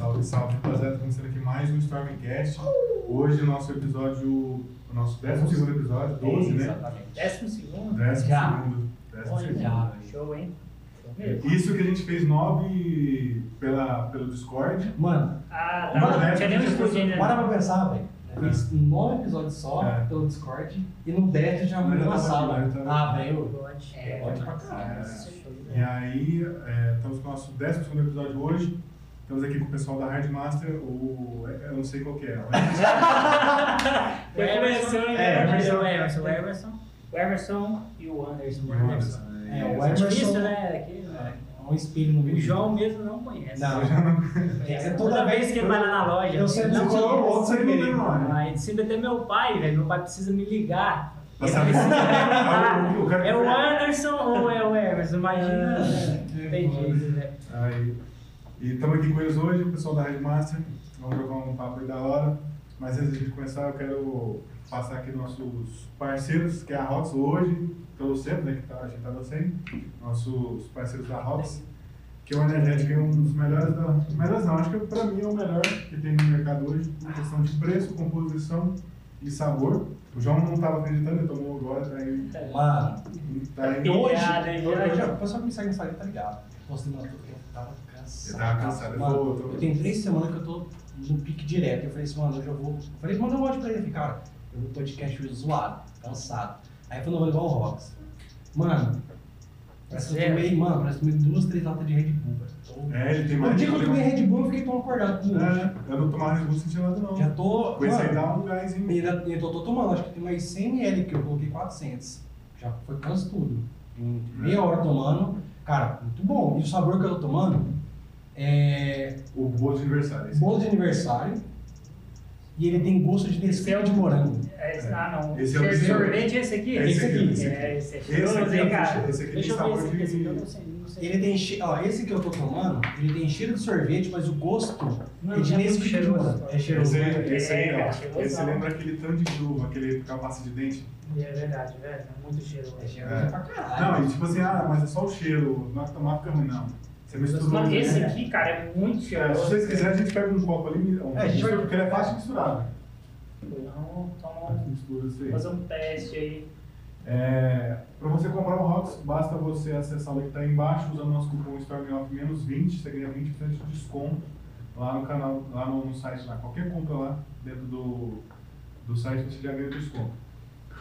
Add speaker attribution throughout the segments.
Speaker 1: Salve, salve, rapaziada. Começando aqui mais um Stormcast. Hoje o nosso episódio, o nosso 12 episódio, 12, né?
Speaker 2: Exatamente.
Speaker 3: Décimo segundo?
Speaker 1: Décimo
Speaker 2: Já.
Speaker 1: segundo. Décimo
Speaker 3: Olha,
Speaker 1: segundo.
Speaker 3: show, hein?
Speaker 1: Isso que a gente fez nove pela, pelo Discord.
Speaker 2: Mano,
Speaker 3: Ah, tá. Não
Speaker 1: dessa
Speaker 3: tinha nem um estúdio ainda.
Speaker 2: para pra pensar, velho. Fiz nove episódios só
Speaker 1: É.
Speaker 2: pelo Discord e no 10 já
Speaker 1: já tava
Speaker 2: lançava.
Speaker 1: aqui,
Speaker 2: Ah, velho.
Speaker 3: Pode.
Speaker 2: É, ótimo pra caralho.
Speaker 1: E aí, é, estamos com o nosso 12 segundo episódio hoje. Estamos aqui com o pessoal da Hardmaster, o. Eu não sei qual que é.
Speaker 3: O Emerson,
Speaker 2: É,
Speaker 3: o
Speaker 1: Emerson.
Speaker 3: Emerson, o Emerson, o Emerson e o Anderson.
Speaker 1: O Anderson.
Speaker 2: É, o
Speaker 3: É
Speaker 2: Emerson-
Speaker 3: difícil, né? Aqui,
Speaker 2: É um espelho no
Speaker 3: O
Speaker 2: vídeo.
Speaker 3: João mesmo não conhece.
Speaker 2: Não.
Speaker 3: É, toda vez que ele vai lá na loja,
Speaker 2: Eu sempre
Speaker 3: ele não
Speaker 2: vou-
Speaker 3: conhece.
Speaker 2: outro sem querer.
Speaker 3: Mas se até meu pai, velho, meu pai precisa me ligar. Ele precisa perguntar,
Speaker 1: O cara-
Speaker 3: é o Anderson ou é o Emerson? Imagina, né? não tem jeito, velho.
Speaker 1: E estamos aqui com eles hoje, o pessoal da Redmaster. Vamos jogar um papo aí da hora. Mas antes de a gente começar, eu quero passar aqui nossos parceiros, que é a Rox hoje, pelo sempre, né, que tá, a gente tá sempre. Nossos parceiros da Rox, que é um energético, é um dos melhores da. Melhores não, acho que pra mim é o melhor que tem no mercado hoje, em questão de preço, composição e sabor. O João não estava acreditando, ele tomou agora, tá aí.
Speaker 2: Mano,
Speaker 1: Tá aí.
Speaker 2: hoje, já, o pessoal que me segue no Instagram tá ligado. Postei uma foto que eu tava
Speaker 1: Eu tava cansado, eu
Speaker 2: Mano,
Speaker 1: vou- eu tô-
Speaker 2: eu tenho três semanas que eu tô no pique direto. Eu falei assim, mano, hoje eu vou. Eu falei, manda um áudio pra ele. Eu falei, cara, eu vou podcast hoje zoado, cansado. Aí eu falei, não, vou levar o Rocks. Mano, parece que eu tomei, mano, parece que eu tomei duas, três latas de Red Bull, velho.
Speaker 1: É, ele tem
Speaker 2: No
Speaker 1: mais.
Speaker 2: dia que eu tomei Red Bull, eu fiquei tão acordado com hoje.
Speaker 1: É, eu não tomava Red Bull sentindo nada, não.
Speaker 2: Já tô.
Speaker 1: Aí
Speaker 2: mano,
Speaker 1: dá um gás em
Speaker 2: ainda, ainda tô, tô tomando, acho que tem mais 100 ml que eu coloquei 400. Já foi quase tudo. Em meia hora tomando. Cara, muito bom. E o sabor que eu tô tomando é
Speaker 1: o bolo de aniversário. esse.
Speaker 2: bolo de aniversário. E ele tem gosto de Nescau de morango.
Speaker 3: É, esse- ah, não.
Speaker 1: Esse é o
Speaker 3: Esse sorvete é esse aqui?
Speaker 1: Esse aqui,
Speaker 2: esse
Speaker 1: aqui.
Speaker 3: É, esse é
Speaker 1: Esse
Speaker 3: cheiroso,
Speaker 1: aqui, é-
Speaker 3: cara?
Speaker 1: esse aqui tem
Speaker 3: Deixa ver
Speaker 1: sabor
Speaker 3: esse aqui,
Speaker 1: de-
Speaker 3: esse aqui eu não sei, não sei.
Speaker 2: Ele tem che... Ó, esse que eu tô tomando, ele tem cheiro de sorvete, mas o gosto
Speaker 3: Não,
Speaker 2: é de
Speaker 3: é muito
Speaker 2: Nescau de
Speaker 3: cheiroso.
Speaker 2: morango. É cheiroso.
Speaker 1: Esse, esse aí,
Speaker 3: É,
Speaker 1: ó.
Speaker 3: cheirosão.
Speaker 1: Esse lembra aquele tanto de uva, aquele capaça de dente.
Speaker 3: É verdade, velho. É muito cheiroso.
Speaker 2: É cheiroso
Speaker 1: É.
Speaker 2: pra caralho.
Speaker 1: Não, e tipo assim, ah, mas é só o cheiro, não é tomar ruim, não. Você os
Speaker 3: esse
Speaker 1: né?
Speaker 3: aqui, cara, é muito
Speaker 1: É, se
Speaker 3: cheiroso.
Speaker 1: vocês quiserem, a gente pega um copo ali, um,
Speaker 2: É, a gente vai-
Speaker 1: porque ele é fácil de misturar.
Speaker 3: Então, toma
Speaker 1: A gente
Speaker 3: um-
Speaker 1: mistura isso aí.
Speaker 3: fazer um teste aí.
Speaker 1: É, para você comprar o Rox, basta você acessar o link que está aí embaixo, usando o nosso cupom StormOff menos 20, você ganha 20% de desconto lá no canal, lá no, no site, lá. Qualquer compra lá dentro do, do site você já ganha desconto.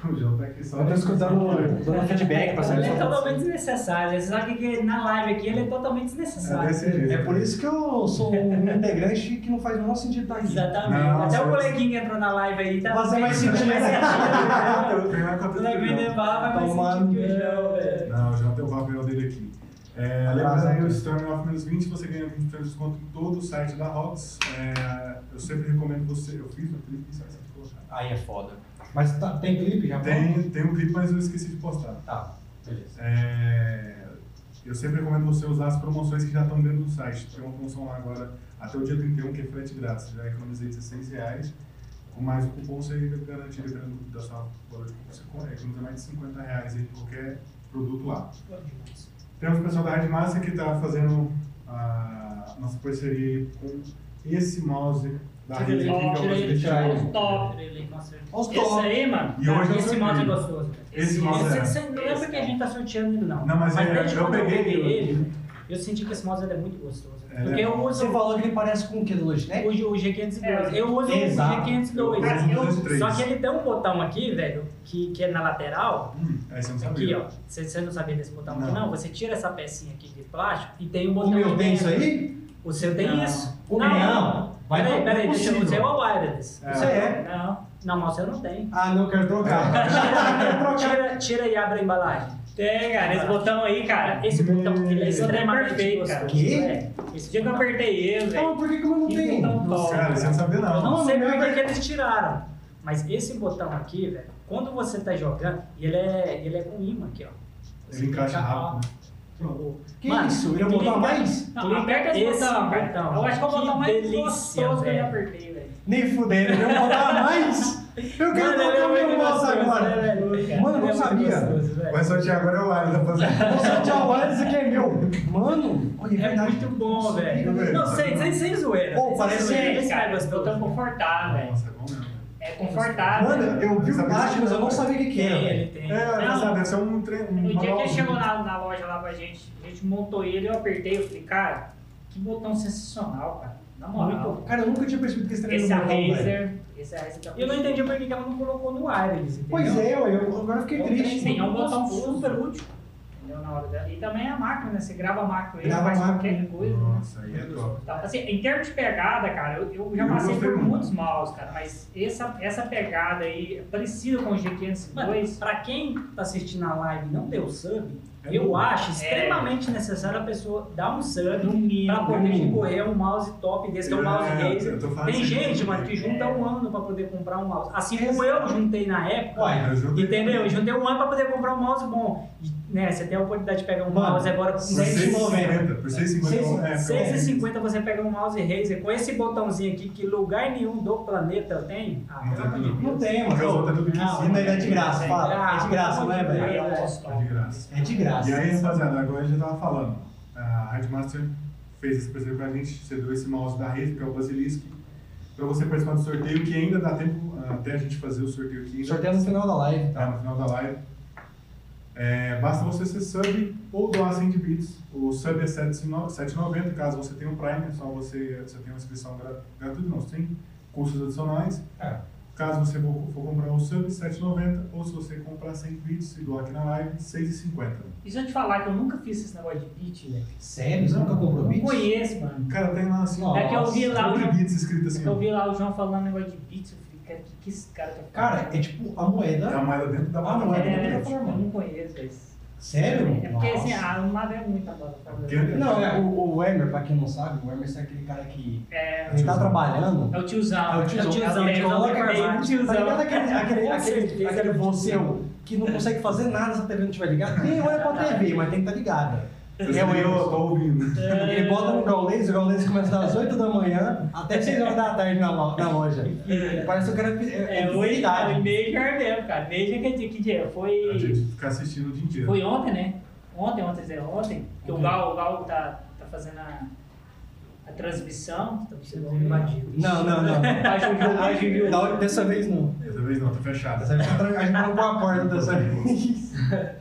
Speaker 1: O João tá aqui só.
Speaker 2: Eu tô escutando, dando feedback pra saber
Speaker 3: Ele é totalmente desnecessário. Você sabe que na live aqui ele é totalmente
Speaker 1: É
Speaker 3: desnecessário.
Speaker 1: jeito.
Speaker 2: É por isso que eu sou um integrante que não faz o menor sentido estar aqui.
Speaker 3: Exatamente.
Speaker 1: Não,
Speaker 3: Até o
Speaker 1: você-
Speaker 3: coleguinha que entrou na live aí tá.
Speaker 2: Sentido.
Speaker 1: Eu tenho mais
Speaker 3: O bala vai mais sentido que o João, velho.
Speaker 1: Não, o João tem o papel dele aqui. É, lembrando aí, o. Storm Off menos 20, você ganha 20% de desconto em todo o site da Rox. É, eu sempre recomendo você. Eu fiz clipe, isso é de colocar.
Speaker 2: Aí é foda. Mas tá- tem clipe já?
Speaker 1: Tem, tem um clipe, mas eu esqueci de postar.
Speaker 2: Tá, beleza.
Speaker 1: É, eu sempre recomendo você usar as promoções que já estão dentro do site. Tem uma promoção lá agora até o dia 31, que é frete grátis. Já economizei 16 reais. Com mais o cupom você ainda garante, dependendo da sua valor de cupom, você economiza mais de 50 reais em qualquer produto lá. Temos o pessoal da Hardmaster que está fazendo a nossa parceria com esse mouse da
Speaker 3: Tira
Speaker 1: rede
Speaker 3: ele,
Speaker 1: aqui, que é o
Speaker 3: tira
Speaker 1: mouse
Speaker 3: ele.
Speaker 1: Thiago.
Speaker 3: Top.
Speaker 2: Os
Speaker 3: Esse
Speaker 2: top.
Speaker 3: aí, mano.
Speaker 1: E hoje eu
Speaker 3: esse mouse é gostoso.
Speaker 1: Esse mouse é.
Speaker 3: Esse, não é porque a gente tá sorteando ele, não.
Speaker 1: Não, mas é-
Speaker 3: desde
Speaker 1: eu
Speaker 3: quando
Speaker 1: peguei ele.
Speaker 3: ele, eu senti que esse mouse é muito gostoso.
Speaker 1: É,
Speaker 3: porque eu
Speaker 1: né?
Speaker 3: uso
Speaker 2: Você falou que ele parece com o que do Logitech?
Speaker 3: o, o G502.
Speaker 4: É,
Speaker 3: eu uso
Speaker 2: exato.
Speaker 3: o G502.
Speaker 1: Eu uso o 203.
Speaker 3: Só que ele tem um botão aqui, velho, que, que é na lateral.
Speaker 1: Hum, aí você não
Speaker 3: Aqui,
Speaker 1: sabia.
Speaker 3: ó. Você, você não sabia desse botão aqui,
Speaker 1: Não.
Speaker 3: não? Você tira essa pecinha aqui de plástico e tem um
Speaker 2: O
Speaker 3: botão
Speaker 2: meu
Speaker 3: aqui
Speaker 2: tem isso aí?
Speaker 3: O seu tem
Speaker 2: Não.
Speaker 3: isso.
Speaker 2: O meu não. Vai
Speaker 3: peraí,
Speaker 2: não,
Speaker 3: peraí,
Speaker 2: não é
Speaker 3: deixa eu é o wireless.
Speaker 1: É.
Speaker 2: Você é?
Speaker 3: Não, não, mas você não tem.
Speaker 2: Ah, não, quero trocar.
Speaker 3: Tira, tira e abre a embalagem.
Speaker 4: Tem, cara, esse botão aí, cara.
Speaker 3: Esse botão ele é
Speaker 4: é
Speaker 3: extremamente
Speaker 4: perfeito, cara.
Speaker 2: Que?
Speaker 3: É.
Speaker 4: Esse dia que eu apertei ele,
Speaker 2: Ah,
Speaker 4: velho.
Speaker 2: por que, que eu não tenho?
Speaker 1: Cara, você não sabia
Speaker 3: Eu
Speaker 1: não.
Speaker 3: não sei
Speaker 2: Não,
Speaker 3: por que
Speaker 2: é-
Speaker 3: que eles tiraram. Mas esse botão aqui, velho, quando você tá jogando, ele é, ele é com imã aqui, ó. Você
Speaker 1: Ele encaixa rápido,
Speaker 2: Que
Speaker 3: Mano,
Speaker 2: isso? É botão a
Speaker 3: clica-
Speaker 2: mais?
Speaker 4: Não, aperta esse,
Speaker 3: Esse
Speaker 4: botão, cara.
Speaker 3: botão.
Speaker 4: Eu acho que é o
Speaker 3: Que
Speaker 4: botão mais
Speaker 3: delícia,
Speaker 4: gostoso que eu já apertei, velho.
Speaker 2: Nem fudendo, é um botão a mais? Eu quero
Speaker 3: Mano, ele é
Speaker 2: meu mouse
Speaker 3: gostoso,
Speaker 2: agora.
Speaker 3: né, velho?
Speaker 2: Mano, eu não
Speaker 3: é
Speaker 2: sabia.
Speaker 3: gostoso.
Speaker 1: Vai sortear agora é o Lara, rapaziada.
Speaker 2: Nossa, tchau, olha, isso aqui é meu. Mano, olha,
Speaker 3: É
Speaker 2: verdade.
Speaker 3: muito bom, velho. Não, sem, sem, sem zoeira.
Speaker 2: Pô, parece-
Speaker 3: é
Speaker 4: eu tô confortável, velho.
Speaker 1: Nossa, é bom mesmo.
Speaker 4: É confortável.
Speaker 2: Mano, eu vi o plástico, mas eu não sabia o que que era.
Speaker 3: ele tem.
Speaker 1: É, deve ser um trem. Um
Speaker 4: No dia que ele chegou na, na loja lá pra gente, a gente montou ele, eu apertei, eu falei, cara, que botão sensacional, cara. Na moral.
Speaker 3: Muito.
Speaker 2: Cara, eu nunca tinha percebido que esse trem
Speaker 4: Esse é
Speaker 2: era velho.
Speaker 4: Razer, esse é a Razer.
Speaker 3: Eu não entendi por que ela não colocou no wireless?
Speaker 2: Pois é, eu, eu agora fiquei
Speaker 3: É um
Speaker 2: triste.
Speaker 4: Sim, é um botão super útil. Entendeu? Na hora dela. E também a máquina, né? Você grava a máquina aí,
Speaker 2: Grava
Speaker 4: faz
Speaker 2: a máquina.
Speaker 4: qualquer coisa.
Speaker 1: Nossa, aí é top.
Speaker 4: Então, assim, em termos de pegada, cara, eu, eu já
Speaker 1: Eu
Speaker 4: passei por
Speaker 1: muito.
Speaker 4: muitos mouse, cara, mas essa, essa pegada aí, parecida com o
Speaker 3: Mano,
Speaker 4: G502,
Speaker 3: pra quem tá assistindo a live e não deu sub,
Speaker 1: É
Speaker 3: eu
Speaker 1: bom.
Speaker 3: acho extremamente necessário a pessoa dar um sub
Speaker 4: no mínimo.
Speaker 3: pra poder
Speaker 2: no mínimo.
Speaker 3: concorrer a um mouse top desse, que é o mouse
Speaker 1: É,
Speaker 3: Razer. Tem
Speaker 1: isso
Speaker 3: gente,
Speaker 1: aí.
Speaker 3: mano, que junta
Speaker 4: É.
Speaker 3: um ano pra poder comprar um mouse. Assim como eu juntei na época.
Speaker 2: Uai,
Speaker 1: Eu juntei-
Speaker 3: Entendeu? Eu juntei um ano pra poder comprar um mouse bom. E, né, você tem a oportunidade de pegar um
Speaker 2: Mano,
Speaker 3: mouse agora com
Speaker 1: Por
Speaker 2: 6,90.
Speaker 1: 6,50. Por 6,50. é,
Speaker 3: 6,50 você pega um mouse Razer com esse botãozinho aqui que lugar nenhum do planeta tem. Ah,
Speaker 1: Não
Speaker 3: amor de
Speaker 1: tudo.
Speaker 2: Não tem,
Speaker 1: os
Speaker 2: mano.
Speaker 1: é tudo
Speaker 3: Não,
Speaker 1: 15.
Speaker 2: Ainda é de graça, fala. É de graça, não é, velho?
Speaker 4: É,
Speaker 3: velho?
Speaker 4: é,
Speaker 1: É de graça.
Speaker 2: É de graça.
Speaker 1: E aí, rapaziada, agora a gente tava falando. A Headmaster fez esse presente pra gente, cedeu esse mouse da Razer, que é o Basilisk, pra você participar do sorteio, que ainda dá tempo ah, até a gente fazer o sorteio aqui.
Speaker 2: Sorteio no final da live,
Speaker 1: Tá
Speaker 2: tá?
Speaker 1: no final da live. É, basta você ser sub ou doar 100 bits. O sub é 7,90, caso você tenha um Prime, é só você, você tem uma inscrição gra- gratuita, não, sem custos adicionais.
Speaker 2: É.
Speaker 1: Caso você for, for comprar o sub, 7,90, ou se você comprar 100 bits e doar aqui na live, 6,50.
Speaker 4: E se eu te falar que eu nunca fiz esse negócio de beat, velho?
Speaker 2: Sério? Você nunca comprou
Speaker 4: Não
Speaker 2: beat?
Speaker 4: conheço, mano.
Speaker 1: Cara, tem lá assim,
Speaker 2: Nossa.
Speaker 4: É que eu vi lá o
Speaker 1: sobre
Speaker 4: João,
Speaker 1: bits escrito
Speaker 4: é
Speaker 1: assim.
Speaker 4: que eu
Speaker 1: ó.
Speaker 4: vi lá o João falando negócio de beats, eu falei, cara, o que, que esse cara tá
Speaker 2: Cara, é tipo a
Speaker 1: É a
Speaker 2: moeda.
Speaker 1: moeda dentro da
Speaker 2: Ah,
Speaker 1: plataforma.
Speaker 2: não é
Speaker 4: É,
Speaker 2: dentro da
Speaker 4: tipo, eu
Speaker 2: plataforma.
Speaker 4: não conheço isso.
Speaker 2: Sério?
Speaker 4: É porque assim,
Speaker 2: Nossa.
Speaker 4: a Nada é muito a plataforma.
Speaker 2: Não, é o, o Emer, pra quem não sabe, o Emer é aquele cara que
Speaker 4: É,
Speaker 2: ele tá trabalhando.
Speaker 4: é o tiozão.
Speaker 2: É o tiozão,
Speaker 3: É o tiozão,
Speaker 2: é o
Speaker 3: tiozão
Speaker 2: aquele-
Speaker 3: Carvalho.
Speaker 2: Tá aquele, aquele, aquele, aquele
Speaker 3: é o
Speaker 2: você que não consegue fazer nada se a TV não estiver ligada? Nem olha pra TV, mas tem que estar ligada. É o
Speaker 1: eu tô ouvindo.
Speaker 2: Ele bota no Laser, o Laser começa das 8 da manhã até 6 horas da tarde na, na loja. Parece que o cara é,
Speaker 4: É,
Speaker 2: é,
Speaker 4: o
Speaker 2: é idade.
Speaker 4: Major mesmo, cara. Major que, que dia?
Speaker 1: A
Speaker 4: Foi,
Speaker 1: gente fica assistindo o dia inteiro.
Speaker 4: foi ontem, né? Ontem, ontem, dizer, ontem, que o
Speaker 2: Ontem.
Speaker 4: Gal, o Gal tá, tá fazendo a, a transmissão. Tá
Speaker 3: me invadir.
Speaker 2: Não, não, não.
Speaker 4: A a Juju.
Speaker 2: Da- Dessa vez não.
Speaker 1: Dessa vez não, tá fechada.
Speaker 2: Dessa vez a gente trancou a porta dessa vez.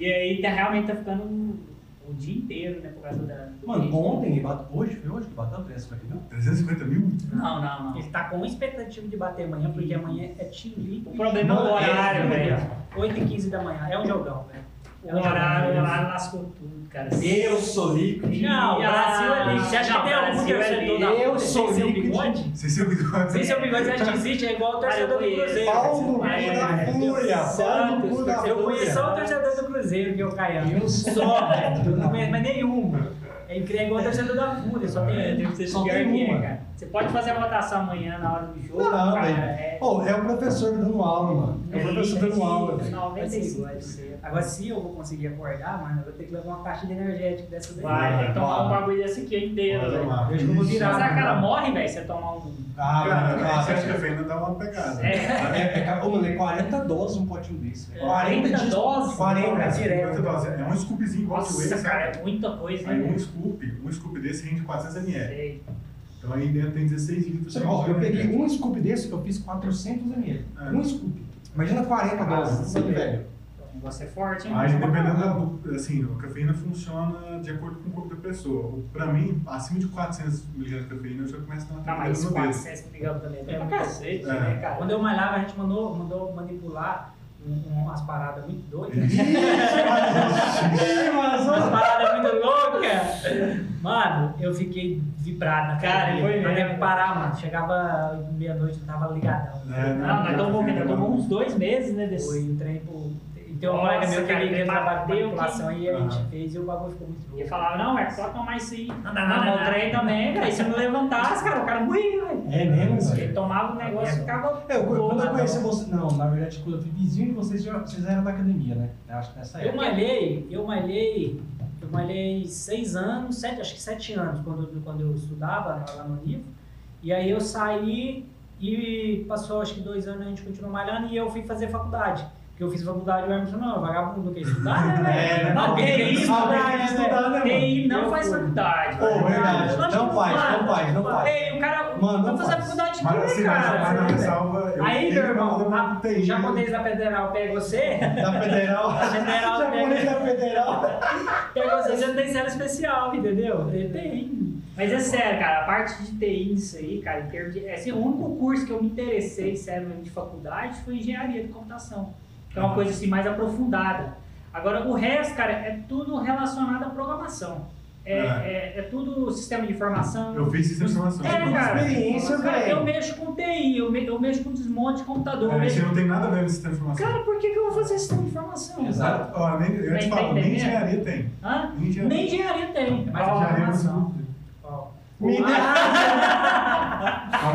Speaker 4: E aí tá, realmente tá ficando o dia inteiro, né? Por causa da. do
Speaker 2: Mano, ontem, ele bate- hoje, foi hoje que bateu 350 mil?
Speaker 1: 350 mil?
Speaker 4: Não, não, não.
Speaker 3: Ele tá com expectativa de bater amanhã, porque amanhã é Team League.
Speaker 4: O problema é o horário,
Speaker 3: é,
Speaker 4: velho.
Speaker 3: 8 e 15 da manhã. É um jogão, velho.
Speaker 4: O horário, o horário lascou tudo, cara.
Speaker 2: Eu sou líquido.
Speaker 3: Não, o Brasil é líquido. Você acha
Speaker 4: Não,
Speaker 3: que tem algum
Speaker 4: é
Speaker 3: torcedor da
Speaker 2: Eu sou líquido.
Speaker 3: bigode?
Speaker 1: Sem seu bigode.
Speaker 3: Sem seu bigode, você acha que existe? É igual o torcedor do Cruzeiro.
Speaker 2: Pau no cu
Speaker 4: É,
Speaker 2: da fúria. Da
Speaker 3: Eu conheço só o torcedor do Cruzeiro, que é o Caiano.
Speaker 2: Eu sou-
Speaker 3: Só, velho. Eu não conheço mais nenhum. É incrível, é igual o torcedor da Fúria, só tem
Speaker 4: É, ser
Speaker 2: Só tem
Speaker 4: que é,
Speaker 2: uma.
Speaker 4: cara. Você pode fazer a votação amanhã na hora do jogo,
Speaker 2: Não,
Speaker 4: cara.
Speaker 2: velho.
Speaker 4: É,
Speaker 2: Pô, é o professor dando aula, mano. É o professor dando aula, velho.
Speaker 4: 95%.
Speaker 3: Agora, se eu vou conseguir acordar, mano, eu vou ter que levar uma caixa de energético dessa daí.
Speaker 4: Vai, tem que tomar um bagulho desse aqui inteiro,
Speaker 1: Bora
Speaker 4: velho.
Speaker 3: como
Speaker 1: Ixi.
Speaker 3: virar.
Speaker 4: Mas a cara morre, velho, se você tomar um.
Speaker 2: Ah,
Speaker 1: Cara,
Speaker 2: mano,
Speaker 1: você acha que a. Fenda dá uma pegada?
Speaker 4: É.
Speaker 2: É, é, ô, mano, é 40 doses um potinho desse. velho.
Speaker 4: 40
Speaker 2: de-
Speaker 4: doses?
Speaker 2: 40.
Speaker 3: É direto.
Speaker 1: 50 doses. É um scoopzinho igual
Speaker 4: Nossa,
Speaker 1: esse,
Speaker 4: cara,
Speaker 1: sabe?
Speaker 4: é muita coisa,
Speaker 1: Aí
Speaker 4: hein?
Speaker 1: um scoop, um scoop desse rende 400 ml.
Speaker 4: Sei.
Speaker 1: Então aí dentro tem 16 litros.
Speaker 2: Você, ó, eu peguei um scoop desse, eu fiz 400 ml.
Speaker 1: É.
Speaker 2: Um scoop. Imagina 40 doses,
Speaker 4: Nossa,
Speaker 2: sabe, velho?
Speaker 4: O negócio é forte, hein?
Speaker 1: Aí dependendo da, assim, a cafeína funciona de acordo com o corpo da pessoa. Pra mim, acima de 400 mg de cafeína, eu já começo a dar
Speaker 4: Não,
Speaker 1: uma
Speaker 4: mas
Speaker 1: tremida no dedo.
Speaker 4: 400 miligramas também é
Speaker 3: É
Speaker 4: pra cacete,
Speaker 1: É.
Speaker 4: né, cara?
Speaker 3: Quando eu malhava, a gente mandou, mandou manipular um- umas paradas muito doidas. Umas paradas muito loucas. Mano, eu fiquei vibrado na
Speaker 4: Cara, foi
Speaker 3: Não
Speaker 4: mesmo.
Speaker 3: que parar, mano. Chegava meia-noite, eu tava ligadão.
Speaker 1: É,
Speaker 4: Não, nós tomamos, nós tomamos uns dois meses, né? Desse...
Speaker 3: Foi um trem pro... E tem um colega meu que ele
Speaker 4: ele bateu
Speaker 3: manipulação
Speaker 4: que-
Speaker 3: e a gente
Speaker 1: Ah.
Speaker 3: fez e o bagulho ficou muito
Speaker 4: E
Speaker 3: louco.
Speaker 4: falava, não, é só tomar isso aí.
Speaker 3: Não,
Speaker 4: Não,
Speaker 3: não, não,
Speaker 4: o trem
Speaker 3: não.
Speaker 4: também, cara. E se não levantasse, cara, o cara morria, velho.
Speaker 2: É mesmo,
Speaker 4: Ele
Speaker 2: velho?
Speaker 4: tomava o negócio e ficava.
Speaker 2: É, eu, quando eu conheci você. Não, na verdade, quando eu fui vizinho de vocês, já- vocês eram da academia, né? Eu acho que nessa
Speaker 3: Eu
Speaker 2: época.
Speaker 3: malhei, eu malhei, eu malhei seis anos, sete, acho que sete anos, quando, quando eu estudava lá no Nivo. E aí eu saí E passou acho que dois anos a gente continuou malhando e eu fui fazer faculdade. Porque eu fiz faculdade, o Emerson não, vagabundo quer estudar, né,
Speaker 2: É,
Speaker 3: velho?
Speaker 2: não, tem
Speaker 3: tem
Speaker 2: que estudar,
Speaker 3: estudar,
Speaker 2: tem que
Speaker 3: né,
Speaker 2: estudar, né,
Speaker 4: TI não faz faculdade.
Speaker 2: Pô, verdade. Não faz, não faz, não faz.
Speaker 3: Ei, o cara
Speaker 2: Mano, não
Speaker 3: vai fazer
Speaker 2: faz.
Speaker 3: faculdade de
Speaker 1: Mas assim, mas, mas na
Speaker 3: cara?
Speaker 1: ressalva. eu
Speaker 3: Aí, meu irmão,
Speaker 1: fazer
Speaker 3: a-
Speaker 1: TI.
Speaker 3: o japonês da federal pega você,
Speaker 2: Da federal.
Speaker 3: A federal
Speaker 2: Japonês da federal.
Speaker 3: pega você, você não tem cela especial, entendeu? Ele tem.
Speaker 4: Mas é sério, cara, a parte de TI nisso aí, cara, em termos de. Assim, o único curso que eu me interessei, sério, de faculdade foi engenharia de computação. É uma coisa assim mais aprofundada. Agora, o resto, cara, é tudo relacionado à programação. É,
Speaker 1: É.
Speaker 4: é, é tudo sistema de informação.
Speaker 1: Eu fiz sistema de informação.
Speaker 4: É, cara.
Speaker 2: Experiência,
Speaker 4: Cara, eu mexo com TI, eu, me- eu mexo com desmonte de computador.
Speaker 1: É,
Speaker 4: mexo-
Speaker 1: você não tem nada a ver com sistema de informação.
Speaker 4: Cara, por que, que eu vou fazer sistema de informação?
Speaker 2: Exato.
Speaker 1: Ó, nem, eu te falo, nem engenharia tem.
Speaker 4: Hã?
Speaker 1: Nem engenharia.
Speaker 4: Nem engenharia tem.
Speaker 3: Mas
Speaker 4: Ó,
Speaker 3: engenharia
Speaker 2: Me
Speaker 1: Calma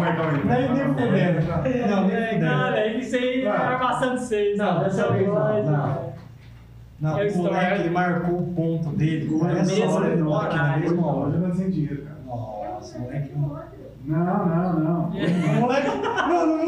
Speaker 1: aí, calma aí.
Speaker 2: Nem, nem fudendo. Não, nem
Speaker 3: É,
Speaker 2: fudendo.
Speaker 3: cara, isso aí
Speaker 1: Ah.
Speaker 3: vai passando seis.
Speaker 2: Não,
Speaker 3: cara.
Speaker 2: dessa vez não, não. Não,
Speaker 3: É
Speaker 2: o moleque, ele marcou o ponto dele.
Speaker 1: Olha
Speaker 2: Nessa
Speaker 3: mesmo,
Speaker 2: hora ele
Speaker 3: né?
Speaker 2: toca na mesma
Speaker 1: Hoje
Speaker 2: hora.
Speaker 1: eu não sem dinheiro, cara.
Speaker 2: Nossa, moleque.
Speaker 1: Não, não, não.
Speaker 2: O moleque. Não, não, não.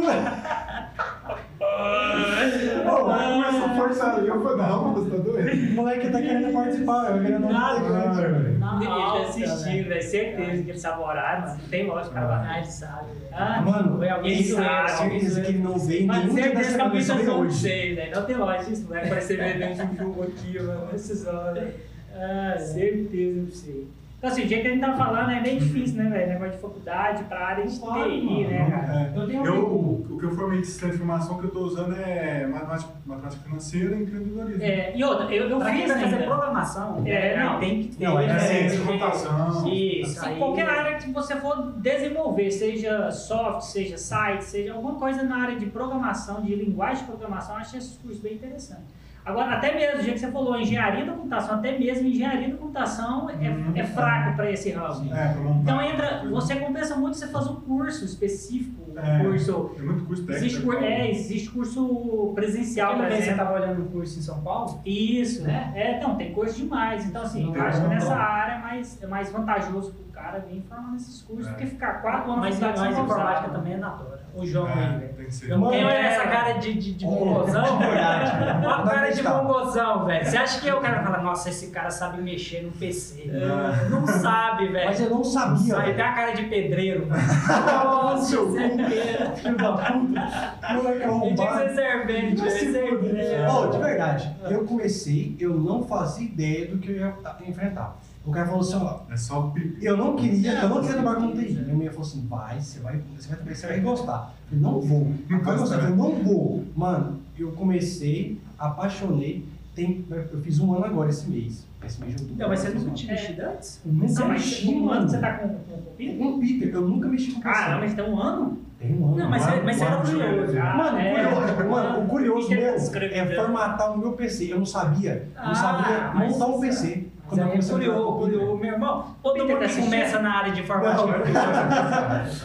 Speaker 1: Pô, começou a forçar ali, eu falei, não, você tá doido.
Speaker 2: O moleque tá querendo participar, eu querendo
Speaker 3: Nada,
Speaker 2: não
Speaker 1: Ah, velho.
Speaker 4: Ele
Speaker 3: Na
Speaker 4: tá
Speaker 3: alta,
Speaker 4: assistindo,
Speaker 3: velho.
Speaker 4: Certeza que ele sabe horário, mano. Não tem lógica, cara.
Speaker 3: Ah, ele sabe. velho.
Speaker 4: Ah,
Speaker 2: Mano,
Speaker 3: Foi alguém
Speaker 2: ele sabe,
Speaker 3: alguém
Speaker 2: certeza que ele não veio
Speaker 4: Mas
Speaker 2: nenhum dia
Speaker 4: certeza que a
Speaker 2: veio
Speaker 4: não sei, velho. Não tem lógica isso, não é parecer bebendo um jogo aqui, mano. Essas horas. Ah, certeza, não sei. Então, assim, o dia que a gente tá falando é bem difícil, né, velho? Negócio de faculdade pra área de
Speaker 2: Claro,
Speaker 4: TI,
Speaker 2: mano.
Speaker 4: né, cara?
Speaker 1: É,
Speaker 2: Eu tenho um
Speaker 1: eu,
Speaker 2: amigo.
Speaker 1: o, que eu formei de sistema de informação que eu tô usando é matemática, matemática financeira e empreendedorismo.
Speaker 4: É, e outra, eu, eu
Speaker 3: Pra
Speaker 4: fiz
Speaker 3: vai fazer
Speaker 4: ainda.
Speaker 3: programação,
Speaker 4: É,
Speaker 3: né,
Speaker 4: não.
Speaker 3: tem que ter.
Speaker 2: Não, é
Speaker 1: É, ciência, computação.
Speaker 3: Isso, aí-
Speaker 4: qualquer área que você for desenvolver, seja software, seja site, seja alguma coisa na área de programação, de linguagem de programação, eu acho esses cursos bem interessantes. Agora, até mesmo, o jeito que você falou, engenharia da computação, até mesmo engenharia da computação é,
Speaker 1: Uhum.
Speaker 4: é fraco para esse ramo.
Speaker 1: É.
Speaker 4: Então entra, você compensa muito você fazer um curso específico, um
Speaker 1: É.
Speaker 4: curso.
Speaker 1: Tem muito curso técnico.
Speaker 4: Existe, cur- é, existe curso presencial, por
Speaker 3: vez você
Speaker 4: exemplo.
Speaker 3: tava olhando um curso em São Paulo?
Speaker 4: Isso, né? É, então, tem curso demais. Então, assim, eu acho que nessa área é mais, é mais vantajoso pro cara vir formar nesses cursos
Speaker 1: É.
Speaker 4: do que ficar quatro anos
Speaker 3: Mas,
Speaker 4: sem
Speaker 3: informática também é na tora. O João aí,
Speaker 1: É,
Speaker 3: velho.
Speaker 1: tem que ser.
Speaker 3: Eu não tenho
Speaker 4: É.
Speaker 3: essa cara de, de, de
Speaker 2: É,
Speaker 3: mongozão.
Speaker 2: é verdade.
Speaker 3: Uma cara de mongozão, velho. Você acha que o cara fala, nossa, esse cara sabe mexer no PC?
Speaker 1: É.
Speaker 3: Não sabe, velho.
Speaker 2: Mas eu não sabia.
Speaker 3: sabe,
Speaker 2: velho.
Speaker 3: tem a cara de pedreiro. Nossa, certeza.
Speaker 2: Filho da puta. Moleque
Speaker 3: Ele tinha que
Speaker 2: arrombado.
Speaker 3: ser servente, velho. cerveja.
Speaker 2: Ô, de verdade, eu comecei, eu não fazia ideia do que eu ia enfrentar. O cara falou assim, ó,
Speaker 1: É só
Speaker 2: eu não queria, eu não queria trabalhar com TI. Minha mãe falou assim, vai, você vai, você vai, você vai gostar. Eu falei, não vou. Vai gostar, eu não vou. Mano, eu comecei, apaixonei, tem, eu fiz um ano agora esse mês. Esse mês de outubro.
Speaker 3: Não, mas você
Speaker 2: eu
Speaker 3: nunca
Speaker 2: um
Speaker 3: tinha
Speaker 2: ano.
Speaker 3: mexido antes?
Speaker 2: Eu nunca
Speaker 4: mas
Speaker 2: mexi,
Speaker 4: um ano você tá com, com?
Speaker 2: Com Peter, eu nunca mexi com
Speaker 4: Caramba, mas
Speaker 2: PC.
Speaker 4: tem um ano?
Speaker 2: Tem um ano.
Speaker 3: Não, mas,
Speaker 1: Mano,
Speaker 3: é- mas você era
Speaker 1: mano,
Speaker 3: curioso.
Speaker 1: Ah,
Speaker 2: Mano,
Speaker 4: é.
Speaker 2: o curioso, mano, o curioso
Speaker 4: Peter
Speaker 2: meu é formatar o meu PC. Eu não sabia. Eu não
Speaker 3: Ah,
Speaker 2: sabia montar um PC.
Speaker 3: Aí é
Speaker 2: o.
Speaker 3: Meu irmão, todo
Speaker 4: Peter
Speaker 3: mundo
Speaker 4: tá
Speaker 3: começa na área de informática.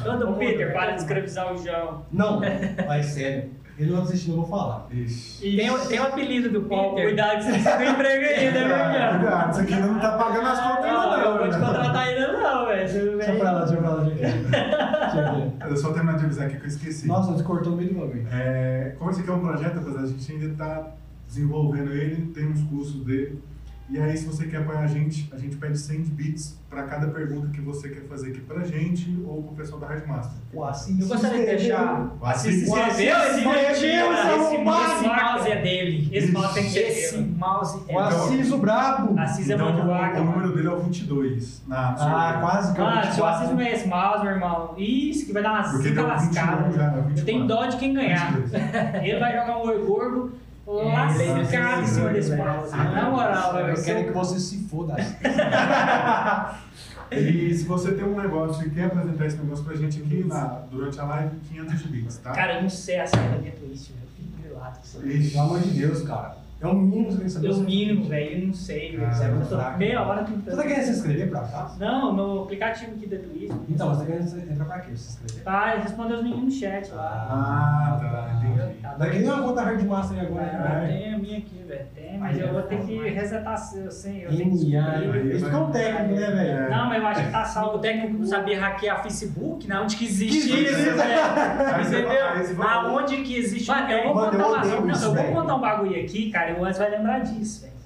Speaker 3: todo mundo.
Speaker 4: Peter, para de escravizar o João.
Speaker 2: Não, mas sério. Ele não tá assistindo, eu vou falar.
Speaker 1: Ixi.
Speaker 3: Tem, o- tem o apelido do Peter.
Speaker 4: cuidado que você precisa do emprego ainda, viu,
Speaker 1: Ah,
Speaker 4: João?
Speaker 1: Cuidado, isso aqui não tá pagando as contas ainda
Speaker 4: Não, eu
Speaker 1: não.
Speaker 4: vou te
Speaker 1: né?
Speaker 4: contratar ainda não, velho.
Speaker 2: Deixa eu
Speaker 4: bem?
Speaker 2: falar, deixa eu falar, deixa eu falar. Deixa eu ver.
Speaker 1: Eu só terminar de avisar aqui que eu esqueci.
Speaker 2: Nossa, você cortou no meio do bagulho.
Speaker 1: É, como esse aqui é um projeto, apesar de a gente ainda está desenvolvendo ele, tem uns cursos dele. E aí, se você quer apoiar a gente, a gente pede 100 bits para cada pergunta que você quer fazer aqui pra gente ou pro pessoal da Rádio Master.
Speaker 2: O Assis
Speaker 3: Eu gostaria de deixar.
Speaker 1: O
Speaker 4: Assis se inscreveu, esse
Speaker 3: mouse é dele.
Speaker 4: Esse mouse tem que ser
Speaker 3: Esse mouse é
Speaker 2: O Assis, o brabo.
Speaker 4: Assis é
Speaker 1: Então,
Speaker 4: mão de vaca.
Speaker 1: o número dele é o 22. Na
Speaker 2: Ah, quase que eu
Speaker 4: Mano, se o Assis não
Speaker 2: 24.
Speaker 4: é esse mouse, meu irmão, isso que vai dar uma
Speaker 1: Porque
Speaker 4: zica
Speaker 1: deu 21
Speaker 4: lascada.
Speaker 1: já, é 24.
Speaker 4: Eu tenho dó de quem ganhar.
Speaker 1: 22.
Speaker 4: Ele vai jogar um oi gordo
Speaker 3: é
Speaker 4: lascado em cima desse. Na moral, velho.
Speaker 2: Eu quero que você se foda.
Speaker 1: E se você tem um negócio e quer apresentar esse negócio pra gente aqui na, durante a live, 500 bits, tá?
Speaker 4: Cara, eu não sei a senha da minha Twitch, velho. Eu fico grilado com isso. aí.
Speaker 1: Ixi.
Speaker 2: Pelo amor de Deus, cara. É o mínimo que você tem que saber.
Speaker 4: Eu mínimo, velho, eu não sei, velho.
Speaker 1: Ah,
Speaker 4: eu tô
Speaker 2: fraco.
Speaker 4: meia hora
Speaker 2: Você
Speaker 4: tentando.
Speaker 2: tá querendo se inscrever por acaso?
Speaker 4: Não, no aplicativo aqui da Twitch.
Speaker 2: Então, você tá querendo entrar pra quê? Se inscrever?
Speaker 4: Tá, respondeu os meninos no chat lá.
Speaker 1: Ah, tá, entendi.
Speaker 4: Tá
Speaker 2: Daqui nem uma conta Hard Master aí agora. Né?
Speaker 3: tem a minha aqui, velho.
Speaker 4: Tem, mas eu vou ter que resetar sem. eu tenho que
Speaker 2: NA.
Speaker 4: descobrir.
Speaker 2: Esse ficou um técnico, né, velho?
Speaker 4: Não, mas eu acho que tá
Speaker 3: O
Speaker 4: salvo.
Speaker 3: técnico não sabia hackear Facebook, na onde que
Speaker 2: Que
Speaker 3: existe
Speaker 2: existe,
Speaker 3: isso, velho.
Speaker 1: Você- você
Speaker 3: Entendeu?
Speaker 1: vai-
Speaker 3: Aonde que existe
Speaker 4: Mano, eu vou, não,
Speaker 2: isso,
Speaker 4: contar um bagulho aqui, cara, e o Anderson vai lembrar disso, velho.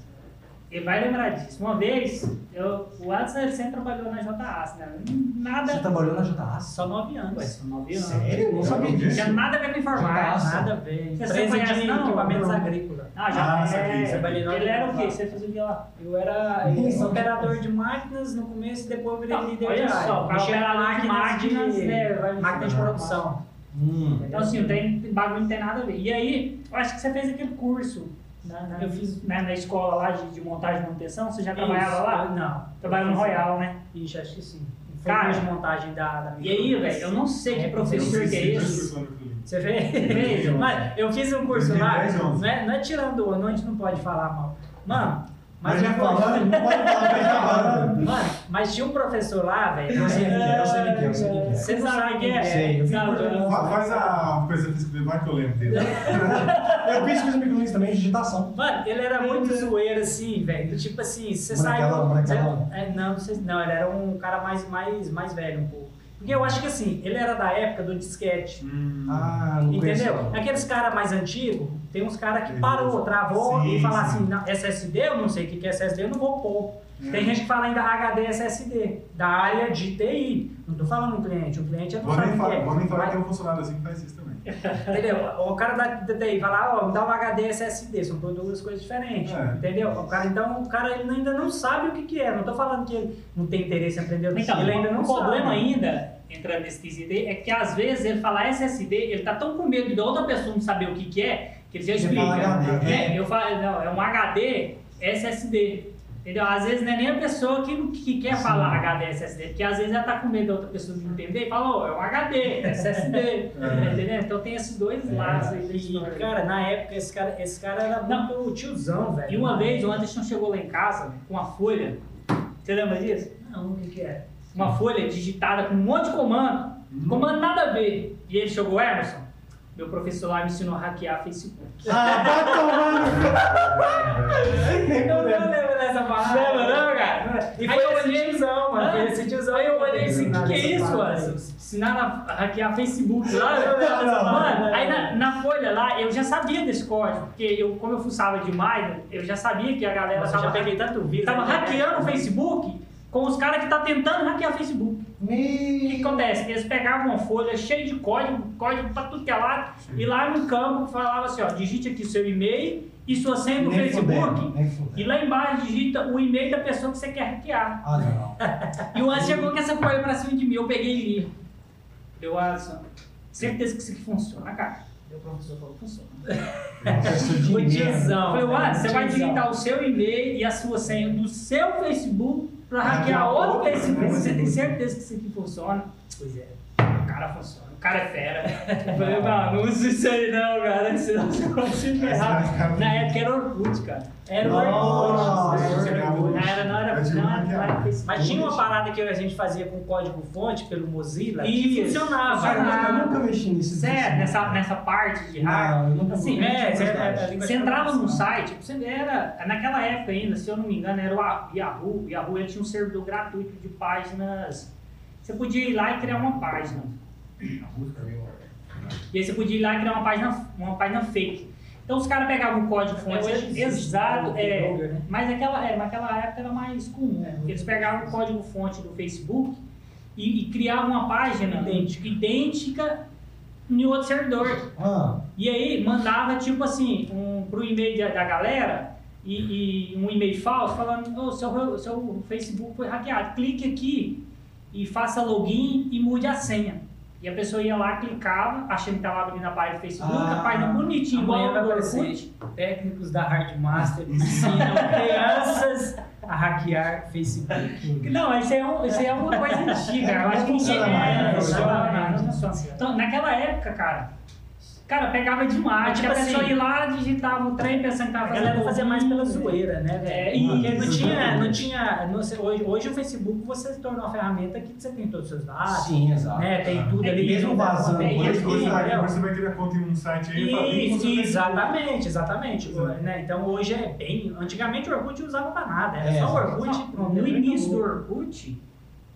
Speaker 4: Ele vai lembrar disso. Uma vez, eu, o Anderson ele sempre trabalhou na JAS, né?
Speaker 2: Você
Speaker 4: Nada.
Speaker 2: trabalhou na JAS?
Speaker 3: Só nove
Speaker 4: Ué,
Speaker 3: anos.
Speaker 4: são nove anos.
Speaker 2: Sério? Não sabia disso.
Speaker 4: tinha nada a ver com informática.
Speaker 3: Nada a ver.
Speaker 4: Você
Speaker 3: Empresa
Speaker 4: conhece,
Speaker 3: de
Speaker 4: não?
Speaker 3: equipamentos
Speaker 2: Não.
Speaker 3: agrícolas.
Speaker 4: Ah, já
Speaker 1: Ah, saquei,
Speaker 4: é,
Speaker 3: na
Speaker 4: Ele era o quê? Você fazia lá?
Speaker 3: Eu era
Speaker 2: Isso.
Speaker 3: operador de máquinas no começo e depois eu virei
Speaker 4: Não,
Speaker 3: líder
Speaker 4: olha
Speaker 3: de área.
Speaker 4: só, para
Speaker 3: Mexia com
Speaker 4: operador de máquinas,
Speaker 3: de,
Speaker 4: né, vai-
Speaker 3: máquina de produção.
Speaker 2: Hum.
Speaker 4: Então, assim, o trem, bagulho não tem nada a ver. E aí, eu acho que você fez aquele curso
Speaker 3: Na, na,
Speaker 4: que eu fiz né, na escola lá de, de montagem e manutenção. Você já trabalhava
Speaker 3: Isso,
Speaker 4: lá?
Speaker 3: eu Não.
Speaker 4: Trabalhava no Royal, né?
Speaker 3: Ixi, acho que sim. Foi
Speaker 4: Cara,
Speaker 3: de montagem da, da
Speaker 4: E aí, velho, eu não sei que
Speaker 3: É,
Speaker 4: professor que é esse.
Speaker 3: Você fez?
Speaker 4: Fez,
Speaker 3: Mas eu fiz um curso lá,
Speaker 1: 2010, 11.
Speaker 3: não é, não é tirando o ano, a gente não pode falar mal. Mano, mas,
Speaker 2: Mas já falando, não pode falar que tá falando.
Speaker 3: Mano, mas tinha um professor lá, velho.
Speaker 2: Eu sei quem é, eu sei quem é, eu sei quem é.
Speaker 3: Você não sabe quem é?
Speaker 2: Sei, eu
Speaker 4: eu-
Speaker 1: Fa- Faz a coisa física dele, vai que eu lembro dele.
Speaker 2: Eu fiz coisa microlinhas também, digitação.
Speaker 3: Mano, ele era muito zoeiro assim, velho. Tipo assim, você é, não, não, sei, não, ele era um cara mais, mais, mais velho um pouco. Porque eu acho que assim, ele era da época do disquete.
Speaker 1: Hum.
Speaker 2: Ah, não conheço,
Speaker 3: Entendeu?
Speaker 2: não.
Speaker 3: Aqueles caras mais antigos, tem uns caras que parou, travou
Speaker 1: Sim,
Speaker 3: e fala
Speaker 1: sim.
Speaker 3: assim, "Não, SSD, eu não sei o que é SSD, eu não vou pôr.
Speaker 1: É.
Speaker 3: Tem gente que fala ainda HD SSD, da área de TI. Não tô falando um cliente, um cliente não
Speaker 1: Vou
Speaker 3: sabe o que
Speaker 1: falar,
Speaker 3: é.
Speaker 1: vou nem falar
Speaker 3: Mas-
Speaker 1: que tem um funcionário assim que faz isso também.
Speaker 3: Entendeu? O cara da da TI fala, ó, me dá um HD SSD, são duas coisas diferentes.
Speaker 1: É.
Speaker 3: Entendeu? O cara, então, o cara ele ainda não sabe o que, que é. Não tô falando que ele não tem interesse em aprender
Speaker 4: Então,
Speaker 3: ele ainda não
Speaker 4: o problema
Speaker 3: sabe.
Speaker 4: ainda, entrando nesse quesito aí, é que às vezes ele fala SSD, ele tá tão com medo da outra pessoa não saber o que, que é, que ele já
Speaker 2: Ele
Speaker 4: explica.
Speaker 2: fala HD,
Speaker 4: né?
Speaker 2: é.
Speaker 4: Eu falo, não, é um HD SSD. Entendeu? Às vezes não é nem a pessoa que, que quer
Speaker 2: Sim.
Speaker 4: falar HD SSD, porque às vezes ela tá com medo da outra pessoa não entender e fala, ó, é um HD, SSD. Tá entendendo? Então tem esses dois lados aí
Speaker 3: E, cara, na época, esse cara, esse cara era
Speaker 4: Não.
Speaker 3: muito tiozão, velho.
Speaker 4: E uma vez o Anderson chegou lá em casa com uma folha. Você lembra disso?
Speaker 3: Não, o que que é?
Speaker 4: Uma folha digitada com um monte de comando. Comando nada a ver. E ele chegou, Emerson, meu professor lá me ensinou a hackear Facebook.
Speaker 2: Ah, vai
Speaker 3: Eu não lembro dessa parada.
Speaker 4: Lembra não, cara?
Speaker 3: E
Speaker 4: Aí
Speaker 3: foi esse
Speaker 4: olhei-
Speaker 3: tiozão, mano.
Speaker 4: Hã?
Speaker 3: Foi esse tiozão.
Speaker 4: Aí eu olhei assim, o que, que é isso,
Speaker 3: mano?
Speaker 4: Anderson? Ensinar a hackear Facebook lá.
Speaker 3: Não, não, não,
Speaker 4: Mano,
Speaker 3: não.
Speaker 4: aí na, na folha lá, eu já sabia desse código, porque eu, como eu fuçava demais, eu já sabia que a galera tava,
Speaker 3: já peguei tanto vídeo.
Speaker 4: tava
Speaker 3: internet.
Speaker 4: hackeando o Facebook com os caras que tá tentando hackear o Facebook. O que, acontece? Eles pegavam uma folha cheia de código, código pra tudo que é lado, e lá no campo falava assim, ó, digite aqui seu e-mail e sua senha do Facebook. E lá embaixo digita o e-mail da pessoa que você quer hackear.
Speaker 2: Ah, não.
Speaker 4: E o Anderson chegou com essa folha pra cima de mim, eu peguei e li. Deu Anderson, certeza que isso aqui funciona, cara. E o professor falou, funciona.
Speaker 2: Professor de
Speaker 3: O.
Speaker 4: Eu falei, Anderson, você vai digitar o seu e-mail e a sua senha do seu Facebook pra hackear outro Facebook. Você tem
Speaker 1: Facebook.
Speaker 4: certeza que isso aqui funciona?
Speaker 3: Pois é.
Speaker 4: O cara funciona, cara é fera. Eu falei, não, não usa isso aí não, cara, senão você pode se ferrar. Na época era Orkut, cara. Era o Orkut.
Speaker 1: era
Speaker 4: Não era, não era, não.
Speaker 3: Mas tinha uma parada que a gente fazia com código-fonte pelo Mozilla
Speaker 4: Isso.
Speaker 3: funcionava.
Speaker 2: Cara, eu nunca mexi nisso.
Speaker 4: Sério, nessa, nessa parte de.
Speaker 2: Não, eu nunca
Speaker 4: Assim,
Speaker 3: é, é, é, é,
Speaker 4: Você entrava num site, você era, naquela época ainda, se eu não me engano, era o Yahoo. O Yahoo ele tinha um servidor gratuito de páginas. Você podia ir lá e criar uma página. E aí você podia ir lá e criar uma página, uma página fake. Então os caras pegavam o código fonte exato, é,
Speaker 3: né?
Speaker 4: mas naquela, é, naquela época era mais comum.
Speaker 3: É,
Speaker 4: Eles pegavam o código fonte do Facebook e, e criavam uma página
Speaker 3: Idêntica.
Speaker 4: idêntica em outro servidor.
Speaker 2: Ah,
Speaker 4: E aí mandava tipo assim, um, pro e-mail da, da galera e, e um e-mail falso falando, ô, seu, seu Facebook foi hackeado, clique aqui e faça login e mude a senha. E a pessoa ia lá, clicava, achando que estava abrindo a página do Facebook,
Speaker 2: Ah,
Speaker 4: a página bonitinha, igual
Speaker 3: Amanhã
Speaker 4: a
Speaker 3: vai
Speaker 4: do
Speaker 3: aparecer
Speaker 4: Orkut.
Speaker 3: técnicos da Hardmaster ensinam crianças a hackear Facebook.
Speaker 4: Não, isso é, um, isso é uma coisa antiga. Eu acho que
Speaker 2: Não funciona
Speaker 4: é,
Speaker 2: né?
Speaker 4: não. Então, época, cara, Cara, pegava demais.
Speaker 3: Mas,
Speaker 4: Tipo a pessoa
Speaker 3: assim,
Speaker 4: ia lá, digitava o trem pensando que tava
Speaker 3: A
Speaker 4: fazendo.
Speaker 3: galera fazia mais pela zoeira, né, velho?
Speaker 4: É, e-
Speaker 3: Porque não tinha, não tinha, não sei, hoje, hoje o Facebook você se tornou uma ferramenta que você tem todos os seus dados,
Speaker 2: Sim, exato.
Speaker 3: né? Tem tudo
Speaker 4: É,
Speaker 3: ali.
Speaker 2: mesmo vazando,
Speaker 3: conta,
Speaker 4: é,
Speaker 1: Por
Speaker 3: e-
Speaker 1: isso que você
Speaker 3: e-
Speaker 1: vai, criar conta em um site aí e fala, "Ih,
Speaker 3: Isso,
Speaker 1: você tem
Speaker 3: exatamente, exatamente. Né? Então hoje é bem. Antigamente o Orkut usava pra nada, era
Speaker 2: É,
Speaker 3: só o. Orkut.
Speaker 4: Não, no início do. Orkut,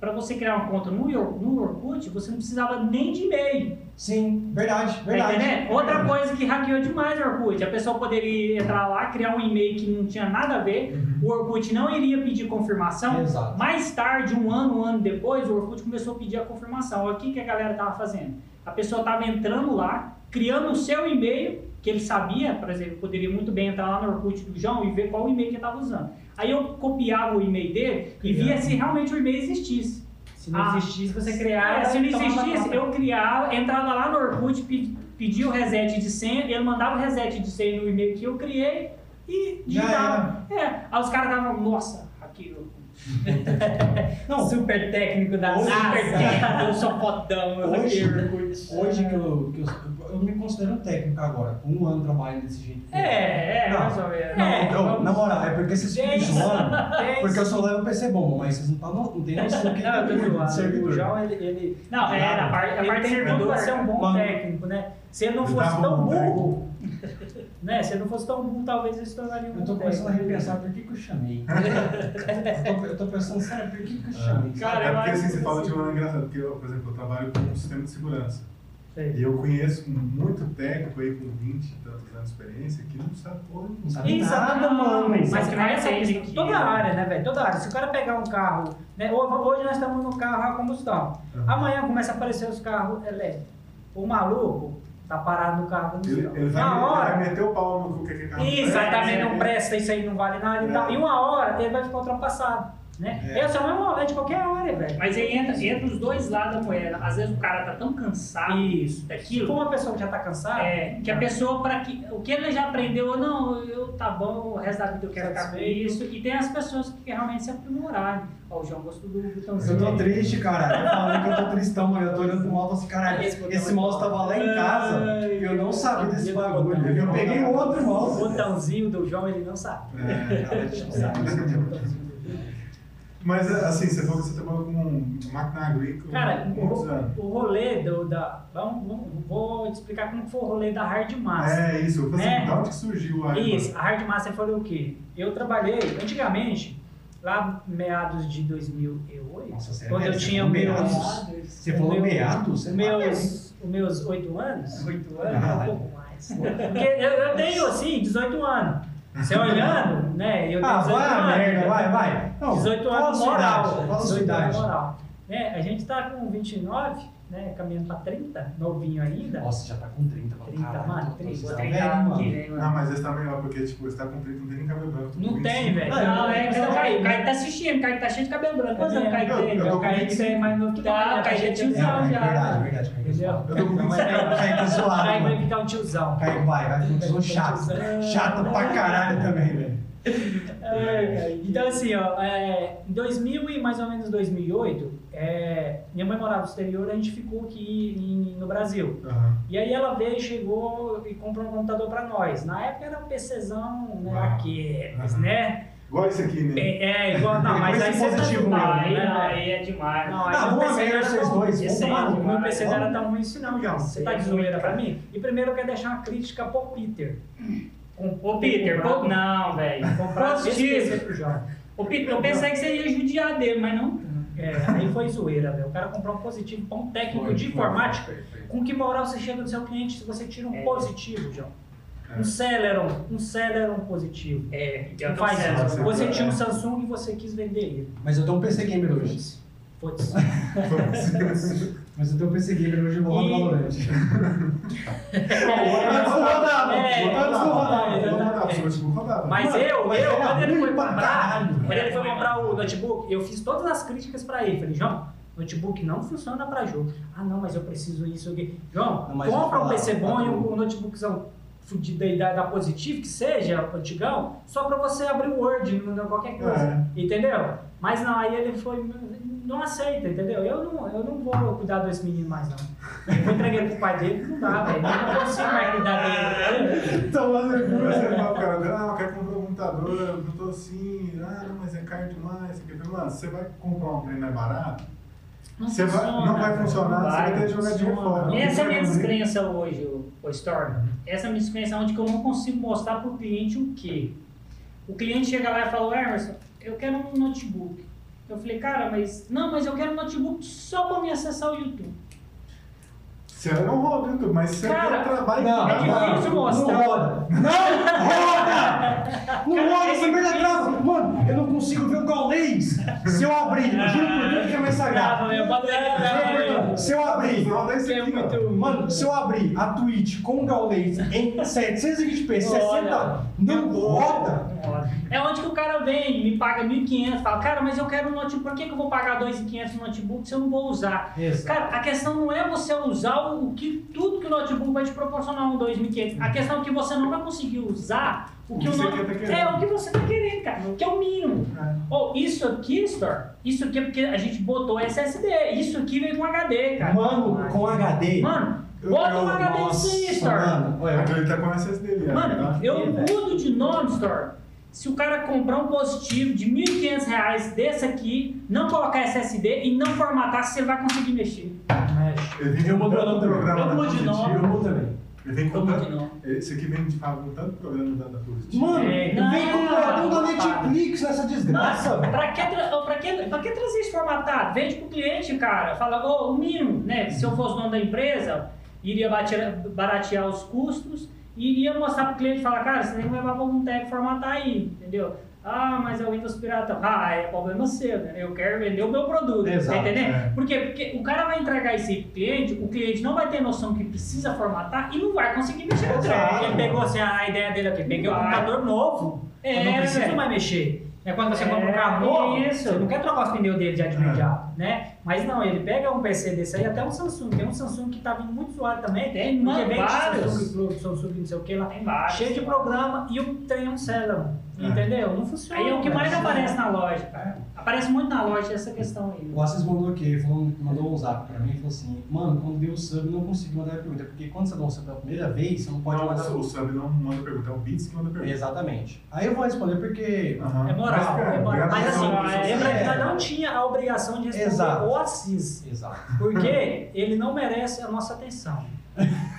Speaker 4: para você criar uma conta no, no Orkut, você não precisava nem de e-mail.
Speaker 2: Sim, verdade,
Speaker 4: Tá
Speaker 2: verdade.
Speaker 4: Outra coisa que hackeou demais o Orkut, a pessoa poderia entrar lá, criar um e-mail que não tinha nada a ver, o Orkut não iria pedir confirmação.
Speaker 2: Exato.
Speaker 4: Mais tarde, um ano, um ano depois, o Orkut começou a pedir a confirmação. Olha O que, que a galera estava fazendo? A pessoa estava entrando lá, criando o seu e-mail, que ele sabia, por exemplo, poderia muito bem entrar lá no Orkut do João e ver qual e-mail que ele estava usando. Aí eu copiava o e-mail dele e via se realmente o e-mail existisse.
Speaker 3: Se não
Speaker 4: Ah,
Speaker 3: existisse, você criava.
Speaker 4: É, se não existisse, eu criava, entrava lá no Orkut, pe- pedia o reset de senha, ele mandava o reset de senha no e-mail que eu criei e digitava. É, aí os caras davam, nossa, aqui eu.
Speaker 2: Não,
Speaker 3: Super técnico da NASA.
Speaker 4: Super técnico, eu sou fodão,
Speaker 2: Hoje-. Hoje que eu, que eu, um técnico agora, com um ano trabalhando desse jeito.
Speaker 4: É, é,
Speaker 2: Não.
Speaker 4: mais ou menos.
Speaker 2: Não,
Speaker 3: É,
Speaker 2: então,
Speaker 3: vamos-
Speaker 2: na moral, é porque vocês ficam zoando. Porque eu só levo PC bom, mas vocês não, tá, não, não tem noção que
Speaker 3: Não, eu tô
Speaker 2: é
Speaker 3: zoando. O
Speaker 2: servidor.
Speaker 3: João, ele, ele,
Speaker 4: Não, é, na parte, a parte de servidor.
Speaker 3: pra ser um bom
Speaker 2: Mano.
Speaker 3: técnico, né? Se ele não fosse tão
Speaker 1: bom, né?
Speaker 3: burro, né? Se ele não fosse tão burro, talvez ele se tornaria um
Speaker 2: Eu tô
Speaker 3: bom
Speaker 2: começando a
Speaker 3: técnico.
Speaker 2: repensar por que, que eu chamei. eu, tô, eu tô pensando, sério, por que, que eu chamei?
Speaker 4: Cara,
Speaker 1: É porque assim, você fala de uma engraçada, porque eu, por exemplo, eu trabalho com um sistema de segurança.
Speaker 3: Sei.
Speaker 1: E eu conheço muito técnico aí com 20 e tantos anos de experiência que não sabe porra
Speaker 2: Não sabe
Speaker 3: Exato,
Speaker 2: nada, mano.
Speaker 3: Mas,
Speaker 4: Mas
Speaker 3: que não é
Speaker 4: não
Speaker 3: essa
Speaker 4: que-
Speaker 3: Toda área, né, velho? Toda área. Se o cara pegar um carro, né? ho- Hoje nós estamos no carro a combustão.
Speaker 1: Uhum.
Speaker 3: Amanhã começa a aparecer os carros elétricos. O maluco tá parado no carro
Speaker 1: Ele,
Speaker 3: combustão.
Speaker 1: ele vai,
Speaker 3: Na
Speaker 1: ele vai
Speaker 3: hora.
Speaker 1: meter o pau no que que carro
Speaker 3: aí também
Speaker 1: né?
Speaker 3: não presta, isso aí não vale nada e
Speaker 1: É.
Speaker 3: tal. E uma hora ele vai ficar ultrapassado. Né?
Speaker 2: É.
Speaker 3: Essa é uma rolê de qualquer área, velho.
Speaker 4: Mas aí entra, entra os dois lados da moeda. Às vezes o cara tá tão cansado
Speaker 3: Isso.
Speaker 4: Daquilo.
Speaker 3: for uma pessoa que já tá cansada,
Speaker 4: É, que a pessoa, para que o que ele já aprendeu, não, eu tá bom, o resto da vida eu quero ficar com isso. E tem as pessoas que realmente se aprimoraram. Ó, o João gostou do botãozinho.
Speaker 2: Eu tô triste, cara. Eu falei que eu tô tristão, mano. Eu tô olhando pro mouse e assim, caralho,
Speaker 3: Esse
Speaker 2: esse mouse tava lá em casa e eu não sabia desse bagulho. Eu peguei outro
Speaker 3: o
Speaker 2: mouse.
Speaker 3: botãozinho do João ele não sabe.
Speaker 1: É.
Speaker 2: Cara, deixa eu saber.
Speaker 1: Mas assim, você falou que você trabalhou com máquina agrícola
Speaker 3: Cara, o, o rolê do, da. Vamos, vamos- vou te explicar como foi o rolê da Hard Master.
Speaker 1: É isso, eu falei
Speaker 3: Né?
Speaker 1: assim, de onde que surgiu a
Speaker 3: Isso, a Hard Master foi o quê? Eu trabalhei antigamente, lá meados de 2008,
Speaker 2: Nossa, sério,
Speaker 3: quando eu
Speaker 2: você
Speaker 3: tinha
Speaker 2: falou
Speaker 3: meus.
Speaker 2: meados? Você falou meados? Não
Speaker 3: meus, os meus 8 anos. 8 anos,
Speaker 2: Ah,
Speaker 3: um pouco mais. Porque eu, eu tenho, assim, 18 anos. Você olhando, né? Eu tenho
Speaker 2: Ah,
Speaker 3: 18
Speaker 2: vai
Speaker 3: anos.
Speaker 2: merda, vai, vai. Não,
Speaker 3: 18
Speaker 2: fala a
Speaker 3: anos moral.
Speaker 2: idade, Fala a sua
Speaker 3: 18 anos
Speaker 2: idade.
Speaker 3: moral. É, a gente tá com 29, né? Caminhando pra 30, novinho ainda.
Speaker 2: Nossa, já tá com 30, mano.
Speaker 3: 30,
Speaker 2: Caralho,
Speaker 3: mano,
Speaker 2: tô-
Speaker 3: 30,
Speaker 2: você
Speaker 4: Vou
Speaker 2: tá
Speaker 4: treinar
Speaker 2: velho,
Speaker 4: ano
Speaker 2: mano.
Speaker 1: Não,
Speaker 4: mano.
Speaker 1: mas esse tá melhor, porque tipo, você tá com 30, não tem nem cabelo branco. tô
Speaker 3: Não
Speaker 1: 25.
Speaker 3: tem, velho.
Speaker 4: Não, é que
Speaker 3: Não,
Speaker 4: o Kaique, o
Speaker 3: não.
Speaker 4: Kaique tá assistindo, o Kaique tá cheio de cabelo branco. Quantos anos o Kaique
Speaker 1: Eu-
Speaker 4: tem?
Speaker 1: tô
Speaker 3: O
Speaker 1: 25.
Speaker 3: é mais novo que
Speaker 4: Tá, o Kaique é
Speaker 2: É,
Speaker 4: tiozão
Speaker 2: é
Speaker 4: já.
Speaker 2: verdade, verdade. É
Speaker 3: Entendeu?
Speaker 1: Eu tô com
Speaker 3: Então,
Speaker 1: 25.
Speaker 3: mas-
Speaker 2: Kaique é zoado,
Speaker 3: Kaique vai ficar um tiozão.
Speaker 2: Kaique vai, vai ficar um chato. Chato pra caralho também, velho.
Speaker 3: É, então assim, ó, é, em 2000 e mais ou menos 2008, é, minha mãe morava no exterior, a gente ficou aqui em- no Brasil.
Speaker 1: Aham.
Speaker 3: E aí ela veio, chegou e comprou um computador pra nós. Na época era um PCzão, né, aqueles,
Speaker 1: Aham.
Speaker 3: né?
Speaker 1: Igual esse aqui, né?
Speaker 3: É, é, igual, não, mas aí
Speaker 2: Esse
Speaker 3: você
Speaker 2: positivo
Speaker 3: não,
Speaker 2: mesmo,
Speaker 4: Aí,
Speaker 3: né, velho?
Speaker 4: aí é demais.
Speaker 3: Não, aí
Speaker 2: Ah,
Speaker 3: meu
Speaker 2: vamos ver vocês dois, vamos
Speaker 3: esse- meu PC não era tão ruim assim não, João. Você tá de
Speaker 4: é
Speaker 3: zoeira pra mim? E primeiro eu quero deixar uma crítica pro Peter. Com-
Speaker 4: Ô, Peter, pô, não, velho.
Speaker 3: João.
Speaker 4: Ô, Peter, eu pensei que você ia judiar dele, mas não.
Speaker 3: É, aí foi zoeira, velho. O cara comprou um positivo pra um técnico
Speaker 2: Foi,
Speaker 3: de
Speaker 2: foi,
Speaker 3: informática.
Speaker 2: foi, foi.
Speaker 3: Com que moral você chega no seu cliente se você tira um
Speaker 4: É.
Speaker 3: positivo, João?
Speaker 1: É.
Speaker 3: Um Celeron, um Celeron positivo.
Speaker 4: É,
Speaker 3: Não faz isso.
Speaker 1: Você-
Speaker 3: Você tinha um. Samsung e você quis vender ele.
Speaker 2: Mas eu tenho um PC Gamer hoje.
Speaker 3: Foda-se.
Speaker 2: Mas eu tenho um PC Gamer hoje vou rodar Valorant.
Speaker 3: É,
Speaker 2: Antes não rodava,
Speaker 3: É,
Speaker 2: antes não rodava.
Speaker 3: é,
Speaker 1: Não rodava.
Speaker 3: Mas eu,
Speaker 2: mas
Speaker 3: eu,
Speaker 2: era
Speaker 3: quando ele foi comprar, quando ele foi comprar o notebook, eu fiz todas as críticas pra ele. Falei, João, notebook não funciona pra jogo. Ah, não, mas eu preciso isso aqui. João,
Speaker 2: Não,
Speaker 3: compra um PC bom
Speaker 2: tá
Speaker 3: e um, notebookzão fudido aí da, da positivo, que seja antigão, só pra você abrir o Word, não não qualquer coisa.
Speaker 1: É.
Speaker 3: Entendeu? Mas não, aí ele foi. Não aceita, entendeu? Eu não, eu não vou cuidar desse menino mais, não. Eu entreguei pro pai dele, não dá, velho. Eu não consigo mais cuidar dele.
Speaker 2: Então, mas
Speaker 1: Aí você fala pro cara, ah, eu quero comprar um computador, eu tô assim, ah, não, mas é caro demais. Você quer Mano, você vai comprar um trem mais barato,
Speaker 4: Não
Speaker 1: você vai, não vai funcionar, você vai ter que jogar dinheiro
Speaker 3: funciona.
Speaker 1: fora.
Speaker 4: Essa é a minha
Speaker 1: Não
Speaker 4: descrença hoje, o, o Storm. Essa é a minha descrença onde que eu não consigo mostrar pro cliente o quê? O cliente chega lá e fala, Emerson, eu quero um notebook. Eu falei, cara, mas. Não, mas eu quero um notebook só pra me acessar o YouTube.
Speaker 1: Você não roda, YouTube, mas você
Speaker 4: Cara,
Speaker 1: trabalho
Speaker 2: Não,
Speaker 4: É difícil
Speaker 2: não,
Speaker 4: mostrar.
Speaker 2: Não roda! Não roda! Não roda,
Speaker 4: é
Speaker 2: você perde atraso! Mano, eu não consigo ver o gaulês se eu abrir. Juro por tudo que é mais sagrado. por tudo, Se eu abrir.
Speaker 3: É muito-
Speaker 2: Mano, se eu abrir a Twitch com o gaulês em 720p, 60, não roda.
Speaker 4: É onde que o cara vem, me paga 1.500, fala, cara, mas eu quero um notebook, por que, que eu vou pagar 2.500 no notebook se eu não vou usar?
Speaker 2: Exato.
Speaker 4: Cara, a questão não é você usar o que tudo que o notebook vai te proporcionar um 2.500. A questão é que você não vai conseguir usar o
Speaker 1: O
Speaker 4: que
Speaker 1: que
Speaker 4: o
Speaker 1: você
Speaker 4: no-
Speaker 1: quer tá querendo.
Speaker 4: É o que você tá querendo, cara, que é o mínimo.
Speaker 1: É.
Speaker 4: Ou isso aqui, Store, isso aqui é porque a gente botou SSD, isso aqui veio com HD, cara.
Speaker 2: Mano, com HD.
Speaker 4: Mano,
Speaker 1: Eu-
Speaker 4: bota
Speaker 1: eu-
Speaker 4: um HD
Speaker 2: Nossa,
Speaker 4: nisso aí, Store.
Speaker 2: Mano, olha,
Speaker 1: Aquele tá com SSD ali, ó,
Speaker 4: Mano,
Speaker 1: tá?
Speaker 4: eu mudo de nome, Store. Se o cara comprar um positivo de 1.500 reais desse aqui, não colocar SSD e não formatar, você vai conseguir mexer.
Speaker 1: Ele vem
Speaker 2: Eu
Speaker 1: com
Speaker 2: mudo também.
Speaker 1: programa
Speaker 4: Eu mudo de nome.
Speaker 2: eu vou também.
Speaker 1: Ele vem com
Speaker 4: Eu mudo
Speaker 1: tanto...
Speaker 4: de nome.
Speaker 1: Esse aqui vem de fábrica com tanto programa da, Positivo.
Speaker 2: Mano,
Speaker 4: É,
Speaker 2: eu venho com o botão da
Speaker 4: não,
Speaker 2: Netflix nessa desgraça,
Speaker 4: Nossa, pra que, tra- pra, que, pra que trazer isso formatado? Vende pro cliente, cara. Fala, ô, o mínimo, né? Se eu fosse dono da empresa, iria batear- baratear os custos e ia mostrar pro cliente e falar, cara, você tem que levar pra um tag formatar aí, entendeu? Ah, mas é o Windows Pirata. Ah, é problema seu, né? Eu quero vender o meu produto.
Speaker 2: Exato,
Speaker 4: tá entendendo?
Speaker 1: é.
Speaker 4: Por quê? Porque o cara vai entregar isso aí pro cliente, o cliente não vai ter noção que precisa formatar e não vai conseguir mexer no trem.
Speaker 3: Ele pegou assim, a ideia dele aqui, peguei um
Speaker 4: Vai.
Speaker 3: computador novo,
Speaker 4: É,
Speaker 3: não preciso
Speaker 4: velho.
Speaker 3: mais mexer. É quando você
Speaker 4: É,
Speaker 3: compra um carro novo,
Speaker 4: isso.
Speaker 3: você não quer trocar os pneus dele já de
Speaker 1: É.
Speaker 3: imediato, né? Mas não, ele pega um PC desse aí, até um Samsung. Tem um Samsung que tá vindo muito zoado também.
Speaker 4: Tem,
Speaker 3: porque
Speaker 4: mano,
Speaker 3: vem
Speaker 4: vários.
Speaker 3: Samsung, Samsung, não sei o que lá.
Speaker 4: Tem vários.
Speaker 3: Cheio de programa e o trem é um Celeron.
Speaker 1: É.
Speaker 3: Entendeu? Não funciona.
Speaker 4: Aí é o que mais
Speaker 3: velho.
Speaker 4: aparece na loja, cara. Aparece muito na loja essa questão aí.
Speaker 2: O Assis mandou aqui, ele falou, mandou um zap pra mim e falou assim, mano, quando deu o sub eu não consegui mandar a pergunta, porque quando você dá um sub pela primeira vez, você não pode
Speaker 1: Não,
Speaker 2: mandar
Speaker 1: o Sub não manda pergunta, é o Beats que manda pergunta.
Speaker 2: Exatamente. Aí eu vou responder porque
Speaker 1: Aham.
Speaker 3: É moral,
Speaker 1: cara,
Speaker 3: é moral. Mas assim,
Speaker 4: é-
Speaker 3: lembra que
Speaker 2: é.
Speaker 3: nós não tinha a obrigação de responder
Speaker 2: Exato.
Speaker 3: o Assis.
Speaker 2: Exato.
Speaker 3: Porque ele não merece a nossa atenção.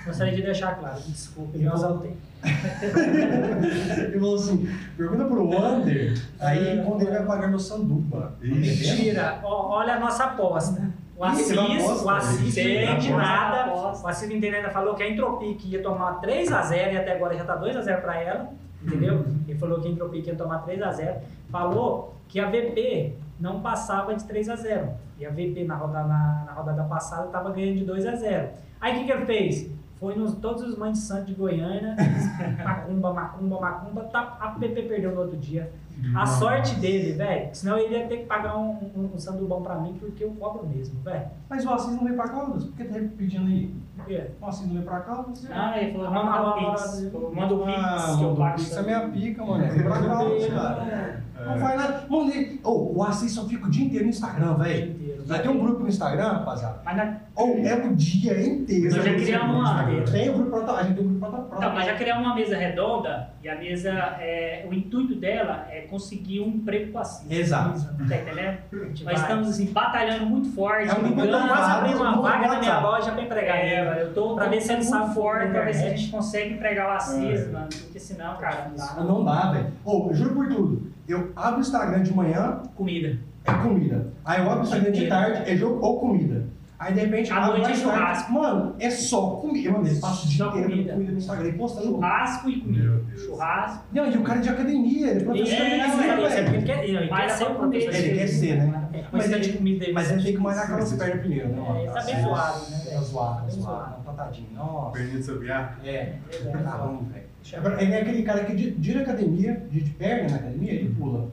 Speaker 3: Gostaria de deixar claro. Desculpe, eu exaltei.
Speaker 2: Ele falou assim, pergunta pro Wander, aí quando ele vai pagar meu sanduba.
Speaker 3: Mentira. Olha a nossa aposta. O Assis, o Assis não
Speaker 4: aposta,
Speaker 3: nada. O Assis não entende nada. Falou que a Entropic ia tomar 3x0 e até agora já tá 2x0 para ela. Entendeu? Ele falou que a Entropic ia tomar 3x0. Falou que a VP não passava de 3x0. E a VP na rodada, na, na rodada passada estava ganhando de 2x0. Aí o que, que ele fez? Foi nos todos os mães de santo de Goiânia, macumba, macumba, macumba, tá, a PP perdeu no outro dia. A sorte dele, velho, senão ele ia ter que pagar um, um, um sandubão pra mim, porque eu cobro mesmo, velho.
Speaker 2: Mas o Assis não veio pra Caldas, por que tá pedindo aí?
Speaker 3: Por quê?
Speaker 2: O Assis não veio pra Caldas?
Speaker 4: Ah, ele falou,
Speaker 3: Manda lá,
Speaker 4: o Pix.
Speaker 3: manda-
Speaker 4: o Pix.
Speaker 2: Ah,
Speaker 4: que eu pago
Speaker 2: Pix é minha pica, mano. Vem pra Caldas, cara. Não faz nada. Mano, ele- Ô, o Assis só fica o dia inteiro no Instagram, velho.
Speaker 3: Inteiro.
Speaker 2: Já tem um grupo no Instagram, rapaziada.
Speaker 4: Mas na-
Speaker 2: Ou é o dia inteiro.
Speaker 4: Nós já criamos uma-
Speaker 2: Tem o grupo prota, a gente tem um grupo prota,
Speaker 4: Então, nós já criamos uma mesa redonda e a mesa, é, o intuito dela é conseguir um emprego passivo.
Speaker 2: Exato.
Speaker 4: Tá entendendo? Nós
Speaker 3: vai.
Speaker 4: estamos assim, batalhando muito forte.
Speaker 2: É um
Speaker 4: brigando.
Speaker 3: quase abrir uma vaga na minha loja pra empregar
Speaker 4: É,
Speaker 3: ele.
Speaker 4: mano, eu tô
Speaker 3: Pra ver se ele
Speaker 4: muito
Speaker 3: sabe
Speaker 4: forte, pra ver se a gente consegue empregar o Assis,
Speaker 1: É.
Speaker 4: mano. Porque senão, cara, não dá.
Speaker 2: Não dá, velho. Eu juro por tudo. Eu abro o Instagram de manhã,
Speaker 4: Comida.
Speaker 2: É comida. Aí eu abro o de tarde, é jogo ou comida. Aí de repente, abro
Speaker 4: noite é churrasco.
Speaker 2: Mano, é só comida. Mano, ele passa o dia inteiro
Speaker 4: comida.
Speaker 2: comida. no Instagram e postando.
Speaker 4: Churrasco e comida. Churrasco.
Speaker 2: Não, e o cara é de academia, ele é professor de
Speaker 4: É,
Speaker 2: academia,
Speaker 3: é ele quer, ele quer
Speaker 4: Mas
Speaker 3: ser
Speaker 4: é
Speaker 3: o professor.
Speaker 2: Ele quer ser, né?
Speaker 3: É,
Speaker 2: Mas ele-
Speaker 3: de comida aí.
Speaker 2: Mas ele tem que malhar aquelas pernas primeiro, né? mano?
Speaker 3: É, tá bem
Speaker 2: É,
Speaker 3: zoado, né?
Speaker 2: Tá zoado, tá
Speaker 3: Bem
Speaker 2: zoado. tá tadinho. Nossa.
Speaker 1: Perninha de sabiá.
Speaker 2: É,
Speaker 3: É,
Speaker 2: tá ruim, velho.
Speaker 3: Eu
Speaker 2: Agora, Ele é aquele cara que de, de academia, de, de perna na academia, ele pula.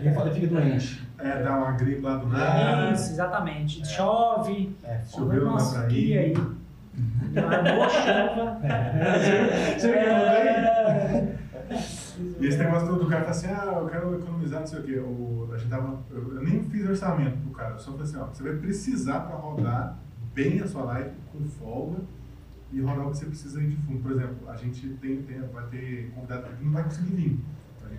Speaker 2: Ele fala, fica doente.
Speaker 1: É, dá uma gripe lá do nada.
Speaker 3: Isso, exatamente. Chove.
Speaker 2: É,
Speaker 1: Choveu, não dá
Speaker 3: Nossa,
Speaker 1: pra
Speaker 3: que
Speaker 1: ir.
Speaker 3: aí. Uma boa chuva.
Speaker 2: Você viu que eu mandei?
Speaker 1: E esse negócio todo do cara fala assim, ah, eu quero economizar, não sei o quê. O, a gente tava, eu, eu nem fiz orçamento pro cara, eu só falei assim, ó, você vai precisar para rodar bem a sua live com folga e rodar o que você precisa aí de fundo. Por exemplo, a gente tem, tem, vai ter convidado que não vai conseguir vir.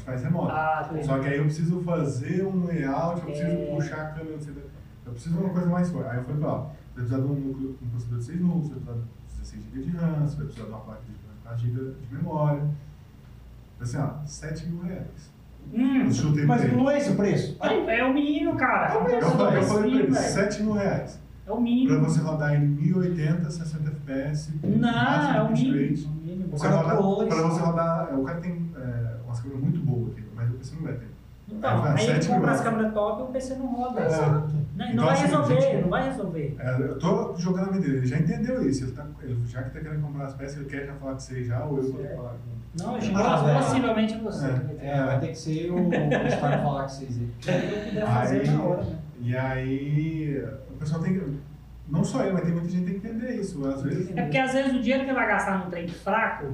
Speaker 1: Gente faz remoto.
Speaker 4: Ah.
Speaker 1: Só que aí eu preciso fazer um layout, eu preciso
Speaker 4: É.
Speaker 1: puxar a câmera, não sei, eu preciso de uma coisa mais forte. Aí eu falei pra ela, você vai precisar de um núcleo, um processador de 6 núcleos, você vai precisar de 16 GB de RAM, você vai precisar de uma placa de 4 GB de memória. Assim, ó, 7 mil reais.
Speaker 4: Hum,
Speaker 1: Eu pra
Speaker 2: Mas não é esse o preço?
Speaker 4: é, é o mínimo, cara.
Speaker 2: É o
Speaker 1: Eu falei, eu falei pra ele,
Speaker 4: velho.
Speaker 1: 7 mil reais.
Speaker 4: É o
Speaker 1: Pra
Speaker 4: mínimo.
Speaker 1: você rodar em 1080, 60 FPS,
Speaker 4: Não,
Speaker 1: máximo
Speaker 4: é o mínimo.
Speaker 3: mínimo.
Speaker 1: Você rodar, pra você rodar, é, o cara tem é, umas câmeras muito boas aqui, mas o PC não vai ter.
Speaker 3: Então,
Speaker 1: Vai,
Speaker 3: aí ele compra as câmeras top e o PC não roda.
Speaker 1: É.
Speaker 3: Não,
Speaker 1: Então,
Speaker 3: não vai
Speaker 1: assim,
Speaker 3: resolver,
Speaker 1: gente-
Speaker 3: não vai resolver.
Speaker 1: É, eu tô jogando a medida, ele já entendeu isso. Ele tá, ele, já que tá querendo comprar as peças, ele quer já falar com você já, ou eu vou que falar com
Speaker 3: Não, gente,
Speaker 2: Ah, velho.
Speaker 4: Possivelmente você.
Speaker 1: É.
Speaker 2: É, vai ter que ser o o Star falar com vocês aí.
Speaker 3: se eu puder fazer
Speaker 1: Aí-
Speaker 3: na hora, né?
Speaker 1: E aí, o pessoal tem que. Não só ele, mas tem muita gente que tem que entender isso. Às vezes.
Speaker 4: É porque às vezes o dinheiro que ele vai gastar num trem fraco,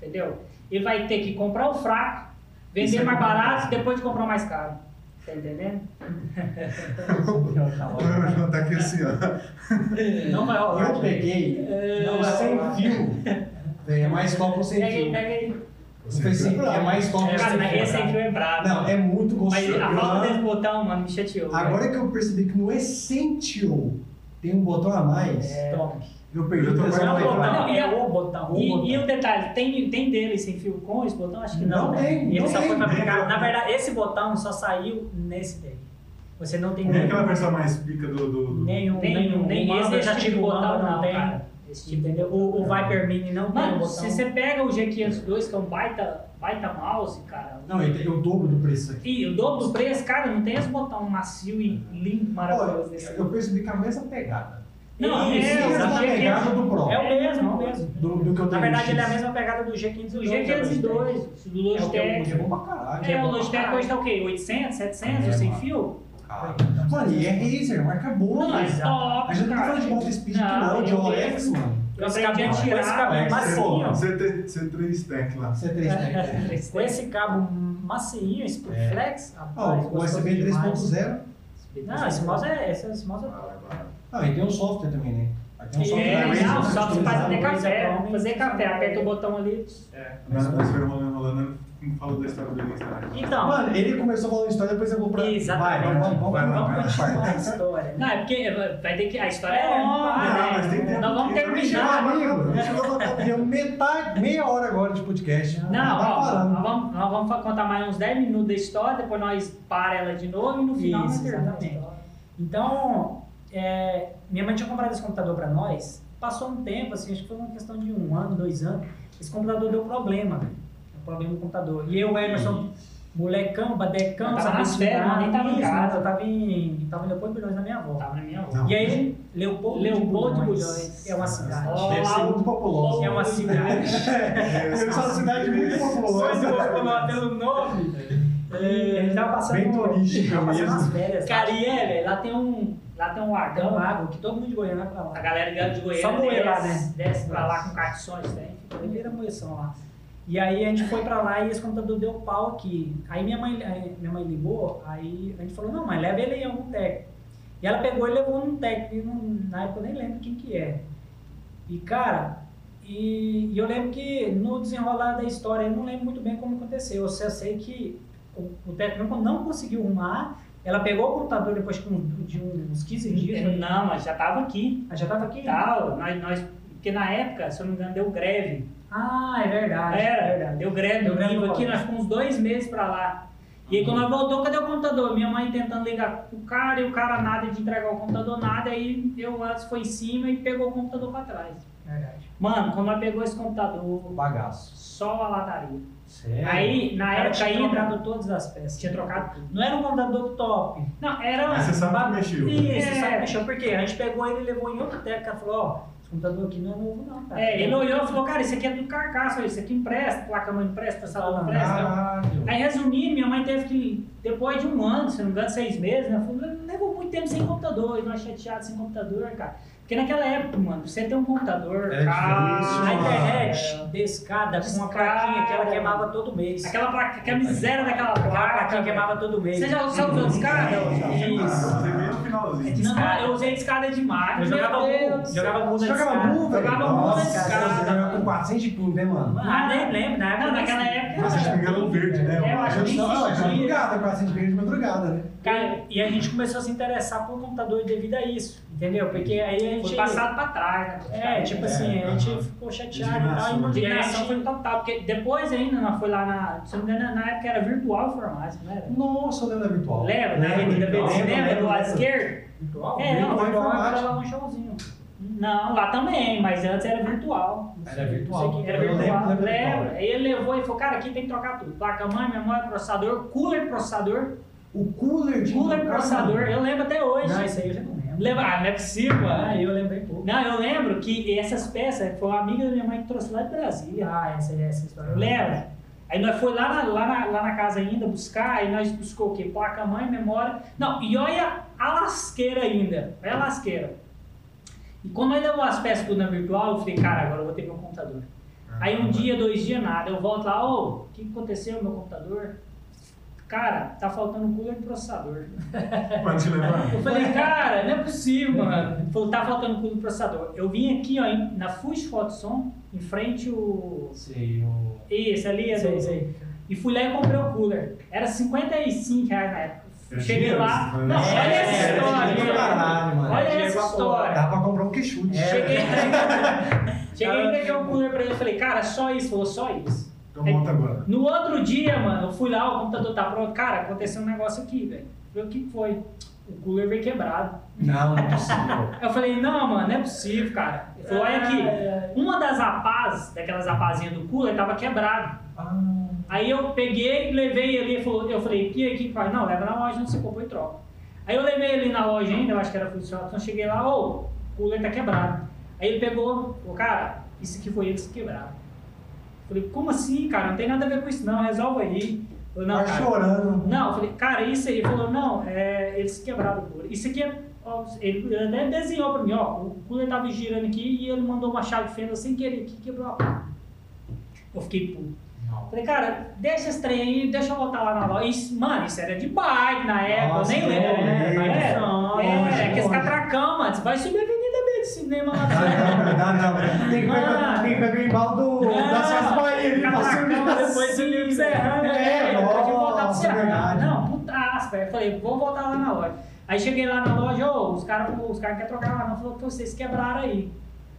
Speaker 4: entendeu? Ele vai ter que comprar o fraco, vender
Speaker 1: é
Speaker 4: mais barato e depois de comprar mais caro. Tá entendendo?
Speaker 1: O João tá aqui assim, ó.
Speaker 3: Não vai rolar.
Speaker 2: Eu peguei
Speaker 3: Não
Speaker 2: o
Speaker 3: vai
Speaker 2: sem fio. É mais top o sem
Speaker 4: Pega aí,
Speaker 2: fio.
Speaker 4: pega aí.
Speaker 2: Eu falei assim, é mais top o
Speaker 4: Cara,
Speaker 2: sem
Speaker 4: mas
Speaker 2: fio.
Speaker 4: esse sem fio é brabo.
Speaker 2: Não, é muito
Speaker 4: Mas
Speaker 2: gostoso.
Speaker 4: a falta desse botão, mano, me chateou.
Speaker 2: Agora
Speaker 4: velho.
Speaker 2: que eu percebi que no Essential tem um botão a mais,
Speaker 4: É.
Speaker 3: Top.
Speaker 2: Eu perdi
Speaker 1: Eu
Speaker 2: o
Speaker 1: botão.
Speaker 2: leitura.
Speaker 3: Não, é o botão.
Speaker 4: E,
Speaker 3: botão.
Speaker 4: e o detalhe, tem, tem dele sem fio com esse botão? Acho que não.
Speaker 2: Não
Speaker 4: né?
Speaker 2: tem,
Speaker 3: Ele
Speaker 2: não
Speaker 3: só
Speaker 2: tem.
Speaker 3: foi fabricado. Na verdade, esse botão só saiu nesse daí. Você não tem
Speaker 1: Nem aquela versão mais pica do. do, do...
Speaker 3: Nenhum,
Speaker 4: Tem,
Speaker 3: nenhum.
Speaker 4: nem esse, esse
Speaker 3: já
Speaker 4: tipo
Speaker 3: tive
Speaker 4: de
Speaker 3: o
Speaker 4: botão não,
Speaker 3: tem.
Speaker 4: cara. Esse tipo.
Speaker 3: O, o Viper Mini não tem o
Speaker 4: Mano,
Speaker 3: botão.
Speaker 4: se você pega o G502, que é um baita, baita mouse, cara.
Speaker 2: Não, ele tem o dobro do preço aqui.
Speaker 4: E o dobro do preço, cara, não tem esse botão macio e limpo, maravilhoso desse.
Speaker 2: Olha, eu percebi que a mesma pegada.
Speaker 4: Não,
Speaker 3: Isso,
Speaker 4: é,
Speaker 2: a mesma
Speaker 3: exatamente.
Speaker 2: pegada do Pro.
Speaker 3: É o mesmo, é o mesmo.
Speaker 2: Do, do que eu
Speaker 3: Na verdade, ele é a mesma pegada do G502.
Speaker 4: O G502, do
Speaker 2: É o que eu
Speaker 4: Logitech.
Speaker 2: é bom pra caralho.
Speaker 4: É, o Logitech hoje tá o quê? 800, 700,
Speaker 2: É,
Speaker 4: sem fio?
Speaker 2: Cara, Mano, e é Razer, marca boa,
Speaker 4: Não, é
Speaker 2: velho.
Speaker 4: top,
Speaker 2: A gente não tá falando de Volta Speed aqui
Speaker 4: Não,
Speaker 2: não, de
Speaker 4: mesmo.
Speaker 2: mano.
Speaker 4: Eu aprendi a tirar.
Speaker 3: esse cabo
Speaker 2: é,
Speaker 3: macio.
Speaker 1: C3 C3 Stack lá.
Speaker 2: C3 Tech.
Speaker 3: Com esse cabo macinho, esse
Speaker 2: É.
Speaker 3: flex,
Speaker 2: Ó, o USB
Speaker 3: demais.
Speaker 2: 3.0.
Speaker 3: Não, esse mouse é. Esse, esse mouse é.
Speaker 2: Ah, e tem um software também, né? Tem um software
Speaker 4: É,
Speaker 2: Razer
Speaker 4: não,
Speaker 2: pra
Speaker 4: só você faz até café, fazer café, aperta o botão ali.
Speaker 1: Nós foi rolando, rolando, falou da história do Instagram.
Speaker 3: Então,
Speaker 2: Mano, ele começou falando história, depois eu vou pra...
Speaker 3: Exatamente.
Speaker 2: Vai, vamos, vamos,
Speaker 1: Vai,
Speaker 2: vamos,
Speaker 1: vai,
Speaker 2: vamos,
Speaker 1: vai.
Speaker 2: vai.
Speaker 3: continuar a história.
Speaker 4: Não, é porque vai ter que. A história é
Speaker 3: É,
Speaker 4: longa,
Speaker 1: não, mas tem
Speaker 4: né?
Speaker 1: tempo.
Speaker 4: Nós vamos terminar.
Speaker 2: amigo, deu metade, meia hora agora de podcast.
Speaker 4: Não,
Speaker 2: tá
Speaker 4: ó, nós vamos, nós vamos fa- contar mais uns 10 minutos da história, depois nós para ela de novo e no final
Speaker 3: Isso,
Speaker 4: a
Speaker 3: exatamente. Então, é, minha mãe tinha comprado esse computador pra nós. Passou um tempo, assim, acho que foi uma questão de um ano, dois anos. Esse computador deu problema, velho. Deu problema no computador. E eu, Emerson, molecão, badecão,
Speaker 4: Eu tava nas férias, nem tava em casa.
Speaker 3: nada, Eu tava em, tava em Leopoldo Bilhões na minha avó.
Speaker 4: Tava na minha avó.
Speaker 1: Não.
Speaker 3: E aí, Leopoldo,
Speaker 4: Leopoldo
Speaker 3: Bulhões
Speaker 4: Bulhões.
Speaker 3: é uma cidade.
Speaker 4: Ó,
Speaker 2: Deve ser muito populoso.
Speaker 3: É uma cidade.
Speaker 2: Eu sou uma cidade muito populosa.
Speaker 3: pelo nome. É, a gente tava passando,
Speaker 2: Bem turística
Speaker 3: tava passando
Speaker 2: mesmo.
Speaker 3: as férias. lá.
Speaker 4: Carié, velho, lá tem um. Lá tem um
Speaker 3: Tem um lago que todo mundo de Goiânia vai pra lá.
Speaker 4: A galera de Goiânia
Speaker 3: Só moer lá,
Speaker 4: desce,
Speaker 3: né?
Speaker 4: desce pra lá com cartições, tem.
Speaker 3: Ele vira moeção lá. E aí a gente foi pra lá e esse computador deu pau aqui. Aí minha mãe, aí minha mãe ligou, aí a gente falou, não, mas leva ele aí algum técnico. E ela pegou e levou num técnico, não- na época eu nem lembro quem que é. E cara, e, e eu lembro que no desenrolar da história, eu não lembro muito bem como aconteceu. Eu só sei que o, o técnico não conseguiu arrumar, ela pegou o computador depois de, uns 15 dias, foi-
Speaker 4: Não, mas já tava aqui.
Speaker 3: Ah, já tava aqui?
Speaker 4: Tal, nós, nós, porque na época, se eu não me engano, deu greve.
Speaker 3: Ah, é verdade. é
Speaker 4: Era,
Speaker 3: verdade.
Speaker 4: deu greve
Speaker 3: Deu greve
Speaker 4: aqui, nós ficamos uns dois meses pra lá. E aí quando nós voltou, cadê o computador? Minha mãe tentando ligar pro cara e o cara nada de entregar o computador, nada. Aí eu antes foi em cima e pegou o computador pra trás.
Speaker 3: Verdade.
Speaker 4: Mano, quando nós pegou esse computador,
Speaker 2: Bagaço.
Speaker 4: só a lataria.
Speaker 2: Sério?
Speaker 4: Aí, na época
Speaker 3: tinha
Speaker 4: ainda,
Speaker 3: trocado todas as peças.
Speaker 4: tinha trocado.
Speaker 3: Não era um computador top.
Speaker 4: Não, era.
Speaker 1: Mas você sabe que mexeu.
Speaker 3: Isso,
Speaker 4: É.
Speaker 3: sabe mexeu. Por quê? A gente pegou ele e levou em outro técnico. Ela falou, ó, esse computador aqui não é novo não, cara.
Speaker 4: É, ele olhou e falou, cara, isso aqui é do carcaço, isso aqui empresta, placa mãe empresta, processador
Speaker 3: Ah,
Speaker 4: empresta.
Speaker 2: Caralho.
Speaker 4: Aí resumindo, minha mãe teve que, depois de um ano, se não me engano, seis meses, né? Falou, levou muito tempo sem computador, e nós chateados sem computador, cara. Porque naquela época, mano, você ter um computador,
Speaker 2: Era
Speaker 4: cara,
Speaker 2: difícil,
Speaker 3: A
Speaker 2: mano.
Speaker 3: internet escada com uma plaquinha que ela queimava todo mês.
Speaker 4: Aquela placa, aquela miséria daquela
Speaker 3: Aquela
Speaker 4: placa.
Speaker 3: plaquinha
Speaker 4: velho.
Speaker 3: queimava todo mês.
Speaker 4: Você já usou de escada?
Speaker 3: Isso.
Speaker 1: Você veio no finalzinho.
Speaker 4: Não, eu usei de escada demais.
Speaker 3: Eu jogava mu, jogava mu na
Speaker 2: jogava
Speaker 3: escada.
Speaker 2: mu, velho?
Speaker 4: Jogava mu na
Speaker 2: Você jogava com 400 de ping, né, mano?
Speaker 3: Ah, nem lembro, na época.
Speaker 4: Não, naquela época.
Speaker 1: Mas vocês pegaram verde, né?
Speaker 4: É, eu acho que
Speaker 2: Não, não, de
Speaker 4: existia.
Speaker 2: madrugada, 400 de ping de madrugada, né?
Speaker 3: Cara, e a gente começou a se interessar por computador devido a isso, entendeu? Porque aí a gente.
Speaker 4: Foi passado pra trás, né?
Speaker 3: É, tipo assim, a gente ficou chateado e tal. E
Speaker 1: né?
Speaker 3: a
Speaker 4: Indignação
Speaker 3: gente-
Speaker 4: foi total, porque depois ainda nós foi lá na. Se não me engano, na época era virtual informática, não era?
Speaker 2: Nossa, eu lembro da virtual.
Speaker 4: Lembra? Na
Speaker 2: Lembro,
Speaker 4: Avenida
Speaker 2: lembro,
Speaker 4: BC, lembra?
Speaker 2: lembro,
Speaker 4: Do lado
Speaker 2: lembro.
Speaker 4: esquerdo?
Speaker 3: Virtual?
Speaker 4: É, não,
Speaker 2: Virtual
Speaker 4: era lá um showzinho. Não, lá também, mas antes era virtual.
Speaker 2: Era virtual.
Speaker 3: Não
Speaker 4: Era
Speaker 2: Eu lembro,
Speaker 4: virtual,
Speaker 2: lembro
Speaker 4: lembra?
Speaker 2: virtual.
Speaker 4: Aí ele levou e falou, cara, aqui tem que trocar tudo. Placa mãe, memória, processador, cooler processador,
Speaker 2: O cooler de
Speaker 4: cooler processador, eu lembro até hoje.
Speaker 3: Não, isso aí eu já não lembro.
Speaker 4: Lembra? Ah, não é possível.
Speaker 3: Ah, eu lembrei pouco.
Speaker 4: Não, eu lembro que essas peças foi uma amiga da minha mãe que trouxe lá de Brasília.
Speaker 3: Ah, essa, essa história. eu
Speaker 4: Lembra? Aí nós foi lá na, lá, na, lá na casa ainda buscar, aí nós buscou o quê? Placa mãe, memória. Não, e olha a lasqueira ainda. Olha a lasqueira. E quando nós levamos as peças tudo na virtual, eu falei, cara, agora eu vou ter meu computador. Aí um dia, dois dias, nada. Eu volto lá, ô, o que que aconteceu no meu computador? Cara, tá faltando cooler de processador.
Speaker 1: Pode te levar?
Speaker 4: Eu falei, cara, não é possível, mano. Ele falou, tá faltando cooler de processador. Eu vim aqui, ó, em- na Fuji Photosong, em frente o...
Speaker 2: Sei, o...
Speaker 4: Esse ali é
Speaker 3: Sei,
Speaker 4: do...
Speaker 3: sei.
Speaker 4: E fui lá e comprei o cooler. Era 55 reais na época.
Speaker 1: Eu
Speaker 4: Cheguei lá.
Speaker 1: isso,
Speaker 4: Não,
Speaker 1: né?
Speaker 4: olha
Speaker 3: É,
Speaker 4: essa
Speaker 3: é,
Speaker 4: história.
Speaker 2: caralho, mano.
Speaker 4: Olha essa história.
Speaker 2: Dá pra comprar um queixude.
Speaker 4: Cheguei, cheguei e peguei o cooler pra ele e falei, cara, só isso. Falou, só isso.
Speaker 1: Então monta agora.
Speaker 4: No outro dia, mano, eu fui lá, o computador tá pronto. Cara, aconteceu um negócio aqui, velho. Falei, o que que foi? O cooler veio quebrado.
Speaker 2: Não, não é possível.
Speaker 4: Eu falei, não, mano, não é possível, cara. Ele falou, olha aqui. Uma das apás, daquelas apazinhas do cooler, tava quebrado.
Speaker 2: Ah,
Speaker 4: Aí eu peguei, levei ali, falou, eu falei, que aqui faz? Não, leva na loja, não se compra e troca. Aí eu levei ele na loja ainda, eu acho que era funcionário, então cheguei lá, ô, o cooler tá quebrado. Aí ele pegou, falou, cara, isso aqui foi eles que quebraram. Falei, como assim, cara? Não tem nada a ver com isso não, resolve aí. Falei, não,
Speaker 2: tá
Speaker 4: cara.
Speaker 2: chorando.
Speaker 4: Não, eu falei, cara, isso aí. Ele falou, não, é, eles quebraram o cooler. Isso aqui é. ó, ele até desenhou pra mim, ó. O cooler tava girando aqui e ele mandou uma chave de fenda sem querer aqui, quebrou a. Eu fiquei puto. Falei, cara, deixa esse trem aí, deixa eu voltar lá na loja. Isso, mano, isso era de bike na época,
Speaker 2: Nossa,
Speaker 4: eu nem
Speaker 2: é,
Speaker 4: lembro.
Speaker 2: é,
Speaker 4: É,
Speaker 2: é,
Speaker 4: é,
Speaker 2: longe,
Speaker 4: é, aqueles
Speaker 2: longe.
Speaker 4: catracão, mano. Você vai subir a Avenida B de cinema lá pra
Speaker 2: Não, não, não. Tem que pegar, tem que pegar o embalo do, da Bahia ali pra subir.
Speaker 4: Catracão, depois subir pro Serrano.
Speaker 2: É,
Speaker 4: É, pode voltar pro
Speaker 2: nossa, verdade.
Speaker 4: Não, putaço, velho. Falei, vou voltar lá na loja. Aí cheguei lá na loja, ô, os caras os cara querem trocar lá, não. Falou que vocês quebraram aí.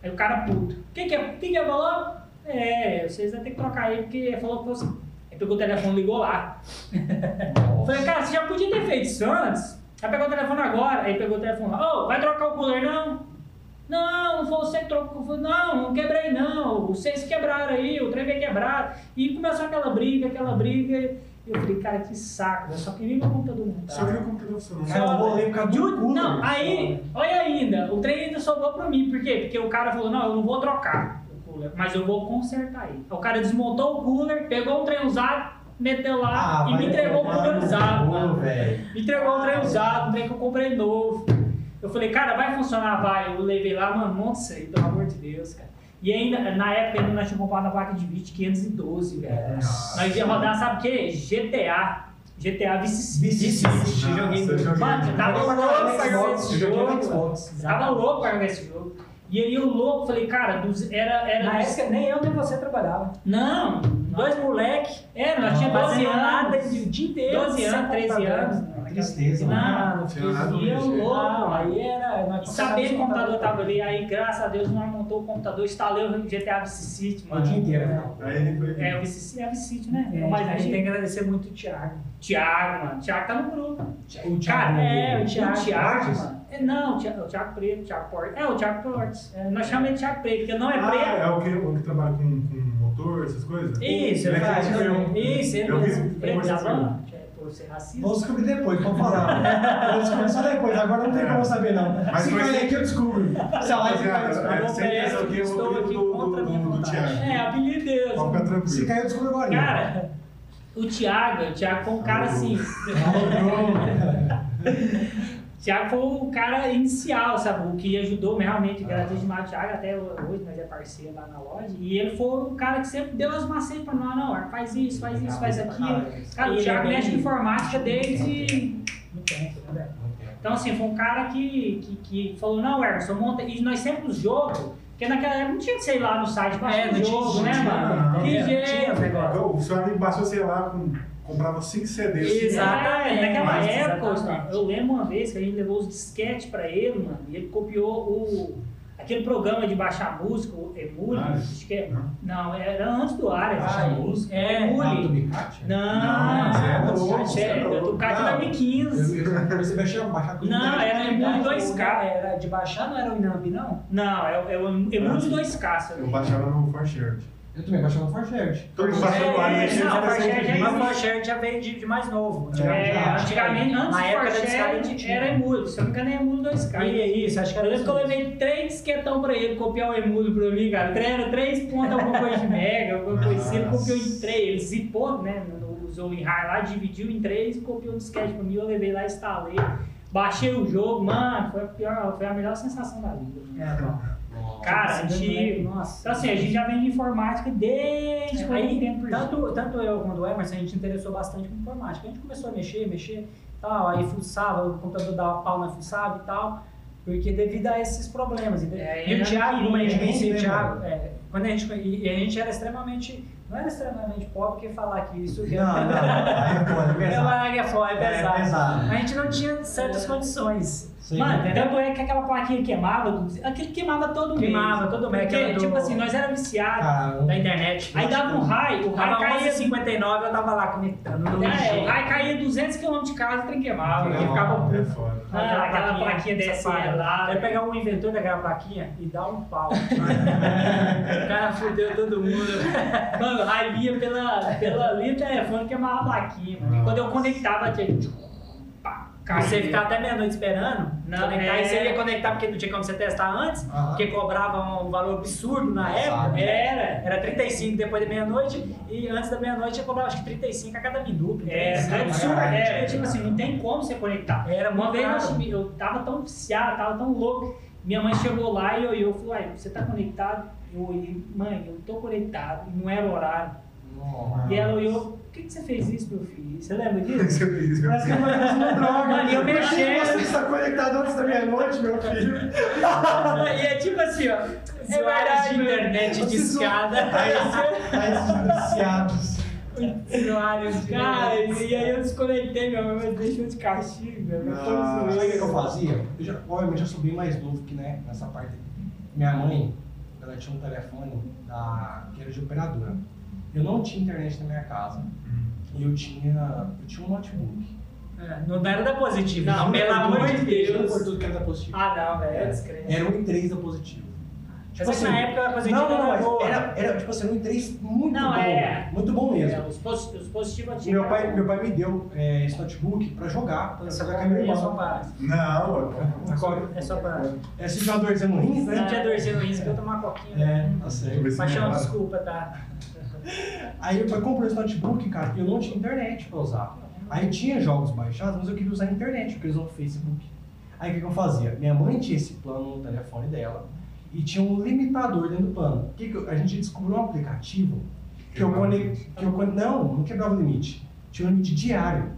Speaker 4: Aí o cara puto. Quem que é? Quem que é falou? É, vocês vão ter que trocar aí, porque falou que você. Aí pegou o telefone e ligou lá. Falei, cara, você já podia ter feito isso antes? Aí pegou o telefone agora, aí pegou o telefone lá, ô, vai trocar o cooler não? Não, não foi você que trocou. Não, não quebrei não. Vocês quebraram aí, o trem veio quebrado. E começou aquela briga, aquela briga. E eu falei, cara, que saco, eu só queria meu computador
Speaker 1: Só viu o computador funcionando.
Speaker 2: Cara, eu por causa do
Speaker 4: Ju-
Speaker 2: cooler.
Speaker 4: Não, aí, olha ainda, o trem ainda sobrou pra mim. Por quê? Porque o cara falou, não, eu não vou trocar o cooler, mas eu vou consertar ele. O cara desmontou o cooler, pegou um trem usado, meteu lá e
Speaker 2: vai
Speaker 4: me entregou o
Speaker 2: no
Speaker 4: usado. Me entregou um trem usado, um trem que eu comprei novo. Eu falei, cara, vai funcionar, vai. Eu levei lá, mano, monta isso aí, pelo amor de Deus, cara. E ainda, na época, ainda nós tínhamos comprado a placa de vídeo 512, velho. Nós ia rodar, sabe o quê? GTA. GTA Vice
Speaker 2: Vice
Speaker 4: City.
Speaker 2: City, joguei
Speaker 1: eu joguei
Speaker 4: Mano,
Speaker 1: muito.
Speaker 4: tava louco pra jogar esse jogo. Tava louco pra jogar esse jogo. E aí o louco, falei, cara, dos- era. era
Speaker 3: Na
Speaker 4: dos-
Speaker 3: época nem eu nem você trabalhava.
Speaker 4: Não,
Speaker 3: Dois moleque,
Speaker 4: é, nós tínhamos 12
Speaker 3: fazendo nada
Speaker 4: anos.
Speaker 3: o dia inteiro.
Speaker 4: 12
Speaker 3: sem
Speaker 4: anos, 13
Speaker 3: computador.
Speaker 4: anos.
Speaker 2: Tristeza.
Speaker 3: Não, não
Speaker 1: nada
Speaker 4: E eu louco,
Speaker 3: Não, aí era.
Speaker 4: que o computador tava ali, aí graças a Deus nós montou o computador, instalei o GTA Vice City,
Speaker 2: O
Speaker 4: mano.
Speaker 2: dia inteiro, né?
Speaker 4: É, o Vice City é Vice City, né?
Speaker 3: É,
Speaker 4: Mas
Speaker 3: a gente tem que agradecer muito o Thiago.
Speaker 4: Thiago, mano. Thiago tá no grupo.
Speaker 2: O
Speaker 4: Cara, é, o Thiago,
Speaker 2: Thiago,
Speaker 4: Thiago mano. É, não, o Thiago, o Thiago Preto, o Thiago Portes. É, o Thiago Portes. É, nós chamamos de Thiago Preto, porque não é
Speaker 1: Ah,
Speaker 4: preto.
Speaker 1: é o que, o que trabalha com, com motor, essas coisas?
Speaker 3: Isso,
Speaker 1: Ele
Speaker 3: ele
Speaker 1: é
Speaker 3: faz.
Speaker 1: eu-
Speaker 3: Isso, ele
Speaker 1: eu vi
Speaker 4: é por ser racista.
Speaker 2: Vou descobrir depois, pode falar. Vou descobrir só depois, agora não tem como saber não.
Speaker 1: Mas
Speaker 2: Se cair aqui eu descubro. Se a live cair, eu descubro.
Speaker 1: É,
Speaker 3: Eu
Speaker 1: eu
Speaker 3: estou
Speaker 1: vou
Speaker 3: aqui contra a
Speaker 1: do,
Speaker 3: minha vontade.
Speaker 1: Thiago.
Speaker 4: É, Deus.
Speaker 1: Pode ficar
Speaker 2: Se
Speaker 1: tranquilo.
Speaker 2: cair eu descubro agora.
Speaker 4: Cara, o Thiago, o Thiago foi um cara assim. Thiago foi o cara inicial, sabe? O que ajudou realmente, agradeço demais o Thiago, até hoje nós é parceiro lá na loja. E ele foi o cara que sempre deu as macetes pra nós, não, faz isso, faz isso, faz aquilo. Cara, o
Speaker 3: é
Speaker 4: Thiago
Speaker 3: bem-
Speaker 4: mexe com informática desde.
Speaker 3: Não tem, né, velho?
Speaker 4: Então, assim, foi um cara que, que, que falou, não, Emerson, monta. E nós sempre os jogos, porque naquela época não tinha que sei lá no site baixar
Speaker 3: É,
Speaker 4: o jogo, né, mano?
Speaker 1: não
Speaker 4: Que
Speaker 3: tinha, não tinha
Speaker 4: jeito,
Speaker 3: os negócios.
Speaker 4: velho.
Speaker 1: O amigo passou, sei lá, com, comprava 5 CDs.
Speaker 3: Exatamente,
Speaker 4: É, naquela época,
Speaker 3: exatamente.
Speaker 4: eu lembro uma vez que a gente levou os disquetes pra ele, mano, e ele copiou o, aquele programa de baixar música, o Emule,
Speaker 1: Ares?
Speaker 4: acho que é,
Speaker 1: Não?
Speaker 4: não, era antes do Ares.
Speaker 2: Baixar
Speaker 3: Ah,
Speaker 2: música?
Speaker 3: é.
Speaker 2: Ah, do
Speaker 4: Emule.
Speaker 2: Bicate?
Speaker 4: Não,
Speaker 1: Não, você é você é
Speaker 4: é, do Ducati
Speaker 2: Não.
Speaker 4: 2015.
Speaker 2: Eu, eu comecei a baixar,
Speaker 4: Não, era Emule
Speaker 3: Verdade,
Speaker 4: 2K.
Speaker 3: Era de baixar, não era o Inamp, não?
Speaker 4: Não, é, o- é o Emule 2K. se eu não
Speaker 1: baixava no Forshirt.
Speaker 2: Eu também baixava Forshared.
Speaker 1: Todo mundo
Speaker 4: É,
Speaker 1: baixou lá,
Speaker 4: é,
Speaker 1: né?
Speaker 4: Não, Forshirt
Speaker 1: versão de
Speaker 4: é
Speaker 1: vídeo.
Speaker 3: Mas o. Forshirt já veio de, de mais novo.
Speaker 4: É,
Speaker 2: Já,
Speaker 4: antigamente, antes
Speaker 3: Na
Speaker 4: do
Speaker 3: época da
Speaker 4: Forshared,
Speaker 3: discada
Speaker 4: era Emule, se eu não me engano é Emule 2K.
Speaker 3: E isso, acho que
Speaker 4: Eu
Speaker 3: era
Speaker 4: lembro que eu levei três disquetão pra ele copiar o Emule pra mim, cara. Era três pontos, alguma coisa de mega, alguma coisa assim. Ele copiou em três, ele zipou, né? Usou o WinRAR lá, dividiu em três e copiou o disquete pra mim. Eu levei lá, instalei, baixei o jogo. Mano, foi a, pior, foi a melhor sensação da vida.
Speaker 3: É, bom.
Speaker 4: Cara,
Speaker 3: Tipo,
Speaker 4: antigo.
Speaker 3: Nossa.
Speaker 4: Então assim, a gente já vem de informática desde quando
Speaker 3: Aí,
Speaker 4: eu tempo por gente.
Speaker 3: tanto, tanto eu quanto o Emerson, a gente interessou bastante com informática. A gente começou a mexer, mexer, tal, aí fuçava, o computador dava pau na fuçava e tal, porque devido a esses problemas.
Speaker 4: É,
Speaker 3: e o
Speaker 4: eu
Speaker 3: Thiago,
Speaker 4: não
Speaker 3: como a gente
Speaker 2: queria,
Speaker 3: conhecia o
Speaker 2: né,
Speaker 3: Thiago, é, quando a gente, e e a gente era extremamente, não era extremamente pobre, porque falar que isso que
Speaker 2: Não, não, aí é foda, é
Speaker 3: é,
Speaker 2: pesado.
Speaker 3: é, é
Speaker 2: É
Speaker 3: pesado.
Speaker 2: pesado.
Speaker 3: A gente não tinha certas condições.
Speaker 2: Sim.
Speaker 4: Mano,
Speaker 3: entendeu?
Speaker 4: tanto é que aquela plaquinha queimava, aquele queimava todo mês.
Speaker 3: Queimava todo mês,
Speaker 4: Porque,
Speaker 3: aquela do-
Speaker 4: tipo assim, nós era viciados.
Speaker 2: Cara,
Speaker 3: Da internet.
Speaker 4: Aí dava um raio, o raio caía.
Speaker 3: 11h59, eu tava lá conectando no
Speaker 4: É, o raio caía 200 km de casa, o trem queimava.
Speaker 2: Não,
Speaker 4: ficava
Speaker 1: É foda.
Speaker 4: Ah, aquela plaquinha desse
Speaker 3: safada.
Speaker 4: lá.
Speaker 3: Vai pegar um inventor daquela plaquinha e dar um pau. o cara fudeu todo mundo.
Speaker 4: Mano, raio vinha pela, pela linha do telefone queimava a plaquinha, mano. E quando eu conectava, tinha.
Speaker 3: Você ficar até meia-noite esperando,
Speaker 4: Não,
Speaker 3: conectar,
Speaker 4: é.
Speaker 3: e você ia conectar porque não tinha como você testar antes,
Speaker 2: Aham.
Speaker 3: porque cobrava um valor absurdo na
Speaker 2: Exato.
Speaker 3: época.
Speaker 4: Era.
Speaker 3: Era 35 depois da meia-noite e antes da meia-noite eu cobrava acho que 35 a cada minuto.
Speaker 4: É,
Speaker 3: entendeu?
Speaker 4: absurdo. É, tipo assim, não tem como você conectar.
Speaker 3: Era
Speaker 4: Uma vez eu, eu tava tão viciado, tava tão louco. Minha mãe chegou lá e eu, eu falei, uai, você tá conectado? Eu olhei, mãe, eu tô conectado não era horário.
Speaker 2: Nossa.
Speaker 4: E ela olhou, que, que você fez isso, meu filho? Você lembra disso?
Speaker 1: Você fez,
Speaker 2: Parece que vai fazer uma droga.
Speaker 4: Mano, e eu mexendo.
Speaker 2: Você está conectado antes da meia-noite, meu filho.
Speaker 4: e é tipo assim, ó. É verdade,
Speaker 3: de internet de escada.
Speaker 2: Esses viciados.
Speaker 3: Usuários,
Speaker 4: Cara, e aí eu desconectei, minha mãe me deixou de castigo, meu. Mas
Speaker 1: Nossa.
Speaker 2: Sabe o que eu fazia? Eu já, obviamente eu sou bem mais novo que né, nessa parte. Minha mãe, ela tinha um telefone da, que era de operadora. Eu não tinha internet na minha casa. E eu tinha, eu tinha um notebook.
Speaker 3: É, Não era da positiva,
Speaker 4: Não,
Speaker 3: pelo
Speaker 4: era
Speaker 3: amor
Speaker 4: dois
Speaker 3: de
Speaker 4: Deus.
Speaker 2: Por tudo que era da positivo.
Speaker 4: Ah, não, velho, é descrença.
Speaker 2: Era um i3 da positivo.
Speaker 3: Mas é que na época a positiva
Speaker 2: não, não,
Speaker 3: era boa.
Speaker 2: era, era tipo assim, um i3 muito
Speaker 4: Não,
Speaker 2: bom.
Speaker 4: é.
Speaker 2: Muito bom mesmo.
Speaker 4: É, os, pos- os positivos antigos.
Speaker 2: Meu pai, meu pai me deu é, esse notebook pra jogar, pra
Speaker 3: Essa
Speaker 2: jogar com a minha
Speaker 3: é só
Speaker 2: irmã.
Speaker 3: pra.
Speaker 1: Não,
Speaker 2: Agora,
Speaker 3: É só pra.
Speaker 2: é se tiver dorzinho no rins,
Speaker 3: Se
Speaker 2: né?
Speaker 3: tinha dorzinho no risco, eu tomar uma coquinha.
Speaker 2: É, tá certo.
Speaker 1: melhora.
Speaker 3: desculpa, tá?
Speaker 2: Aí meu pai comprou esse notebook, cara, e eu não tinha internet pra usar. Aí tinha jogos baixados, mas eu queria usar a internet, porque eles usam o Facebook. Aí o que, que eu fazia? Minha mãe tinha esse plano no telefone dela e tinha um limitador dentro do plano. O que que eu- a gente descobriu um aplicativo que eu
Speaker 1: limite.
Speaker 2: Que eu, não, não quebrava o limite. Tinha um limite diário.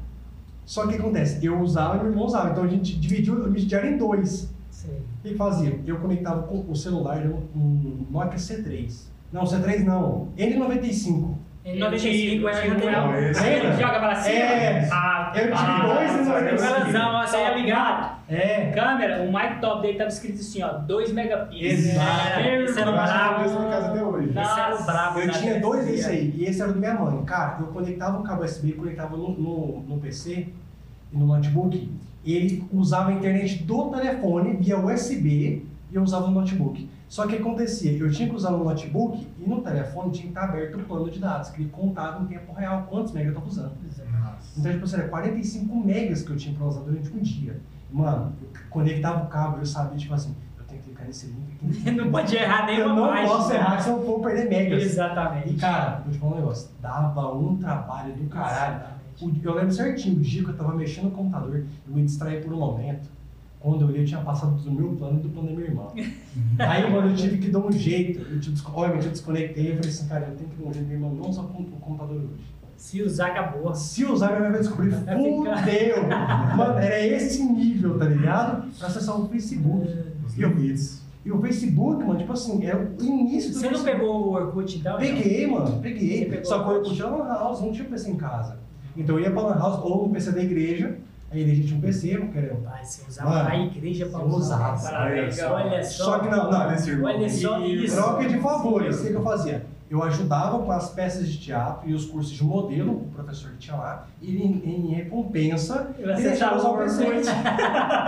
Speaker 2: Só que o que acontece? Eu usava e meu irmão usava. Então a gente dividiu o limite diário em dois.
Speaker 3: Sei.
Speaker 2: O que fazia? Eu conectava com o celular, era um, um Nokia C3. Não, C3 não. N95.
Speaker 3: Em 95 era
Speaker 4: tinha um-
Speaker 3: já
Speaker 1: Não, esse-
Speaker 4: Lembra? Joga pra cima?
Speaker 2: É.
Speaker 4: Ah,
Speaker 2: Eu tive
Speaker 4: ah,
Speaker 2: dois em
Speaker 4: sabe?
Speaker 2: 95.
Speaker 3: Relação, você ia ligado.
Speaker 2: É.
Speaker 4: Câmera, o mic top dele tava escrito assim, ó, 2 megapixels.
Speaker 2: Exato.
Speaker 3: Esse era
Speaker 1: Eu
Speaker 3: o brabo.
Speaker 1: casa até hoje.
Speaker 4: Não.
Speaker 3: Esse era o brabo.
Speaker 2: Eu tinha dois desse aí, e esse era do minha mãe. Cara, eu conectava o cabo USB, conectava no, no, no PC e no notebook, ele usava a internet do telefone via USB e eu usava no notebook. Só que o que acontecia? Eu tinha que usar no notebook e no telefone tinha que estar aberto o plano de dados, que ele contava em tempo real quantos megas eu estava usando.
Speaker 1: Nossa.
Speaker 2: Então, tipo assim, era 45 megas que eu tinha pra usar durante um dia. Mano, eu conectava o cabo, eu sabia, tipo assim, eu tenho que clicar nesse link aqui.
Speaker 3: Não pode errar
Speaker 2: Eu
Speaker 3: nenhuma
Speaker 2: não posso errar, senão eu vou perder megas. E,
Speaker 3: Exatamente.
Speaker 2: cara, vou te falar um negócio, dava um trabalho do caralho. O- Eu lembro certinho, o dia que eu tava mexendo no computador, eu me distraí por um momento. Quando eu olhei, eu tinha passado do meu plano e do plano da minha irmã. Aí, mano, eu tive que dar um jeito. Eu, tipo, obviamente, eu desconectei e falei assim, cara, eu tenho que dar um jeito minha irmã não usar o computador hoje.
Speaker 3: Se usar, acabou.
Speaker 2: Se usar, minha mãe vai descobrir.
Speaker 3: Vai.
Speaker 2: Fudeu! Mano, era esse nível, tá ligado? Pra acessar o Facebook.
Speaker 1: Os
Speaker 2: E eu-
Speaker 1: limites.
Speaker 2: E o Facebook, mano, tipo assim, é o início do
Speaker 3: Você não
Speaker 2: Facebook.
Speaker 3: pegou o Orkut então?
Speaker 2: Peguei, mano,
Speaker 3: Você
Speaker 2: peguei. Só que
Speaker 3: o
Speaker 2: eu curti a Lan House, não tinha PC em casa. Então eu ia pra Lan House ou no PC da igreja, a igreja tinha um PC, eu queria.
Speaker 3: Pai, você usava
Speaker 2: Mano,
Speaker 3: a igreja pra
Speaker 2: eu
Speaker 3: usar.
Speaker 4: Parabéns,
Speaker 1: Olha só.
Speaker 3: Só.
Speaker 2: Que não, não.
Speaker 1: Olha irmão.
Speaker 3: Olha só
Speaker 2: E
Speaker 3: isso.
Speaker 2: troca de favores, o que, eu fazia? Eu ajudava com as peças de teatro e os cursos de modelo, o professor que tinha lá, e em, em recompensa, ele deixava usar o PC.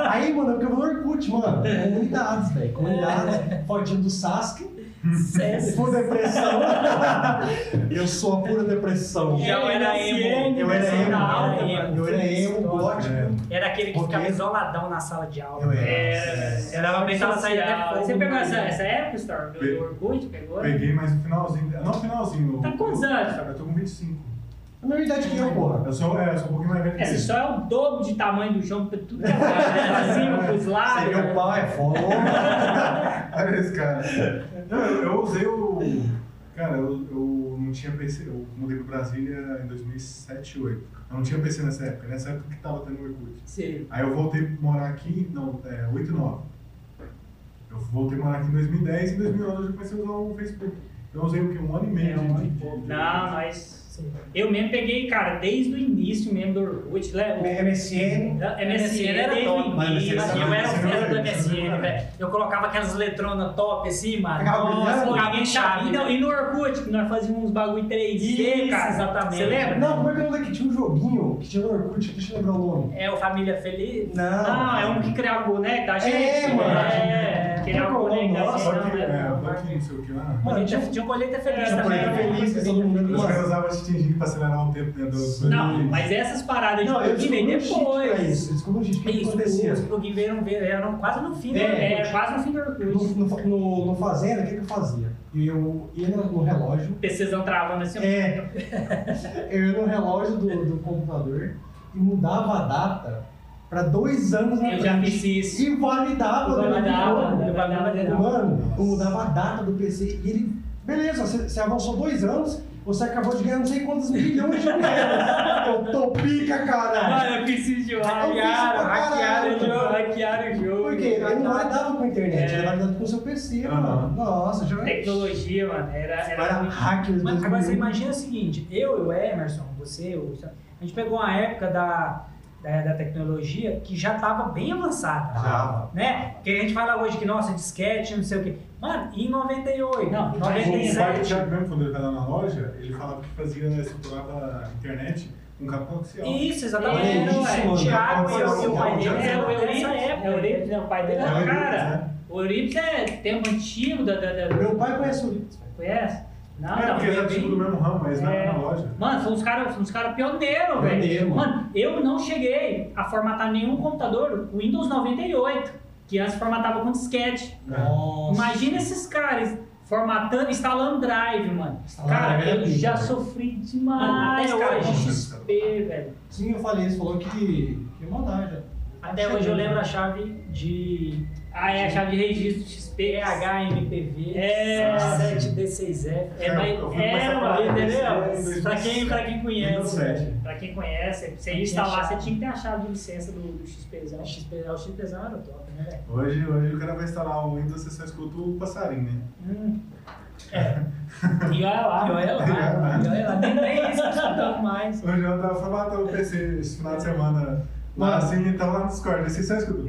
Speaker 2: Aí, mano, eu ficava no Orkut, mano. Comunidades, velho. Comunidades, fotinho do Sasuke,
Speaker 3: Sério.
Speaker 2: pura depressão. eu sou a pura depressão.
Speaker 3: Já eu era emo.
Speaker 2: Eu era emo,
Speaker 3: Era emo.
Speaker 2: eu era emo, gótico.
Speaker 3: Era aquele que
Speaker 2: Porque-
Speaker 3: ficava isoladão na sala de aula.
Speaker 2: Eu era.
Speaker 4: É,
Speaker 3: Era uma pessoa sair fogo
Speaker 4: Você pegou
Speaker 3: no
Speaker 4: essa,
Speaker 3: meio.
Speaker 4: essa época, Storm? Do,
Speaker 1: Pe-
Speaker 4: do Orkut? Pegou?
Speaker 1: Peguei mais no finalzinho. Não, finalzinho.
Speaker 4: Tá com quantos anos?
Speaker 1: Eu tô com 25.
Speaker 2: A mesma idade que eu, porra.
Speaker 1: Eu sou, é, eu sou um pouquinho mais velho que ele.
Speaker 4: só é o dobro de tamanho do chão, tudo que é né? pra cima, pros lados.
Speaker 2: Você é meu pai, é foda.
Speaker 1: Olha esse cara. Não, eu, eu usei o. Cara, eu, eu não tinha PC. Eu mudei pra Brasília em 2007, 2008. Eu não tinha PC nessa época. Nessa época que tava tendo o Orkut.
Speaker 3: Sim.
Speaker 1: Aí eu voltei a morar aqui, não, é, 8 e 9. Eu voltei a morar aqui em 2010 e em 2011 eu já comecei a usar o Facebook. Eu usei o quê? Um ano e meio
Speaker 4: É, um ano e
Speaker 1: de,
Speaker 4: pouco.
Speaker 1: de, de,
Speaker 4: Não, mas
Speaker 3: Sim.
Speaker 4: eu mesmo peguei, cara, desde o início mesmo do Orkut. né?
Speaker 2: MSN.
Speaker 4: Da-
Speaker 3: MSN era
Speaker 4: desde o
Speaker 3: top,
Speaker 2: mas
Speaker 4: início.
Speaker 2: MSN
Speaker 3: Eu era o
Speaker 1: MSN
Speaker 3: fera do MSN, velho. Eu colocava aquelas letronas top assim, mano. Em chave.
Speaker 4: E não-. E no Orkut, que nós fazíamos uns bagulho 3D,
Speaker 3: Isso,
Speaker 4: cara.
Speaker 3: exatamente.
Speaker 4: Você lembra?
Speaker 2: Não, como é que é o nome que tinha um joguinho que tinha no Orkut? Deixa eu lembrar o nome.
Speaker 3: É o Família Feliz.
Speaker 2: Não.
Speaker 4: Não, é um que criava boneco da gente.
Speaker 2: É, mano.
Speaker 4: É, criava
Speaker 2: que é o
Speaker 4: boneco
Speaker 2: Nossa,
Speaker 4: gente.
Speaker 1: que, é,
Speaker 4: né?
Speaker 1: banquinho, não sei o que lá.
Speaker 3: Mas
Speaker 2: Mano,
Speaker 3: tinha, um colheita feliz
Speaker 4: Tinha um
Speaker 3: também.
Speaker 2: colheita
Speaker 3: né?
Speaker 2: feliz, que todo mundo-
Speaker 1: Os caras usavam tinginho pra acelerar o tempo dentro do.
Speaker 4: Não, mas essas paradas de
Speaker 2: Não, eu
Speaker 4: plugin vem depois.
Speaker 2: um cheat. O que acontecia?
Speaker 3: os plugins vieram, vieram quase no fim, né?
Speaker 4: É, é, quase no fim do Orkut.
Speaker 2: No, no, Fazenda, o que, que eu fazia? Eu ia no, relógio.
Speaker 4: PCzão travando assim.
Speaker 2: É. eu ia no relógio do, do computador e mudava a data pra dois anos na
Speaker 4: Eu já fiz isso.
Speaker 2: E validava,
Speaker 4: validava, validava.
Speaker 2: Mano, eu mudava a data do PC e ele. Beleza, você, você avançou dois anos, você acabou de ganhar não sei quantos milhões de moedas. Eu tô pica, caralho.
Speaker 4: Mano, eu fiz isso de jogo.
Speaker 2: Hackearam,
Speaker 4: Hackearam o jogo.
Speaker 2: hackearam
Speaker 4: o jogo.
Speaker 2: Por quê? Ele não validava com a internet,
Speaker 4: É.
Speaker 2: ele validava com o seu PC,
Speaker 1: Aham.
Speaker 2: mano. Nossa, já
Speaker 4: Tecnologia, mano, era, era,
Speaker 2: Era
Speaker 4: muito-
Speaker 2: hackers
Speaker 3: Mas agora você
Speaker 2: 2001.
Speaker 3: imagina o seguinte, eu e o Emerson, você, o- a gente pegou uma época da, da, da tecnologia que já estava bem avançada.
Speaker 2: Tava.
Speaker 3: Né? Que a gente fala hoje que, nossa, disquete, não sei o quê. Mano, em 98,
Speaker 4: Não,
Speaker 1: O pai do
Speaker 3: 97,
Speaker 1: Thiago mesmo, quando ele tava na loja, ele falava que fazia, estruturava a internet com capão axial.
Speaker 3: Isso,
Speaker 4: É,
Speaker 3: exatamente.
Speaker 2: mano.
Speaker 3: Thiago e o- pai
Speaker 1: É,
Speaker 3: dele
Speaker 1: o
Speaker 3: eram
Speaker 4: É o Euripides,
Speaker 3: época.
Speaker 4: é o Euripides, né? O pai dele.
Speaker 1: É o Euripides,
Speaker 4: cara,
Speaker 1: né?
Speaker 4: o Euripides é tempo antigo da... da, da
Speaker 2: Meu pai conhece o velho.
Speaker 4: Conhece? Não,
Speaker 1: É,
Speaker 4: não,
Speaker 1: porque
Speaker 4: bem-
Speaker 1: eram tipo do mesmo ramo, mas não
Speaker 4: É.
Speaker 1: na loja.
Speaker 4: Mano, são uns caras uns cara pioneiros,
Speaker 2: Pioneiro,
Speaker 4: velho.
Speaker 2: mano.
Speaker 4: Mano, eu não cheguei a formatar nenhum computador Windows 98, que antes formatava com disquete.
Speaker 2: Nossa.
Speaker 4: Imagina esses caras formatando, instalando drive, mano.
Speaker 2: Instalando
Speaker 4: Cara,
Speaker 2: drive é
Speaker 4: eu já sofri demais,
Speaker 3: Até
Speaker 4: cara,
Speaker 3: hoje.
Speaker 4: XP, velho.
Speaker 2: Sim, eu falei, você falou que, que ia mandar já.
Speaker 3: Até hoje eu lembro a chave de
Speaker 4: Ah, é a chave de registro XP. É.
Speaker 3: 7D6F.
Speaker 4: É, mas,
Speaker 1: Eu fui
Speaker 4: é,
Speaker 1: começar a
Speaker 4: mano,
Speaker 1: falar
Speaker 3: entendeu? Pra quem, pra quem conhece.
Speaker 1: 7.
Speaker 4: Pra quem conhece, você ia instalar, você tinha que ter a chave de licença do, do XPzão.
Speaker 3: O XP, o XPzão era top, né?
Speaker 1: Hoje, hoje o cara vai instalar o Windows, você só escuta o passarinho, né?
Speaker 4: Hum. E olha lá.
Speaker 3: E olha lá, e olha lá, nem nem isso que escutamos mais.
Speaker 1: Hoje eu tava formatando o PC esse final de semana. Lá assim, e tava lá no Discord, assim só escuta.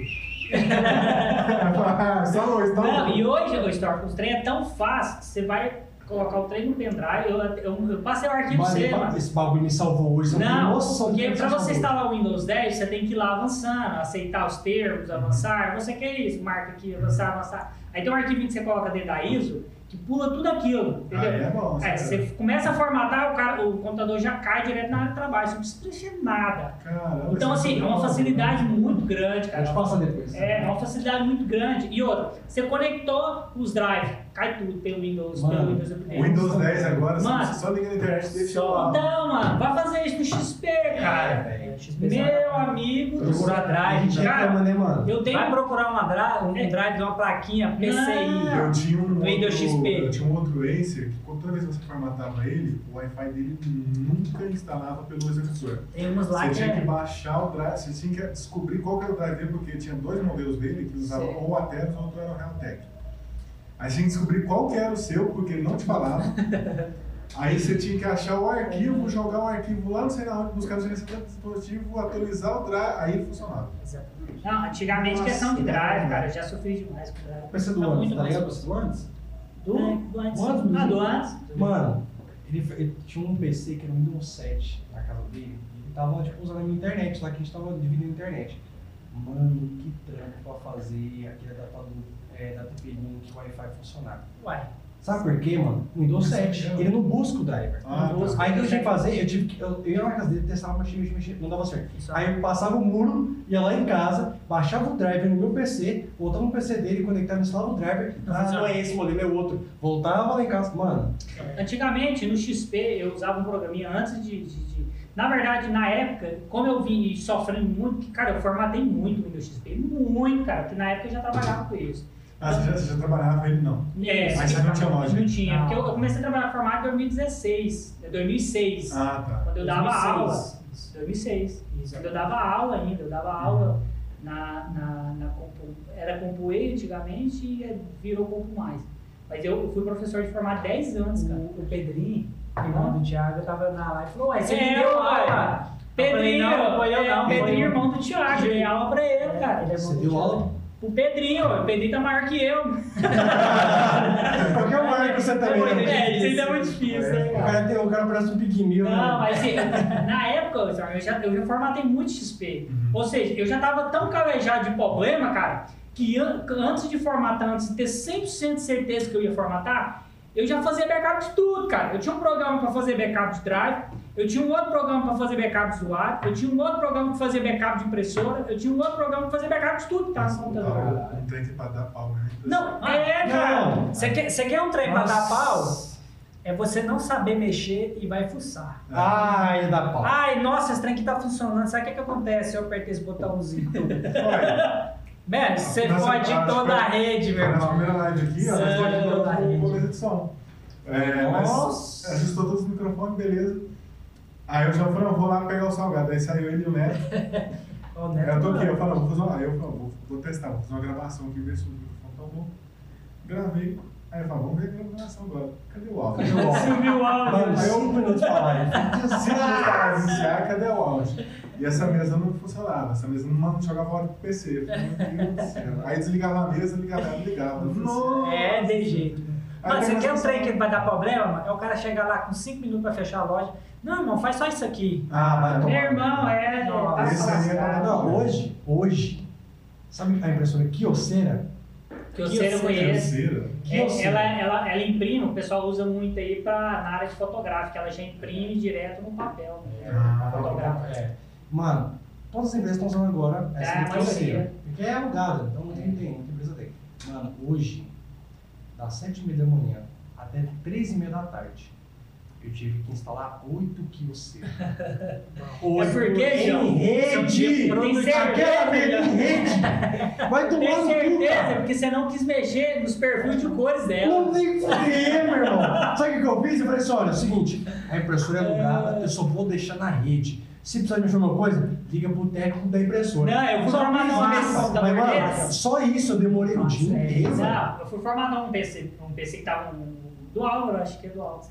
Speaker 1: Ah, Instalou,
Speaker 4: Não,
Speaker 1: instalou.
Speaker 4: e hoje, ô, Stork, os trem é tão fácil que você vai colocar o trem no pendrive. Eu, eu, eu passei o arquivo
Speaker 2: Mano,
Speaker 4: você,
Speaker 2: esse bagulho me salvou hoje. você
Speaker 4: Não,
Speaker 2: do
Speaker 4: porque
Speaker 2: que
Speaker 4: pra você
Speaker 2: salvou.
Speaker 4: instalar o Windows 10, você tem que ir lá avançando, aceitar os termos, avançar. Você quer isso, marca aqui, avançar, avançar. Aí tem um arquivinho que você coloca dentro da ISO que pula tudo aquilo, entendeu?
Speaker 1: Aí é bom, sério.
Speaker 4: você começa a formatar, o, cara, o computador já cai direto na área de trabalho, você não precisa preencher nada.
Speaker 1: Caramba,
Speaker 4: Então,
Speaker 1: isso
Speaker 4: assim, é uma
Speaker 1: bom.
Speaker 4: facilidade muito grande, cara.
Speaker 2: te passo depois.
Speaker 4: É, é uma facilidade muito grande. E outra, você conectou os drive cai tudo pelo Windows,
Speaker 2: Mano,
Speaker 4: pelo Windows
Speaker 1: O
Speaker 4: Update.
Speaker 1: Windows 10 agora,
Speaker 4: Mano,
Speaker 1: você só liga na internet e deixa lá.
Speaker 4: Então, mano, vai fazer isso no XP, cara.
Speaker 3: XP
Speaker 4: Meu amigo do
Speaker 3: Procura
Speaker 4: céu.
Speaker 3: drive,
Speaker 4: Cara,
Speaker 2: né, mano?
Speaker 4: Eu tenho
Speaker 3: Vai procurar uma drive, um
Speaker 4: É.
Speaker 3: drive de uma plaquinha PCI.
Speaker 4: Não.
Speaker 1: Eu tinha um
Speaker 3: Windows
Speaker 1: outro,
Speaker 3: XP.
Speaker 1: Eu tinha um outro Acer que toda vez que você formatava ele, o Wi-Fi dele nunca instalava pelo executor.
Speaker 3: Tem umas lá
Speaker 1: Você
Speaker 3: que
Speaker 1: tinha que
Speaker 3: é.
Speaker 1: baixar o drive, você tinha que descobrir qual que era o drive dele, porque tinha dois modelos dele que usavam ou a Teros ou outro era o Realtek. Aí você tinha que descobrir qual que era o seu, porque ele não te falava. Aí você tinha que achar o arquivo, jogar o arquivo lá, não sei na onde, buscar no gerenciamento do dispositivo, atualizar o drive, aí ele funcionava.
Speaker 3: Exatamente.
Speaker 4: Não, antigamente
Speaker 1: Nossa,
Speaker 4: questão de drive, cara, eu já sofri demais com drive.
Speaker 2: O PC do
Speaker 4: Tá
Speaker 2: antes,
Speaker 4: muito
Speaker 2: tá ligado? O PC do antes?
Speaker 4: Do, do antes.
Speaker 2: O antes,
Speaker 4: Ah, do antes.
Speaker 2: Mano, ele, ele tinha um PC que era um Windows 7 na casa dele. E ele tava, tipo, usando a minha internet lá, que a gente tava dividindo a internet. Mano, que trampo pra fazer aquele adaptador é, da TP-Link Wi-Fi funcionar.
Speaker 3: Uai.
Speaker 2: Sabe por quê, mano? O Windows 7, ele não busca o driver.
Speaker 1: Ah,
Speaker 4: Não busca.
Speaker 1: tá.
Speaker 2: Aí o que eu tinha que fazer, eu tive que. Eu, eu ia na casa dele, testava, mexer, mexer, mexer, não dava certo.
Speaker 3: Isso
Speaker 2: Aí eu passava o muro, ia lá em casa, baixava o driver no meu PC, voltava no PC dele, conectava, instalava o driver. Ah, não é esse modelo, é outro. Voltava lá em casa. Mano,
Speaker 4: Antigamente, no XP, eu usava um programinha antes de, de- de- Na verdade, na época, como eu vim sofrendo muito, que, cara, eu formatei muito o Windows XP. Muito, cara, porque na época eu já trabalhava com isso.
Speaker 1: Ah, você já, você já trabalhava com ele não?
Speaker 4: É,
Speaker 1: Mas você não tinha loja?
Speaker 4: Não tinha,
Speaker 3: Não.
Speaker 4: porque eu eu comecei a trabalhar com formato em 2016, é 2006,
Speaker 1: Ah, tá.
Speaker 4: quando eu dava
Speaker 3: 2006.
Speaker 4: aula. 2006.
Speaker 3: Isso.
Speaker 4: Quando eu dava aula ainda, eu dava aula na, na, na Compu, era Compu E antigamente e é- virou Compu Mais. Mas eu, fui professor de formato 10 anos, cara.
Speaker 3: O, o Pedrinho, irmão do Thiago, eu tava na live e falou, ué, você
Speaker 4: É,
Speaker 3: me deu aula.
Speaker 4: Pedrinho,
Speaker 3: Eu falei, não, foi eu não.
Speaker 4: é,
Speaker 3: foi
Speaker 4: Pedrinho,
Speaker 3: eu.
Speaker 4: irmão do Thiago, eu dei aula pra ele,
Speaker 3: É,
Speaker 4: cara.
Speaker 3: ele é
Speaker 2: você deu aula?
Speaker 4: O Pedrinho, o Pedrinho tá maior que eu.
Speaker 2: Qualquer marca você também.
Speaker 3: muito
Speaker 2: né?
Speaker 4: É, isso ainda é muito difícil, né,
Speaker 2: O
Speaker 4: cara?
Speaker 2: tem, o cara parece um pigmeu.
Speaker 4: Não,
Speaker 2: né?
Speaker 4: mas assim, na época, eu já, eu já formatei muito XP.
Speaker 1: Uhum.
Speaker 4: Ou seja, eu já tava tão calejado de problema, cara, que an- antes de formatar, antes de ter 100% de certeza que eu ia formatar, eu já fazia backup de tudo, cara. Eu tinha um programa para fazer backup de drive, eu tinha um outro programa para fazer backup de usuário, eu tinha um outro programa para fazer backup de impressora, eu tinha um outro programa para fazer backup de tudo que tava no computador.
Speaker 1: Ah, Um trem que é pra dar pau, né?
Speaker 4: Não, é, cara.
Speaker 2: Não.
Speaker 3: Você quer, você quer um trem pra
Speaker 2: Nossa.
Speaker 3: dar pau? É você não saber mexer e vai fuçar.
Speaker 2: Ah, ele dá pau.
Speaker 3: Ai, nossa, esse trem aqui tá funcionando. Sabe o que, que acontece eu apertar esse botãozinho? Mano, você pode ir toda a
Speaker 1: que-
Speaker 3: rede, meu
Speaker 1: na
Speaker 3: irmão.
Speaker 1: primeira live aqui, ó, nós pode
Speaker 3: toda a rede.
Speaker 1: É, mas
Speaker 2: Nossa.
Speaker 1: ajustou todos os microfones, beleza. Aí eu já falei, eu vou lá pegar o salgado. Aí saiu ele e o Neto. Aí
Speaker 3: Neto,
Speaker 1: eu tô aqui, eu falo, vou fazer uma. Aí eu falo, vou, vou testar, vou fazer uma gravação aqui, ver se o microfone tá bom. Gravei. Aí eu falo, vamos ver a gravação agora. Cadê o áudio?
Speaker 2: Cadê o áudio?
Speaker 4: Sumiu o áudio.
Speaker 2: Mano,
Speaker 1: Aí eu-
Speaker 2: cinco minutos pra live.
Speaker 1: Se eu para iniciar, cadê o áudio? E essa mesa não funcionava, essa mesa não jogava áudio pro PC. Falei, Meu Deus do céu. Aí desligava a mesa, ligava ela, ligava.
Speaker 2: Nossa.
Speaker 3: É, de jeito. Mano, você quer um trem que vai dar problema? É o cara chegar lá com 5 minutos pra fechar a loja. Não, irmão, faz só isso aqui.
Speaker 2: Ah, vai tomar.
Speaker 4: Meu irmão, é.
Speaker 3: Nossa,
Speaker 4: tá.
Speaker 2: Não, hoje, hoje, sabe a impressora Kyocera?
Speaker 4: Que eu conheço. É, ela, ela, ela imprime, o pessoal usa muito aí pra, na área de fotográfica, ela já imprime direto no papel. né?
Speaker 1: Ah,
Speaker 4: Fotográfica.
Speaker 2: É. Mano, todas as empresas estão usando agora essa
Speaker 4: É,
Speaker 2: Kyocera. Porque é alugada, então não tem, tem, muita empresa tem. Mano, hoje, das 7h30 da manhã até 13h30 da tarde, eu tive que instalar 8 Kyocera.
Speaker 4: É porque, João,
Speaker 2: em rede!
Speaker 3: de
Speaker 4: Tem
Speaker 2: Aquela
Speaker 4: certeza,
Speaker 2: rede em rede! Vai tomar
Speaker 4: Tem
Speaker 2: no cu,
Speaker 4: certeza,
Speaker 2: cara!
Speaker 4: porque você não quis mexer nos perfis de cores dela.
Speaker 2: Não tem fuder, meu irmão. Sabe o que eu fiz? Eu falei assim: olha, é o seguinte, a impressora é alugada, eu só vou deixar na rede. Se precisar de mexer alguma coisa, liga pro técnico da impressora.
Speaker 4: Não, eu fui
Speaker 2: Só
Speaker 4: formar mesa da
Speaker 2: Mas, mano,
Speaker 4: Mercedes.
Speaker 2: só isso eu demorei o
Speaker 3: Nossa,
Speaker 2: dia
Speaker 3: é,
Speaker 2: inteiro.
Speaker 4: Não, eu fui formatar um PC, um PC que tava um, do Álvaro, acho que é do Álvaro.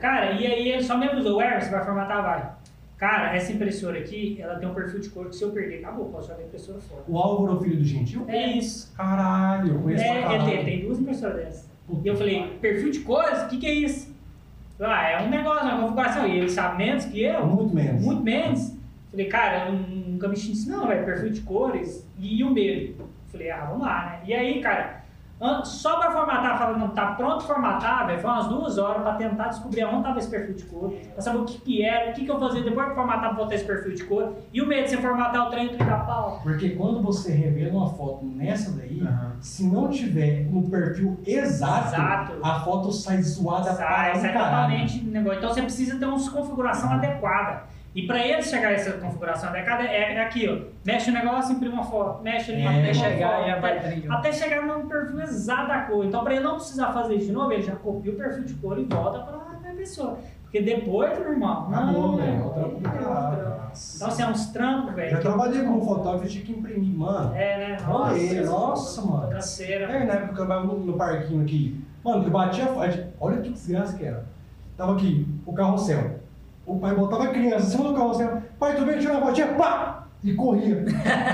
Speaker 4: Cara, e aí ele só me avisou, você vai formatar, vai. Cara, essa impressora aqui, ela tem um perfil de cor que se eu perder, acabou, posso jogar a impressora fora.
Speaker 2: O Álvaro, filho do Gentil?
Speaker 4: É isso.
Speaker 2: Caralho, eu conheço pra
Speaker 4: É, ele
Speaker 2: caralho.
Speaker 4: tem, tem duas impressoras dessas.
Speaker 2: Puta
Speaker 4: E eu falei, perfil de cores? O que, que é isso? Ah, é um negócio, uma configuração. E ele sabe menos que eu,
Speaker 2: Muito menos.
Speaker 4: muito menos. Falei, cara, eu nunca mexi nisso não, velho, perfil de cores e o medo. Falei, ah, vamos lá, né? E aí, cara, Só pra formatar, falando, tá pronto formatar, velho, foi umas duas horas pra tentar descobrir onde tava esse perfil de cor, pra saber o que que era, o que que eu fazia depois de formatar pra botar esse perfil de cor, e o medo de você formatar o trem e o trem da pau.
Speaker 2: Porque quando você revela uma foto nessa daí,
Speaker 1: Aham.
Speaker 2: se não tiver no perfil exato,
Speaker 4: Exato.
Speaker 2: a foto sai zoada
Speaker 4: Sai,
Speaker 2: para
Speaker 4: sai
Speaker 2: um caralho.
Speaker 4: totalmente negócio. Então você precisa ter uma configuração adequada. E para ele chegar a essa configuração adequada, é, é aqui, ó. Mexe o negócio, imprime uma foto. Mexe ali,
Speaker 2: É,
Speaker 4: imprime
Speaker 3: Até chegar
Speaker 4: foto, até-. Até chegar no perfil exato da cor. Então, para ele não precisar fazer isso de novo, ele já copia o perfil de cor e volta para a pessoa. Porque depois, meu irmão,
Speaker 2: Acabou,
Speaker 4: não,
Speaker 2: velho, é
Speaker 4: é trampo. Então, assim, é uns trampos, velho.
Speaker 2: Já trabalhei como fotógrafo e tinha que imprimir, mano.
Speaker 4: É, né?
Speaker 2: Olha aí,
Speaker 4: essa
Speaker 2: nossa, mano.
Speaker 4: Canseira.
Speaker 2: É, na época que eu trabalhava no, no parquinho aqui. Mano, eu batia a foto. Olha que desgraça que era. Tava aqui, o carrossel. O pai botava a criança em cima do carrossel. Pai, tu veio tirar uma fotinha? Pá! E corria.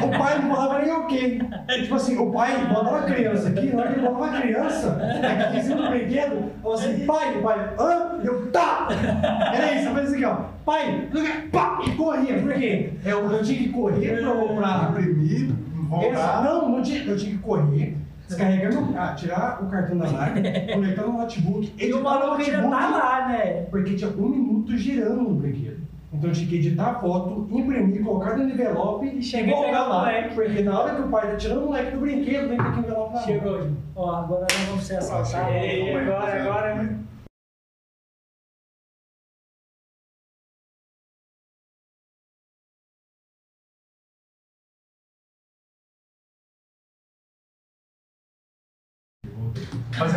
Speaker 2: O pai não falava nem o quê. Tipo assim, o pai botava a criança aqui, na hora que ele botava a criança aqui em cima do brinquedo, falava assim, pai, pai, hã? Eu, tá! Era isso, eu fazia assim, ó. Pai, pá! E corria. Por quê? Eu, eu tinha que correr pra, pra,
Speaker 1: Imprimir, voltar.
Speaker 2: não, não tinha, eu tinha que correr, descarregar meu, ah, tirar o cartão da máquina, conectar no notebook,
Speaker 3: E o maluco ainda tá lá, né?
Speaker 2: porque tinha um minuto girando no brinquedo. Então eu tinha que editar a foto, imprimir, colocar no envelope e voltar
Speaker 3: o
Speaker 2: lá.
Speaker 3: moleque.
Speaker 2: Porque na hora que o pai tá tirando o moleque do brinquedo, vem com aquele envelope na.
Speaker 3: Chegou. Ó, agora nós vamos ser assaltados.
Speaker 4: Agora, agora.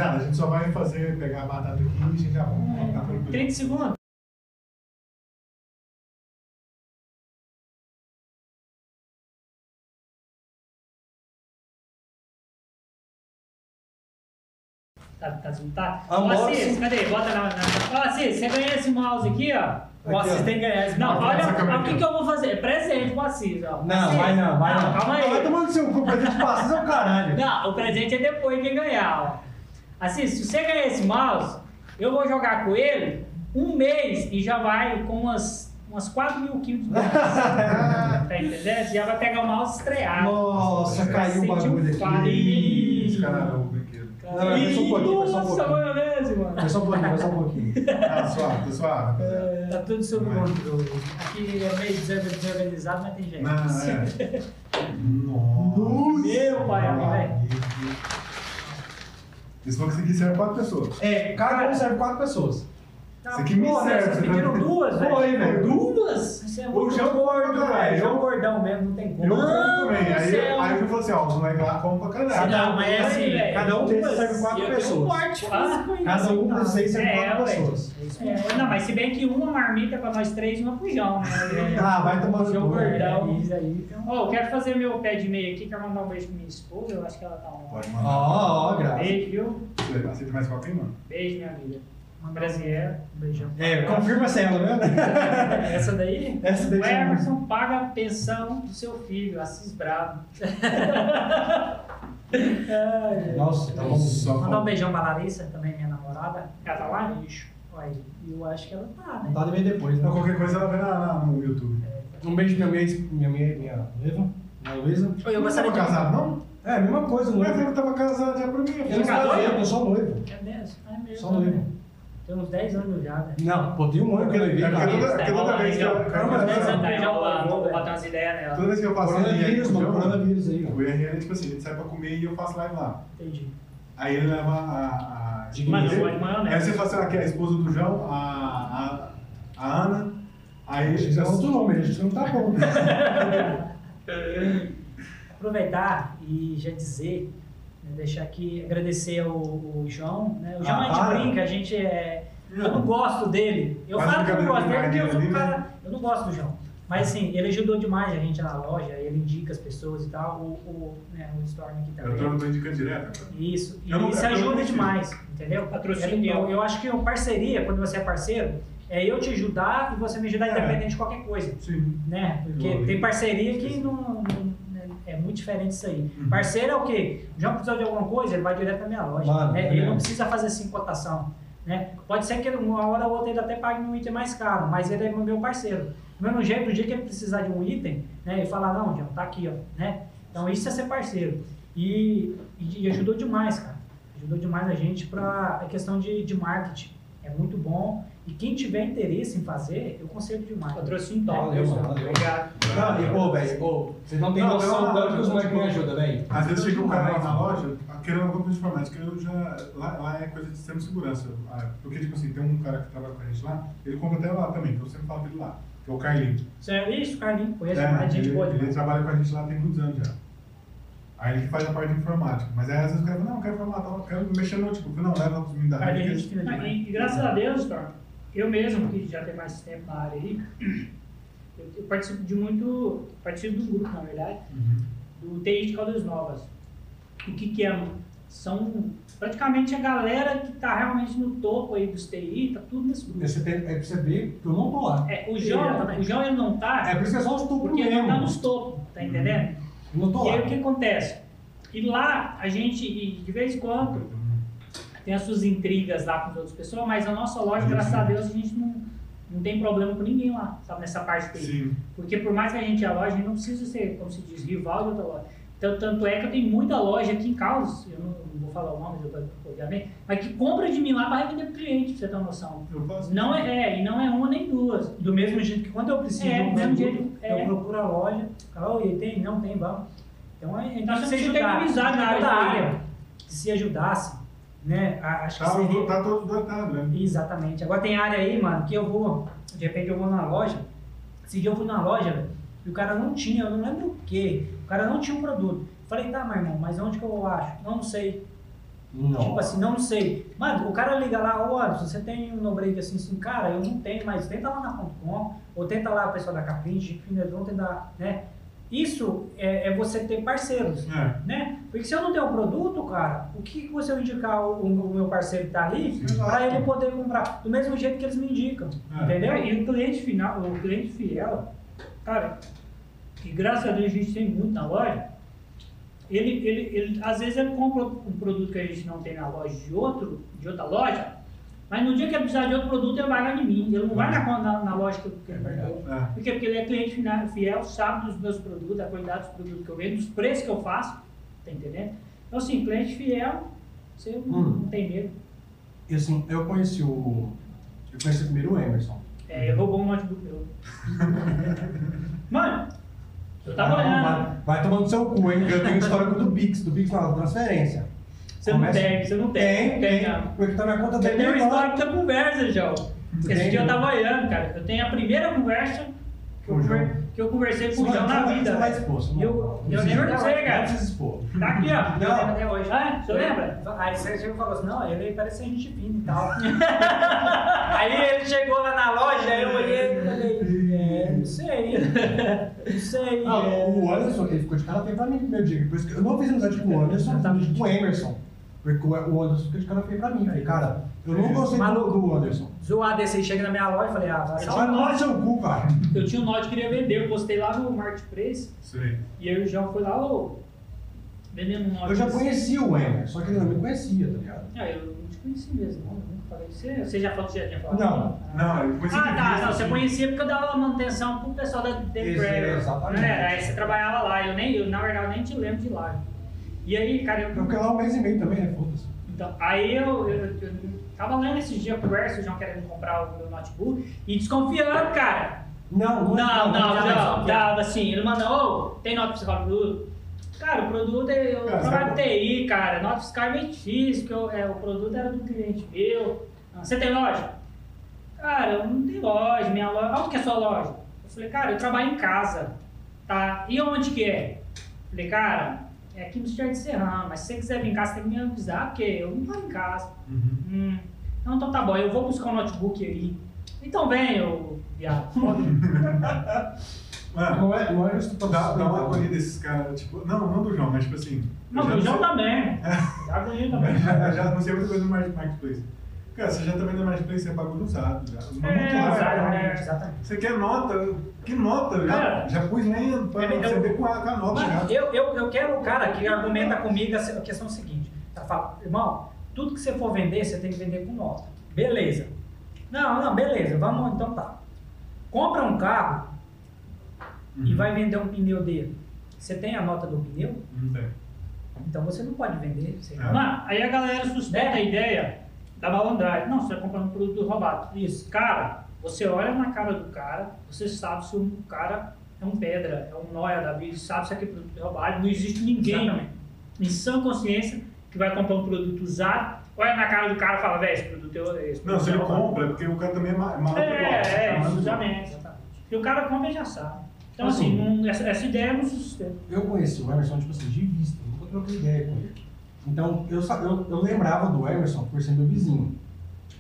Speaker 1: Rapaziada, a gente só vai fazer, pegar a batata aqui e a gente já vai. Tá tranquilo.
Speaker 4: 30 segundos. Tá, tá, tá.
Speaker 2: Amor,
Speaker 4: Assis, cadê? Bota na. na... Ó, Assis, você ganhou esse mouse aqui, ó.
Speaker 3: O Assis tem que ganhar esse
Speaker 4: Não, olha o que, que eu vou fazer. É presente pro Assis, ó.
Speaker 2: Não,
Speaker 4: Assis,
Speaker 2: vai não, vai não.
Speaker 4: Calma aí.
Speaker 2: Vai tomando seu cu, presente passas é o caralho.
Speaker 4: Não, o presente é depois quem ganhar, ó. Assim, se você ganhar esse mouse, eu vou jogar com ele um mês e já vai com umas, umas 4 mil quilos de tá entendendo? Você já vai pegar o mouse estreado.
Speaker 2: Nossa, caiu o
Speaker 4: um
Speaker 2: bagulho
Speaker 4: fardo.
Speaker 2: aqui.
Speaker 1: Esse cara é o brinquedo.
Speaker 2: Não, vai só um pouquinho, só um
Speaker 4: Nossa,
Speaker 2: pouquinho.
Speaker 4: maionese, mano.
Speaker 2: Vai só um pouquinho, só um pouquinho.
Speaker 1: Ah, suave, tá suave. rapaziada.
Speaker 3: Tá tudo sob controle. Aqui é meio desorga- desorganizado, mas tem jeito.
Speaker 1: Não, é. Nossa.
Speaker 3: Meu pai, amém, velho.
Speaker 1: Esse box aqui serve quatro pessoas.
Speaker 2: É, cada um serve quatro pessoas.
Speaker 3: Tá,
Speaker 1: Isso aqui me serve,
Speaker 3: Vocês
Speaker 1: você
Speaker 3: pediram
Speaker 1: tá-
Speaker 3: duas, velho?
Speaker 2: Foi, velho.
Speaker 3: Duas? Isso é
Speaker 1: O
Speaker 3: muito
Speaker 1: João
Speaker 3: gordo,
Speaker 1: come pra
Speaker 3: velho. João gordão mesmo, não tem
Speaker 1: Eu
Speaker 3: como.
Speaker 4: Mano
Speaker 1: também. Aí, aí eu falei assim, ó, os moleques lá comem pra caralho.
Speaker 3: Não, mas é assim,
Speaker 4: velho.
Speaker 2: Cada um desses serve quatro
Speaker 3: eu
Speaker 2: pessoas.
Speaker 3: um
Speaker 4: Ah,
Speaker 2: Cada um desses seis serve
Speaker 4: É,
Speaker 2: quatro
Speaker 4: ué.
Speaker 2: pessoas.
Speaker 4: É, não, mas se bem que uma marmita pra nós três e uma pro João, né?
Speaker 2: Ah, vai tomar no
Speaker 3: João
Speaker 2: cu.
Speaker 3: gordão. Isso aí. então.
Speaker 4: Ó, eu quero fazer meu pé de meia aqui, quero mandar um beijo pra minha esposa, eu acho que ela tá on.
Speaker 1: Pode
Speaker 2: Ó,
Speaker 1: mandar.
Speaker 2: ó, ó, graças.
Speaker 4: Beijo, viu?
Speaker 1: Você Aceita mais copinho, mano?
Speaker 4: Beijo, minha amiga. Brasileira.
Speaker 3: Um beijão.
Speaker 2: É, confirma se ela, né?
Speaker 3: Essa daí?
Speaker 2: Essa
Speaker 4: O
Speaker 2: daí é
Speaker 4: Emerson paga a pensão do seu filho, Assis Bravo.
Speaker 2: Nossa, então
Speaker 1: Só
Speaker 3: Mandar um beijão pra Larissa, também minha namorada.
Speaker 4: Ela tá lá?
Speaker 3: Bicho. Olha, eu acho que ela tá, né?
Speaker 2: Não tá de ver depois, né?
Speaker 1: qualquer coisa ela vê na, na- no YouTube.
Speaker 2: Um beijo pra minha minha, minha, minha, minha noiva, minha Luísa.
Speaker 3: Eu
Speaker 1: Não
Speaker 3: gostaria
Speaker 1: tava
Speaker 3: de.
Speaker 1: casado, não?
Speaker 2: É, a mesma coisa,
Speaker 1: Mas
Speaker 2: noiva.
Speaker 1: ele tava casado já pra mim.
Speaker 2: Eu não casei, eu sou noivo.
Speaker 3: É mesmo? É mesmo.
Speaker 2: Só noivo.
Speaker 3: Tem uns 10 anos já, né?
Speaker 2: Não, pô, tem um ano que eu levei,
Speaker 1: porque toda- vez que eu-
Speaker 4: calma, dez
Speaker 1: calma.
Speaker 4: anos,
Speaker 3: calma.
Speaker 4: já rolando, vou botar umas ideias nela.
Speaker 1: Toda vez que eu faço
Speaker 2: Coronavírus, mano, coronavírus aí.
Speaker 1: O IRL é tipo assim, a gente sai pra comer e eu faço live lá.
Speaker 3: Entendi.
Speaker 1: Aí ele leva a. a
Speaker 2: De
Speaker 4: Mas
Speaker 2: Sim.
Speaker 4: não pode maionese.
Speaker 1: Aí você fala assim, aqui é a esposa do João, a, a, a Ana. Aí
Speaker 2: Esse
Speaker 1: já
Speaker 2: é outro nome, a gente não tá bom.
Speaker 3: Aproveitar e já dizer, né, deixar aqui, agradecer ao, ao João. Né? O João
Speaker 2: Ah,
Speaker 3: a gente
Speaker 2: para.
Speaker 3: brinca, a gente é. Eu não gosto dele. Eu
Speaker 1: Faz
Speaker 3: falo que eu não gosto dele porque eu sou um
Speaker 1: ali,
Speaker 3: cara. Eu não gosto do João. Mas assim, ele ajudou demais a gente na loja, ele indica as pessoas e tal. O, o, né, o Storm aqui
Speaker 1: Eu
Speaker 3: também.
Speaker 1: tô, tô indicando direto. cara.
Speaker 3: Isso, e
Speaker 1: Eu não-
Speaker 3: isso
Speaker 1: eu não
Speaker 3: ajuda demais, entendeu?
Speaker 4: Patrocínio.
Speaker 3: Eu, eu acho que uma parceria, quando você é parceiro, é eu te ajudar e você me ajudar
Speaker 1: É.
Speaker 3: independente de qualquer coisa,
Speaker 1: Sim.
Speaker 3: né? Porque
Speaker 1: Eu-
Speaker 3: tem parceria que não, não- é muito diferente isso aí.
Speaker 1: Uhum.
Speaker 3: Parceiro é o quê? O João precisou de alguma coisa, ele vai direto na minha loja.
Speaker 2: Mano,
Speaker 3: né?
Speaker 2: é
Speaker 3: Ele não precisa fazer assim cotação. Né? Pode ser que uma hora ou outra ele até pague um item mais caro, mas ele é meu parceiro. Do mesmo jeito, o dia que ele precisar de um item, né, ele falar, não, João, tá aqui, ó, né? Então isso é ser parceiro. E, e, e ajudou demais, cara. Ajudou demais a gente para a questão de, de marketing. É muito bom. E quem tiver interesse em fazer, eu conselho demais.
Speaker 4: Patrocínio top,
Speaker 2: Valeu, mano, valeu.
Speaker 4: Obrigado.
Speaker 2: Não, e pô, velho, pô, vocês não têm
Speaker 1: Não,
Speaker 2: noção
Speaker 1: não,
Speaker 2: do tanto que os moleques me ajudam, velho.
Speaker 1: Às vezes chega um cara lá na loja querendo alguma coisa de informática, eu já. Lá, lá é coisa de sistema de segurança. Ah, Porque, tipo assim, tem um cara que trabalha com a gente lá, ele compra até lá também, que eu sempre falo dele lá, que é o Carlinho.
Speaker 3: Isso, é isso, Carlinhos. Conheço
Speaker 1: É,
Speaker 3: mais gente
Speaker 1: ele,
Speaker 3: boa
Speaker 1: ele trabalha com a gente lá tem muitos anos já. Aí ele faz a parte de informática. Mas aí às vezes o cara fala, não, eu quero formatar, eu quero mexer no notebook. Não, leva os meninos da
Speaker 3: Carlinhos,
Speaker 1: rede.
Speaker 4: E, graças a Deus, Thor, eu mesmo, que já tenho mais tempo na área aí, eu, eu participo de muito. Participo de um grupo, na verdade,
Speaker 1: Uhum.
Speaker 4: do TI de Caldas Novas. O que, que é? São praticamente a galera que está realmente no topo aí dos TI, tá tudo nesse grupo.
Speaker 2: Você tem, é pra você ver que eu não tô lá.
Speaker 4: É, o João,
Speaker 3: Exatamente.
Speaker 4: o João ele não tá
Speaker 2: É por isso que é só os tupos
Speaker 4: porque ele não
Speaker 2: mesmo.
Speaker 4: tá nos topos, tá entendendo?
Speaker 2: Eu não tô
Speaker 4: E aí
Speaker 2: lá.
Speaker 4: o que acontece? E lá a gente, e de vez em quando, tem as suas intrigas lá com as outras pessoas, mas a nossa loja,
Speaker 1: Sim.
Speaker 4: graças a Deus, a gente não, não tem problema com ninguém lá, sabe, nessa parte dele.
Speaker 1: Sim.
Speaker 4: Porque por mais que a gente é loja, a gente não precisa ser, como se diz, rival de outra loja. Então, tanto é que eu tenho muita loja aqui em Caldas, eu não, não vou falar o nome, obviamente, mas que compra de mim lá para revender pro cliente, pra você ter uma noção.
Speaker 1: Eu faço.
Speaker 4: Não é, é, e não é uma nem duas.
Speaker 3: Do mesmo jeito que quando eu preciso
Speaker 4: É, do mesmo jeito, é.
Speaker 3: eu procuro a loja, falo, oi, tem? Não tem, vamos. Então a gente
Speaker 4: Nós
Speaker 3: tem que se ajudar.
Speaker 4: na área
Speaker 3: se ajudasse, né? a- Acho que
Speaker 1: Tá,
Speaker 3: seria...
Speaker 1: tá todos dotados, né?
Speaker 3: Exatamente. Agora tem área aí, mano, que eu vou, de repente eu vou na loja. Esse dia eu fui na loja, e o cara não tinha, eu não lembro o quê. O cara não tinha um produto. Falei, tá, meu irmão, mas onde que eu acho? Não, não sei.
Speaker 2: Não.
Speaker 3: Tipo assim, não sei. Mano, o cara liga lá, ô Anderson, você tem um no break assim, assim, cara, eu não tenho, mas tenta lá na .com, ou tenta lá o pessoal da Caprint, eles vão tentar, né? Isso é, é você ter parceiros,
Speaker 1: É.
Speaker 3: né? Porque se eu não tenho um produto, cara, o que que você vai indicar o, o meu parceiro que tá ali para ele poder comprar? Do mesmo jeito que eles me indicam,
Speaker 1: É.
Speaker 3: entendeu?
Speaker 4: E o cliente final, o cliente fiel, cara, e graças a Deus a gente tem muito na loja, ele, ele, ele às vezes ele compra um produto que a gente não tem na loja de outro, de outra loja, mas no dia que ele precisar de outro produto, ele vai lá em mim. Ele não vai na, na, na loja que, eu- que
Speaker 2: É.
Speaker 1: É.
Speaker 4: Por quê? Porque ele é cliente fina- fiel, sabe dos meus produtos, da qualidade dos produtos que eu vendo, dos preços que eu faço, tá entendendo? Então assim, cliente fiel, você não,
Speaker 2: Hum.
Speaker 4: não tem medo.
Speaker 2: E assim, eu conheci o. Eu conheci primeiro o Emerson.
Speaker 4: É, ele roubou um notebook meu. Mano, eu tava
Speaker 2: Não,
Speaker 4: olhando.
Speaker 2: vai, vai tomando seu cu, hein? Eu tenho histórico do Pix, do não, da transferência.
Speaker 4: Você não
Speaker 2: Começa-
Speaker 4: tem, você não tem.
Speaker 2: Tem, tem.
Speaker 4: não.
Speaker 2: Porque tá na conta dele.
Speaker 4: tem uma
Speaker 2: lá.
Speaker 4: história da conversa, João. Esse
Speaker 2: Tem,
Speaker 4: dia eu tava olhando, cara. Eu tenho a primeira conversa que eu,
Speaker 1: o João.
Speaker 4: que eu conversei com o João na vida.
Speaker 2: Você vai expor. você não-
Speaker 4: Eu-
Speaker 2: não
Speaker 4: eu de você, cara.
Speaker 2: Não precisa expor.
Speaker 4: Tá aqui, ó.
Speaker 3: Eu lembro até hoje.
Speaker 4: Ah, você lembra?
Speaker 3: Aí você chegou e falou assim, não, ele parece ser gente fina e tal. aí ele chegou lá na loja, aí eu olhei e falei, é, não sei, não sei.
Speaker 2: Ah,
Speaker 3: é.
Speaker 2: o Anderson, ele ficou de cara feia pra mim no primeiro dia. Por isso que eu não fiz amizade com o Anderson, eu fiz com o Emerson. Porque o Anderson cara feia pra mim. Falei, cara, eu não gostei do,
Speaker 3: Maluco.
Speaker 2: do Anderson.
Speaker 3: Zoar desse aí, chega na minha loja e falei, ah, vai
Speaker 4: Eu
Speaker 3: salvar.
Speaker 2: Vai no seu cu, cara.
Speaker 4: Eu tinha um note que queria vender, eu postei lá no Marketplace
Speaker 1: Sei.
Speaker 4: e aí o João foi lá, ô, vendendo um note.
Speaker 2: Eu já
Speaker 4: desse.
Speaker 2: conhecia o Emerson, só que ele não me conhecia, tá ligado?
Speaker 4: Ah, eu não te conheci mesmo, não. Eu nunca falei você. Você já falou que você já tinha falado?
Speaker 2: Não.
Speaker 1: Não, eu conheci
Speaker 4: Ah, tá. Não, você conhecia porque eu dava manutenção pro pessoal da
Speaker 2: Isso,
Speaker 4: Prayer.
Speaker 2: exatamente.
Speaker 4: Né? Aí você trabalhava lá. Eu nem, eu, na verdade, eu nem te lembro de lá. E aí, cara, eu.
Speaker 2: Eu fiquei lá um mês e meio também, né? Foda-se.
Speaker 4: Então, aí eu, eu, eu tava lendo esses dias a conversa, o João querendo comprar o meu notebook e desconfiando, cara.
Speaker 2: Não,
Speaker 4: Não, não,
Speaker 3: não,
Speaker 4: não,
Speaker 3: não.
Speaker 4: dava assim. Ele mandou, ô, tem nota fiscal do produto? Cara, o produto é.
Speaker 1: Cara,
Speaker 4: trabalho TI, cara. Nota fiscal é meio difícil, porque é, o produto era do cliente meu. Ah, Você tem loja? Cara, eu não tenho loja, minha loja. Onde que é a sua loja? Eu falei, cara, eu trabalho em casa. Tá? E onde que é? Eu falei, cara, é aqui no Jardim Serrano, mas se você quiser vir em casa, você tem que me avisar, porque eu não tô em casa.
Speaker 1: Uhum.
Speaker 4: Hum. Não, então tá bom, eu vou buscar o notebook aí. Então vem, ô viado.
Speaker 1: Mano,
Speaker 2: Não é, não é justo pra
Speaker 1: dá, dá uma
Speaker 2: não.
Speaker 1: agonia desses caras, tipo, não, não do João, mas tipo assim.
Speaker 4: Não, o
Speaker 1: já
Speaker 4: João também. Já ganhei também.
Speaker 1: Já, não sei muita coisa do Mar- Marketplace. Cara, você já tá vendo no Marketplace, você pagou usado. Já.
Speaker 4: É,
Speaker 1: lá,
Speaker 3: Exatamente, exatamente.
Speaker 1: Você quer nota? Que nota? Já,
Speaker 4: Cara,
Speaker 1: já pus lenha pra
Speaker 3: eu-
Speaker 1: você ver com a, com a nota já.
Speaker 3: eu, eu, eu quero o cara que argumenta comigo a questão seguinte. Ela fala, irmão, tudo que você for vender, você tem que vender com nota. Beleza. Não, não, beleza, vamos, então tá. Compra um carro e
Speaker 1: Uhum.
Speaker 3: vai vender um pneu dele. Você tem a nota do pneu?
Speaker 1: Não tem.
Speaker 3: Então você não pode vender. Você...
Speaker 1: É.
Speaker 4: Mano, aí a galera sustenta a ideia da malandragem. Não, você está comprando um produto roubado.
Speaker 3: Isso.
Speaker 4: Cara, você olha na cara do cara, você sabe se o cara é um pedra, é um nóia da vida, sabe se aquele produto é roubado. Não existe ninguém
Speaker 3: Exatamente.
Speaker 4: em sã consciência que vai comprar um produto usado, olha na cara do cara e fala, velho, esse produto é esse
Speaker 1: Não, se
Speaker 4: é
Speaker 1: ele
Speaker 4: roubado."
Speaker 1: compra, é porque o cara também é é igual.
Speaker 4: É, é,
Speaker 1: igual.
Speaker 4: justamente. E o cara compra e já sabe. Então,
Speaker 2: Assim,
Speaker 4: assim, não- essa, essa ideia não sustenta.
Speaker 2: Eu conheci o Emerson, tipo assim, de vista, nunca troquei ideia com ele. Então, eu, eu, eu lembrava do Emerson por ser meu vizinho.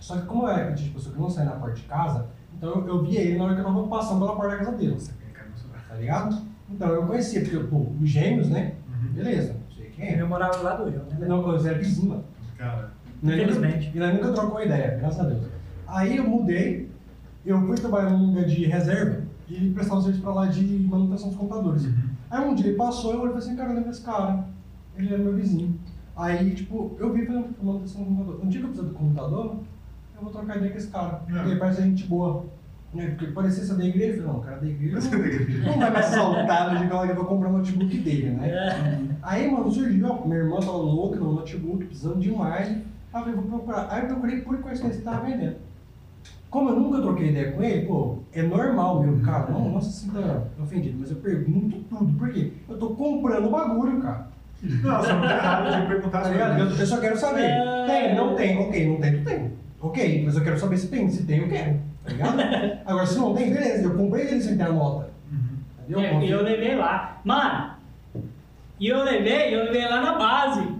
Speaker 2: Só que como eu era tipo, pessoa que não saía na porta de casa, então eu, eu via ele na hora que eu tava passando pela porta da casa dele,
Speaker 1: não
Speaker 2: tá ligado? Então eu conhecia, porque, pô, os gêmeos, né?
Speaker 1: Uhum.
Speaker 2: Beleza, não sei quem é.
Speaker 3: Eu morava lá do João, né?
Speaker 2: Não, eu era vizinho, mano.
Speaker 1: Cara,
Speaker 3: Infelizmente.
Speaker 2: E nós nunca trocou ideia, graças a Deus. Aí eu mudei, eu fui trabalhar num lugar de reserva e ele prestava serviço pra lá de manutenção dos computadores. Aí um dia ele passou e eu olhei e falei assim, cara, eu lembro desse cara. Ele era meu vizinho. Aí, tipo, eu vi falando manutenção do computador. Um dia que eu preciso do computador, eu vou trocar ideia com esse cara.
Speaker 1: É.
Speaker 2: Porque ele parece gente boa. Né? Porque parecia ser da igreja. Eu falei, não, o cara é da igreja não, não vai me assaltar, de igual eu vou comprar o notebook dele, né?
Speaker 3: É.
Speaker 2: Aí, mano, surgiu, ó, minha irmã tava louca no notebook, precisando demais. Aí eu falei, vou procurar. Aí eu procurei por coincidência, tava vendendo. Como eu nunca troquei ideia com ele, pô, é normal, meu, cara, não, não se sinta ofendido, mas eu pergunto tudo, por quê? Eu tô comprando o bagulho, cara.
Speaker 1: Não, você não tá errado de perguntar
Speaker 2: Tá
Speaker 1: as
Speaker 2: ligado? Eu,
Speaker 1: coisas.
Speaker 2: eu só quero saber.
Speaker 3: É.
Speaker 2: Tem, não tem, ok, não tem, não tem. Ok, mas eu quero saber se tem, se tem, eu quero. Tá ligado? Agora, se não tem, beleza, eu comprei ele sem ter a nota.
Speaker 1: Uhum.
Speaker 2: Entendeu?
Speaker 4: É, E eu levei lá. Mano, e eu levei, eu levei lá na base.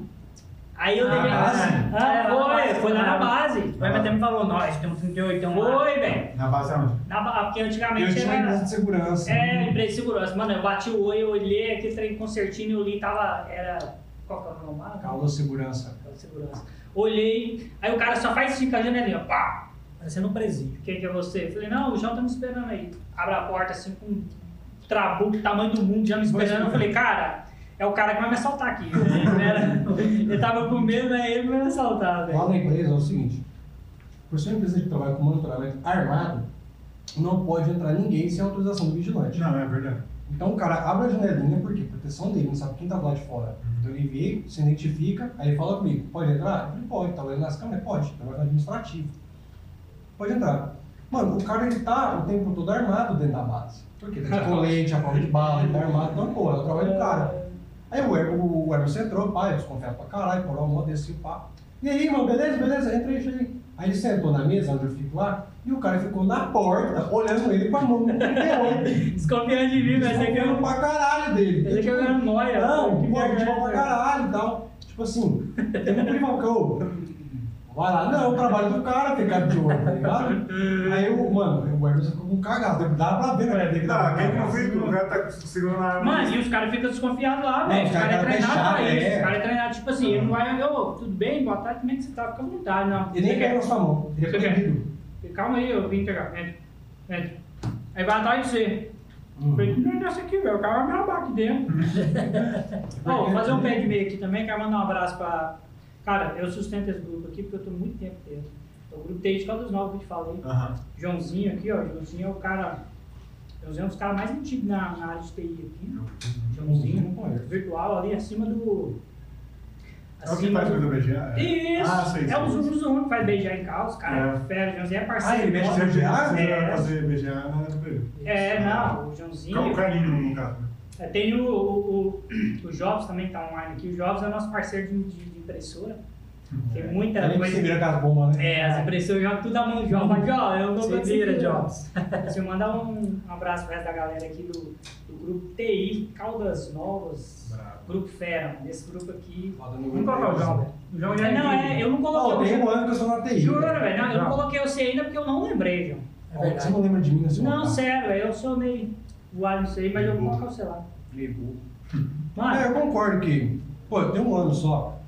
Speaker 4: Aí eu
Speaker 2: Na
Speaker 4: levei
Speaker 2: base?
Speaker 4: Ah,
Speaker 3: É, lá na
Speaker 4: foi,
Speaker 3: base,
Speaker 4: foi lá na
Speaker 3: na
Speaker 4: base.
Speaker 3: O Emer até me falou, nós temos 38, tem um lá.
Speaker 4: Foi, velho.
Speaker 1: Na base aonde?
Speaker 4: Na ba- Porque
Speaker 2: Eu
Speaker 4: antigamente
Speaker 2: tinha uma empresa
Speaker 4: era.
Speaker 2: de segurança.
Speaker 4: É, empresa de segurança. Mano, eu bati o olho, eu olhei aquele trem concertino, eu li, tava. Era. Qual que é o nome lá?
Speaker 2: Calma, segurança.
Speaker 4: Aquela segurança. Olhei, aí o cara só faz assim com a janelinha, pá!
Speaker 3: Parecendo um presídio.
Speaker 4: Quem que é você? Eu falei, não, o João tá me esperando aí. Abre a porta assim com um trabuco, tamanho do mundo, já me esperando. Eu falei, cara, é o cara que vai me assaltar aqui. Ele, era- ele tava com medo, né? Ele vai me assaltar,
Speaker 2: Lá
Speaker 4: velho.
Speaker 2: na empresa é o seguinte: por ser uma empresa que trabalha com monitoramento armado, não pode entrar ninguém sem autorização do vigilante.
Speaker 1: Não, é verdade.
Speaker 2: Então o cara abre a janelinha, porque proteção dele, não sabe quem tá lá de fora. Então ele vê, se identifica, aí ele fala comigo: pode entrar? Eu falei: pode, tá olhando nas câmeras? Pode, trabalha no administrativo. Pode entrar. Mano, o cara ele tá o tempo todo armado dentro da base. Por quê? Tá de colete, a prova de bala, ele tá armado, então, pô, é o trabalho do cara. Aí o, Emer- o entrou, pá, eu desconfiado pra caralho, por um modo desse pá. E aí, mano, beleza, beleza, entra aí, chega aí. Aí ele sentou na mesa onde eu fico lá, e o cara ficou na porta, olhando ele com a mão no 38.
Speaker 4: Desconfiando de mim, mas você
Speaker 2: Desconfiando pra caralho dele.
Speaker 4: Ele
Speaker 2: Tipo,
Speaker 4: quer ver noia.
Speaker 2: Não,
Speaker 4: que vergonha,
Speaker 2: tipo, pra
Speaker 4: velho.
Speaker 2: caralho e tal. Tipo assim, tem um primo que eu. Vai lá, não, é o trabalho do cara ficar de olho, tá ligado? Aí o, mano, o Emerson ficou com cagado, dava pra ver cara dele que
Speaker 1: Não,
Speaker 2: tava
Speaker 1: quem que não
Speaker 2: cagado.
Speaker 1: viu que o cara tá segurando a arma?
Speaker 4: Mano, e os caras ficam desconfiados lá, velho.
Speaker 2: os
Speaker 4: Os caras
Speaker 2: caras
Speaker 4: é treinado
Speaker 2: fecharam,
Speaker 4: pra isso.
Speaker 2: é.
Speaker 4: Os caras é treinado, tipo assim, ele não vai, ô, tudo bem, boa tarde, como é que você tá? Fica à vontade, não.
Speaker 2: E nem pegou na sua mão, ele é
Speaker 4: quer?
Speaker 2: proibido.
Speaker 4: Calma aí, eu vim pegar. Entra, entra. Aí vai atrás de você.
Speaker 2: Hum.
Speaker 4: Falei, não é dessa aqui, velho. O cara vai me roubar aqui dentro. Ó, vou fazer um pé de meio aqui também. Quero mandar um abraço pra. Cara, eu sustento esse grupo aqui porque eu tô muito tempo dentro. É o grupo TI de Caldas Novas que eu te falei.
Speaker 1: Aham.
Speaker 4: Joãozinho aqui, ó. Joãozinho é o cara. Joãozinho é um dos caras mais antigos na, na área de TI aqui. Joãozinho,
Speaker 2: Não conheço.
Speaker 4: virtual ali acima do.
Speaker 1: É o que faz coisa do BGA? É.
Speaker 4: Isso!
Speaker 1: Ah, sei,
Speaker 4: é o Zoom Zoom que faz beijar em casa, cara.
Speaker 1: É.
Speaker 4: Fera, Joãozinho é parceiro.
Speaker 2: Ah, ele mexe no BGA?
Speaker 4: É.
Speaker 1: fazer BGA na BGA.
Speaker 4: É, não, o Joãozinho.
Speaker 1: O Carlinho, no caso. Né?
Speaker 4: É, Tem o, o, o, o Jobs também que tá online aqui. O Jobs é nosso parceiro de, de- de impressora. Tem muita
Speaker 2: Ele que
Speaker 4: coisa.
Speaker 2: se vira com as bombas, né?
Speaker 4: É, as impressoras jogam tudo a mão do Jobs. Mas, ó, eu não
Speaker 3: Você
Speaker 4: vou
Speaker 3: vira. Jobs.
Speaker 4: Deixa eu mandar um, um abraço pro resto da galera aqui do, do grupo TI, Caldas Novas,
Speaker 1: Bravo.
Speaker 4: Grupo Fera. Esse grupo aqui.
Speaker 3: Vamos colocar o João, velho. O João já
Speaker 4: É, não, é, eu não
Speaker 2: Ó,
Speaker 4: coloquei.
Speaker 2: tem um ano que eu sou na TI.
Speaker 4: Juro,
Speaker 2: velho.
Speaker 4: velho. Não, eu não coloquei você ainda porque eu não lembrei, João.
Speaker 3: É
Speaker 2: Você não lembra de mim nesse
Speaker 4: Não, sério. Eu sou meio voado nisso aí, mas eu vou colocar o celular.
Speaker 2: Ligou.
Speaker 4: Mano,
Speaker 2: É, eu concordo que, pô, tem um ano só.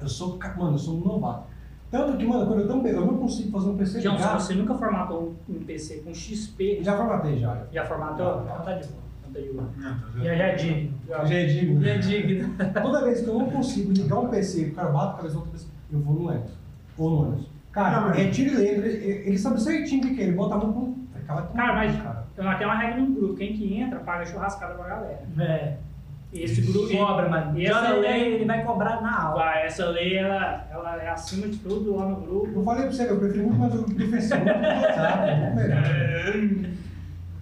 Speaker 2: Eu sou, mano, eu sou um novato. Tanto que, mano, quando eu, tão, eu não consigo fazer um PC
Speaker 4: João, se você nunca formatou um PC com XP,
Speaker 2: Já formatei já.
Speaker 4: já formatou?
Speaker 2: Já.
Speaker 4: Então tá de boa. Então tá de boa.
Speaker 1: Não, tá
Speaker 3: Já, já é digno.
Speaker 2: Já é digno.
Speaker 3: Já é digno.
Speaker 2: Toda vez que eu não consigo ligar um PC e o cara bate a cabeça outra pessoa, eu vou no Linux. Ou no Windows. Cara,
Speaker 1: Não, mas-
Speaker 2: é tiro e letra, ele, ele sabe certinho o que é, ele bota a mão com
Speaker 4: Cara, mas
Speaker 2: cara.
Speaker 4: Então, tem uma regra no grupo: quem que entra paga churrascada pra galera.
Speaker 3: É.
Speaker 4: Esse grupo
Speaker 3: Cobra, mano. Essa
Speaker 4: essa
Speaker 3: lei
Speaker 4: lei,
Speaker 3: ele vai cobrar na aula.
Speaker 4: vai, essa lei ela, ela é acima de tudo lá no grupo.
Speaker 2: Eu falei pra você que eu prefiro muito mais o professor do que o.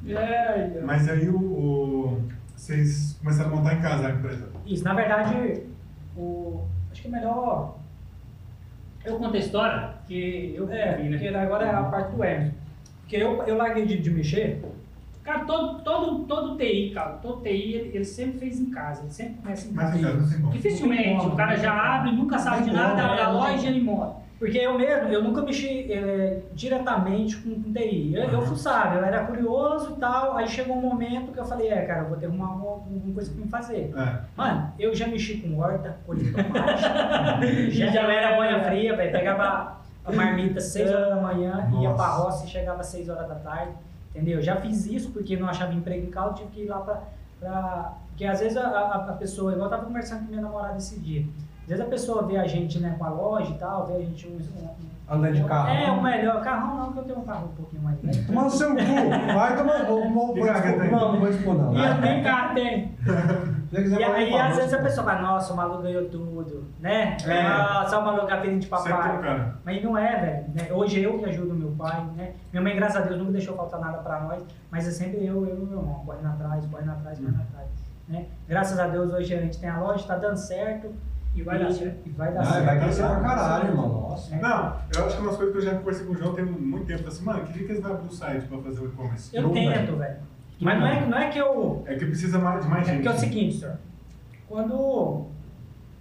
Speaker 4: É,
Speaker 1: Mas aí o, o- vocês começaram a montar em casa a empresa.
Speaker 3: Isso, na verdade, o, acho que é melhor.
Speaker 4: eu conto a história que eu
Speaker 3: É,
Speaker 4: vi, né?
Speaker 3: porque agora é a parte do Emerson. Porque eu, eu larguei de, de mexer.
Speaker 4: Cara, todo, todo, todo TI, cara, todo TI, ele, ele sempre fez em casa, ele sempre começa em
Speaker 1: Mas
Speaker 4: casa.
Speaker 1: como.
Speaker 4: Dificilmente, o cara já abre, nunca sabe de nada, abre a
Speaker 3: é,
Speaker 4: loja e ele monta.
Speaker 3: Porque eu mesmo, eu nunca mexi é, diretamente com, com TI. Eu, eu fuçava, eu era curioso e tal. Aí chegou um momento que eu falei, é, cara, eu vou ter que arrumar alguma, coisa pra me fazer.
Speaker 1: É.
Speaker 3: Mano, eu já mexi com horta, colhi tomate. já, já era banha fria, velho. Pegava a marmita às 6 horas da manhã, ia
Speaker 1: Nossa.
Speaker 3: pra roça e chegava às 6 horas da tarde. Entendeu? Já fiz isso porque não achava emprego em casa, eu tive que ir lá pra. pra... Porque às vezes a, a, a pessoa, igual eu tava conversando com minha namorada esse dia. Às vezes a pessoa vê a gente né, com a loja e tal, vê a gente um. um-
Speaker 2: Andando de carro.
Speaker 3: É, o melhor. Carrão não, que eu tenho um carro um pouquinho mais velho.
Speaker 2: Toma no seu cu. Vai tomar. Vou, vou. Não, não vou expor, não.
Speaker 3: E eu tenho carro, tem. E aí, às vezes a pessoa fala, nossa, o maluco ganhou tudo, né?
Speaker 2: É.
Speaker 3: Nossa, o maluco é filho de papai. Mas não é, velho. né? Hoje eu que ajudo meu pai, né? Minha mãe, graças a Deus, nunca deixou faltar nada pra nós, mas é sempre eu, eu e meu irmão, correndo atrás, correndo atrás, correndo atrás. Né? Graças a Deus, hoje a gente tem a loja, tá dando certo.
Speaker 4: E vai dar certo.
Speaker 3: E vai dar
Speaker 2: Ah,
Speaker 3: certo.
Speaker 2: vai crescer pra caralho, irmão. Nossa.
Speaker 1: Não, eu acho que é umas coisas que eu já conversei com o João tem muito tempo. Assim, mano, que dia que eles vão abrir o site pra fazer o e-commerce?
Speaker 3: Eu
Speaker 2: Não,
Speaker 3: tento, velho. Mas não é, não é que eu.
Speaker 1: É que precisa mais, de mais
Speaker 3: É
Speaker 1: gente.
Speaker 3: porque é o seguinte, senhor. Quando.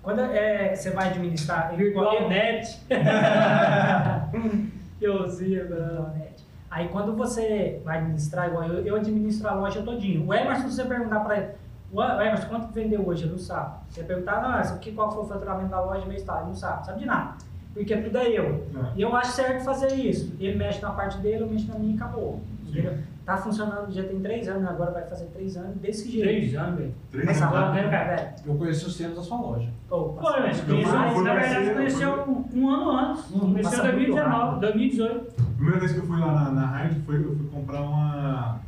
Speaker 3: Quando é, você vai administrar.
Speaker 4: Virtual Net. velho.
Speaker 3: Net. Aí quando você vai administrar, igual eu, eu administro a loja todinho. O Emerson, se você perguntar para ele, o Emerson, quanto vendeu hoje? Ele não sabe. Você perguntar, não, Emerson, qual foi o faturamento da loja mês tal? Ele não sabe, sabe de nada. Porque tudo é eu.
Speaker 1: É.
Speaker 3: E eu acho certo fazer isso. Ele mexe na parte dele, eu mexo na minha e acabou. Entendeu? Tá funcionando, já tem três anos, agora vai fazer três anos desse jeito.
Speaker 4: Três anos, velho.
Speaker 1: Três anos.
Speaker 3: né, cara, velho?
Speaker 2: Eu conheci os termos da sua loja.
Speaker 4: Pô, mas
Speaker 1: fui
Speaker 4: na verdade, conheceu um, um ano antes.
Speaker 2: Hum,
Speaker 4: Conheceu em
Speaker 3: muito
Speaker 4: 2019,
Speaker 3: rápido.
Speaker 4: 2018.
Speaker 1: Primeira vez que eu fui lá na, na Hard foi eu fui comprar uma.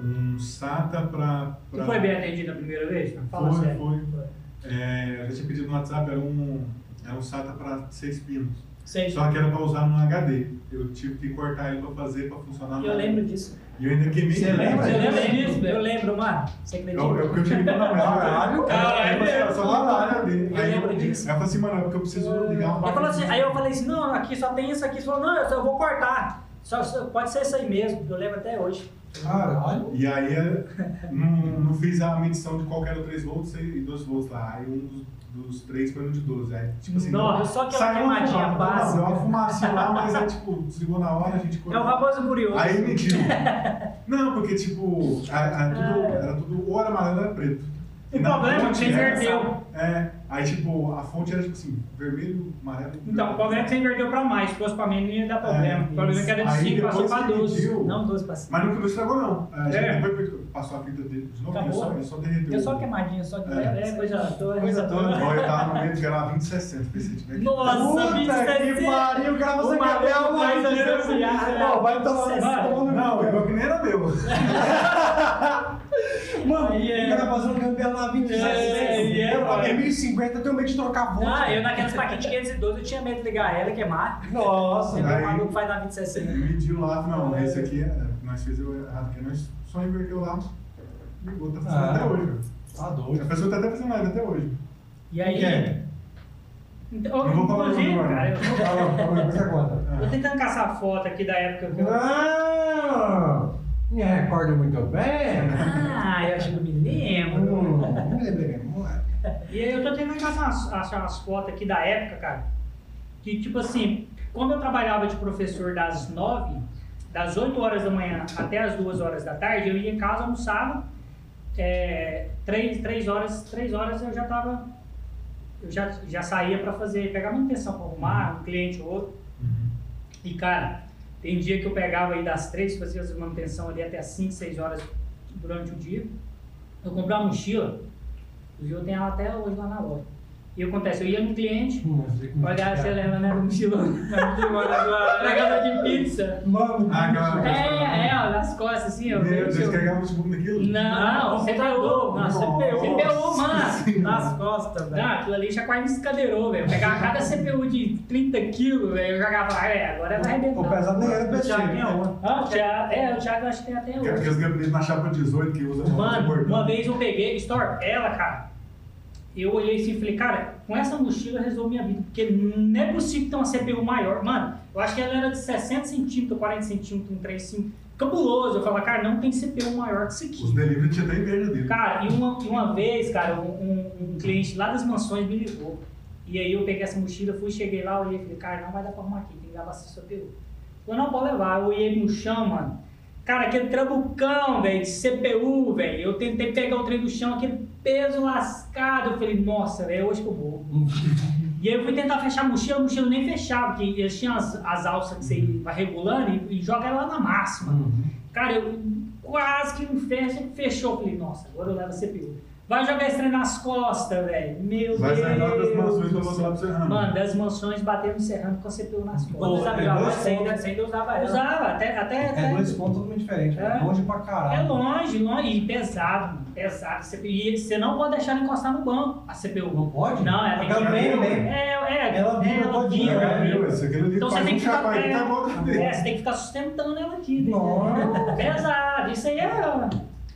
Speaker 1: Um SATA pra.
Speaker 4: Tu
Speaker 1: pra
Speaker 4: foi bem atendido a primeira vez? Não, Fala
Speaker 1: Foi,
Speaker 4: sério.
Speaker 1: foi. É, eu já tinha pedido no WhatsApp, era um, era um SATA para 6 pinos.
Speaker 3: Sei.
Speaker 1: Só que era para usar no HD. Eu tive que cortar ele para fazer, para funcionar no
Speaker 3: Eu lembro disso.
Speaker 1: E eu ainda queimei.
Speaker 2: Você
Speaker 1: ele.
Speaker 2: lembra?
Speaker 4: Eu
Speaker 3: disso?
Speaker 4: lembro.
Speaker 3: Eu lembro, mano. Você acredita?
Speaker 1: Eu, eu, porque eu cheguei pra não, mas
Speaker 2: Caralho,
Speaker 4: caralho.
Speaker 1: eu, eu, só dava HD.
Speaker 3: Eu
Speaker 1: Aí
Speaker 3: lembro
Speaker 1: eu,
Speaker 3: disso.
Speaker 1: Aí eu falei assim, mano, é porque eu preciso ligar uma
Speaker 3: Aí, falou assim, aí eu falei assim, não, aqui só tem isso aqui. Você falou, não, eu, só, eu vou cortar. Só, só- pode ser isso aí mesmo, eu lembro até hoje.
Speaker 2: Caralho.
Speaker 1: E aí é, não, não fiz a medição de qual que era o 3 volts e 12 volts lá. Aí um dos, dos três foi no de 12. Aí, tipo assim,
Speaker 3: Nossa, só aquela
Speaker 1: saiu uma fumaça,
Speaker 3: básica.
Speaker 1: Deu uma fumacinha lá, mas é tipo, desligou na hora, a gente
Speaker 3: É o famoso curioso.
Speaker 1: Aí mediu. Não, porque tipo, a- a- tudo- era tudo ou era amarelo ou era preto.
Speaker 4: O
Speaker 1: E na
Speaker 4: problema é que você inverteu.
Speaker 1: É, aí tipo, a fonte era tipo assim, vermelho, amarelo.
Speaker 4: Então, o problema é que você inverteu pra mais. Se fosse pra mim, não ia dar problema.
Speaker 1: É,
Speaker 4: o problema é que era de
Speaker 1: Aí
Speaker 4: 5, passou
Speaker 1: que
Speaker 4: 12.
Speaker 1: mediu,
Speaker 3: Não 12 pra cima.
Speaker 1: Mas não, não estragou não. Gente
Speaker 4: É.
Speaker 1: depois passou a fita dele de novo, ele
Speaker 3: Acabou.
Speaker 1: só, ele só derreteu.
Speaker 3: Deu só queimadinha, só de
Speaker 1: É.
Speaker 3: leve.
Speaker 4: É, coisa toda.
Speaker 3: Coisa toda.
Speaker 1: Ó, eu tava no meio de gravar 2060, porque se tiver que...
Speaker 3: Nossa,
Speaker 2: Puta
Speaker 3: 27.
Speaker 2: que pariu, o cara você
Speaker 3: O
Speaker 2: quer ver
Speaker 3: maluco
Speaker 2: uma
Speaker 3: vai né?
Speaker 2: Tomar no
Speaker 1: Não, o meu que nem era meu.
Speaker 2: Mano,
Speaker 3: Aí é-
Speaker 2: o cara fazendo campeão lá 27.
Speaker 3: É, e é, mano.
Speaker 2: É 1050, eu tenho medo de trocar a volta.
Speaker 3: Ah, eu naquelas paquetes 512 eu tinha medo de ligar ela e queimar.
Speaker 2: Nossa,
Speaker 3: Então o maluco faz na 2060.
Speaker 1: Mediu lá, não, esse aqui é, nós fizemos errado, porque nós só inverteu lá, ligou, tá funcionando
Speaker 2: Ah.
Speaker 1: até hoje. velho.
Speaker 2: tá
Speaker 1: A
Speaker 2: doido.
Speaker 1: pessoa tá até fazendo live até hoje.
Speaker 3: E aí,
Speaker 2: é?
Speaker 4: Então,
Speaker 1: Não vou falar
Speaker 4: inclusive,
Speaker 1: agora.
Speaker 4: cara, eu
Speaker 2: você conta.
Speaker 4: tô tentando caçar a foto aqui da época que eu.
Speaker 2: Ah, me recordo muito bem.
Speaker 3: ah, eu acho que eu me lembro.
Speaker 2: Hum, me lembrei mesmo.
Speaker 4: E aí eu tô tentando caçar as, achar as fotos aqui da época, cara. Que tipo assim, quando eu trabalhava de professor das 9, das 8 horas da manhã até as 2 horas da tarde, eu ia em casa, almoçava. É, 3, 3 horas, 3 horas eu já tava. Eu já, já saía pra fazer, pegar manutenção pra arrumar, um cliente ou outro. E cara, tem dia que eu pegava aí das 3, fazia as manutenção ali até as 5, 6 horas durante o dia. Eu comprei uma mochila, inclusive eu tenho ela até hoje lá na loja. E o acontece, eu ia no cliente, olhar, você lembra, né, do mochilão? Pegada de pizza.
Speaker 2: Mano,
Speaker 1: Ah, aquela-
Speaker 3: É, é, olha as
Speaker 4: nas costas, assim, ó.
Speaker 1: Meu Deus,
Speaker 4: Eu-
Speaker 1: carregava o notebook naquilo?
Speaker 4: Não, CPU.
Speaker 3: Não,
Speaker 1: Nossa.
Speaker 3: CPU.
Speaker 4: CPU, mano.
Speaker 3: Nas costas,
Speaker 4: Não,
Speaker 3: velho.
Speaker 4: aquilo ali já quase me escadeirou, velho. Pegava cada CPU de 30 quilos, velho. Eu jogava, é, agora vai
Speaker 2: O
Speaker 4: arrebentar.
Speaker 2: pesado nem era
Speaker 3: O
Speaker 2: PC.
Speaker 3: Thiago é
Speaker 2: né?
Speaker 3: uma.
Speaker 4: Ah, o é, o Thiago eu acho que tem até
Speaker 1: Aqueles
Speaker 4: hoje.
Speaker 1: gabinetes na chapa 18 que usa
Speaker 4: Mano, uma vez eu peguei, Store, ela, cara, eu olhei assim e falei, cara, com essa mochila eu resolvo minha vida, porque não é possível ter uma CPU maior. Mano, eu acho que ela era de 60 centímetros, 40 centímetros, um trem assim, cabuloso. Eu falava, cara, não tem CPU maior que isso aqui.
Speaker 1: Os delivery tinha até inveja dele.
Speaker 4: Cara, e uma, uma vez, cara, um, um- cliente lá das mansões me ligou. E aí eu peguei essa mochila, fui, cheguei lá, olhei e falei, cara, não vai dar pra arrumar aqui, tem que levar essa CPU. Falou, não, pode levar. Eu olhei no chão, mano. Cara, aquele trabucão, velho, de CPU, velho. Eu tentei pegar o trem do chão, aquele peso lascado. Eu falei, nossa, velho, hoje que eu vou. E aí eu fui tentar fechar a mochila, a mochila nem fechava, porque eles tinham as, as alças que você vai regulando e, e joga ela na máxima.
Speaker 2: Uhum.
Speaker 4: Cara, eu quase que não fecha, fechou. Falei, nossa, agora eu levo a CPU. Vai jogar esse trem nas costas, velho. Meu
Speaker 1: Vai sair lá das mansões pra
Speaker 4: Deus.
Speaker 1: você lá pro Serrano.
Speaker 4: Mano, das mansões batendo serrando com a CPU nas
Speaker 3: Quando
Speaker 4: costas.
Speaker 3: usava
Speaker 2: é
Speaker 3: ela, você ainda, você usava ela.
Speaker 4: Usava, até. até,
Speaker 2: É
Speaker 4: até
Speaker 2: dois pontos totalmente diferentes.
Speaker 4: É.
Speaker 2: É. Longe pra
Speaker 4: é
Speaker 2: caralho.
Speaker 4: longe, longe, e pesado, mano, pesado. E você não pode deixar ela encostar no banco, a CPU.
Speaker 2: Não pode?
Speaker 4: Não, ela tem que
Speaker 2: treino, né?
Speaker 4: É, é,
Speaker 2: Ela vira
Speaker 4: ela
Speaker 2: todinha,
Speaker 4: vira,
Speaker 2: né?
Speaker 1: Meu, esse aqui ali
Speaker 4: Então você tem que ficar. É,
Speaker 1: tá também.
Speaker 4: é, você tem que ficar sustentando ela aqui. Pesado, isso aí é.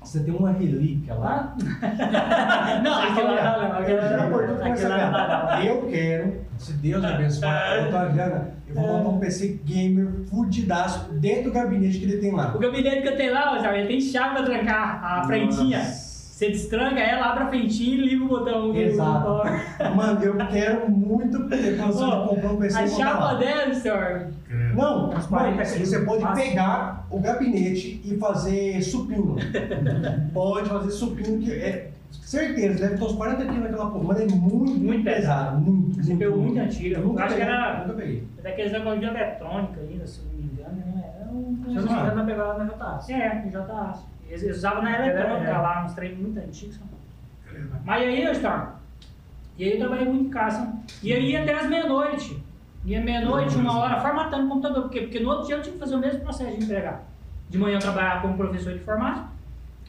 Speaker 2: Você tem uma relíquia lá.
Speaker 4: Ah? Não, aquilo lá não,
Speaker 2: merda. Eu quero, se Deus abençoar, eu tô grana, eu vou montar um PC gamer fudidaço dentro do gabinete que ele tem lá.
Speaker 4: O gabinete que eu tenho lá, ele tem chave pra trancar a frentinha. Você destranca ela, abre a frentinha e liga o botão.
Speaker 2: Exato. Mano, eu quero muito ter condição
Speaker 4: Ó,
Speaker 2: de comprar um PC
Speaker 4: A chapa
Speaker 2: lá.
Speaker 4: dela, senhor.
Speaker 1: Credo.
Speaker 2: Não,
Speaker 3: Uns 40
Speaker 2: mano, você pode
Speaker 3: fácil.
Speaker 2: pegar o gabinete e fazer supino. pode fazer supino, que é certeza, deve ter uns 40 quilos naquela porra, mas é muito,
Speaker 4: Muito
Speaker 2: pesado. Muito,
Speaker 4: CPU muito antiga.
Speaker 2: Eu nunca
Speaker 4: Acho que era
Speaker 2: Nunca peguei.
Speaker 4: daqueles negócios de eletrônica ainda, se não me engano. Né? Era um-
Speaker 3: Se eu não me engano, eu pegava na JAS.
Speaker 4: É, já Eles eles usavam na eletrônica
Speaker 3: É.
Speaker 4: lá, uns treinos muito antigos. Mas aí, Storm, e aí eu trabalhei muito em casa. E eu ia até as meia-noite. Ia meia-noite, uma hora, formatando o computador. Por quê? Porque no outro dia eu tinha que fazer o mesmo processo de entregar. De manhã eu trabalhava como professor de informática,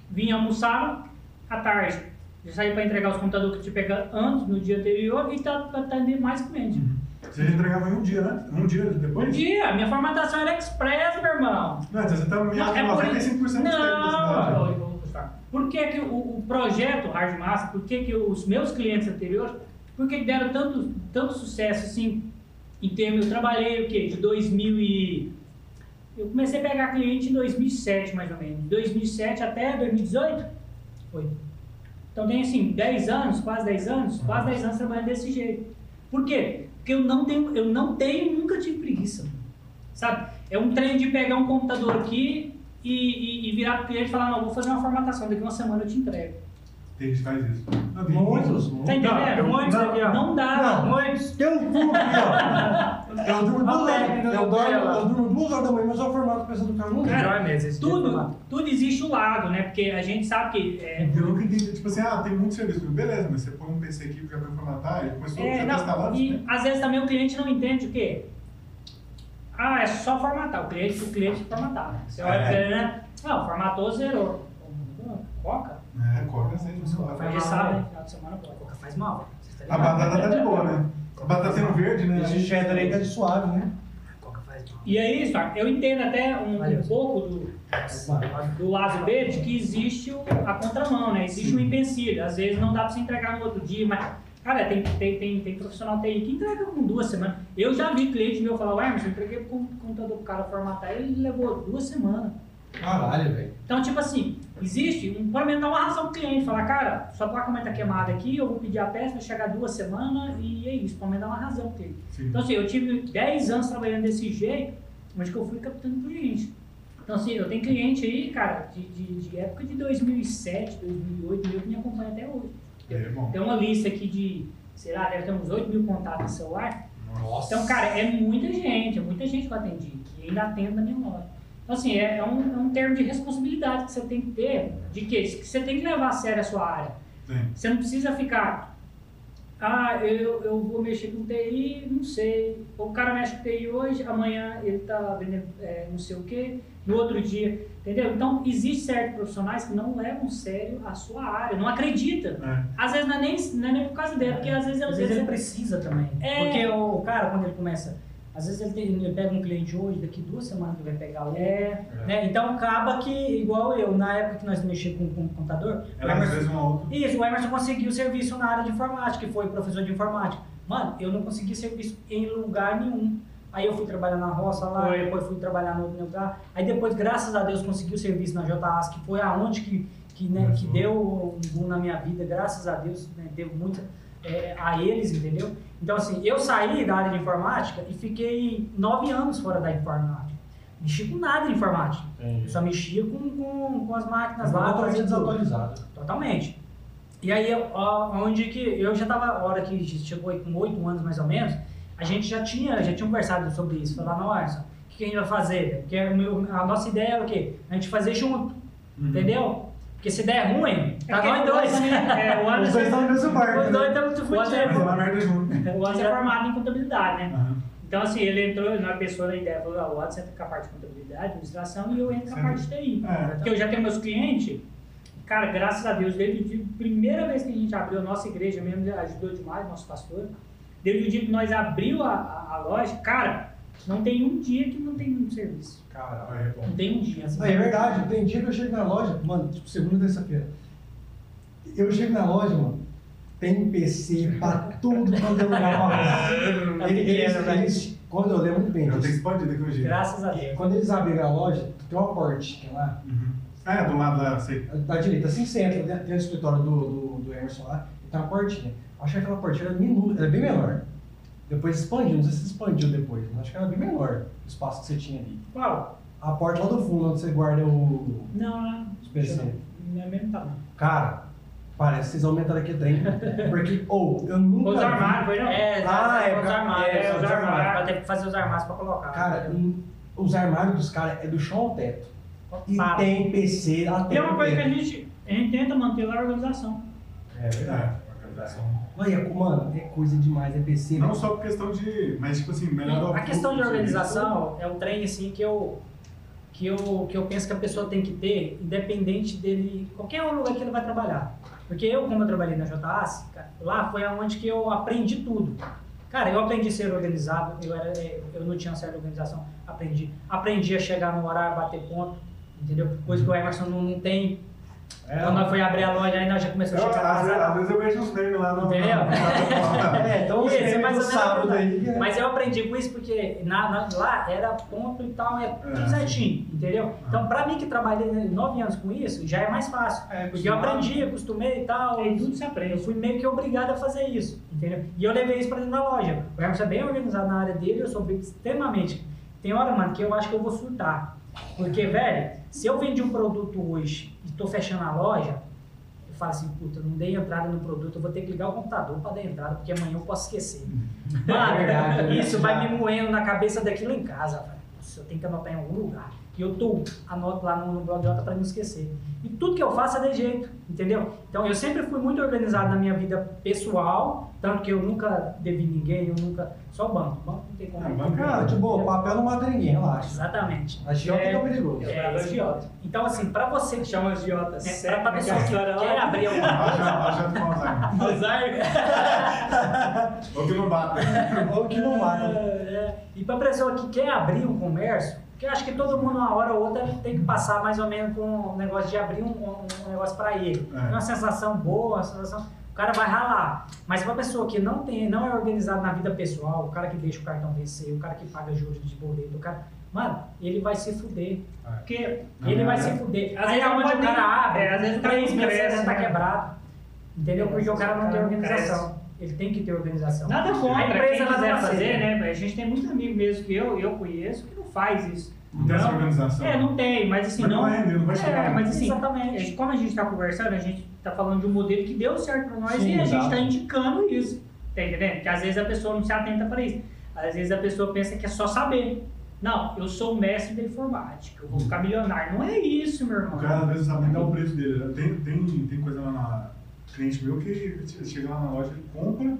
Speaker 4: vinha almoçava, à tarde eu saía para entregar os computadores que eu tinha pegado antes, no dia anterior, e tá, atender mais clientes.
Speaker 1: Você já entregava em um dia, né? Um dia depois?
Speaker 4: Um dia, minha formatação era express, meu irmão.
Speaker 1: Não, então você tá meio
Speaker 4: Não, é por
Speaker 1: 95%
Speaker 4: isso-
Speaker 1: do tempo da cidade.
Speaker 4: Não, ô, ô, Gustavo. Por que, que o, o projeto Hard Massa, por que, que os meus clientes anteriores, por que, que deram tanto, tanto sucesso assim, em termos, eu trabalhei o quê? De 2000 e... Eu comecei a pegar cliente em 2007, mais ou menos. De 2007 até 2018? Foi. Então tem assim, 10 anos, quase 10 anos, quase 10 anos trabalhando desse jeito. Por quê? Porque eu não tenho, eu não tenho, nunca tive preguiça. Sabe? É um trem de pegar um computador aqui e, e, e virar pro cliente e falar, não, vou fazer uma formatação, daqui uma semana eu te entrego.
Speaker 1: Tem que faz isso. Não, tem-
Speaker 2: Muitos,
Speaker 4: Tá
Speaker 2: muitos.
Speaker 4: entendendo?
Speaker 1: eu-
Speaker 3: Muitos aqui, ó.
Speaker 4: Não dá.
Speaker 2: Não,
Speaker 3: Muitos.
Speaker 2: Tem um cu aqui, ó. Eu durmo duas
Speaker 3: A técnica
Speaker 2: horas, eu
Speaker 3: do
Speaker 2: durmo, eu durmo duas horas da manhã, mas eu formato pensando do cara não
Speaker 4: Cara,
Speaker 3: Melhor mesmo,
Speaker 4: Tudo,
Speaker 3: tipo de
Speaker 4: tudo existe o lado, né? Porque a gente sabe que. É,
Speaker 1: Eu nunca entendi, tipo assim, ah, tem muito serviço. Beleza, mas você põe um PC aqui já vai formatar, ele começou
Speaker 4: é,
Speaker 1: já
Speaker 4: não,
Speaker 1: tá instalado.
Speaker 4: e às vezes também o cliente não entende o quê? Ah, é só formatar. O cliente, o cliente formatar. né? Você olha
Speaker 1: É.
Speaker 4: pra ele, né? Não, formatou, zerou. Coca?
Speaker 1: É, corta assim, pessoal.
Speaker 3: Faz mal,
Speaker 4: sabe,
Speaker 3: né?
Speaker 4: né? Final de semana pode.
Speaker 3: Coca faz mal. Vocês
Speaker 1: A batata tá de boa, né? A batatinha verde, né?
Speaker 2: Esse cheddar aí tá de suave, né?
Speaker 4: E aí, Storm, eu entendo até um, um pouco do, do lado B de que existe o- a contramão, né? Existe o empecilho. Às vezes não dá pra você entregar no outro dia, mas, cara, tem, tem, tem, tem profissional TI que entrega com duas semanas. Eu já vi cliente meu falar, ué, mas eu entreguei pro computador pro cara formatar, ele levou duas semanas.
Speaker 2: Caralho, velho.
Speaker 4: Então, tipo assim, existe um, pelo menos dar uma razão pro cliente, falar, cara, sua placa-mãe tá queimada aqui, eu vou pedir a peça, vai chegar duas semanas e é isso, pelo menos dar uma razão pro cliente.
Speaker 1: Sim.
Speaker 4: Então, assim, eu tive 10 anos trabalhando desse jeito, mas que eu fui captando cliente. Então, assim, eu tenho cliente aí, cara, de, de, de época de 2007, 2008, meu, que me acompanha até hoje.
Speaker 1: É.
Speaker 4: Tem uma lista aqui de, sei lá, deve ter uns 8 mil contatos no celular.
Speaker 1: Nossa.
Speaker 4: Então, cara, é muita gente, é muita gente que eu atendi, que ainda atendo na minha loja. Então, assim, é, é um, é um termo de responsabilidade que você tem que ter, de quê? Que você tem que levar a sério a sua área.
Speaker 1: Tem.
Speaker 4: Você não precisa ficar, ah, eu, eu vou mexer com TI, não sei. O cara mexe com TI hoje, amanhã ele tá vendendo é, não sei o quê, no outro dia, entendeu? Então, existe certos profissionais que não levam sério a sua área, não acreditam.
Speaker 1: É.
Speaker 4: Às vezes não é nem, não é nem por causa dele, porque às vezes,
Speaker 3: Às vezes ele precisa também.
Speaker 4: É.
Speaker 3: Porque o cara, quando ele começa, às vezes ele, tem, ele pega um cliente hoje, daqui duas semanas ele vai pegar outro.
Speaker 4: É,
Speaker 3: Né? Então acaba que, igual eu, na época que nós mexíamos com, com o computador, o
Speaker 1: às
Speaker 3: Emerson,
Speaker 1: vezes uma outra.
Speaker 3: isso, o Emerson conseguiu serviço na área de informática, que foi professor de informática. Mano, eu não consegui serviço em lugar nenhum. Aí eu fui trabalhar na roça lá,
Speaker 4: Foi.
Speaker 3: depois fui trabalhar no outro lugar. Aí depois, graças a Deus, consegui o serviço na JAS, que foi aonde que, que, né, que deu um boom na minha vida, graças a Deus, né, deu muito é, a eles, entendeu? Então, assim, eu saí da área de informática e fiquei nove anos fora da informática. Mexi com nada de informática. Só mexia com, com, com as máquinas
Speaker 2: lá totalmente desatualizado.
Speaker 3: Totalmente. E aí, onde que eu já estava, a hora que chegou aí com oito anos mais ou menos, a gente já tinha, já tinha conversado sobre isso. Falar, não, Arson, o que, a gente vai fazer? Porque a nossa ideia era o quê? A gente fazer junto,
Speaker 1: Uhum.
Speaker 3: entendeu? Porque se der ruim, tá
Speaker 4: porque
Speaker 3: nós dois.
Speaker 4: o Anderson, é, o
Speaker 2: Os
Speaker 4: Anderson,
Speaker 2: dois estão no mesmo barco.
Speaker 3: Os dois estamos muito
Speaker 4: Anderson-
Speaker 1: é junto.
Speaker 4: o Anderson é formado em contabilidade, né?
Speaker 1: Aham.
Speaker 4: Então, assim, ele entrou na pessoa da ideia, falou, ah, o Watson entra com a parte de contabilidade, administração, e eu entro com a parte de TI.
Speaker 1: É.
Speaker 4: Porque eu já tenho meus clientes, cara, graças a Deus, desde o dia, primeira vez que a gente abriu a nossa igreja mesmo, ajudou demais, nosso pastor. Desde o dia que nós abriu a, a, a loja, cara, não tem um dia que não tem um serviço.
Speaker 2: Caralho.
Speaker 1: É bom.
Speaker 4: Não tem um dia. Assim.
Speaker 2: Ah, é verdade, tem dia que eu chego na loja, mano, tipo, segunda terça-feira. Eu chego na loja, mano, tem PC pra tudo quando eu lugar pra arrumar.
Speaker 3: Tá
Speaker 2: Eles,
Speaker 3: né?
Speaker 2: eles, quando eu lembro muito bem
Speaker 1: Eu tenho expandir daqui hoje.
Speaker 3: Graças a Deus.
Speaker 2: quando eles abriram a loja, tem uma portinha lá,
Speaker 1: Uhum. É, do lado sei.
Speaker 2: da direita, assim que você entra dentro do escritório do, do, do Emerson lá, e tem uma portinha. Eu achei que aquela portinha era minúscula, era bem menor. Depois expandiu, não sei se expandiu depois, mas acho que era bem menor o espaço que você tinha ali.
Speaker 4: Qual?
Speaker 2: A porta lá do fundo, onde você guarda o,
Speaker 4: Não, não.
Speaker 2: os PC.
Speaker 4: Não é mesmo tamanho.
Speaker 2: Cara, parece que vocês aumentaram aqui dentro. Porque, ou, eu nunca.
Speaker 4: Os armários, foi não?
Speaker 3: É,
Speaker 2: Ah, é,
Speaker 3: os
Speaker 2: pra-
Speaker 3: armários.
Speaker 2: é,
Speaker 3: os
Speaker 2: os
Speaker 3: armários. Vai ter que fazer os armários pra colocar.
Speaker 2: Cara, hum, os armários dos caras é do chão ao teto. E
Speaker 3: Para.
Speaker 2: tem PC lá
Speaker 4: E é uma coisa que a
Speaker 2: dentro.
Speaker 4: gente, a gente tenta manter lá a organização.
Speaker 2: É verdade.
Speaker 1: É, organização.
Speaker 2: Olha, mano, é coisa demais, é PC.
Speaker 1: Não só por questão de. Mas, tipo assim, melhor.
Speaker 3: A questão de organização é um trem assim que eu que eu que eu penso que a pessoa tem que ter, independente dele, qualquer lugar que ele vai trabalhar. Porque eu, como eu trabalhei na JAS, lá foi onde que eu aprendi tudo. Cara, eu aprendi a ser organizado, eu, era, é, eu não tinha certa organização, aprendi. Aprendi a chegar no horário, bater ponto, entendeu? Coisa que o Emerson não, não tem.
Speaker 2: É,
Speaker 3: Quando nós foi abrir a loja, aí nós já começou a
Speaker 1: Eu,
Speaker 3: chegar
Speaker 1: às, vezes, às vezes eu vejo uns memes lá no.
Speaker 3: Entendeu?
Speaker 2: É, então
Speaker 3: Isso,
Speaker 2: você
Speaker 3: é mais
Speaker 2: no
Speaker 3: ou menos
Speaker 2: sábado aí. é-
Speaker 3: Mas eu aprendi com isso porque na, na- lá era ponto e tal, é tudo
Speaker 1: É.
Speaker 3: certinho, entendeu? Então, pra mim que trabalhei nove anos com isso, já é mais fácil.
Speaker 2: É,
Speaker 3: Porque eu aprendi, acostumei e tal.
Speaker 4: Tem tudo se
Speaker 3: Eu
Speaker 4: aprende.
Speaker 3: fui meio que obrigado a fazer isso, entendeu? E eu levei isso pra dentro da loja. O Emerson é bem organizado na área dele, eu sou bem- extremamente. Tem hora, mano, que eu acho que eu vou surtar. Porque, velho, se eu vendi um produto hoje e tô fechando a loja, eu falo assim, puta, não dei entrada no produto, eu vou ter que ligar o computador pra dar entrada, porque amanhã eu posso esquecer. Mano,
Speaker 2: É verdade, né?
Speaker 3: isso vai me moendo na cabeça daquilo em casa, velho. Nossa, eu tenho que anotar em algum lugar. E eu tô, anoto lá no, no blog de nota pra não esquecer. E tudo que eu faço é de jeito, entendeu? Então eu sempre fui muito organizado na minha vida pessoal, tanto que eu nunca devi ninguém, eu nunca. Só o banco. O banco não tem como.
Speaker 1: É, banco
Speaker 2: Cara, de boa, papel não mata ninguém, relaxa.
Speaker 3: Exatamente.
Speaker 2: A Giota
Speaker 3: É,
Speaker 2: é perigoso.
Speaker 3: É, agiota. Então, assim, pra você que
Speaker 4: Chama os idiotas.
Speaker 3: é, pra, pra pessoa que
Speaker 4: história lá.
Speaker 3: quer abrir alguma
Speaker 1: Ah,
Speaker 3: coisa.
Speaker 1: tô com Alzheimer.
Speaker 3: Alzheimer.
Speaker 1: Ou que não bate.
Speaker 2: Ou que não mata.
Speaker 3: É, E para a pessoa que quer abrir um comércio, porque eu acho que todo mundo, uma hora ou outra, tem que passar mais ou menos com um negócio de abrir um, um negócio para ele.
Speaker 1: É.
Speaker 3: É uma sensação boa, uma sensação. O cara vai ralar. Mas para a pessoa que não tem, não é organizado na vida pessoal, o cara que deixa o cartão vencer, o cara que paga juros de boleto, o cara. Mano, ele vai se fuder.
Speaker 4: Porque
Speaker 1: Não,
Speaker 3: ele
Speaker 1: não,
Speaker 3: vai
Speaker 1: é.
Speaker 3: se fuder.
Speaker 4: Às
Speaker 3: Aí
Speaker 4: vezes
Speaker 3: é onde o cara abre,
Speaker 4: é, às vezes o
Speaker 3: três meses
Speaker 4: cresce,
Speaker 3: ele tá
Speaker 4: né?
Speaker 3: quebrado. Entendeu? Porque o cara não tem organização. Ele tem que ter organização.
Speaker 4: Nada contra,
Speaker 3: A empresa
Speaker 4: quiser
Speaker 3: vai
Speaker 4: fazer, né? A gente tem muito amigo mesmo que eu, eu conheço que não faz isso.
Speaker 1: Não tem essa organização.
Speaker 4: É, não tem, mas assim,
Speaker 1: Mas não
Speaker 4: não.
Speaker 1: vai render, não vai
Speaker 4: É,
Speaker 1: chegar.
Speaker 4: mas assim,
Speaker 3: Exatamente.
Speaker 4: é, como a gente está conversando, a gente está falando de um modelo que deu certo para nós
Speaker 2: Sim,
Speaker 4: e a gente está indicando isso. Tá entendendo? Porque às vezes a pessoa não se atenta para isso. Às vezes a pessoa pensa que é só saber. Não, eu sou o mestre da informática, eu vou ficar milionário. Não é isso, meu irmão.
Speaker 1: O cara às vezes sabe nem dar o preço dele. Tem, tem, tem coisa lá na. Cliente meu que chega lá na loja, ele compra.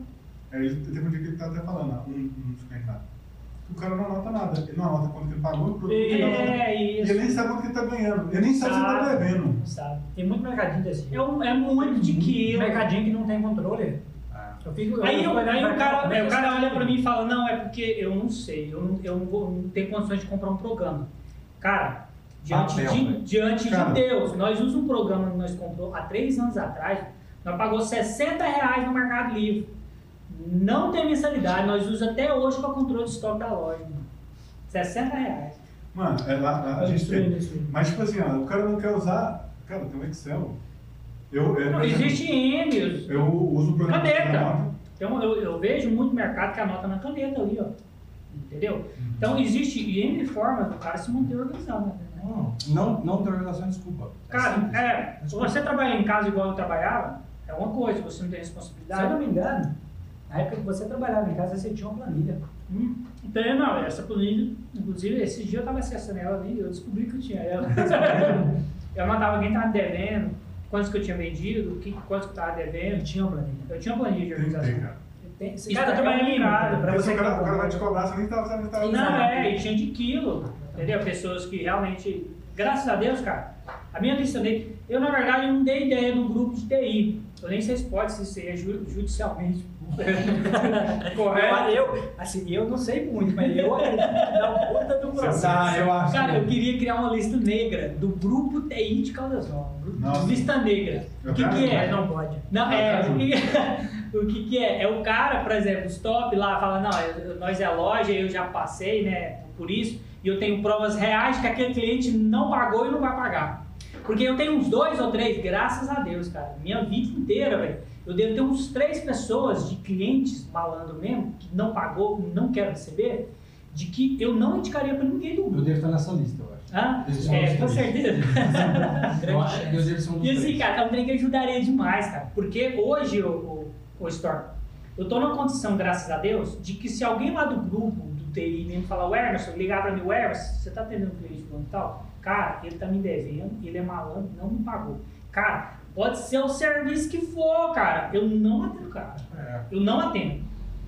Speaker 1: Aí ele, teve um dia que ele tá até falando, ah, um, um supermercado. O cara não anota nada. Ele não anota quanto que ele pagou, o produto que ele anota.
Speaker 4: É
Speaker 1: E
Speaker 4: isso.
Speaker 1: ele nem sabe quanto que ele tá ganhando. Ele nem sabe se ele tá
Speaker 4: Sabe.
Speaker 1: devendo.
Speaker 3: Não sabe. Tem muito mercadinho desse.
Speaker 4: É, um- é muito de quilo.
Speaker 3: mercadinho que não tem controle. Eu fico,
Speaker 4: Aí,
Speaker 3: eu
Speaker 4: eu-
Speaker 3: fico
Speaker 4: aí o cara,
Speaker 3: é
Speaker 4: aí
Speaker 3: que
Speaker 4: o cara
Speaker 3: esse
Speaker 4: olha pra mim e fala, não, é porque eu não sei, eu não, eu não, vou, não tenho condições de comprar um programa. Cara, diante,
Speaker 2: Papel,
Speaker 4: de,
Speaker 2: velho.
Speaker 4: diante
Speaker 1: Cara.
Speaker 4: de Deus, nós usamos um programa que nós comprou há três anos atrás, nós pagou 60 reais no Mercado Livre. Não tem mensalidade, nós usamos até hoje para controle de estoque da loja. Mano. 60 reais.
Speaker 1: Mano, é lá, lá a gente tem. Mas tipo assim, ó, o cara não quer usar. Cara, tem um Excel. Eu, é,
Speaker 4: Não, existe M,
Speaker 1: Eu uso o programa de
Speaker 4: Caneta.
Speaker 1: nota.
Speaker 4: Então, eu, eu vejo muito mercado que anota na caneta ali, ó. Entendeu? Então, existe N formas do cara se manter organizado. Né?
Speaker 2: Hum, Não, não tem organização, desculpa.
Speaker 4: Cara,
Speaker 2: simples.
Speaker 4: é, se você trabalha em casa igual eu trabalhava, é uma coisa, você não tem
Speaker 3: Se eu
Speaker 4: responsabilidade.
Speaker 3: não me engano, na época que você trabalhava em casa, você tinha uma planilha.
Speaker 4: Hum, Então, não, essa planilha, inclusive, esse dia eu tava acessando ela ali, eu descobri que eu tinha ela. eu anotava quem tava devendo, quantos que eu tinha vendido, que, quantos que eu tava
Speaker 3: Eu
Speaker 4: devendo.
Speaker 3: tinha uma planilha.
Speaker 4: Eu tinha uma planilha de
Speaker 1: Tem
Speaker 4: organização.
Speaker 1: cara.
Speaker 3: Tem, esse
Speaker 4: Isso
Speaker 3: cara
Speaker 4: tá
Speaker 3: pra
Speaker 1: se
Speaker 3: você
Speaker 1: o cara,
Speaker 3: tá
Speaker 1: o cara vai te cobrar, você nem tava sabendo.
Speaker 4: Não, é, e tinha de quilo, entendeu? Pessoas que realmente, graças a Deus, cara, a minha lista dele, eu na verdade não dei ideia no grupo de TI. Eu nem sei se pode se isso aí é ju- judicialmente. Correto?
Speaker 3: Eu, assim, eu não sei muito, mas eu acredito que dá um puta do processo.
Speaker 2: Ah, eu acho
Speaker 4: Cara,
Speaker 2: que-
Speaker 4: eu queria criar uma lista negra do grupo TI de Caldas Novas. Lista negra.
Speaker 1: Eu
Speaker 4: O que, que é?
Speaker 3: não pode.
Speaker 4: Não,
Speaker 1: Eu
Speaker 4: é,
Speaker 1: quero.
Speaker 4: o que, o que que é? É o cara, por exemplo, os top lá, fala, não, nós é loja, eu já passei, né, por isso, e eu tenho provas reais que aquele cliente não pagou e não vai pagar. Porque eu tenho uns dois ou três, graças a Deus, cara, minha vida inteira, velho, eu devo ter uns três pessoas de clientes malandro mesmo, que não pagou, não quer receber, de que eu não indicaria pra ninguém do
Speaker 2: Eu
Speaker 4: grupo.
Speaker 2: devo estar nessa lista, eu acho. Esse é um
Speaker 4: com certeza.
Speaker 2: Eu acho que eu devo ser um
Speaker 4: E assim, cara, é um trem que ajudaria demais, cara. Porque hoje, o, o, o Storm, eu tô numa condição, graças a Deus, de que se alguém lá do grupo, do TI, mesmo falar, o Emerson, ligar pra mim, o Emerson, você tá atendendo um cliente e tal? Cara, ele tá me devendo, ele é malandro, não me pagou. Cara, pode ser o serviço que for, cara. Eu não atendo, cara.
Speaker 2: É.
Speaker 4: Eu não atendo.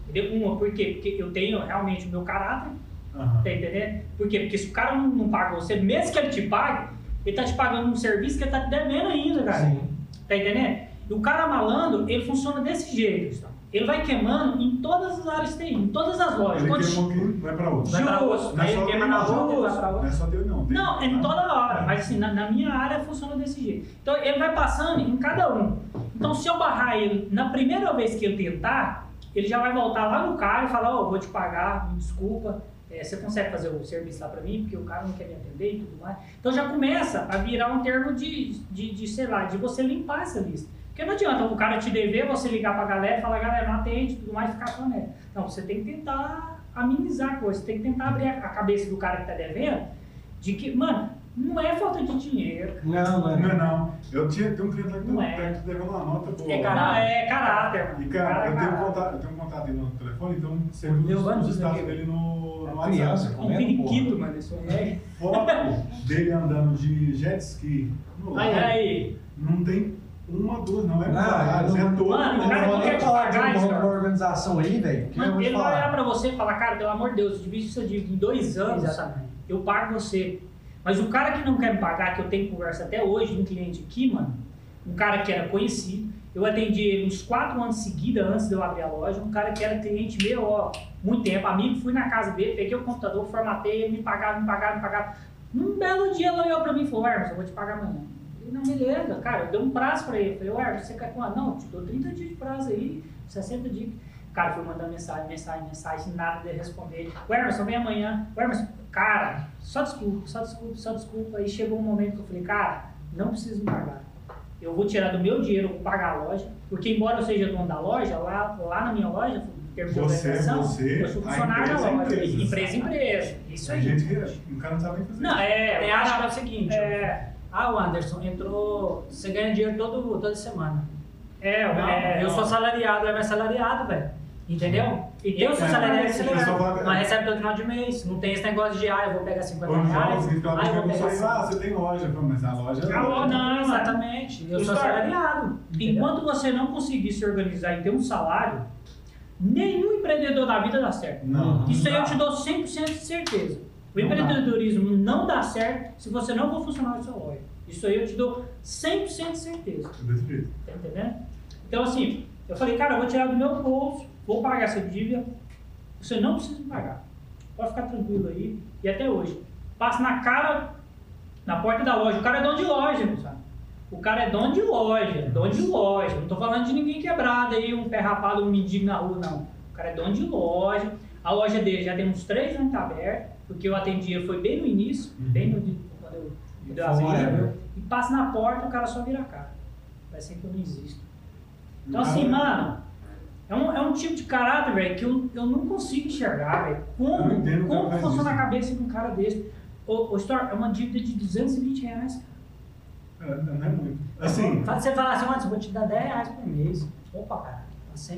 Speaker 4: Entendeu? Uma, por quê? Porque eu tenho realmente o meu caráter,
Speaker 1: Aham.
Speaker 4: Tá entendendo? Por quê? Porque se o cara não, não paga você, mesmo que ele te pague, ele tá te pagando um serviço que ele tá te devendo ainda, cara.
Speaker 2: Sim.
Speaker 4: Tá entendendo? E o cara malandro, ele funciona desse jeito, Gustavo. Ele vai queimando em todas as áreas que tem, em todas as lojas.
Speaker 1: Ele
Speaker 4: Quando-
Speaker 1: queimou aqui, vai pra outro.
Speaker 3: Vai pra
Speaker 4: Justo.
Speaker 3: outra.
Speaker 1: Não é
Speaker 3: Aí
Speaker 1: só
Speaker 3: ele queima na outra vai pra
Speaker 1: Não
Speaker 3: outra.
Speaker 1: é só Deus, não. Tem-
Speaker 4: Não, é em toda hora, mas assim, na, na minha área funciona desse jeito. Então ele vai passando em cada um. Então se eu barrar ele na primeira vez que ele tentar, ele já vai voltar lá no cara e falar, ó, vou te pagar, me desculpa, é, você consegue fazer o serviço lá pra mim, porque o cara não quer me atender e tudo mais. Então já começa a virar um termo de, de, de sei lá, de você limpar essa lista. Porque não adianta o cara te dever, você ligar pra galera e falar, galera, não atende e tudo mais, e ficar com nela. Não, você tem que tentar amenizar a coisa, você tem que tentar abrir a a cabeça do cara que tá devendo, de que, mano, não é falta de dinheiro.
Speaker 2: Não, não é.
Speaker 1: Não, não. Eu tinha, tem um cliente lá que
Speaker 4: Não
Speaker 1: tá
Speaker 4: é.
Speaker 1: tá devendo uma nota boa.
Speaker 3: É
Speaker 4: Não,
Speaker 3: caráter.
Speaker 4: é caráter, mano.
Speaker 1: E cara, eu tenho,
Speaker 4: caráter.
Speaker 1: contato, eu tenho um contato dele no telefone, então viu os, os status
Speaker 3: ver.
Speaker 1: dele no, no
Speaker 2: É criança,
Speaker 1: WhatsApp.
Speaker 4: Um
Speaker 2: comendo,
Speaker 4: periquito, mano, isso é.
Speaker 1: Foto dele andando de jet ski no
Speaker 4: Aí, aí.
Speaker 1: Não tem uma, duas, não é
Speaker 2: Ah, eu
Speaker 1: é
Speaker 2: não-
Speaker 1: todo.
Speaker 4: Mano, o cara
Speaker 2: não
Speaker 4: não quer te
Speaker 2: falar de
Speaker 4: pagar,
Speaker 2: uma, organização aí, velho.
Speaker 4: Mano, ele vai olhar pra você e falar, cara, pelo amor de Deus, eu divido isso de em dois anos,
Speaker 3: Exatamente.
Speaker 4: eu pago você. Mas o cara que não quer me pagar, que eu tenho conversa até hoje, de um cliente aqui, mano, um cara que era conhecido, eu atendi ele uns quatro anos seguidos antes de eu abrir a loja, um cara que era cliente meu, ó, muito tempo, amigo, fui na casa dele, peguei o computador, formatei, ele me pagava, me pagava, me pagava. Num belo dia ele olhou pra mim e falou, Hermes, eu vou te pagar amanhã. Eu falei, não, beleza, cara, eu dei um prazo pra ele. Eu falei, Hermes, você quer quanto? Não, eu te dou 30 dias de prazo aí, 60 dias. O cara foi mandando mensagem, mensagem, mensagem, nada de responder. O Emerson, vem amanhã. O Emerson, cara, só desculpa, só desculpa, só desculpa. Aí chegou um momento que eu falei, cara, não precisa me pagar. Eu vou tirar do meu dinheiro, vou pagar a loja. Porque embora eu seja dono da loja, lá, lá na minha loja, em termos de
Speaker 1: Você,
Speaker 4: organização,
Speaker 1: você,
Speaker 4: eu sou
Speaker 1: a
Speaker 4: funcionário da
Speaker 1: empresa,
Speaker 4: loja.
Speaker 1: empresa.
Speaker 4: Empresa, empresa. Isso aí.
Speaker 1: gente que o cara não sabe nem fazer.
Speaker 4: Não, é,
Speaker 3: Tem
Speaker 4: o
Speaker 3: acha que é o seguinte,
Speaker 4: é,
Speaker 3: ah, o Anderson entrou, você ganha dinheiro todo, toda semana.
Speaker 4: é,
Speaker 3: Não,
Speaker 4: é,
Speaker 3: eu sou salariado, é mais salariado, velho. Entendeu?
Speaker 4: E
Speaker 3: Eu sou
Speaker 1: é,
Speaker 3: salariado,
Speaker 1: mas
Speaker 3: você
Speaker 1: o pessoal
Speaker 3: não
Speaker 1: fala-
Speaker 3: Nós recebe todo final de mês. Não tem esse negócio de, ah, eu vou pegar 50
Speaker 1: Ô,
Speaker 3: reais.
Speaker 1: Então,
Speaker 3: ah, eu vou pegar
Speaker 1: ah,
Speaker 3: 50.
Speaker 1: você tem loja, mas a loja é
Speaker 4: A loja- não,
Speaker 3: Exatamente. Eu sou salariado.
Speaker 4: Enquanto você não conseguir se organizar e ter um salário, Nenhum empreendedor da vida dá certo.
Speaker 1: Não.
Speaker 4: Isso aí eu te dou 100% de certeza. O
Speaker 2: Não
Speaker 4: empreendedorismo não dá certo se você não for funcionário do seu loja. Isso aí eu te dou 100% de certeza.
Speaker 1: Jeito.
Speaker 4: Tá entendendo? Então, assim, eu falei, cara, eu vou tirar do meu bolso, vou pagar essa dívida. Você não precisa me pagar. Pode ficar tranquilo aí. E até hoje. Passa na cara, na porta da loja. O cara é dono de loja, sabe? O cara é dono de loja, dono de loja. Não tô falando de ninguém quebrado aí, um pé rapado, um mendigo na rua, não. O cara é dono de loja. A loja dele já tem uns três anos que tá aberta, porque eu atendia, foi bem no início,
Speaker 1: Uhum.
Speaker 4: bem no quando eu me dei as
Speaker 2: Foi,
Speaker 4: ligas,
Speaker 2: né?
Speaker 4: E passa na porta, o cara só vira a cara. Parece que eu não existo. Então, assim,
Speaker 1: é.
Speaker 4: mano, é um, é um tipo de caráter, velho, que eu, eu não consigo enxergar, velho.
Speaker 1: Não
Speaker 4: Como,
Speaker 1: entendo
Speaker 4: como funciona a cabeça de um cara desse? Ô, ô Stor, é uma dívida de 220 reais, cara.
Speaker 1: É, não é muito. Assim,
Speaker 3: Você fala assim, "Mano, eu vou te dar 10 reais por mês. Opa, cara.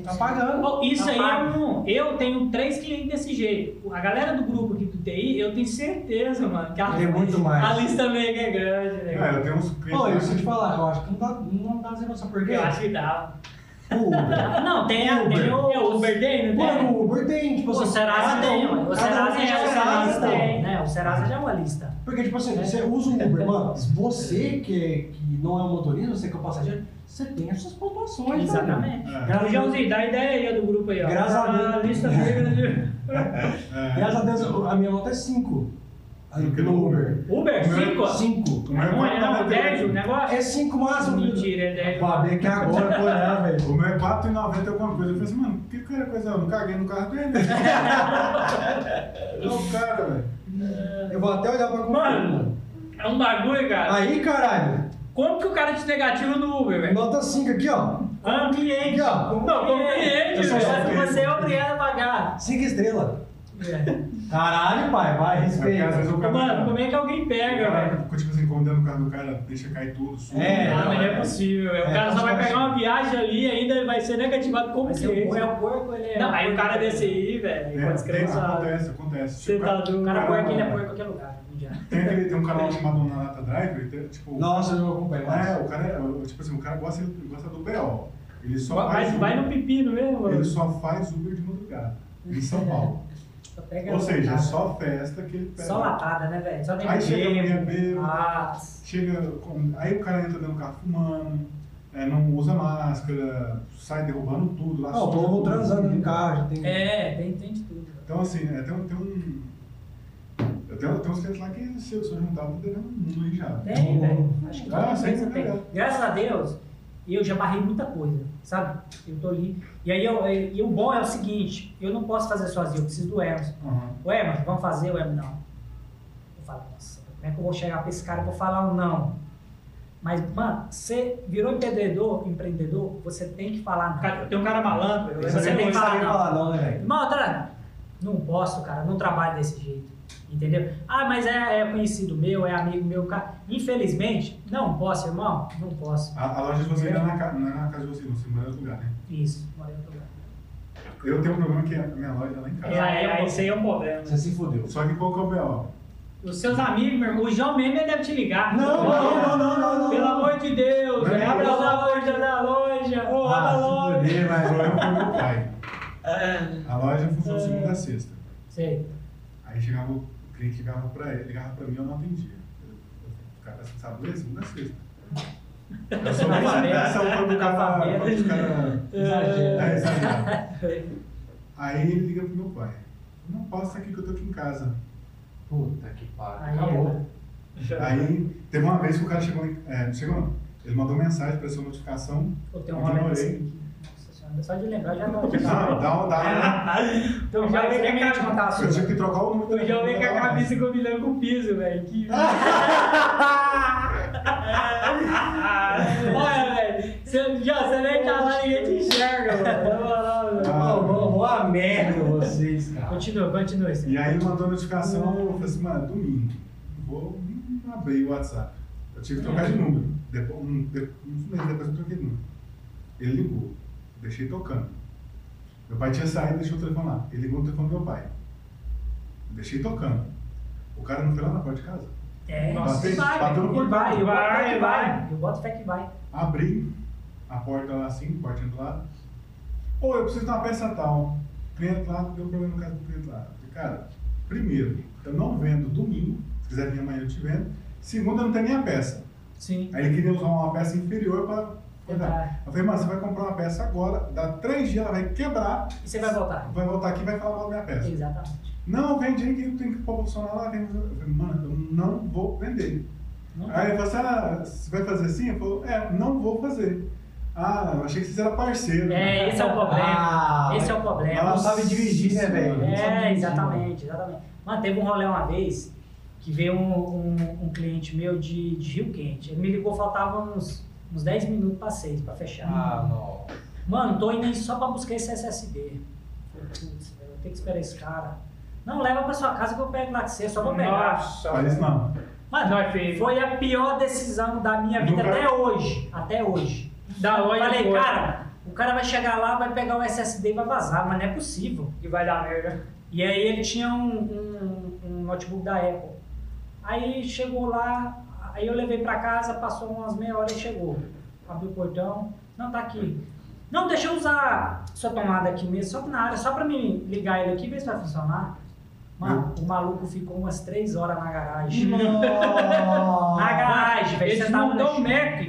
Speaker 3: Tá
Speaker 2: pagando.
Speaker 4: Ô, Isso
Speaker 3: Tá
Speaker 4: aí
Speaker 3: pago.
Speaker 4: é um. Eu tenho três clientes desse jeito. A galera do grupo aqui do TI, eu tenho certeza, mano, que a,
Speaker 2: Tem muito mais.
Speaker 4: a lista que é grande, né?
Speaker 1: é, eu tenho uns clientes.
Speaker 2: Pô, eu preciso te falar, eu acho que não dá, não dá zero, sabe por quê?
Speaker 4: Eu acho que dá.
Speaker 2: O Uber.
Speaker 3: Não, tem, a- tem
Speaker 2: Uber.
Speaker 3: o...
Speaker 4: É, o Uber tem, não tem?
Speaker 2: Mano, o Uber tem, tipo
Speaker 3: O
Speaker 2: assim.
Speaker 3: Serasa
Speaker 2: cada
Speaker 3: tem, ué. o Serasa
Speaker 2: tem
Speaker 3: já é uma
Speaker 2: Serasa,
Speaker 3: lista,
Speaker 2: tem.
Speaker 3: né? O Serasa já é uma lista.
Speaker 2: Porque, tipo assim, você usa o Uber, mano, você que, que não é um motorista, você que é um passageiro, você tem as suas pontuações, né,
Speaker 3: Exatamente.
Speaker 1: É.
Speaker 2: Graças
Speaker 4: Ô, Joãozinho, dá ideia aí do grupo aí, ó.
Speaker 2: Graças a Deus.
Speaker 4: A lista.
Speaker 1: É.
Speaker 2: Graças a Deus, a minha nota é 5.
Speaker 1: No
Speaker 2: No Uber.
Speaker 4: Uber, 5?
Speaker 2: 5.
Speaker 1: O meu é
Speaker 4: Não, é não,
Speaker 1: 4,99.
Speaker 4: 10 o negócio?
Speaker 2: É 5 máximo.
Speaker 4: Mentira, é 10.
Speaker 2: Vou abrir aqui agora pra olhar, velho.
Speaker 1: O meu é 4,90 alguma coisa. Eu falei assim, mano, que cara coisa? Eu não caguei no carro dele. Não, o cara, velho.
Speaker 2: Eu vou até olhar pra conferir,
Speaker 4: Mano. É um bagulho, cara.
Speaker 2: Aí, caralho.
Speaker 4: Como que o cara te negativa no Uber, velho?
Speaker 2: Nota 5 aqui, ó.
Speaker 4: Ah,
Speaker 2: Aqui, ó.
Speaker 4: Não, como cliente, velho.
Speaker 3: você é obrigado a pagar.
Speaker 2: 5 estrelas.
Speaker 3: É.
Speaker 2: Caralho, pai, vai,
Speaker 1: É porque às vezes
Speaker 2: respeita.
Speaker 1: o cara.
Speaker 4: Mano, como é que alguém
Speaker 1: o
Speaker 4: pega, velho?
Speaker 1: tipo assim, quando dentro do carro do cara, deixa cair tudo, suja.
Speaker 2: É,
Speaker 4: Ah, mas não é
Speaker 2: é.
Speaker 4: possível, velho. O
Speaker 2: É,
Speaker 4: cara só vai pegar uma viagem ali e ainda vai ser negativado como
Speaker 3: Mas
Speaker 4: cliente.
Speaker 3: o é o porco, ele é...
Speaker 4: Não, aí o cara desse aí, velho,
Speaker 1: É, acontece, acontece.
Speaker 4: Você
Speaker 1: Tipo,
Speaker 4: tá doido.
Speaker 3: O cara porco, ele é porco em qualquer lugar.
Speaker 1: Tem, aquele, tem um canal chamado Nanata Driver, tem, tipo.
Speaker 2: Nossa, eu não acompanho mais.
Speaker 1: É, o cara é. Tipo assim, o cara gosta, gosta do BO. Ele só
Speaker 4: Vai,
Speaker 1: faz.
Speaker 4: vai
Speaker 1: Uber-
Speaker 4: no pepino mesmo,
Speaker 1: Ele
Speaker 4: mano.
Speaker 1: só faz Uber de madrugada. Em São Paulo.
Speaker 3: Pega
Speaker 1: Ou seja, é
Speaker 3: latada.
Speaker 1: só festa que ele pega.
Speaker 3: Só latada, né, velho? Só tem
Speaker 1: Aí chega a mulher bêbada.
Speaker 3: Nossa.
Speaker 1: Chega com- aí o cara entra dentro do carro fumando, é, não usa máscara, sai derrubando tudo lá.
Speaker 2: Ah, o
Speaker 1: suja
Speaker 2: povo transando no carro, já tem.
Speaker 3: É, tem, tem de tudo.
Speaker 1: Então assim, é, tem, um- tem um. Eu tenho, tem uns clientes lá que se eu, juntar, eu tô devendo um aí já.
Speaker 3: Tem, velho. Acho que
Speaker 1: Ah, é
Speaker 3: tem.
Speaker 1: legal.
Speaker 3: Graças a Deus, eu já barrei muita coisa, sabe? Eu tô ali. E aí, eu, e o bom é o seguinte, eu não posso fazer sozinho, eu preciso do Emerson.
Speaker 1: Aham.
Speaker 3: O Emerson, vamos fazer? O Emerson, não. Eu falo, nossa, como é que eu vou chegar pra esse cara e vou falar um não? Mas, mano, você virou empreendedor, empreendedor, você tem que falar não.
Speaker 4: Cara, Tem um cara malandro.
Speaker 3: Você tem que falar não.
Speaker 2: falar não, né, velho?
Speaker 3: Tá, não posso, cara, não trabalho desse jeito. Entendeu? Ah, mas é, é conhecido meu, é amigo meu, cara. Infelizmente, não posso, irmão, não posso.
Speaker 1: A, a loja de vocês não é na, não é na casa de vocês, não, você mora em outro lugar, né?
Speaker 3: Isso, morei em outro lugar.
Speaker 1: Eu tenho um problema que a minha loja é lá em casa.
Speaker 4: É, aí, aí isso aí é um problema.
Speaker 2: Você se fudeu.
Speaker 1: Só que qual que é o B.O.?
Speaker 4: Os seus amigos, meu irmão, o João mesmo deve te ligar.
Speaker 2: Não, não, não, não, não, não.
Speaker 4: Pelo amor de Deus,
Speaker 1: Não,
Speaker 4: velho, abre a loja da loja. Ô, abre a
Speaker 2: Ah,
Speaker 4: loja.
Speaker 1: O
Speaker 2: vai.
Speaker 1: problema foi meu pai.
Speaker 3: É.
Speaker 1: A loja funciona segunda a sexta.
Speaker 3: Sei.
Speaker 1: Aí chegava, o cliente ligava pra ele, ligava pra mim, eu não atendia. Eu- O cara assim, sabe ler? Segunda sexta. Eu sou
Speaker 3: Analfabeto.
Speaker 1: essa é o cara.
Speaker 3: Analfabeto.
Speaker 1: Quando os caras.
Speaker 2: Exagero.
Speaker 1: É, exagero. Aí ele liga pro meu pai. Não passa aqui que eu tô aqui em casa.
Speaker 2: Puta que pariu. Acabou.
Speaker 1: Aí teve uma vez que o cara chegou. em- É, chegou não. Ele mandou mensagem pra essa notificação.
Speaker 3: Pô, tem um
Speaker 1: Eu ignorei.
Speaker 3: desse aqui. Nossa senhora, só de lembrar já não.
Speaker 1: Não, dá, dá,
Speaker 3: Então,
Speaker 4: Já
Speaker 3: já
Speaker 4: vem com a
Speaker 3: te contar a
Speaker 1: Eu tive que trocar o número
Speaker 4: João vem com a
Speaker 1: dá
Speaker 4: cabeça combinando com o piso, velho. Que... Olha, velho. Você, já, você nem tá lá ninguém te enxerga, mano.
Speaker 1: Ah.
Speaker 2: Vou- vou a merda vocês, cara.
Speaker 3: Continua, continua.
Speaker 1: E aí mandou a notificação, eu falei assim, mano, domingo, vou abrir o WhatsApp. Eu tive que trocar de número. Depois, um, de, uns meses depois eu troquei de número. Ele ligou, deixei tocando. Meu pai tinha saído, deixou o telefone lá. Ele ligou no telefone do meu pai. Deixei tocando. O cara não foi lá na porta de casa.
Speaker 3: É,
Speaker 1: Nossa,
Speaker 3: ele vai,
Speaker 1: bateu no
Speaker 3: ele
Speaker 1: portão.
Speaker 3: vai, eu boto fé
Speaker 4: Vai,
Speaker 3: que
Speaker 4: vai.
Speaker 3: vai. Eu boto fé que vai.
Speaker 1: Abri a porta lá assim, portinha do lado. Ou eu preciso de uma peça tal. O cliente lá deu problema no caso do cliente lá. Eu falei, cara, primeiro, eu não vendo domingo, se quiser vir amanhã eu te vendo. Segundo, eu não tenho nem a peça.
Speaker 3: Sim.
Speaker 1: Aí ele queria usar uma peça inferior para.
Speaker 3: Verdade.
Speaker 1: Eu falei, mas você vai comprar uma peça agora, dá três dias, ela vai quebrar,
Speaker 3: E você vai voltar.
Speaker 1: vai voltar aqui e vai falar mal da minha peça.
Speaker 3: Exatamente.
Speaker 1: Não, vende aí que tenho que proporcionar lá. Tem... Eu falei, mano, eu não vou vender.
Speaker 3: Não
Speaker 1: Aí ele falou assim, ah, você vai fazer assim? Eu falei, é, não vou fazer. Ah, eu achei que você era parceiro.
Speaker 3: É, esse é o problema.
Speaker 2: Ah,
Speaker 3: esse é o problema.
Speaker 2: Ela não sabe dividir, né, velho?
Speaker 3: É, exatamente, exatamente. Mano, teve um rolê uma vez que veio um, um, um cliente meu de, de Rio Quente. Ele me ligou, faltavam uns, uns 10 minutos para 6 para fechar.
Speaker 2: Ah, não.
Speaker 3: Mano, tô indo aí só pra buscar esse SSD. Falei, putz, velho, eu tenho que esperar esse cara. Não, leva pra sua casa que eu pego lá com você, só vou pegar.
Speaker 4: Nossa.
Speaker 1: Isso não.
Speaker 3: Mano,
Speaker 4: Não, é
Speaker 3: foi a pior decisão da minha vida
Speaker 1: Nunca-
Speaker 3: até hoje. Até hoje.
Speaker 4: Da loja
Speaker 3: Falei,
Speaker 4: foi.
Speaker 3: cara, o cara vai chegar lá, vai pegar o SSD e vai vazar, mas não é possível.
Speaker 4: E vai dar merda.
Speaker 3: E aí ele tinha um, um, um notebook da Apple. Aí chegou lá, aí eu levei pra casa, passou umas meia hora e chegou. Abriu o portão, não, tá aqui. Não, deixa eu usar sua tomada aqui mesmo, só na área, só pra me ligar ele aqui e ver se vai funcionar. Mano, o maluco ficou umas três horas na garagem. Na garagem, velho.
Speaker 4: Ele
Speaker 3: Você tava
Speaker 4: desmontou o Mac.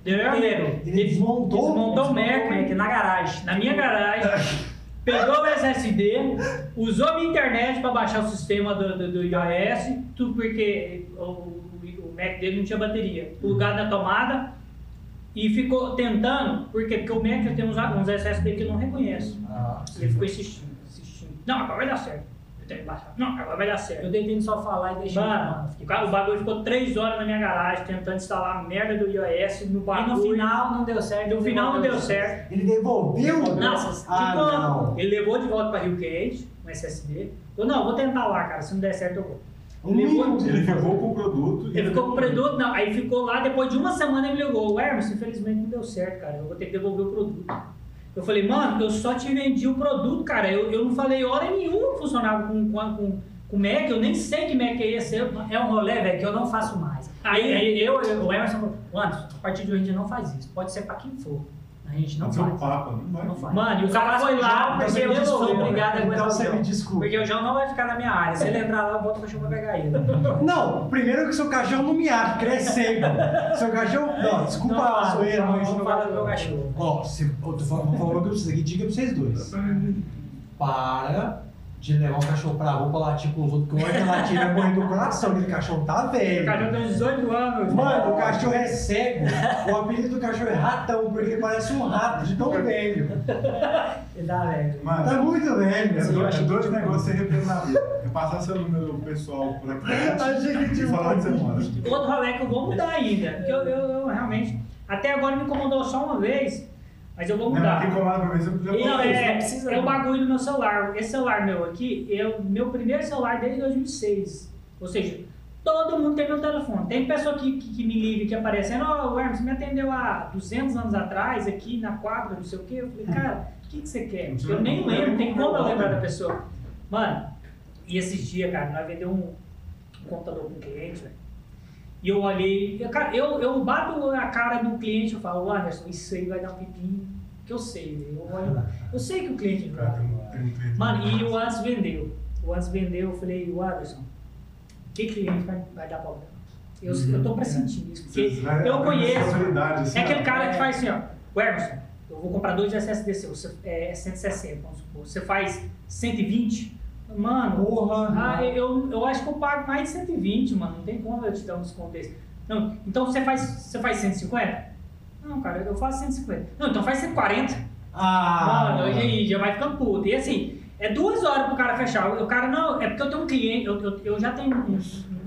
Speaker 3: Inteiro.
Speaker 2: Ele desmontou?
Speaker 4: Desmontou o Mac.
Speaker 3: Na garagem.
Speaker 4: Na minha garagem. Pegou o SSD, usou minha internet para baixar o sistema do, do, do iOS, tudo porque o Mac dele não tinha bateria. Plugado na tomada e ficou tentando, por quê? Porque o Mac tem uns, uns SSD que eu não reconheço.
Speaker 2: Ah,
Speaker 4: E ele ficou insistindo, insistindo. Não, agora vai dar certo. Eu tenho que baixar. Não, agora vai dar certo.
Speaker 3: Eu no sofá lá e deixei.
Speaker 4: Mano, o bagulho ficou três horas na minha garagem tentando instalar a merda do iOS no
Speaker 3: E
Speaker 4: bagulho.
Speaker 3: no final não deu certo.
Speaker 4: No final não deu certo.
Speaker 2: Ele devolveu?
Speaker 4: Não,
Speaker 2: Ah,
Speaker 4: ficou-
Speaker 2: não.
Speaker 4: ele levou de volta pra Rio Quente, um SSD. Eu, não, vou tentar lá, cara. Se não der certo, eu vou.
Speaker 2: Um
Speaker 4: Levou-
Speaker 2: mínimo.
Speaker 1: Ele ficou com o produto.
Speaker 4: Ele ficou com o produto, não. Aí ficou lá, depois de uma semana ele me ligou. Hermes, infelizmente não deu certo, cara. Eu vou ter que devolver o produto. Eu falei, mano, eu só te vendi o produto, cara. Eu, eu não falei hora nenhuma que funcionava com, com, com, com Mac. Eu nem sei que Mac é esse.
Speaker 3: É um rolê, velho, que eu não faço mais. Aí, aí eu, eu, o Emerson falou, Anderson, a partir de hoje a gente não faz isso. Pode ser pra quem for. A gente não
Speaker 1: um
Speaker 3: faz.
Speaker 1: papo, não vai.
Speaker 3: Não faz.
Speaker 4: Mano, e o cara foi lá,
Speaker 3: porque eu
Speaker 2: me
Speaker 3: sou obrigado a aguentar
Speaker 2: Então
Speaker 3: o
Speaker 2: você
Speaker 3: João.
Speaker 2: me desculpa.
Speaker 3: Porque o João não vai ficar na minha área. Se ele entrar lá, eu boto o cachorro pra pegar ele.
Speaker 2: Não, primeiro que seu cachorro não me acha, crescendo. Seu cachorro. Não, desculpa
Speaker 3: Não,
Speaker 2: a
Speaker 3: não,
Speaker 2: zoeira, mas.
Speaker 3: não fala do meu cachorro.
Speaker 2: Ó, se, eu tô falando, uma coisa pra vocês aqui, diga pra vocês dois. Para de levar o cachorro pra rua pra latir com os outros, porque hora que latir vai morrer do coração, aquele cachorro tá
Speaker 4: O
Speaker 2: velho.
Speaker 4: cara tem uns 18 anos.
Speaker 2: Mano, o cachorro é cego. O apelido do cachorro é ratão, porque ele parece um rato de tão velho.
Speaker 3: Ele dá velho.
Speaker 1: Mano,
Speaker 2: Tá muito velho.
Speaker 1: é
Speaker 3: Sim, eu
Speaker 1: dois,
Speaker 3: achei
Speaker 1: é dois negócios na vida. É passar seu número pessoal por aqui
Speaker 2: Achei que
Speaker 1: e falar você mora.
Speaker 4: Outro rolê que eu vou mudar ainda. Porque eu, eu, eu realmente. Até agora me incomodou só uma vez, mas eu vou
Speaker 1: Não,
Speaker 4: mudar.
Speaker 1: pra já
Speaker 4: Não,
Speaker 1: falou
Speaker 3: isso,
Speaker 4: é,
Speaker 3: não precisa
Speaker 4: é o
Speaker 3: não.
Speaker 4: bagulho do meu celular. Esse celular meu aqui é o meu primeiro celular desde 2006. Ou seja, todo mundo tem meu telefone. Tem pessoa que, que, que me liga, que aparecendo, ó, oh, Hermes, você me atendeu há 200 anos atrás, aqui na quadra, não sei o quê. Eu falei, cara, o que, que você quer? Eu nem lembro, tem como eu lembrar da pessoa. Mano, e esses dias, cara, nós vendemos um, um computador com um cliente, velho. E eu olhei, eu, eu, bato a cara do cliente e falo, Anderson, isso aí vai dar um pepinho, que eu sei, velho. Eu, olho- eu sei que o cliente vai. Mano, e o. Anderson vendeu. O Anderson vendeu, eu falei, o Anderson, que cliente vai, vai dar problema? Eu, eu tô pressentindo isso, porque
Speaker 1: vai-
Speaker 4: eu conheço.
Speaker 1: assim,
Speaker 4: É aquele
Speaker 1: ó.
Speaker 4: cara que faz assim, ó, o Emerson, eu vou comprar dois SSD seu, você, é 160, vamos supor. Você faz 120, mano,
Speaker 2: Porra.
Speaker 4: ah, eu, eu acho que eu pago mais de 120, mano. Não tem como eu te dar um desconto desse. Não, então você faz, você faz 150? Não, cara, eu faço 150. Não, então faz 140.
Speaker 2: Ah.
Speaker 4: Mano, e aí já vai ficando puto. E assim, é duas horas pro cara fechar. O cara, não, é porque eu tenho um cliente, eu, eu, eu já tenho um,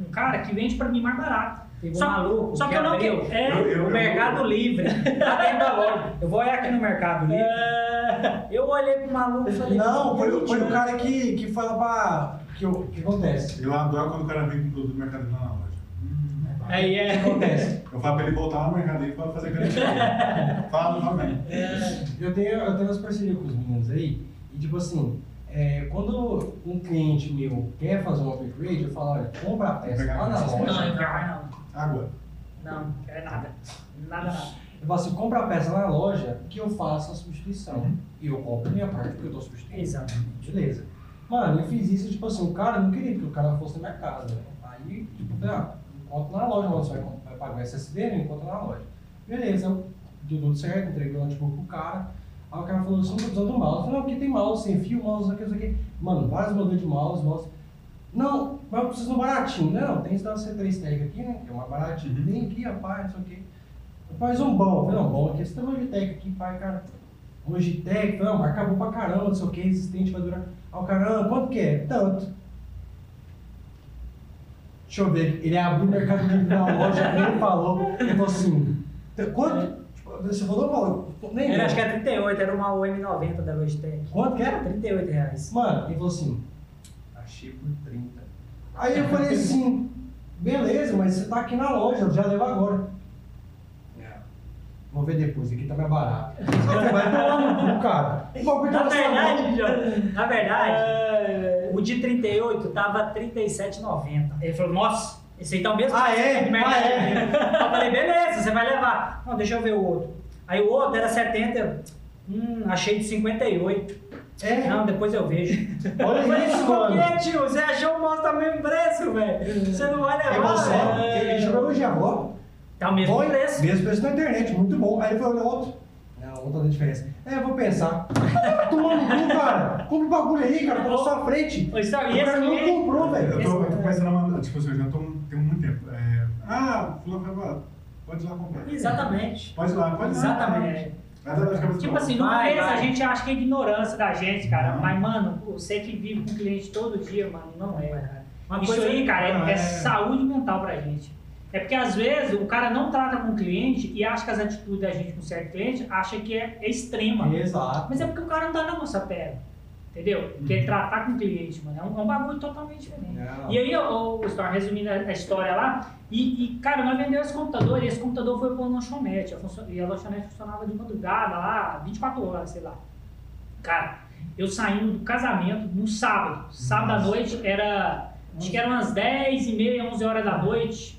Speaker 4: um cara que vende pra mim mais barato. Só-
Speaker 3: maluco
Speaker 4: só que eu não quero- é,
Speaker 1: Eu- eu-
Speaker 3: o Mercado Livre. Tá dentro da loja. Eu vou olhar aqui no Mercado Livre.
Speaker 4: É,
Speaker 3: Eu olhei pro maluco e falei...
Speaker 2: Não, foi,
Speaker 3: "Gente,
Speaker 2: foi o
Speaker 3: né?"
Speaker 2: cara que, que foi lá pra. Que, o que acontece?
Speaker 1: Eu adoro quando o cara vem com produto do Mercado na loja.
Speaker 4: aí
Speaker 2: O que
Speaker 4: é.
Speaker 2: acontece?
Speaker 1: Eu falo pra ele voltar lá no Mercado Livre pra fazer garantia. Fala, fala mesmo.
Speaker 2: Eu tenho, eu tenho umas parcerias com os meninos aí, e tipo assim, é, quando um cliente meu quer fazer um upgrade, eu falo, olha, compra a peça lá na
Speaker 3: Não,
Speaker 2: loja,
Speaker 3: quero mais não.
Speaker 1: Água.
Speaker 4: Não, é nada. Nada, nada.
Speaker 2: Eu falo assim, compra a peça na loja que eu faço a substituição.
Speaker 1: Uhum.
Speaker 2: E eu compro a minha parte porque eu tô substituindo.
Speaker 3: Exatamente.
Speaker 2: Beleza. Mano, eu fiz isso, tipo assim, o cara não queria que o cara fosse na minha casa, né? Aí, tipo, ah, encontro na loja, você vai, vai pagar o SSD, né? Encontro na loja. Beleza, eu, deu tudo certo, entreguei o notebook pro cara. Aí o cara falou assim, não tô precisando do mouse. Eu falei, não, aqui tem mouse, sem fio, mouse, aqui, isso aqui. Mano, vários modelos de mouse, mouse. Não, mas eu preciso de um baratinho. Não, tem esse da C3 Tech aqui, né? Que é uma baratinha.
Speaker 1: Uhum.
Speaker 2: Tem aqui, rapaz, não sei o quê. Faz um bom. Eu falei, não, bom aqui, esse tem Logitech aqui, pai, cara. Logitech, falei, não, marca bom pra caramba, não sei o que, resistente, vai durar. Aí o cara, ah, quanto que é? Tanto. Deixa eu ver, ele abriu o mercado livre na loja, ele falou, ele falou assim, quanto? Tipo, Você falou, falou, nem
Speaker 3: Era, acho que era 38, era uma OM90 da Logitech.
Speaker 2: Quanto que era?
Speaker 3: 38 reais.
Speaker 2: Mano, ele falou assim, achei por 30. Aí eu falei assim, beleza, mas você tá aqui na loja, eu já levo agora. Vou ver depois, aqui tá mais barato. Você vai tomar no cu, cara. O bagulho tá
Speaker 3: Na
Speaker 2: na sua mão.
Speaker 3: verdade, João, na verdade,
Speaker 4: É,
Speaker 3: o de 38 tava R$ 37,90. Ele falou, nossa, esse aí tá o mesmo
Speaker 2: Ah, é? Ah, é?
Speaker 3: Eu falei, beleza, você vai levar. Não, deixa eu ver o outro. Aí o outro era 70, hum, achei de 58.
Speaker 2: É,
Speaker 3: Não, depois eu vejo.
Speaker 2: olha
Speaker 3: Eu falei,
Speaker 2: isso,
Speaker 3: por
Speaker 2: mano.
Speaker 3: que, tio? Você achou o mouse tá mesmo preço, velho? Você não vai
Speaker 2: É
Speaker 3: levar,
Speaker 2: você,
Speaker 3: velho.
Speaker 2: ele jogou elogiar, ó.
Speaker 3: Tá o mesmo
Speaker 2: Bom,
Speaker 3: preço.
Speaker 2: Mesmo preço na internet, muito bom. Aí ele falou, olha outro. Não, outra da diferença. É, eu vou pensar. Tomando cu, cara. Compra o bagulho aí, cara, tá na sua frente.
Speaker 4: Ô, Star,
Speaker 2: O
Speaker 4: e esse
Speaker 2: cara não comprou, velho.
Speaker 1: Eu tô, eu tô começando a mandar, tipo assim, eu já tô tem muito tempo. É, ah, fulano vai embora. Pode ir lá comprar.
Speaker 3: Exatamente.
Speaker 1: Pode ir lá, pode ir lá.
Speaker 3: Exatamente.
Speaker 1: É
Speaker 4: Tipo assim, no começo a gente acha que é ignorância da gente, cara.
Speaker 1: Não.
Speaker 4: Mas, mano, você que vive com cliente todo dia, mano, não é, cara.
Speaker 3: Uma
Speaker 4: Isso
Speaker 3: coisa-
Speaker 4: aí, cara, é, é
Speaker 1: é-
Speaker 4: saúde mental pra gente. É porque às vezes o cara não trata com o cliente e acha que as atitudes da gente com certo cliente acha que é, é extrema.
Speaker 2: Exato.
Speaker 4: Mas é porque o cara não tá na nossa pele. Entendeu? Quer tratar com o cliente, mano. É um, é um bagulho totalmente diferente.
Speaker 2: Não.
Speaker 4: E aí, o, Storm, resumindo a, história lá, e, e, cara, nós vendemos esse computador, e esse computador foi para uma lanchonete. A funcio- e a lanchonete funcionava de madrugada lá, 24 horas, sei lá. Cara, eu saindo do casamento no sábado. Sábado à
Speaker 1: Nossa.
Speaker 4: noite era. Acho que eram umas 10 e meia, 11 horas da noite.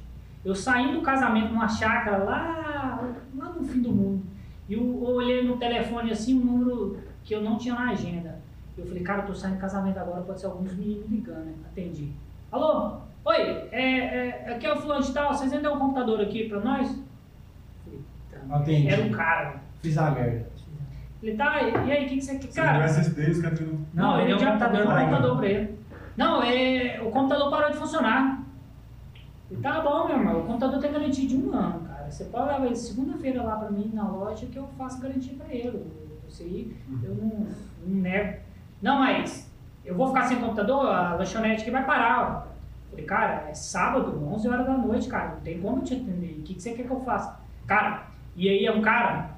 Speaker 4: Eu saindo do casamento numa chácara lá, lá no fim do mundo. E eu, eu olhei no telefone assim, um número que eu não tinha na agenda. Eu falei, cara, eu tô saindo do casamento agora, pode ser alguns meninos ligando, né? Atendi. Alô? Oi, é, é, aqui é o fulano de tal, vocês vendem um computador aqui pra nós? Falei, tá.
Speaker 2: Atendi.
Speaker 4: Era um cara.
Speaker 2: Fiz a merda.
Speaker 4: Ele tá, e aí, o que, que você quer? Cara,
Speaker 1: SSD, os caras não.
Speaker 3: Não, ele é um
Speaker 4: já
Speaker 3: computador
Speaker 4: deu um
Speaker 3: pra ele.
Speaker 4: computador pra ele. Não, é, o computador parou de funcionar. Ele tá bom, meu irmão, o computador tem garantia de um ano, cara. Você pode levar ele segunda-feira lá pra mim na loja que eu faço garantia pra ele. Isso aí eu não, não nego. Não, mas eu vou ficar sem computador, a lanchonete que vai parar. ó. Falei, cara, é sábado, 11 horas da noite, cara, não tem como eu te atender. O que, que você quer que eu faça? Cara, e aí é um cara,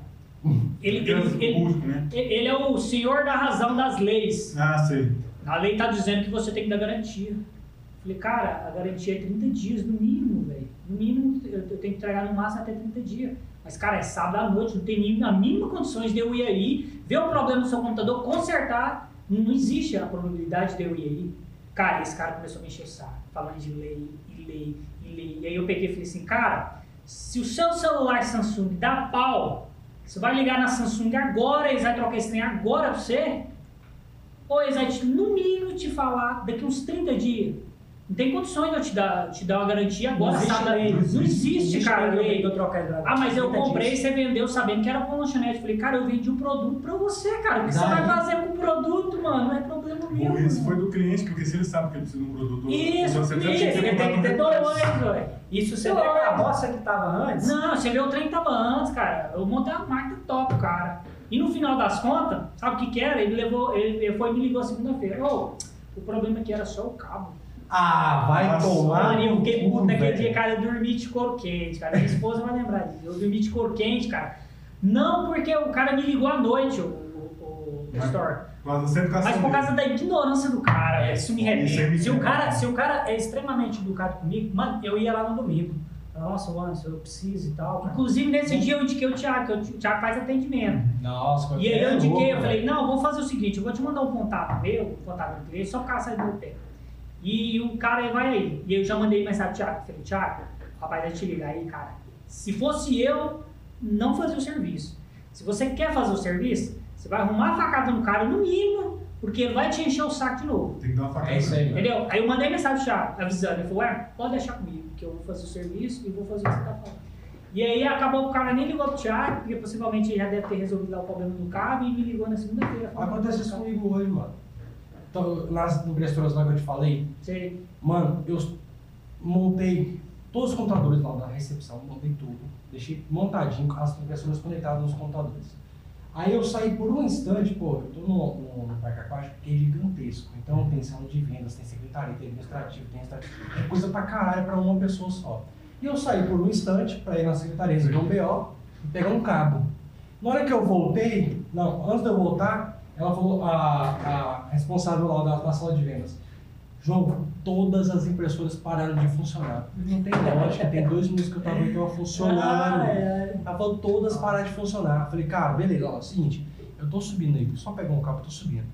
Speaker 4: ele, ele, ele,
Speaker 1: Público, né?
Speaker 4: ele é o senhor da razão das leis.
Speaker 1: Ah, sei.
Speaker 4: A lei tá dizendo que você tem que dar garantia. Falei, cara, a garantia é 30 dias, no mínimo, velho. No mínimo, eu tenho que entregar no máximo até 30 dias. Mas, cara, é sábado à noite, não tem a mínima condições de eu ir aí, ver o problema no seu computador, consertar. Não, existe a probabilidade de eu ir aí. Cara, esse cara começou a me encher o saco, falando de lei, e lei, e lei. E aí eu peguei e falei assim, cara, se o seu celular Samsung dá pau, você vai ligar na Samsung agora, eles vão trocar esse trem agora pra você, ou eles vão, no mínimo, te falar daqui uns 30 dias. Não tem condições de eu te dar, te dar uma garantia agora.
Speaker 3: Não existe
Speaker 4: sabe?
Speaker 3: lei.
Speaker 4: Não existe, cara,
Speaker 3: lei eu trocar
Speaker 4: Ah, mas eu
Speaker 3: 30
Speaker 4: comprei e você vendeu sabendo que era uma lanchonete. Falei, cara, eu vendi um produto pra você, cara. O que você vai fazer com o produto, mano? Não é problema meu.
Speaker 1: Isso
Speaker 4: mano.
Speaker 1: foi do cliente, porque se ele sabe que ele precisa de um produto.
Speaker 4: Isso,
Speaker 1: você
Speaker 4: isso,
Speaker 3: ele tem que ter dois,
Speaker 4: velho.
Speaker 3: Isso você vê aquela bosta que tava antes?
Speaker 4: Não, você vê o trem tava antes, cara. Eu montei uma marca top, cara. E no final das contas, sabe o que que era? Ele levou, ele, ele foi e me ligou segunda-feira. Ô, o problema é que era só o cabo.
Speaker 2: Ah, vai
Speaker 1: Nossa,
Speaker 2: tomar.
Speaker 4: Mano, eu fiquei
Speaker 2: no
Speaker 4: puto
Speaker 2: cu,
Speaker 4: naquele dia, cara. Eu dormi de cor quente, cara. Minha esposa vai lembrar disso. Eu dormi de cor quente, cara. Não porque o cara me ligou à noite, o, o, o
Speaker 1: Mas-
Speaker 4: Store.
Speaker 1: Mas você fica
Speaker 4: Mas por causa da ignorância do cara, velho. Isso me arrepende.
Speaker 3: Se o, cara, se o cara é extremamente educado comigo, mano, eu ia lá no domingo. Nossa, Anderson, eu preciso e tal.
Speaker 4: Inclusive, nesse dia eu indiquei o Thiago, que o Thiago faz atendimento.
Speaker 2: Nossa,
Speaker 4: E aí
Speaker 2: é
Speaker 4: eu indiquei,
Speaker 2: louco,
Speaker 4: eu falei, não, eu vou fazer o seguinte, eu vou te mandar um contato meu, um contato do cliente, só pro cara sair do pé. E o cara vai aí. E eu já mandei mensagem pro Thiago. Falei, Thiago, rapaz vai te ligar aí, cara. Se fosse eu, não fazia o serviço. Se você quer fazer o serviço, você vai arrumar a facada no cara no mínimo, porque ele vai te encher o saco de novo.
Speaker 1: Tem que dar uma facada.
Speaker 2: É isso aí.
Speaker 4: Entendeu? Aí eu mandei mensagem já, avisando. Ele falou, ué, pode deixar comigo, que eu vou fazer o serviço e vou fazer o que você tá falando. E aí acabou que o cara nem ligou pro Thiago, porque possivelmente ele já deve ter resolvido lá o problema do cabo e me ligou na segunda-feira.
Speaker 2: Acontece isso comigo hoje, mano. Então, nas impressoras lá que eu te falei,
Speaker 4: Sei.
Speaker 2: mano, eu montei todos os computadores lá da recepção, montei tudo, deixei montadinho com as impressoras conectadas nos computadores. Aí eu saí por um instante, pô, eu tô no, no, no parque aquático que é gigantesco. Então tem sala de vendas, tem secretaria, tem administrativo, tem é coisa pra caralho pra uma pessoa só. E eu saí por um instante pra ir na secretaria de um BO e pegar um cabo. Na hora que eu voltei, não, antes de eu voltar, ela falou, a, a responsável lá da, da sala de vendas, João, todas as impressoras pararam de funcionar. Não tem lógica, tem dois minutos que eu tava então funcionando.
Speaker 3: Ai, ai.
Speaker 2: Ela falou, todas pararam de funcionar. Eu falei, cara, beleza, ó, é o seguinte, eu tô subindo aí, só pegar um cabo, eu tô subindo.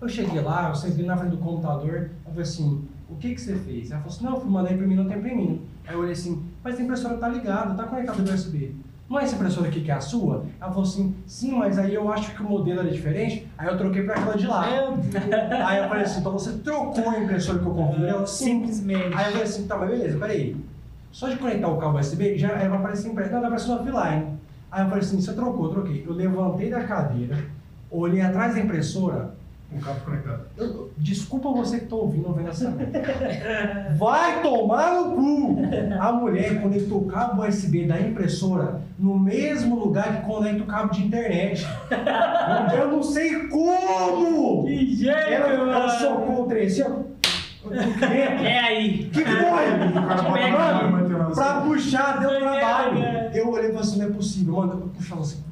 Speaker 2: Eu cheguei lá, eu sentei na frente do computador, eu falei assim, o que que você fez? Ela falou assim, não, eu fui mandar imprimir, não tá imprimindo. Aí eu olhei assim, mas a impressora tá ligada, tá conectada no USB. Não é essa impressora aqui que é a sua? Ela falou assim, sim, mas aí eu acho que o modelo era diferente, aí eu troquei pra aquela de lá. Aí eu falei assim, então você trocou a impressora que eu configurei? Ela, sim.
Speaker 3: Simplesmente.
Speaker 2: Aí eu falei assim, tá, mas beleza, peraí. Só de conectar o cabo USB, já aí vai aparecer impresso. Não, vai aparecer offline. Aí eu falei assim, você trocou, eu troquei. Eu levantei da cadeira, olhei atrás da impressora.
Speaker 1: Um cabo conectado.
Speaker 2: eu- desculpa você que tá ouvindo ou vendo essa merda. Vai tomar no cu! A mulher conectou o cabo USB da impressora no mesmo lugar que conecta o cabo de internet. Eu não sei como!
Speaker 4: Que jeito,
Speaker 2: Ela, ela
Speaker 4: mano.
Speaker 2: socou o trem assim, ó. O
Speaker 4: É aí.
Speaker 2: que foi?
Speaker 1: O bota
Speaker 4: Mano,
Speaker 1: na mão, mano,
Speaker 2: Pra puxar, deu trabalho. Eu olhei e falei assim, não é possível. Mano, eu puxava assim,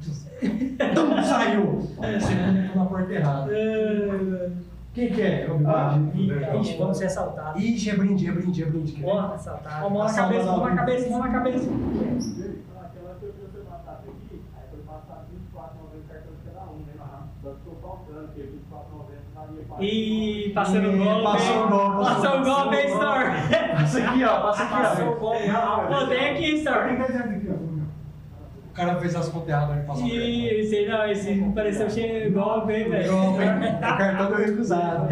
Speaker 2: então saiu. Você conectou na porta errada. Quem que é? É o
Speaker 1: Ah,
Speaker 2: bigode?
Speaker 3: Ixi, vamos ser assaltados.
Speaker 2: Ixi, é brinde, é brinde, é brinde. Ver?
Speaker 3: Ó, assaltado.
Speaker 4: Ó, mão na cabeça, mão na cabeça, mão na cabeça.
Speaker 5: Aquela que eu você batata aqui, aí foi passar 24,90 cartão de cada um, né? Só que ficou faltando, porque 24,90 valia para.
Speaker 4: Ih, passando
Speaker 2: Ih,
Speaker 4: golpe.
Speaker 2: passou o golpe,
Speaker 4: Passou o
Speaker 2: o
Speaker 4: hein,
Speaker 2: golpe.
Speaker 4: Sor?
Speaker 2: Passa aqui, ó. Passa aqui,
Speaker 3: Passou o
Speaker 2: ó.
Speaker 3: golpe.
Speaker 4: Pô, tem aqui,
Speaker 1: Tem
Speaker 4: Sor.
Speaker 1: 10 reais aqui, ó.
Speaker 2: O cara fez as contas erradas, o cartão.
Speaker 4: Ih, esse aí não, esse não pareceu cheio de golpe, hein, velho.
Speaker 2: Golpe, hein? O cartão deu recusado.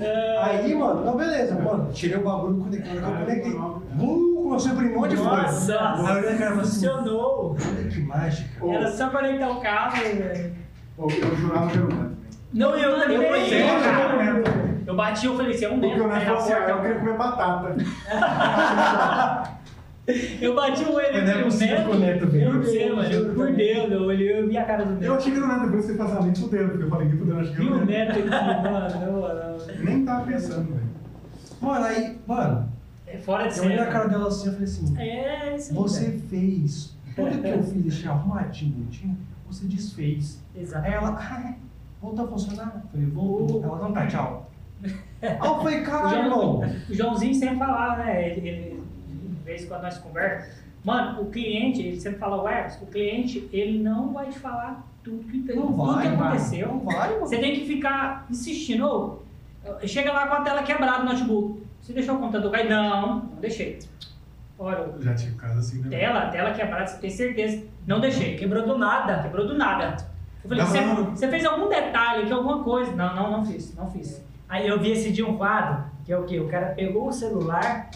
Speaker 4: Ah,
Speaker 2: Aí, mano, não, beleza, mano. Tirei o bagulho, conectei, eu conectei. Uh, começou a imprimir um monte de folha.
Speaker 4: Nossa,
Speaker 2: e assim,
Speaker 4: funcionou.
Speaker 2: olha que mágica.
Speaker 4: Era só conectar o cabo, velho.
Speaker 1: Pô, Eu jurava que era o Neto, velho.
Speaker 4: Não, eu também.
Speaker 3: eu
Speaker 4: bati, eu falei, você é um
Speaker 1: Porque
Speaker 4: neto.
Speaker 1: o Neto falou assim, eu queria comer batata.
Speaker 4: Eu bati o olho
Speaker 2: Não é
Speaker 4: no
Speaker 2: possível que o Neto
Speaker 4: Eu
Speaker 2: veio.
Speaker 4: não sei, mano. Eu, por Deus, eu olhei, eu vi a cara do
Speaker 1: Eu
Speaker 4: Neto.
Speaker 1: achei que era o Neto, depois você passava nem fudendo, porque eu falei, nem fudendo, acho que era
Speaker 4: o
Speaker 1: o Neto.
Speaker 4: Neto aqui, mano. Não, não.
Speaker 1: Nem tava pensando, velho.
Speaker 2: Mano, aí, mano,
Speaker 4: É fora de
Speaker 2: eu olhei na
Speaker 4: cena.
Speaker 2: cara dela assim e falei assim,
Speaker 4: É, isso aí,
Speaker 2: você
Speaker 4: velho.
Speaker 2: fez tudo que eu fiz, deixei arrumadinho, bonitinho, você desfez. Aí
Speaker 3: Exatamente.
Speaker 2: ela, ah, é? voltou a funcionar? Eu falei, voltou. Ela, não tá, tchau. Aí eu falei,
Speaker 4: O,
Speaker 2: caralho, irmão.
Speaker 4: o Joãozinho sempre falava, né? Ele, ele, vez em quando nós conversamos. Mano, o cliente, ele sempre fala, ué, o cliente, ele não vai te falar tudo que,
Speaker 2: Não
Speaker 4: tudo
Speaker 2: vai,
Speaker 4: que aconteceu.
Speaker 2: Não vai, mano.
Speaker 4: Você tem que ficar insistindo. Ô, chega lá com a tela quebrada no notebook. Você deixou o computador cair? Não, não deixei. Olha,
Speaker 1: Eu Já tive caso assim, né?
Speaker 4: tela, tela quebrada, você tem certeza? Não deixei. Quebrou do nada. Quebrou do nada. Eu falei, você fez algum detalhe aqui, alguma coisa? Não, não, não fiz, não fiz.
Speaker 3: Aí eu vi esse dia um quadro, que é o quê? O cara pegou o celular,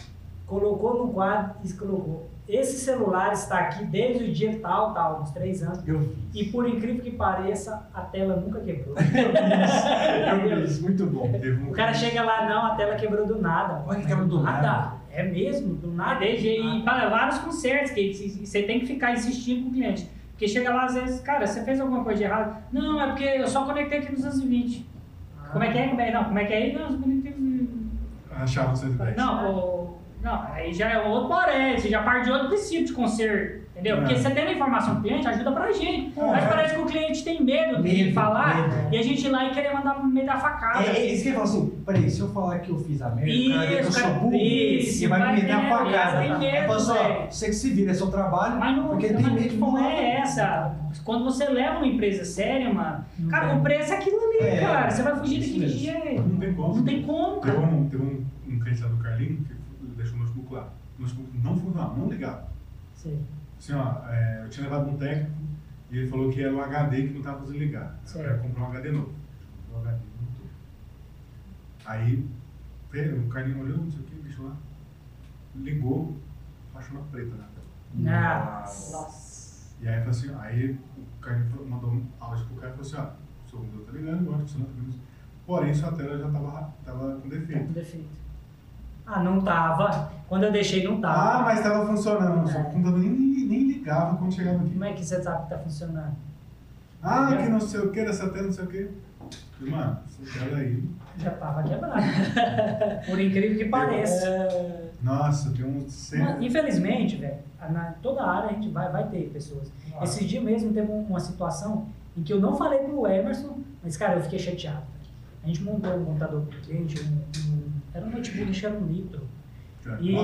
Speaker 3: colocou no quadro e colocou. Esse celular está aqui desde o dia tal, tal, uns três anos.
Speaker 2: Eu vi.
Speaker 3: E por incrível que pareça, a tela nunca quebrou.
Speaker 2: Eu vi isso, muito bom.
Speaker 1: Teve um-
Speaker 3: O cara chega lá, não, a tela quebrou do nada.
Speaker 2: Olha que quebra do nada.
Speaker 3: É mesmo? Do
Speaker 4: Ah,
Speaker 3: nada?
Speaker 4: desde e para vários consertos, que você tem que ficar insistindo com o cliente. Porque chega lá, às vezes, cara, você fez alguma coisa de errado? Não, é porque eu só conectei aqui nos 220. Como é que é? Como é? Não, como é que é? Não, eu conectei.
Speaker 1: Achava 110.
Speaker 4: Não, o- não, aí já é outro porém, você já parte de outro princípio de conserto. Entendeu? Porque
Speaker 1: É.
Speaker 4: você tendo a informação do cliente ajuda pra gente.
Speaker 2: É.
Speaker 4: Mas parece que o cliente tem medo, de
Speaker 2: Medo,
Speaker 4: falar
Speaker 2: medo.
Speaker 4: e a gente ir lá e querer mandar meio da facada.
Speaker 2: É, é isso que ele fala assim, peraí, se eu falar que eu fiz a merda, o cara eu
Speaker 4: Isso,
Speaker 2: sou burro,
Speaker 4: isso,
Speaker 2: e vai me meter a facada.
Speaker 4: tem medo,
Speaker 2: Aí fala assim, você que se vira, é seu trabalho,
Speaker 4: Mas não,
Speaker 2: porque
Speaker 4: não,
Speaker 2: tem
Speaker 4: mas
Speaker 2: medo de
Speaker 4: não
Speaker 2: falar.
Speaker 4: é essa. Quando você leva uma empresa séria, mano, cara, o preço é aquilo ali,
Speaker 2: É,
Speaker 4: cara. Você vai fugir
Speaker 2: isso
Speaker 4: daquele jeito.
Speaker 1: Não tem como.
Speaker 4: Não tem como,
Speaker 1: Teve
Speaker 4: cara.
Speaker 1: um, teve um, um cliente lá do Carlinho que o notebook. O notebook não funcionava, não ligava.
Speaker 3: Sim.
Speaker 1: Assim, ó, é, eu tinha levado um técnico e ele falou que era o HD que não tava conseguindo ligar. Eu quero comprar um HD novo. Um HD muito. Aí, o carinho olhou, não sei o que, o bicho lá, ligou, achou uma preta na tela.
Speaker 3: Nossa.
Speaker 4: Nossa.
Speaker 1: E aí, falou assim, aí o carinho falou- mandou um áudio pro cara e falou assim, ó, o seu computador tá ligando, eu acho que você não tá ligando. Porém, sua tela já tava, tava com defeito.
Speaker 3: Com defeito. Ah, não tava. Quando eu deixei, não tava.
Speaker 1: Ah, mas tava funcionando. Só
Speaker 3: É.
Speaker 1: que o computador nem, nem, ligava quando chegava aqui.
Speaker 3: Como é que você sabe que tá funcionando?
Speaker 1: Ah, que não sei o que, dessa tela, não sei o que. Mano, essa tela aí.
Speaker 3: Já tava quebrado. Por incrível que pareça.
Speaker 1: Nossa, tem um.
Speaker 3: Mas, infelizmente, velho, na toda área a gente vai, vai ter pessoas. Esse dia mesmo teve um- uma situação em que eu não falei pro Emerson, mas, cara, eu fiquei chateado. A gente montou um computador pro cliente, um, um- era um notebook, que era um Nitro. E,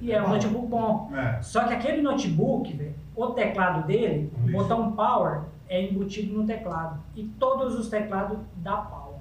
Speaker 3: e é um notebook bom.
Speaker 1: É.
Speaker 3: Só que aquele notebook, velho, o teclado dele,
Speaker 1: Um
Speaker 3: o botão power é embutido no teclado. E todos os teclados dá pau.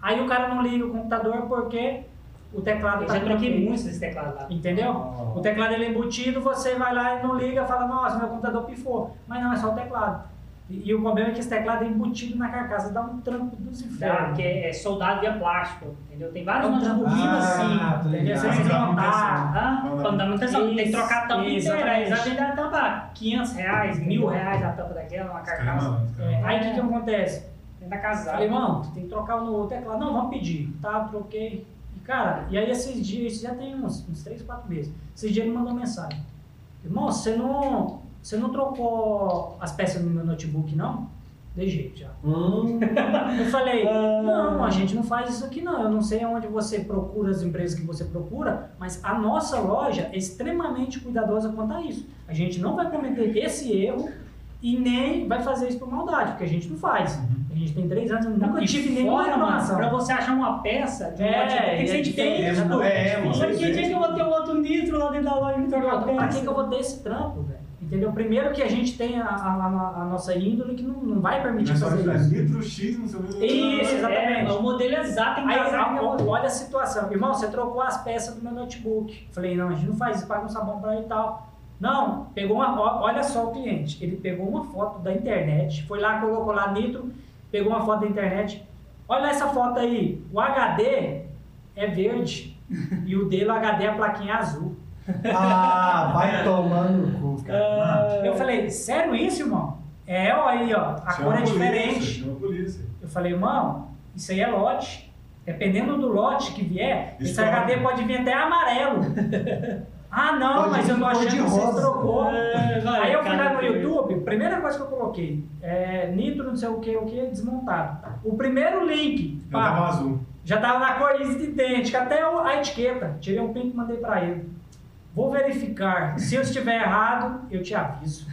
Speaker 3: Aí o cara não liga o computador porque o teclado
Speaker 4: Eu
Speaker 3: tá
Speaker 4: já troquei muitos desse teclado lá.
Speaker 3: Entendeu? O teclado ele é embutido, você vai lá e não liga, fala, nossa, meu computador pifou. Mas não, é só o teclado. E, e o problema é que esse teclado é embutido na carcaça, dá um trampo dos
Speaker 4: Dá,
Speaker 3: infernos.
Speaker 4: porque é soldado via plástico, entendeu? Tem vários
Speaker 3: É
Speaker 2: Ah,
Speaker 4: assim, entendeu?
Speaker 2: ligado.
Speaker 4: Você tem que
Speaker 1: dá
Speaker 4: montar,
Speaker 1: dá
Speaker 4: Quando dá manutenção, tem que trocar a tampa inteira.
Speaker 3: exatamente.
Speaker 4: Eles já vendem a tampa 500 reais, mil reais a tampa daquela, uma carcaça.
Speaker 3: É, aí o que, que acontece?
Speaker 4: Dentro da casa.
Speaker 3: Falei, irmão, tu tem que trocar o teclado. Não, vamos pedir. Tá, troquei. E, cara, e aí esses dias, isso já tem uns, uns 3, 4 meses. Esses dias ele mandou mensagem. Irmão, você não, você não trocou as peças no meu notebook, não? De jeito já.
Speaker 2: Hum,
Speaker 3: Eu falei,
Speaker 4: Ah.
Speaker 3: não, a gente não faz isso aqui não. Eu não sei onde você procura as empresas que você procura, mas a nossa loja é extremamente cuidadosa quanto a isso. A gente não vai cometer esse erro e nem vai fazer isso por maldade, porque a gente não faz. A gente tem três anos, eu nunca
Speaker 4: E
Speaker 3: tive nenhuma reclamação.
Speaker 4: pra você achar uma peça de um
Speaker 3: É,
Speaker 4: notebook, tem que
Speaker 3: é
Speaker 4: ser
Speaker 3: diferente,
Speaker 4: diferente.
Speaker 3: pô.
Speaker 2: é, mano.
Speaker 4: Que dia que eu vou ter um outro nitro lá dentro da loja e trocar
Speaker 3: Pra que, que eu vou ter esse trampo, velho? Entendeu? Primeiro que a gente tem a, a- a- nossa índole que não, não vai permitir fazer isso.
Speaker 1: Nitro X, não sei o que.
Speaker 3: Isso, exatamente.
Speaker 4: É, o modelo exato em
Speaker 3: Aí,
Speaker 4: casa.
Speaker 3: a- a- olha a situação. Irmão, você trocou as peças do meu notebook. Falei, não, a gente não faz isso, paga um sabão pra ele e tal. Não, pegou uma. Olha só o cliente. Ele pegou uma foto da internet, foi lá, colocou lá Nitro, pegou uma foto da internet. Olha essa foto aí. O HD é verde. e o dele, o HD, é a plaquinha azul.
Speaker 2: Ah, vai tomando cu, cara.
Speaker 3: Eu falei, sério isso, irmão? É, ó, aí, ó. A
Speaker 1: Chama
Speaker 3: cor é
Speaker 1: polícia,
Speaker 3: diferente.
Speaker 1: Chama a polícia.
Speaker 3: Eu falei, irmão, isso aí é lote. Dependendo do lote que vier,
Speaker 1: Isso
Speaker 3: esse
Speaker 1: é
Speaker 3: HD pode vir até amarelo. ah, não,
Speaker 2: Pode
Speaker 3: mas eu tô achando que você trocou.
Speaker 4: É, vai,
Speaker 3: Aí eu fui lá no YouTube, primeira coisa que eu coloquei, é, nitro, não sei o que, o que, desmontado. O primeiro link,
Speaker 1: Já tava
Speaker 3: pá,
Speaker 1: azul.
Speaker 3: já tava na cor idêntica, até a etiqueta. Tirei um print e mandei pra ele. Vou verificar. Se eu estiver errado, eu te aviso.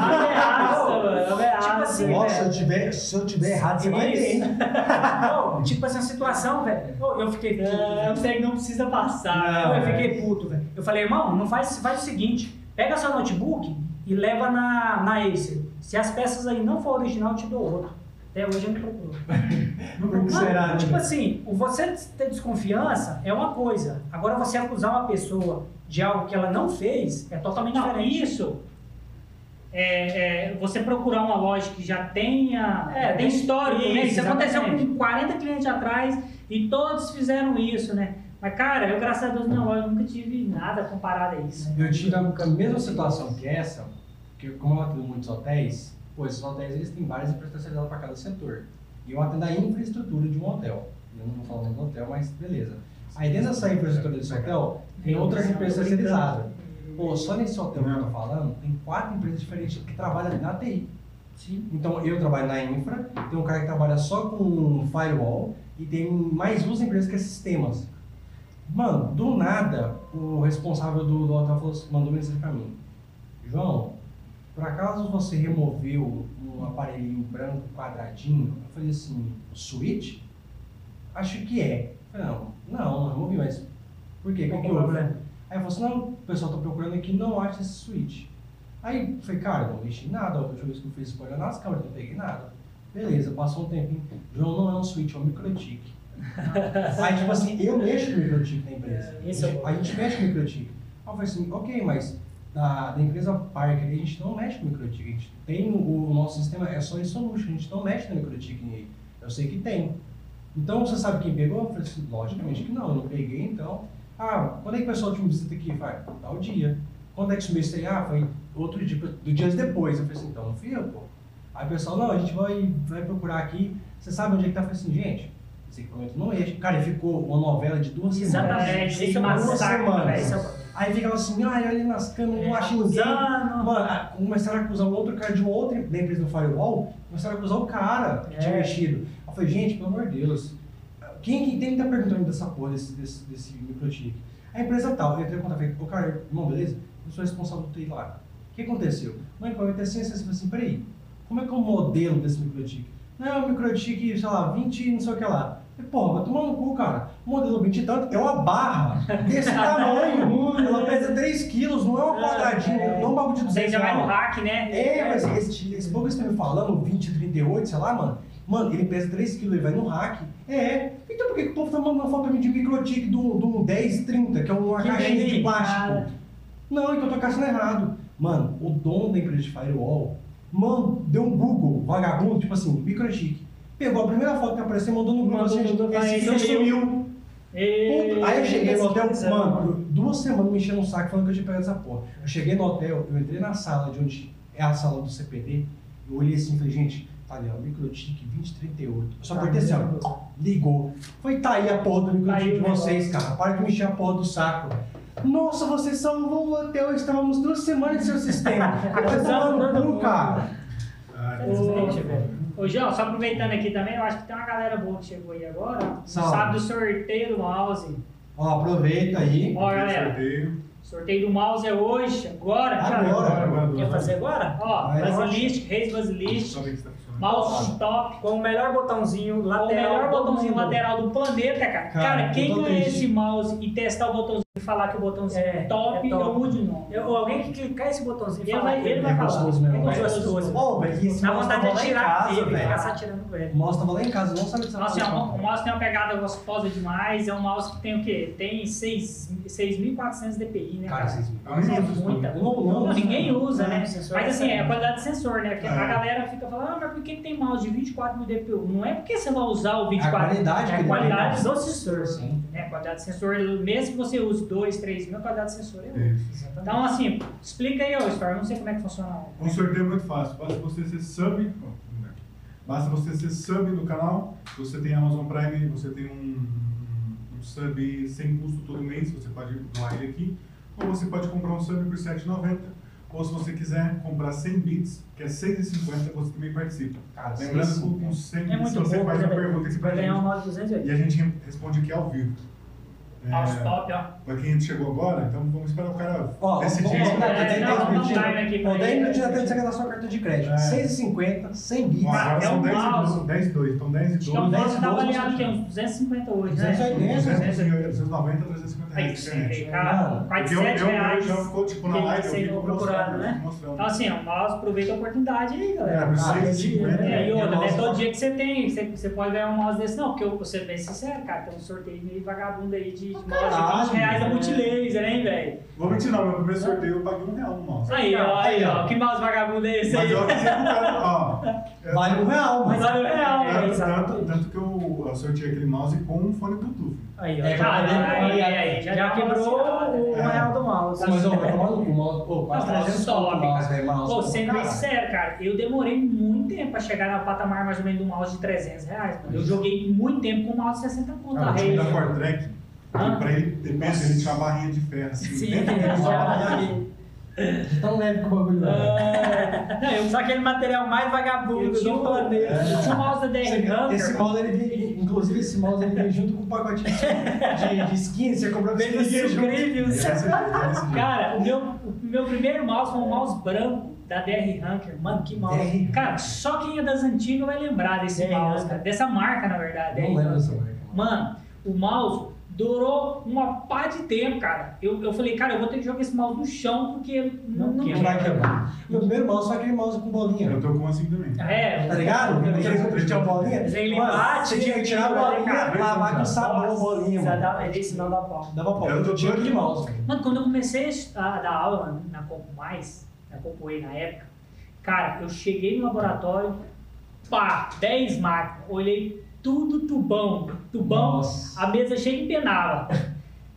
Speaker 4: Ameaça, mano, ameaça.
Speaker 3: Tipo assim,
Speaker 2: Nossa, eu tiver, se eu tiver errado, você vai ver.
Speaker 3: Tipo essa situação, velho. Eu fiquei puto.
Speaker 4: É,
Speaker 3: velho.
Speaker 4: você não precisa passar. Né?
Speaker 3: Eu fiquei puto, velho. Eu falei, irmão, não faz, faz o seguinte: pega seu notebook e leva na, na Acer. Se as peças aí não for original, eu te dou outro. Até hoje eu não procuro. Não procuro.
Speaker 2: será, né?
Speaker 3: Tipo assim, você ter desconfiança é uma coisa. Agora você acusar uma pessoa de algo que ela não fez é totalmente
Speaker 4: Não,
Speaker 3: diferente.
Speaker 4: isso. É, é, você procurar uma loja que já tenha
Speaker 3: É,
Speaker 4: tem histórico, né?
Speaker 3: isso,
Speaker 4: Isso aconteceu com 40 clientes atrás e todos fizeram isso, né? Mas, cara, eu, graças a Deus, na loja nunca tive nada comparado a isso.
Speaker 2: Eu tive a a mesma situação que essa, que como eu atendo muitos hotéis, pô, esses hotéis eles têm várias empresas especializadas para cada setor. E eu atendo a infraestrutura de um hotel. Eu não vou falar do hotel, mas beleza. Aí dentro dessa infraestrutura desse hotel, tem outras empresas especializadas. Pô, só nesse hotel que eu tô falando, tem quatro empresas diferentes que trabalham na TI. Então eu trabalho na infra, tem um cara que trabalha só com firewall e tem mais duas empresas que é sistemas. Mano, do nada, o responsável do, do hotel falou, assim- mandou mensagem pra mim. João, por acaso você removeu um aparelhinho branco quadradinho? Eu falei assim, switch? Acho que é. Falei, não, não, não removi, mas por quê?
Speaker 3: Qual
Speaker 2: que
Speaker 3: é o problema?
Speaker 2: Aí eu falei assim, não, o pessoal tá procurando aqui não acha esse switch. Aí eu falei, cara, não mexi em nada, a última vez que eu fiz escolha nas câmeras, não peguei nada. Beleza, passou um tempinho. João não é um switch, é um microtik. Aí, tipo assim, eu mexo com microtik na empresa.
Speaker 3: É o
Speaker 2: a gente mexe com microtik. eu falei assim, ok, mas da, da empresa Parker a gente não mexe com microticket. A gente tem o, o nosso sistema, é só em solution, a gente não mexe no microticket aí. Eu sei que tem. Então você sabe quem pegou? Eu falei assim, logicamente que não, eu não peguei, então. Ah, quando é que o pessoal última visita aqui? Vai, tal dia. Quando é que isso aí? Ah, foi outro dia, do dias depois. Eu falei assim, então não fui eu, pô. Aí o pessoal, não, a gente vai, vai procurar aqui. Você sabe onde é que tá? Eu falei assim, gente, esse equipamento não é. Cara, ele ficou uma novela de duas semanas.
Speaker 3: Exatamente.
Speaker 4: Esse
Speaker 3: é
Speaker 2: duas
Speaker 3: uma saca, é
Speaker 2: Aí ficava assim, ai, olha ali nas câmeras, não acho ninguém.
Speaker 3: acusando.
Speaker 2: Mano, ah, começaram a acusar um outro cara de uma outra da empresa do Firewall, começaram a acusar o cara que tinha
Speaker 3: É.
Speaker 2: mexido. Eu falei, gente, pelo amor de Deus, quem, quem, quem tá perguntando dessa porra, desse, desse, desse microchip? A empresa tal, eu entrei em contato, falei, ô cara, irmão, beleza? Eu sou responsável do TI lá. O que aconteceu? Não, é assim, assim, assim, assim, peraí, como é que é o modelo desse microchip? Não, é um microchip, sei lá, 20 não sei o que lá. Falei, Porra, vai tomar no cu, cara. O modelo 20 e tanto é uma barra desse tamanho. Ela pesa 3 quilos, não é um quadradinho, não é um bagulho de
Speaker 4: Você
Speaker 2: 200
Speaker 4: já vai no hack, né?
Speaker 2: É, mas esse, esse pouco que você tá me falando, 20, 38, sei lá, mano. Mano, ele pesa 3 kg, ele vai no hack. É. Então por que, que o povo tá mandando uma foto pra mim de microtique do, do 1030, que é uma
Speaker 3: Que
Speaker 2: caixinha de
Speaker 3: delícia,
Speaker 2: plástico?
Speaker 3: cara.
Speaker 2: Não, então eu tô caçando errado. Mano, o dono da empresa de firewall, mano, deu um Google, vagabundo, tipo assim, microtique. Pegou a primeira foto que apareceu mandou no
Speaker 4: Mandou
Speaker 2: assim, esse
Speaker 4: aí.
Speaker 2: sumiu.
Speaker 4: E...
Speaker 2: Aí eu cheguei no hotel, mano, duas semanas me enchendo um saco falando que eu tinha pegado essa porra. Eu cheguei no hotel, eu entrei na sala de onde é a sala do CPD, eu olhei assim e falei, gente, tá ali, ó, microtique 2038. Eu só apertei assim, ó, ligou. Foi, tá aí a porra do microtique
Speaker 4: Aí
Speaker 2: de
Speaker 4: o
Speaker 2: vocês, cara, para de me encher a porra do saco. Nossa, vocês salvou o hotel, estávamos duas semanas sem seu sistema. Vai tomar no cu, cara.
Speaker 1: Ah,
Speaker 3: velho.
Speaker 4: Ô, João, só aproveitando aqui também, eu acho que tem uma galera boa que chegou aí agora.
Speaker 2: Salve.
Speaker 4: Sabe do sorteio do mouse.
Speaker 2: Ó, aproveita aí.
Speaker 4: Ó, galera,
Speaker 1: sorteio.
Speaker 4: sorteio do mouse é hoje, agora.
Speaker 2: Agora.
Speaker 1: Agora, agora,
Speaker 3: Quer fazer agora?
Speaker 4: Ó,
Speaker 2: Vai,
Speaker 4: Basilisk, Reis Basilisk,
Speaker 1: funcionando.
Speaker 4: mouse top.
Speaker 3: Com o melhor botãozinho
Speaker 4: O
Speaker 3: lateral.
Speaker 4: melhor
Speaker 3: do
Speaker 4: botãozinho
Speaker 3: mundo.
Speaker 4: lateral do planeta, cara.
Speaker 2: Cara,
Speaker 4: Cara, quem ganhar esse mouse e testar o botãozinho e falar que o botãozinho é,
Speaker 3: É,
Speaker 4: top,
Speaker 3: é top.
Speaker 4: eu mude o nome.
Speaker 3: Eu- alguém que clicar esse botãozinho e
Speaker 4: Ele vai-
Speaker 3: que
Speaker 4: ele
Speaker 2: É
Speaker 4: vai falar.
Speaker 2: gostoso mesmo.
Speaker 4: É
Speaker 3: gostoso.
Speaker 2: Esse
Speaker 3: Dá
Speaker 2: mouse
Speaker 3: vontade de
Speaker 2: lá em
Speaker 3: tirar
Speaker 2: casa,
Speaker 3: ele
Speaker 2: velho.
Speaker 3: ficar só tirando ele.
Speaker 2: O mouse tava lá em casa, não
Speaker 4: Nossa, é
Speaker 2: função.
Speaker 4: um- o mouse tem uma pegada gostosa demais. É um mouse que tem o quê? Tem 6 6.400 dpi, né?
Speaker 2: Cara, vocês
Speaker 4: Mas é
Speaker 1: uso
Speaker 4: muita.
Speaker 2: Não- uso,
Speaker 4: ninguém
Speaker 2: né?
Speaker 4: usa, né?
Speaker 3: Não,
Speaker 4: Mas assim,
Speaker 3: é
Speaker 4: é a qualidade de sensor, né? Porque
Speaker 1: É.
Speaker 4: a galera fica falando, ah, mas por que que tem mouse de 24 mil dpi? Não é porque você vai usar o 24
Speaker 2: qualidade
Speaker 4: é
Speaker 2: que
Speaker 4: a
Speaker 2: ele
Speaker 4: qualidade do sensor.
Speaker 2: Sim.
Speaker 4: Né? A qualidade de sensor, mesmo que você use 2, 3 mil, a qualidade de sensor é outra.
Speaker 1: Isso.
Speaker 4: Então, assim, explica aí, ô eu não sei como é que funciona.
Speaker 1: Um sorteio é muito fácil. Basta você ser sub. ó, Basta você ser sub no canal. Se você tem Amazon Prime, você tem um, um sub sem custo todo mês. Você pode doar ele aqui. Ou você pode comprar um sub por R$ 7,90. Ou se você quiser comprar 100 bits, que é R$ 6,50, você também participa.
Speaker 2: Cara,
Speaker 1: Lembrando que com
Speaker 2: 6,50.
Speaker 1: 100
Speaker 3: É
Speaker 1: bits
Speaker 3: muito
Speaker 1: você faz
Speaker 3: né,
Speaker 1: uma
Speaker 3: velho?
Speaker 1: pergunta aqui pra
Speaker 3: Vai ganhar um
Speaker 1: gente.
Speaker 3: mouse 280.
Speaker 1: E a gente responde aqui ao vivo. É,
Speaker 4: Mouse top, ó.
Speaker 1: Pra quem chegou agora, então vamos esperar o cara
Speaker 2: Ó, vamos
Speaker 1: decidir.
Speaker 2: vamos
Speaker 4: é, vamos
Speaker 2: Ó, 10
Speaker 4: ele.
Speaker 2: minutos já tem que da sua carta de crédito.
Speaker 1: É.
Speaker 2: 6,50, 100 bits.
Speaker 1: Agora
Speaker 4: é
Speaker 1: são
Speaker 4: um
Speaker 1: 10
Speaker 4: mouse.
Speaker 1: e 10 e 2. Então 10 e 2.
Speaker 4: Acho que é um
Speaker 2: 10
Speaker 4: mouse que tá
Speaker 2: 12,
Speaker 4: avaliado
Speaker 2: você
Speaker 4: aqui, uns 250 hoje, né?
Speaker 2: 280,
Speaker 1: 290, 350
Speaker 4: Aí, aí, cara, quase
Speaker 1: Porque eu,
Speaker 4: 7
Speaker 1: eu, eu
Speaker 4: reais.
Speaker 1: já ficou tipo na live, eu fico
Speaker 3: procurado, né?
Speaker 1: mostrando.
Speaker 4: Então, assim, mouse aproveita a oportunidade aí,
Speaker 1: É,
Speaker 4: galera.
Speaker 1: por
Speaker 2: Ah,
Speaker 1: 6,50.
Speaker 4: É, e outra, não é todo dia que você tem, você, você pode ganhar um mouse desse, não, porque eu vou ser bem sincero, cara, tem um sorteio meio vagabundo aí de, de mouse de 20
Speaker 2: caralho,
Speaker 4: reais da
Speaker 3: né?
Speaker 4: Multilaser, hein, velho?
Speaker 1: Vou mentir não, meu primeiro sorteio eu paguei um real no mouse.
Speaker 4: Aí, ó, aí, ó, que mouse vagabundo é esse
Speaker 1: Mas
Speaker 4: aí?
Speaker 1: eu avisei pro cara, ó. é-
Speaker 2: Vale um real,
Speaker 4: Mas
Speaker 2: mas...
Speaker 4: olha o real,
Speaker 3: É, exato.
Speaker 1: tanto, tanto que eu, eu sorteei aquele mouse com um fone Bluetooth.
Speaker 3: Aí, ó.
Speaker 2: É,
Speaker 3: já,
Speaker 4: aí, aí, já
Speaker 3: já quebrou o
Speaker 1: né?
Speaker 3: real do mouse.
Speaker 2: Mas, ó, vai tomar no mouse. Pô, quase
Speaker 4: Não,
Speaker 2: 300
Speaker 4: top,
Speaker 2: mouse, velho, mouse.
Speaker 4: Pô, sendo bem
Speaker 2: cara.
Speaker 4: sincero, cara, eu demorei muito tempo pra chegar no patamar mais ou menos do mouse de 300 reais, mano. Eu joguei muito tempo com o mouse de 60 conto.
Speaker 1: Ah,
Speaker 4: a
Speaker 1: o time da. Fortrek,
Speaker 4: Ah.
Speaker 1: pra ele ter peso, ele tinha uma barrinha de ferro assim.
Speaker 3: Sim,
Speaker 1: dentro do mouse.
Speaker 3: já.
Speaker 2: De tão leve que o bagulho é.
Speaker 4: Ah, não, eu
Speaker 3: Só aquele material mais vagabundo do planeta.
Speaker 4: tinha o mouse da DR
Speaker 2: Esse, mouse, ele vem, inclusive esse mouse, ele vem junto com o pacotinho de, de, de skin, você comprou
Speaker 3: Vem
Speaker 2: skin
Speaker 3: nos
Speaker 2: junto.
Speaker 3: sucrilhos.
Speaker 1: Esse- esse- esse-
Speaker 4: Cara, o meu, o meu primeiro mouse foi um mouse branco da DR Hunter. Mano, que mouse.
Speaker 2: DR.
Speaker 4: Cara, só quem é das antigas vai lembrar desse
Speaker 3: DR
Speaker 4: mouse, cara. Dessa marca, na verdade.
Speaker 2: Não
Speaker 4: DR
Speaker 2: lembro dessa marca. Mano,
Speaker 4: o mouse Durou uma pá de tempo, cara. Eu, eu falei, cara, eu vou ter que jogar esse mouse no chão porque não, não,
Speaker 2: Não vai quebrar. Meu primeiro mouse foi aquele mouse com bolinha.
Speaker 1: Eu tô com assim também.
Speaker 4: É,
Speaker 2: Tá ligado? Aquele que tinha bolinha.
Speaker 3: Mas ele
Speaker 2: Mano,
Speaker 3: bate,
Speaker 2: Você tinha que tirar a bolinha, lavar com sabão a bolinha, mano.
Speaker 3: Exatamente, senão dá pau.
Speaker 2: Dava pau.
Speaker 1: Eu tô
Speaker 2: tinha
Speaker 1: doido.
Speaker 2: aquele mouse.
Speaker 4: Mano, quando eu comecei a dar aula na Compo Mais, na Compo E na época, cara, eu cheguei no laboratório, pá, 10 máquinas, olhei tudo tubão, tubão,
Speaker 2: Nossa.
Speaker 4: a mesa cheia de penava.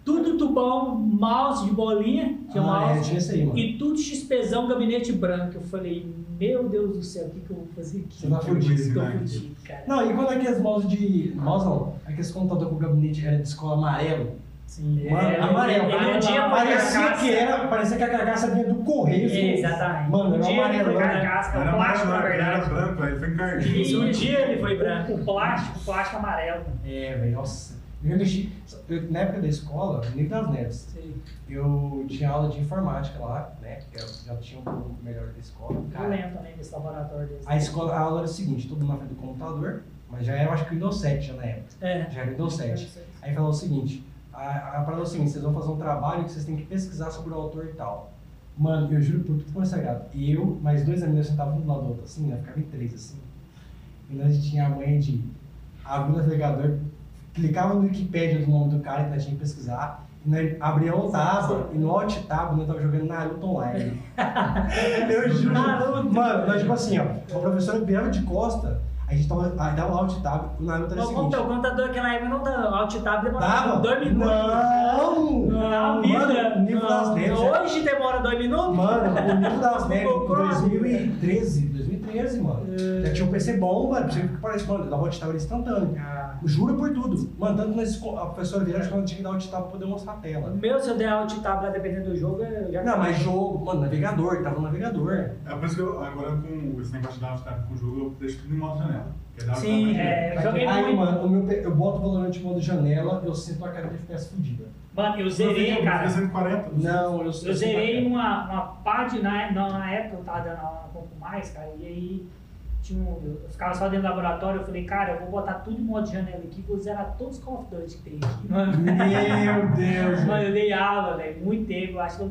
Speaker 4: Tudo tubão, mouse de bolinha, tinha
Speaker 2: Ah, é,
Speaker 4: mouse,
Speaker 2: tinha isso aí, mano.
Speaker 4: e tudo XPzão, gabinete branco. Eu falei, meu Deus do céu, o que, que eu vou fazer aqui?
Speaker 2: Você tá fudido.
Speaker 4: Tô
Speaker 1: né?
Speaker 4: fudido, cara.
Speaker 2: Não, e quando aqueles mouse de. Mouse não, aqueles computador com gabinete era de escola amarelo.
Speaker 3: Sim.
Speaker 2: Mano,
Speaker 4: É,
Speaker 2: amarelo.
Speaker 4: ele- ele um dia
Speaker 2: parecia
Speaker 4: carcaça.
Speaker 2: que era, parecia que a carcaça vinha do correio. assim.
Speaker 3: Exatamente.
Speaker 2: Mano,
Speaker 4: Um
Speaker 2: era
Speaker 4: dia ele
Speaker 2: amarelo.
Speaker 4: foi
Speaker 2: né?
Speaker 4: carcaça, é
Speaker 1: Era
Speaker 4: o plástico, na
Speaker 1: era
Speaker 4: verdade.
Speaker 1: branco, aí foi encardido.
Speaker 3: Isso, um dia ele foi branco.
Speaker 4: O plástico, o plástico amarelo.
Speaker 2: É, velho, nossa. Eu mexi. eu- na época da escola, no Nico das Neves, eu tinha aula de informática lá, né? Que eu já tinha um pouco melhor da escola.
Speaker 4: Eu
Speaker 2: Cara,
Speaker 4: lembro também desse laboratório desse.
Speaker 2: a escola, a aula era o seguinte, todo mundo na frente do computador, mas já era, eu acho que o Windows 7 já na época.
Speaker 3: É.
Speaker 2: Já era o Windows 7. Aí falou o seguinte, a, a parada é o seguinte, vocês vão fazer um trabalho que vocês têm que pesquisar sobre o autor e tal. Mano, eu juro por tudo que foi sagrado. Eu, mais dois amigos sentavam um do lado do outro, assim, né? Ficava em três, assim. E nós tinha a manha de abrir o navegador, clicava no Wikipedia do nome do cara que nós tinha que pesquisar, e nós abria o tab, e no Alt Tab nós tava jogando Naruto Online. eu juro.
Speaker 3: Naruto.
Speaker 2: Mano, nós tipo assim, ó, a professora virava de costa, a gente tava, dava o Alt Tab, o Naruto era o
Speaker 3: O
Speaker 2: seguinte.
Speaker 3: o computador naquela época não dava. Alt tab demorava dois minutos.
Speaker 2: Não!
Speaker 3: Não, vida.
Speaker 2: Mano, o nível das neves. é-
Speaker 3: Hoje demora dois minutos?
Speaker 2: Mano, o nível das neves
Speaker 3: O
Speaker 2: em
Speaker 3: Chrome.
Speaker 2: 2013, 2013, mano. Já tinha um PC bom, mano. Pra você ver que parece, mano, dava alt tab instantâneo.
Speaker 3: Ah.
Speaker 2: Juro por tudo. Mano, tanto na escola, a professora virava que ela tinha que dar alt tab pra poder mostrar a tela.
Speaker 3: meu, se eu der alt tab lá dependendo do jogo, eu já
Speaker 2: Não, mas jogo, mano, navegador, tava no navegador.
Speaker 1: É por isso que eu, agora com esse negócio de dar tá, com o jogo, eu deixo tudo em modo janela. É
Speaker 3: Sim,
Speaker 4: é. Eu joguei
Speaker 2: Aí,
Speaker 4: muito.
Speaker 2: mano, o meu, pe- eu boto o Valorant em modo janela, eu sinto a cara de FPS fodida.
Speaker 4: Mano, eu zerei, cara.
Speaker 1: eu fico 140.
Speaker 2: Não, eu
Speaker 4: zerei uma, uma pá de. Na, na, época eu tava dando um pouco mais, cara, e aí tinha um, eu ficava só dentro do laboratório. Eu falei, cara, eu vou botar tudo em modo janela aqui, vou zerar todos os Call of Duty que tem aqui. Mano,
Speaker 2: Meu Deus,
Speaker 4: Mano, eu dei aula, velho, muito tempo. Eu acho que eu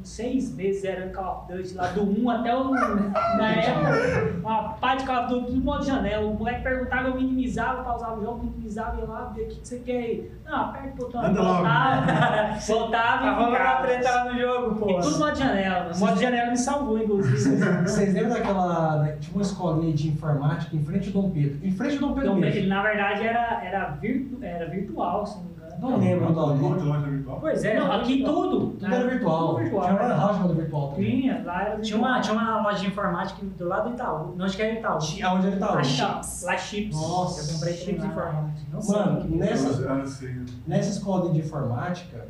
Speaker 4: uns seis meses zerando Call of Duty lá do 1 até o. Na época, uma pá de Call of Duty tudo em modo janela. O moleque perguntava, eu minimizava, pausava o jogo, minimizava, ia lá, via o que, que você quer aí. Não, aperta o botão,
Speaker 1: Anda
Speaker 4: voltava, voltava
Speaker 3: Tava
Speaker 4: e
Speaker 3: lá
Speaker 4: ficava.
Speaker 3: treta lá no jogo, pô.
Speaker 4: E tudo modo janela, mano. Modo janela me salvou, inclusive.
Speaker 2: Vocês lembram daquela. da- Tinha uma escolinha de informática em frente ao Dom Pedro? Em frente ao Dom Pedro
Speaker 4: Então,
Speaker 2: mesmo.
Speaker 4: ele, na verdade, era, era, virtu, era virtual, se não me engano.
Speaker 2: Não lembro do nome.
Speaker 1: monte de loja virtual.
Speaker 3: Pois é.
Speaker 4: Não,
Speaker 3: lá
Speaker 4: aqui
Speaker 3: virtual.
Speaker 4: tudo.
Speaker 2: Tudo era virtual.
Speaker 4: Tudo virtual.
Speaker 2: Tinha uma loja chamada virtual também.
Speaker 4: Tinha, lá era
Speaker 3: Tinha uma, tinha uma loja de informática do lado do Itaú. Não acho que era Itaú.
Speaker 2: Tinha- Aonde ele tá
Speaker 4: La
Speaker 2: hoje.
Speaker 4: Chips. La Chips.
Speaker 2: Nossa.
Speaker 3: Eu comprei chips
Speaker 4: Lá.
Speaker 3: informática. Não sei.
Speaker 2: Mano, nessa,
Speaker 1: sei.
Speaker 2: nessa escola de informática,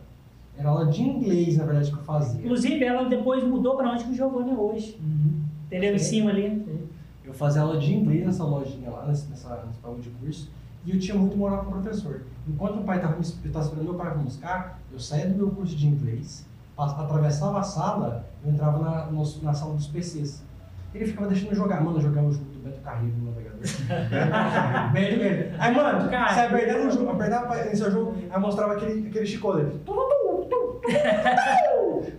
Speaker 2: era aula de inglês, na verdade, que eu fazia.
Speaker 4: Inclusive, ela depois mudou pra onde que o Giovanni é hoje.
Speaker 3: Uhum.
Speaker 4: Entendeu? Em
Speaker 2: Sim.
Speaker 4: cima ali.
Speaker 2: Eu fazia aula de inglês nessa lojinha lá, nessa, nessa, nesse bagulho de curso, e eu tinha muito moral com o professor. Enquanto o pai estava esperando meu pai pra buscar, eu saía do meu curso de inglês, atravessava a sala, eu entrava na, no- na sala dos PCs. Ele ficava deixando eu jogar. Mano, eu jogava o jogo do Beto Carreiro no navegador. Bem, bem. Aí, mano, você apertava o jogo, apertava pra iniciar o jogo, aí mostrava aquele, aquele chicote. ali. Tu,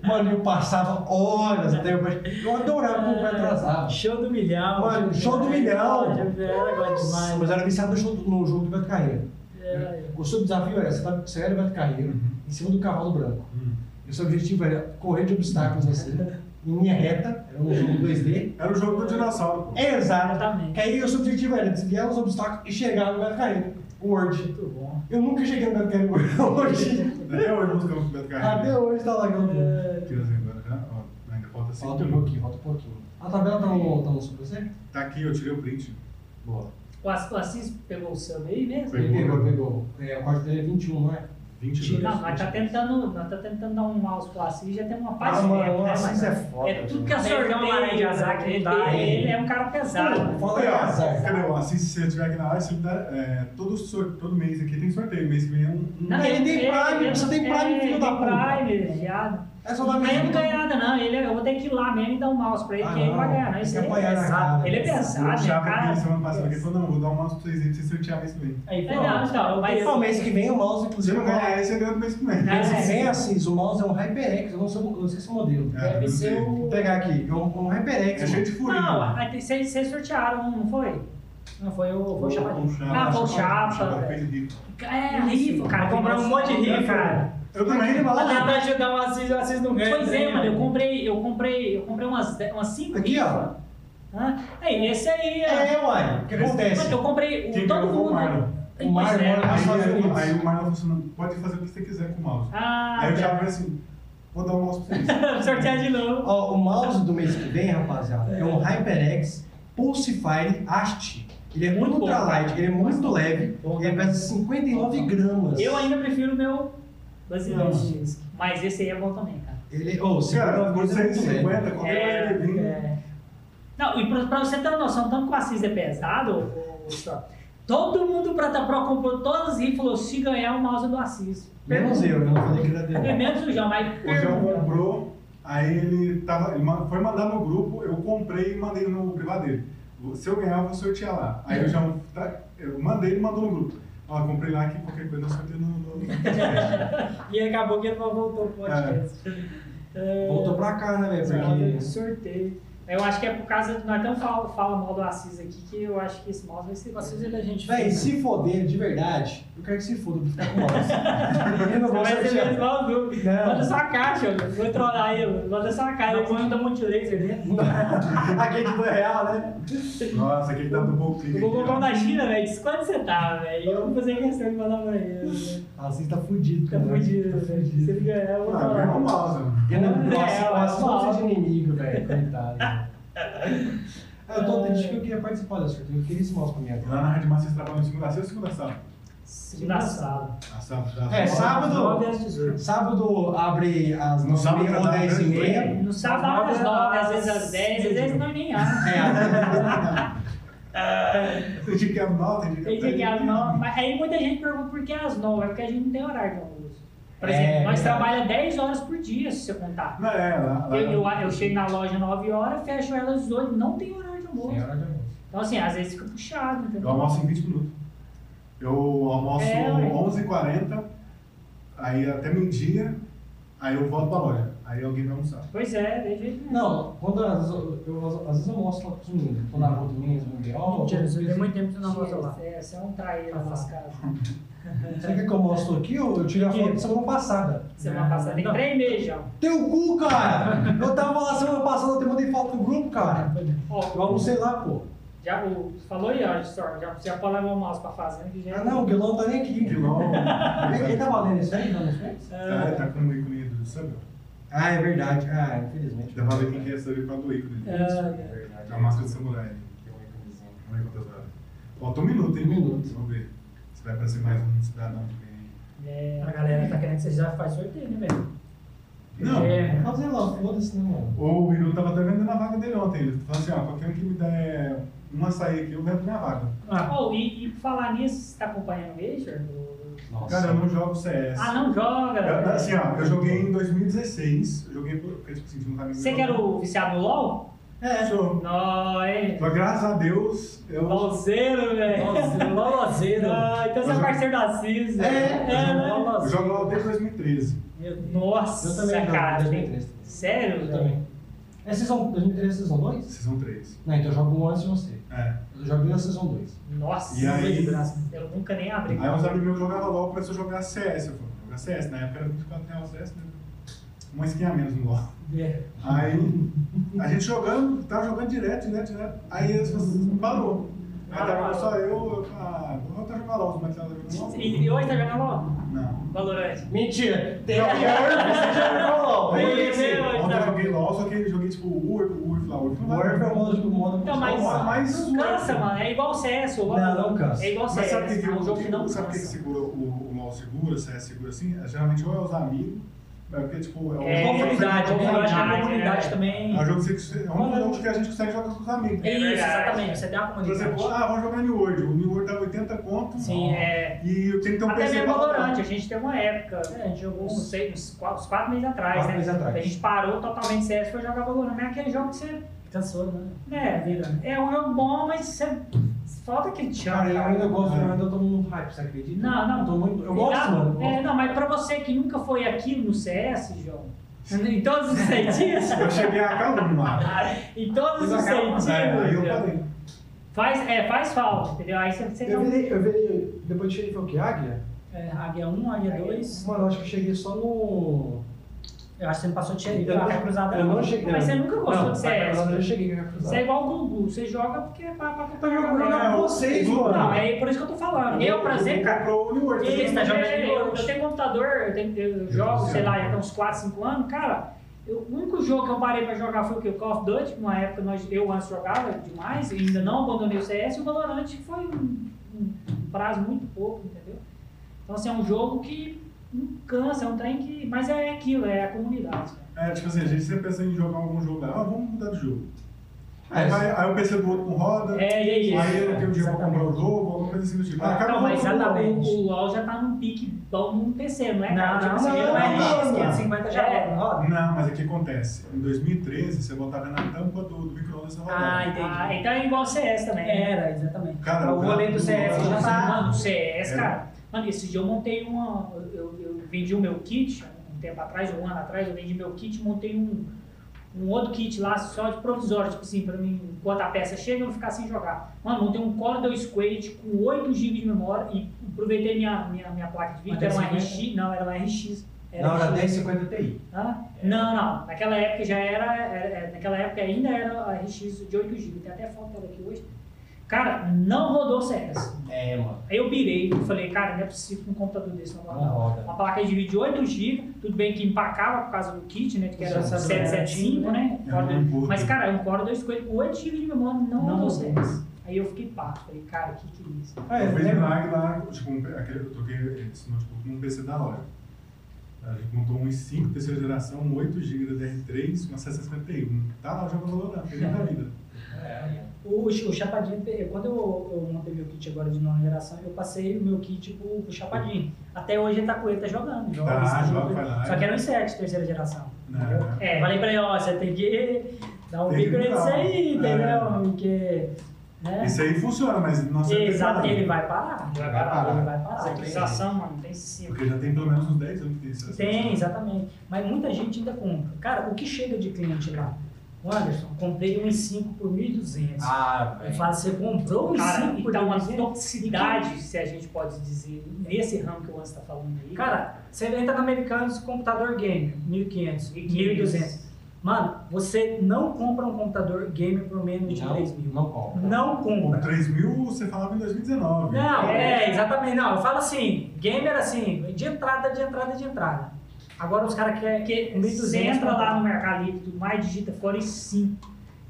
Speaker 2: Mano, eu passava horas até eu. Eu adorava como o pai atrasava.
Speaker 3: Show do milhão.
Speaker 2: Mano, show do milhão.
Speaker 3: Era agora demais.
Speaker 2: Mas eu era viciado no, show, no jogo do Beto Carreiro.
Speaker 3: É.
Speaker 2: O seu desafio era, você, tá, era o Beto Carreiro, em cima do cavalo branco.
Speaker 1: Hum.
Speaker 2: E o seu objetivo era correr de obstáculos assim, em linha reta, era um jogo 2D.
Speaker 1: Era o jogo do dinossauro.
Speaker 2: É exato.
Speaker 3: Exatamente.
Speaker 2: Que aí o seu objetivo era desviar os obstáculos e chegar no Beto Carreiro, o Word.
Speaker 3: Muito bom.
Speaker 2: Eu nunca cheguei no Beto Carreiro hoje.
Speaker 1: Até hoje música do Beto Carreiro.
Speaker 2: Até hoje tá lá aquela porra.
Speaker 1: Tira assim agora, já. Ó, ainda falta cinco
Speaker 2: Falta um pouquinho, falta um pouquinho. A tabela tá no, tá no sobre você?
Speaker 1: Tá aqui, eu tirei o print.
Speaker 2: Boa.
Speaker 4: O Assis o pegou o sub aí mesmo?
Speaker 1: Pegou.
Speaker 2: Ele pegou, pegou. É, o corte dele é 21, não é?
Speaker 1: 22.
Speaker 4: Não, nós tá tentando, nós tá tentando dar um mouse pro Assis, já tem uma
Speaker 2: Ah,
Speaker 4: parte de
Speaker 2: mano, o
Speaker 4: né,
Speaker 2: Assis
Speaker 4: mas-
Speaker 2: é foda.
Speaker 4: É tudo que é
Speaker 3: uma
Speaker 4: sorteio,
Speaker 3: maré de azar que
Speaker 4: ele,
Speaker 3: dá,
Speaker 4: ele,
Speaker 3: hein?
Speaker 4: ele é um cara pesado.
Speaker 2: Fala
Speaker 1: Aí,
Speaker 2: azar.
Speaker 1: cadê o Assis? Se você estiver aqui na área, você dá, é, todo, todo mês aqui tem sorteio. Mês que vem é um. um-
Speaker 4: Não,
Speaker 2: Ele tem Prime, você tem Prime, filho da
Speaker 4: tem
Speaker 2: puta.
Speaker 4: Prime, viado.
Speaker 2: É só dar
Speaker 4: Não ganha
Speaker 2: mesmo.
Speaker 4: não ganha nada, não. Ele, eu vou ter que ir lá mesmo e dar um mouse pra ele,
Speaker 2: Ah,
Speaker 4: que ele
Speaker 2: não.
Speaker 4: vai ganhar. Não, isso é pesado.
Speaker 2: cara.
Speaker 4: Ele é pesado, né? Cara,
Speaker 1: semana passada ele falou, não, vou dar um mouse pra vocês aí, se vocês sortear mês que vem.
Speaker 3: Aí,
Speaker 4: É, não, então, mas-
Speaker 2: Não, mês que vem o mouse,
Speaker 1: Se
Speaker 2: inclusive.
Speaker 1: não ganhar esse, eu ganho do mês que vem.
Speaker 4: É.
Speaker 2: Vem, assim, o mouse é um HyperX, eu não sei, eu não sei esse modelo.
Speaker 1: É,
Speaker 3: Deve
Speaker 1: não
Speaker 3: ser o.
Speaker 2: Vou pegar aqui, é um, um HyperX.
Speaker 1: É cheio de furinho.
Speaker 4: Não, vocês sortearam um, não foi? Não, foi o, foi o Chapa.
Speaker 1: Chapa,
Speaker 4: Ah, foi o
Speaker 1: chapa.
Speaker 4: É, rifa, cara.
Speaker 3: Comprou um monte de rifa, cara.
Speaker 1: Eu
Speaker 2: Aquele
Speaker 1: também.
Speaker 2: maluco-
Speaker 3: Pra tentar ajudar o Assis, o Assis não ganha.
Speaker 4: Pois é, mano, eu comprei, eu comprei, eu comprei umas, de- umas cinco
Speaker 2: Aqui, ó.
Speaker 4: Hã? Aí, esse aí, ó.
Speaker 2: É, uai, o que acontece?
Speaker 4: Mano, eu comprei
Speaker 1: Quem
Speaker 4: o, todo
Speaker 1: ganhou foi o
Speaker 4: mundo.
Speaker 1: Marlon.
Speaker 2: O Marlon
Speaker 4: é.
Speaker 1: Aí, aí, aí o Marlon não, pode fazer o que você quiser com o mouse.
Speaker 4: Ah,
Speaker 1: Aí eu já
Speaker 4: tá.
Speaker 1: falei assim, vou dar um mouse pra vocês.
Speaker 4: sortear de novo.
Speaker 2: Ó, o mouse do mês que vem, rapaziada, é um HyperX Pulsefire Ast. Ele é
Speaker 4: Muito
Speaker 2: ultra
Speaker 4: bom,
Speaker 2: light, ele é muito leve,
Speaker 3: Bom
Speaker 2: ele
Speaker 3: também.
Speaker 2: pesa 59 gramas.
Speaker 4: Eu ainda prefiro o meu Mas esse aí é bom também, cara.
Speaker 2: Ele, oh,
Speaker 1: Cara,
Speaker 2: 59
Speaker 1: por
Speaker 2: gramas é muito leve.
Speaker 1: 150, qualquer coisa que.
Speaker 4: É. Não, e pra, pra você ter uma noção, tanto que o Assis é pesado, Só, todo mundo pra da Pro comprou todas e falou: se ganhar o mouse do Assis.
Speaker 2: Menos eu, eu não falei que era
Speaker 4: É
Speaker 2: dele.
Speaker 4: menos o João, mas.
Speaker 1: O João comprou, aí ele, tava, ele foi mandar no grupo, eu comprei e mandei no privado dele. Se eu ganhar, eu vou sortear lá. Aí o João, tá, eu mandei e mandou no grupo. Ó, comprei lá que qualquer coisa eu sorteio no, no, podcast.
Speaker 3: E acabou que ele não voltou pro podcast.
Speaker 4: É,
Speaker 2: Voltou pra cá, né, velho? Porque...
Speaker 4: sorteio. Eu acho que é por causa. Nós até fala, fala mal do Assis aqui, que eu acho que esse mouse vai ser.
Speaker 3: O Assis ele é gente
Speaker 2: Véi, se for dele de verdade, eu quero que se foda pra ficar com o mouse. Eu não
Speaker 4: Você vai ser o Du.
Speaker 2: Não.
Speaker 4: Manda sua caixa, mano. vou trollar ele. Manda sua caixa.
Speaker 3: Eu ponho da multilaser dentro.
Speaker 2: Aquele de dois real, né?
Speaker 1: Nossa, aquele tá do bom clique.
Speaker 4: Eu vou comprar um da China, velho. Diz quanto você tá, velho. Eu vou fazer questão de mandar pra ele. velho.
Speaker 2: Assim tá fudido,
Speaker 4: Tá
Speaker 2: cara.
Speaker 4: fudido,
Speaker 2: Tá
Speaker 4: velho. Se
Speaker 2: fudido.
Speaker 4: ele ganhar, eu vou
Speaker 1: Ah, um
Speaker 4: trollar.
Speaker 1: mouse, mano.
Speaker 2: Eu não
Speaker 4: É,
Speaker 2: gosto, eu de inimigo, velho. Coitado. Ah, Eu tô triste que eu queria participar da sorteio. Eu queria esse mouse pra minha vida.
Speaker 1: Lá na Rádio Massa, vocês trabalham segunda sexta ou segunda sábado?
Speaker 4: Segunda.
Speaker 1: A sábado, já.
Speaker 2: É, sábado.
Speaker 3: 9 às 18.
Speaker 2: Sábado abre às
Speaker 1: No
Speaker 2: 9
Speaker 1: sábado
Speaker 2: ou
Speaker 1: dá
Speaker 2: 10 e
Speaker 1: grande
Speaker 2: meia.
Speaker 4: No sábado às 9, às vezes às 10, às vezes não nem há.
Speaker 2: É,
Speaker 1: Tem dia que é às nove, tem
Speaker 4: Tem
Speaker 1: dia
Speaker 4: que é às 9. Mas aí muita gente pergunta por que às 9. É porque a gente não tem horário de almoço. Por
Speaker 2: É,
Speaker 4: exemplo, nós
Speaker 2: verdade.
Speaker 4: trabalhamos 10 horas por dia, se você contar.
Speaker 1: Não, é, lá, lá.
Speaker 4: Eu, eu, eu chego na loja 9 horas, fecho ela às 18, não tem horário de almoço.
Speaker 2: Sem hora de almoço.
Speaker 4: Então, assim, às vezes fica puxado,
Speaker 1: Eu
Speaker 4: entendeu?
Speaker 1: almoço em 20 minutos. Eu almoço
Speaker 4: É, ué.
Speaker 1: 11h40, aí até meio-dia, aí eu volto pra loja. Aí alguém vai almoçar.
Speaker 4: Pois é, de jeito nenhum.
Speaker 2: Não, quando às vezes eu, eu- às vezes eu mostro lá pros meninos. Tô na rua do Minas, no Biol.
Speaker 3: Mentira, você tem muito tempo que você não mostra lá.
Speaker 4: É, você é um traíra nas casas.
Speaker 2: Você quer que eu mostre aqui? Eu, eu tirei a foto semana passada.
Speaker 4: Semana passada, tem três meses já.
Speaker 2: Teu cu, cara! Eu tava lá semana passada, eu te mandei foto no grupo, cara.
Speaker 4: Ó,
Speaker 2: Eu almocei lá, pô.
Speaker 4: já o, falou aí, ó, já, já pode levar o mouse pra fazenda que já
Speaker 2: Ah, não, o Guilherme não tá nem aqui.
Speaker 1: Quilão.
Speaker 2: Ele, ele tá valendo isso aí, não, não sei?
Speaker 1: Tá, tá com o ícone do sub.
Speaker 2: Ah, é verdade. Ah, infelizmente.
Speaker 1: Dá pra ver quem quer saber causa do ícone.
Speaker 4: É,
Speaker 2: É verdade.
Speaker 1: A máscara do samurai.
Speaker 2: Tem um íconezinho.
Speaker 1: Ver quantas horas. Falta um minuto, hein?
Speaker 2: Um minuto.
Speaker 1: Vamos ver. Se vai aparecer mais um cidadão também.
Speaker 4: É,
Speaker 3: A galera tá querendo que você já faz sorteio, né, velho?
Speaker 1: Não.
Speaker 3: É.
Speaker 2: Fazer lá, foda-se, né, mano?
Speaker 1: O Biru tava até vendendo a vaga dele ontem. Ele falou assim, ó, qualquer um que me der um açaí aqui, eu vendo minha vaga.
Speaker 3: Ah,
Speaker 4: Oh, e, e por falar nisso, você tá acompanhando o Major?
Speaker 2: Nossa.
Speaker 1: Cara, eu não jogo CS.
Speaker 4: Ah, não joga?
Speaker 1: Eu, assim, ó, eu joguei em 2016. Eu joguei por- porque, tipo assim, não tá me
Speaker 4: Você que era o viciado no LOL?
Speaker 1: É, sou.
Speaker 4: Não, hein?
Speaker 1: Mas graças a Deus, eu.
Speaker 4: LOLzeiro, velho.
Speaker 3: Lolozeiro.
Speaker 4: Ah, então você é parceiro da CIS.
Speaker 2: É,
Speaker 4: é né?
Speaker 1: Eu jogo lá desde 2013.
Speaker 3: Meu Deus.
Speaker 4: Nossa,
Speaker 2: Eu também
Speaker 4: cara.
Speaker 2: em
Speaker 4: tem-
Speaker 2: 2013.
Speaker 4: Sério,
Speaker 2: Eu também. É Season 2013 Season 2?
Speaker 1: Season 3.
Speaker 2: Não, então eu jogo um antes de você.
Speaker 1: É.
Speaker 2: Eu joguei na Season 2.
Speaker 4: Nossa,
Speaker 1: E aí-.
Speaker 4: Eu nunca nem abri.
Speaker 1: Aí uns amigos meus jogavam LOL começou a jogar CS. Eu falei, jogar CS. Na época era 24 reais o CS, né? Uma skin a menos no LOL.
Speaker 3: É.
Speaker 1: Aí a gente jogando, tava jogando direto, direto, direto. Aí eles falaram, parou. Aí tava só eu, eu falei, ah, vou voltar a jogar LOL, mas ela jogando LOL.
Speaker 4: E, e hoje tá jogando LOL?
Speaker 1: Não.
Speaker 4: Valorante.
Speaker 2: Mentira! Tem a você já jogou LOL.
Speaker 4: Meu,
Speaker 1: Ontem
Speaker 4: tá.
Speaker 1: eu joguei LOL, só que eu joguei tipo o Urf, o Urf lá, o Urf
Speaker 2: O Warfare é o modo de modo
Speaker 4: Então, mas,
Speaker 1: Não, mas-
Speaker 4: não cansa, mano. É igual o CS. o LOL.
Speaker 2: Não, não cansa.
Speaker 4: É igual o
Speaker 1: Mas
Speaker 4: CS.
Speaker 1: sabe o que,
Speaker 4: é um jogo que não
Speaker 1: sabe o que que
Speaker 4: cansa.
Speaker 1: segura o, o LOL segura, o CS segura assim? É, geralmente ou é os amigos, É porque, tipo, é um
Speaker 4: É,
Speaker 1: jogo você-
Speaker 3: Comunidade, né? Eu acho que a
Speaker 4: comunidade,
Speaker 3: comunidade
Speaker 4: é.
Speaker 3: também.
Speaker 1: É um jogo que você, é um jogo que a gente consegue jogar com os amigos.
Speaker 3: É isso, exatamente. Você tem uma
Speaker 1: Por
Speaker 3: comunidade.
Speaker 1: exemplo, ah, vamos jogar New World. O New World tá 80 conto.
Speaker 3: Sim,
Speaker 4: É,
Speaker 1: E eu tenho que ter um
Speaker 4: até
Speaker 1: PC
Speaker 4: mesmo Valorant,
Speaker 1: rodar.
Speaker 4: a gente teve uma época,
Speaker 3: É, a gente jogou
Speaker 4: uns, seis, uns quatro, uns quatro meses atrás,
Speaker 2: Quatro
Speaker 4: né?
Speaker 2: meses atrás.
Speaker 4: A gente parou totalmente CS e foi jogar Valorant. Mas é aquele jogo que você.
Speaker 3: Cansou, né? Vida.
Speaker 4: é um bom, mas você. Falta aquele charme.
Speaker 2: Cara, eu ainda gosto,
Speaker 1: É.
Speaker 2: eu ainda tô no hype, você acredita?
Speaker 4: Não, não.
Speaker 2: Eu, tô muito, eu gosto,
Speaker 4: Não,
Speaker 2: mano.
Speaker 4: É, não, mas pra você que nunca foi aquilo no CS, João, em todos os sentidos,
Speaker 1: Eu cheguei a acalmar.
Speaker 4: em todos os
Speaker 1: É,
Speaker 4: sentidos,
Speaker 1: aí eu falei.
Speaker 4: faz, é, faz falta, entendeu? Aí você, você
Speaker 2: Eu
Speaker 4: não.
Speaker 2: virei, eu virei, depois de cheguei foi o que? Águia?
Speaker 3: É, Águia 1, Águia 2.
Speaker 2: Mano, eu acho que eu cheguei só no...
Speaker 3: Eu acho que você não passou de xerife.
Speaker 2: Eu
Speaker 3: Eu
Speaker 2: não-
Speaker 3: cruzada.
Speaker 2: eu não cheguei.
Speaker 4: Mas você nunca gostou
Speaker 2: não,
Speaker 4: de CS,
Speaker 2: cruzada Eu
Speaker 4: né?
Speaker 2: cheguei com a
Speaker 4: Você é
Speaker 2: cruzada.
Speaker 4: igual o Gugu, você joga porque é pra, pra, pra
Speaker 2: Eu jogo
Speaker 4: jogar.
Speaker 2: com vocês,
Speaker 1: Não,
Speaker 2: mano.
Speaker 4: Não, é por isso que eu tô falando. Eu, por exemplo, cara,
Speaker 1: comprou o New World.
Speaker 4: Isso,
Speaker 3: tá
Speaker 4: tá eu tenho computador, eu, tenho, eu jogo, sei lá, já tem uns 4, 5 anos, cara. eu- o único jogo que eu parei pra jogar foi o que? O Call of Duty, uma época nós, eu antes jogava demais, e ainda não abandonei o CS, e o Valorant foi um, um prazo muito pouco, entendeu? Então, assim, é um jogo que não cansa, é um trem que. Mas é aquilo, é a comunidade. cara.
Speaker 1: É, tipo assim, a gente sempre pensa em jogar algum jogo lá. Ah, vamos mudar de jogo. Aí,
Speaker 2: É,
Speaker 1: vai, aí o PC do outro não roda.
Speaker 4: É, e é isso.
Speaker 1: Aí eu não tenho dinheiro pra comprar o jogo, alguma coisa assim do tipo.
Speaker 2: Ah,
Speaker 4: Não, mas
Speaker 3: exatamente.
Speaker 4: o, o LoL já tá num pique bom no PC, não é?
Speaker 3: Não?
Speaker 4: Tipo
Speaker 3: não,
Speaker 4: assim,
Speaker 3: não,
Speaker 4: ele
Speaker 3: não,
Speaker 4: é
Speaker 3: não,
Speaker 4: RX,
Speaker 3: não,
Speaker 4: 550 já
Speaker 3: É.
Speaker 4: é.
Speaker 3: roda.
Speaker 1: Não, mas o que acontece? Em 2013, você botava na tampa do, do micro-ondas rodava.
Speaker 3: Ah, entendi.
Speaker 4: Ah, então é igual o CS também.
Speaker 3: Era, exatamente.
Speaker 1: Cara,
Speaker 3: o rolê do CS já tá.
Speaker 4: Mano, o CS,
Speaker 1: É.
Speaker 4: cara. Mano, esse dia eu montei uma. Eu, eu vendi o meu kit, um tempo atrás, um ano atrás, eu vendi meu kit e montei um, um outro kit lá só de provisório, tipo assim, pra mim, enquanto a peça chega, eu não ficar sem jogar. Mano, montei um Core 2 Quake com 8 GB de memória e aproveitei minha, minha, minha placa de vídeo, que era uma
Speaker 3: 1050?
Speaker 4: RX. Não, era uma RX. Era
Speaker 2: Não, era
Speaker 4: RX.
Speaker 2: 1050 Ti.
Speaker 4: Hã? Não, não. Naquela época já era, era- era- Naquela época ainda era a RX de 8 GB. Tem até foto dela aqui hoje. Cara, não rodou CS.
Speaker 2: É, mano.
Speaker 4: Aí eu pirei e falei, cara, não é possível que um computador desse não
Speaker 2: Não
Speaker 4: roda. Uma placa de vídeo de 8 GB, tudo bem que empacava por causa do kit, né? Que era
Speaker 3: Sim,
Speaker 4: 775, né?
Speaker 1: É um burro.
Speaker 4: Mas, cara, um Core 2 com 8 GB de memória não,
Speaker 3: Não
Speaker 4: rodou. CS. Aí eu fiquei pato. Falei, cara, que que é isso?
Speaker 2: É,
Speaker 1: Eu fiz
Speaker 2: lembra?
Speaker 1: milagre lá, tipo, um, aquele, eu troquei esse notebook num PC da loja. A gente montou um i5, terceira geração, um 8 GB da DR3, uma 751. Tá lá jogando Valorant, feliz da vida.
Speaker 3: O, o Chapadinho, quando eu, eu montei meu kit agora de nova geração, eu passei o meu kit pro, pro Chapadinho. Até hoje ele tá com ele, tá jogando. Joga, esse
Speaker 1: joga, lá.
Speaker 3: Só que era um i7, terceira geração.
Speaker 1: Né?
Speaker 4: É.
Speaker 3: Falei pra ele, ó, você tem que dar um
Speaker 1: Tem
Speaker 3: upgrade nisso aí,
Speaker 1: É.
Speaker 3: entendeu? Porque. Né?
Speaker 1: Isso aí funciona, mas não serve
Speaker 3: Exato, ele vai parar.
Speaker 4: Vai
Speaker 1: parar.
Speaker 3: Ele vai parar.
Speaker 4: Atualização, mano, tem sim.
Speaker 1: Porque já tem pelo menos uns 10 anos que tem isso.
Speaker 3: Tem, exatamente. Mas muita gente ainda compra. Cara, o que chega de cliente lá? Anderson, comprei um i5 por 1.200.
Speaker 2: Ah,
Speaker 3: Eu
Speaker 2: velho.
Speaker 3: falo, você comprou um
Speaker 4: Cara,
Speaker 3: i5
Speaker 4: e
Speaker 3: por
Speaker 4: tá uma
Speaker 3: 1.200?
Speaker 4: toxicidade, se a gente pode dizer, nesse ramo que o Anson tá falando aí.
Speaker 3: Cara, você entra no Americanos, computador gamer, 1.500, 1.200. Mano, você não compra um computador gamer por menos de
Speaker 2: Não,
Speaker 3: 3 mil.
Speaker 2: não compra.
Speaker 3: Não
Speaker 1: Com
Speaker 3: compra.
Speaker 1: 3 mil, você falava em 2019.
Speaker 3: Não,
Speaker 4: É.
Speaker 3: é, exatamente. Não, eu falo assim, gamer assim, de entrada, de entrada, de entrada. Agora os caras querem
Speaker 4: Porque
Speaker 3: que
Speaker 4: você entra lá no Mercado Livre e tudo mais, digita Core i5.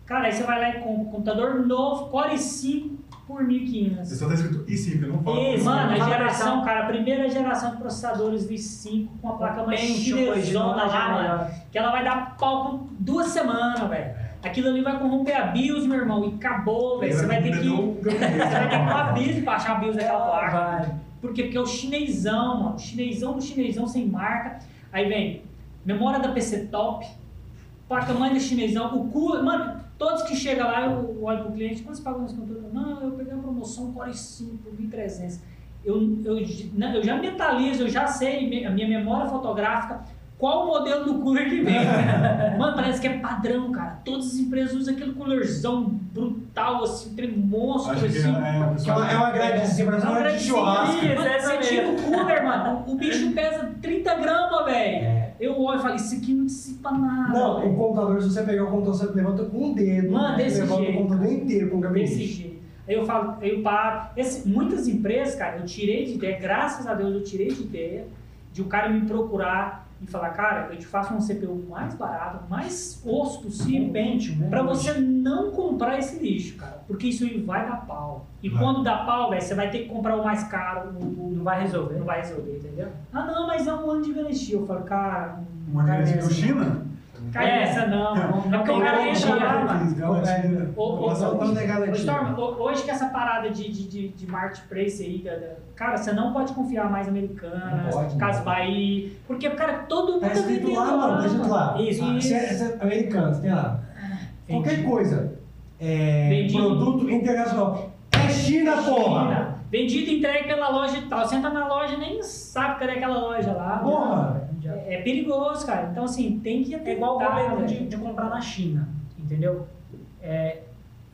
Speaker 4: Cara, aí você vai lá e compra um computador novo, Core i5 por 1.500.
Speaker 1: Você só tá escrito i5, eu não falo.
Speaker 3: Isso,
Speaker 4: Mano, a
Speaker 3: Fala a
Speaker 4: geração, cara, a primeira geração de processadores do i5 com a placa mais chinesona lá, mano. Que ela vai dar pau com duas semanas, velho. Aquilo ali vai corromper a BIOS, meu irmão, e acabou, velho. Você vai ter que. Você vai ter que ir pra BIOS pra achar a BIOS daquela placa. Por quê? Porque é o chinesão, mano. Chinesão do chinesão sem marca. Aí vem memória da PC top, placa mãe do chinesão, o cu. Mano, todos que chegam lá, eu olho pro cliente, quanto você pagou nesse computador? Não, eu peguei uma promoção Core i5 por 1.300. Eu, eu, eu já mentalizo, eu já sei a minha memória fotográfica, qual o modelo do cooler que vem. Mano, parece que é padrão, cara. Todas as empresas usam aquele coolerzão brutal, assim, trem monstro, assim.
Speaker 1: é, é,
Speaker 2: Que é uma, é uma gradezinha, parece uma de churrasco.
Speaker 4: Você tira o cooler, mano. O bicho pesa 30 gramas, velho.
Speaker 2: É.
Speaker 4: Eu olho e falo, isso aqui não dissipa nada.
Speaker 2: Não,
Speaker 4: velho.
Speaker 2: o computador, se você pegar o computador, você levanta com um dedo.
Speaker 4: Mano, desse
Speaker 2: levanta
Speaker 4: jeito.
Speaker 2: o computador inteiro com o
Speaker 4: Desse
Speaker 2: gabinete.
Speaker 4: jeito. Aí eu falo, eu paro. Esse- muitas empresas, cara, eu tirei de ideia, graças a Deus eu tirei de ideia de o cara me procurar e falar, cara, eu te faço um CPU mais barato, mais osso possível,
Speaker 3: Um né?
Speaker 4: Pra você não comprar esse lixo, cara. Porque isso aí vai dar pau. E
Speaker 1: Vai.
Speaker 4: quando dá pau, velho, você vai ter que comprar o mais caro. O, o-
Speaker 3: Não vai resolver.
Speaker 4: não vai resolver, entendeu? Ah, não, mas é um ano de garantia. Eu falo, cara.
Speaker 1: Uma
Speaker 4: cara,
Speaker 1: grande
Speaker 4: essa
Speaker 1: do China?
Speaker 4: Cai
Speaker 3: É.
Speaker 4: essa não. Não, porque o
Speaker 3: Tem
Speaker 4: cara entra
Speaker 3: garantia,
Speaker 4: lá, mano.
Speaker 2: Não é.
Speaker 4: Storm, ho- hoje que essa parada de, de, de, de marketplace aí, da- da- cara, você não pode confiar mais americanas, Bahia, porque, cara, todo mundo
Speaker 2: Tá escrito
Speaker 4: vendendo
Speaker 2: lá, mano, tá escrito lá.
Speaker 3: Isso,
Speaker 2: Ah,
Speaker 4: isso.
Speaker 2: É, se é americano, tem lá. Qualquer
Speaker 3: Entendi.
Speaker 2: coisa. É, produto internacional. É China, porra!
Speaker 4: China. Vendido e entregue pela loja e tal. Você entra na loja e nem sabe cadê aquela loja lá.
Speaker 2: Porra!
Speaker 4: É, perigoso, cara. Então, assim, tem que
Speaker 3: É igual o problema de, de comprar na China, entendeu? É,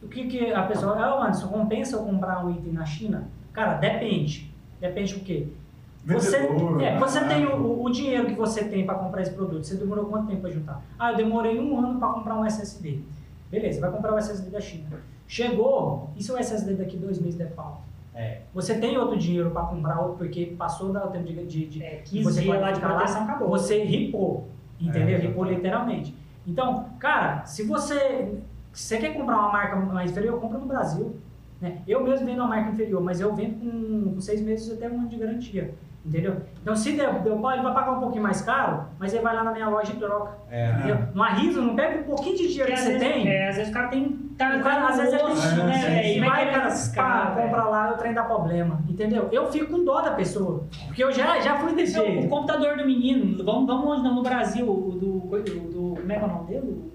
Speaker 3: o que, que a pessoa. Ah, isso compensa eu comprar um item na China? Cara, depende. Depende do quê? Você, é, você tem o, o dinheiro que você tem para comprar esse produto. Você demorou quanto tempo para juntar? Ah, eu demorei um ano para comprar um SSD. Beleza, vai comprar o SSD da China. Chegou, e se o SSD daqui dois meses der pau?
Speaker 2: É.
Speaker 3: Você tem outro dinheiro para comprar outro porque passou da tempo de, de, de
Speaker 4: É,
Speaker 3: que
Speaker 4: 15
Speaker 3: você
Speaker 4: dias lá de proteção acabou.
Speaker 3: você ripou, entendeu?
Speaker 2: É,
Speaker 3: ripou literalmente. Então, cara, se você, se você quer comprar uma marca mais inferior, compra no Brasil. Né? Eu mesmo vendo uma marca inferior, mas eu vendo com, com seis meses até um ano de garantia. Entendeu? Então, se der, deu pau, ele vai pagar um pouquinho mais caro, mas ele vai lá na minha loja e troca.
Speaker 2: É.
Speaker 3: Entendeu? Não arrisa, não pega um pouquinho de dinheiro que você
Speaker 4: vezes,
Speaker 3: tem.
Speaker 4: É, às vezes o cara tem. Tá,
Speaker 3: O cara, às vezes, é bichinho,
Speaker 1: É,
Speaker 3: né? E
Speaker 4: Vai
Speaker 3: cara, pá,
Speaker 4: velho.
Speaker 3: compra lá, o trem dá problema. Entendeu? Eu fico com dó da pessoa. Porque eu já, já fui desse
Speaker 4: Não, o
Speaker 3: jeito.
Speaker 4: computador do menino, vamos, vamos onde não, no Brasil, o do, o do. Como é que é o nome dele?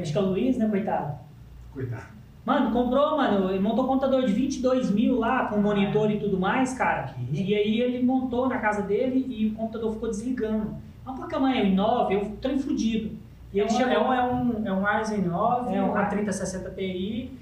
Speaker 4: Acho que é o Luiz, né, coitado?
Speaker 1: Coitado.
Speaker 4: Mano, comprou, mano, ele montou um computador de 22 mil lá, com monitor e tudo mais, cara.
Speaker 2: Que?
Speaker 4: E aí ele montou na casa dele e o computador ficou desligando. Uma placa-mãe i9, eu trem fudido. E
Speaker 3: É
Speaker 4: ele
Speaker 3: um,
Speaker 4: chegou...
Speaker 3: é um, é um, é um Ryzen 9,
Speaker 4: É um
Speaker 3: uma
Speaker 4: Ra-
Speaker 3: 3060 Ti,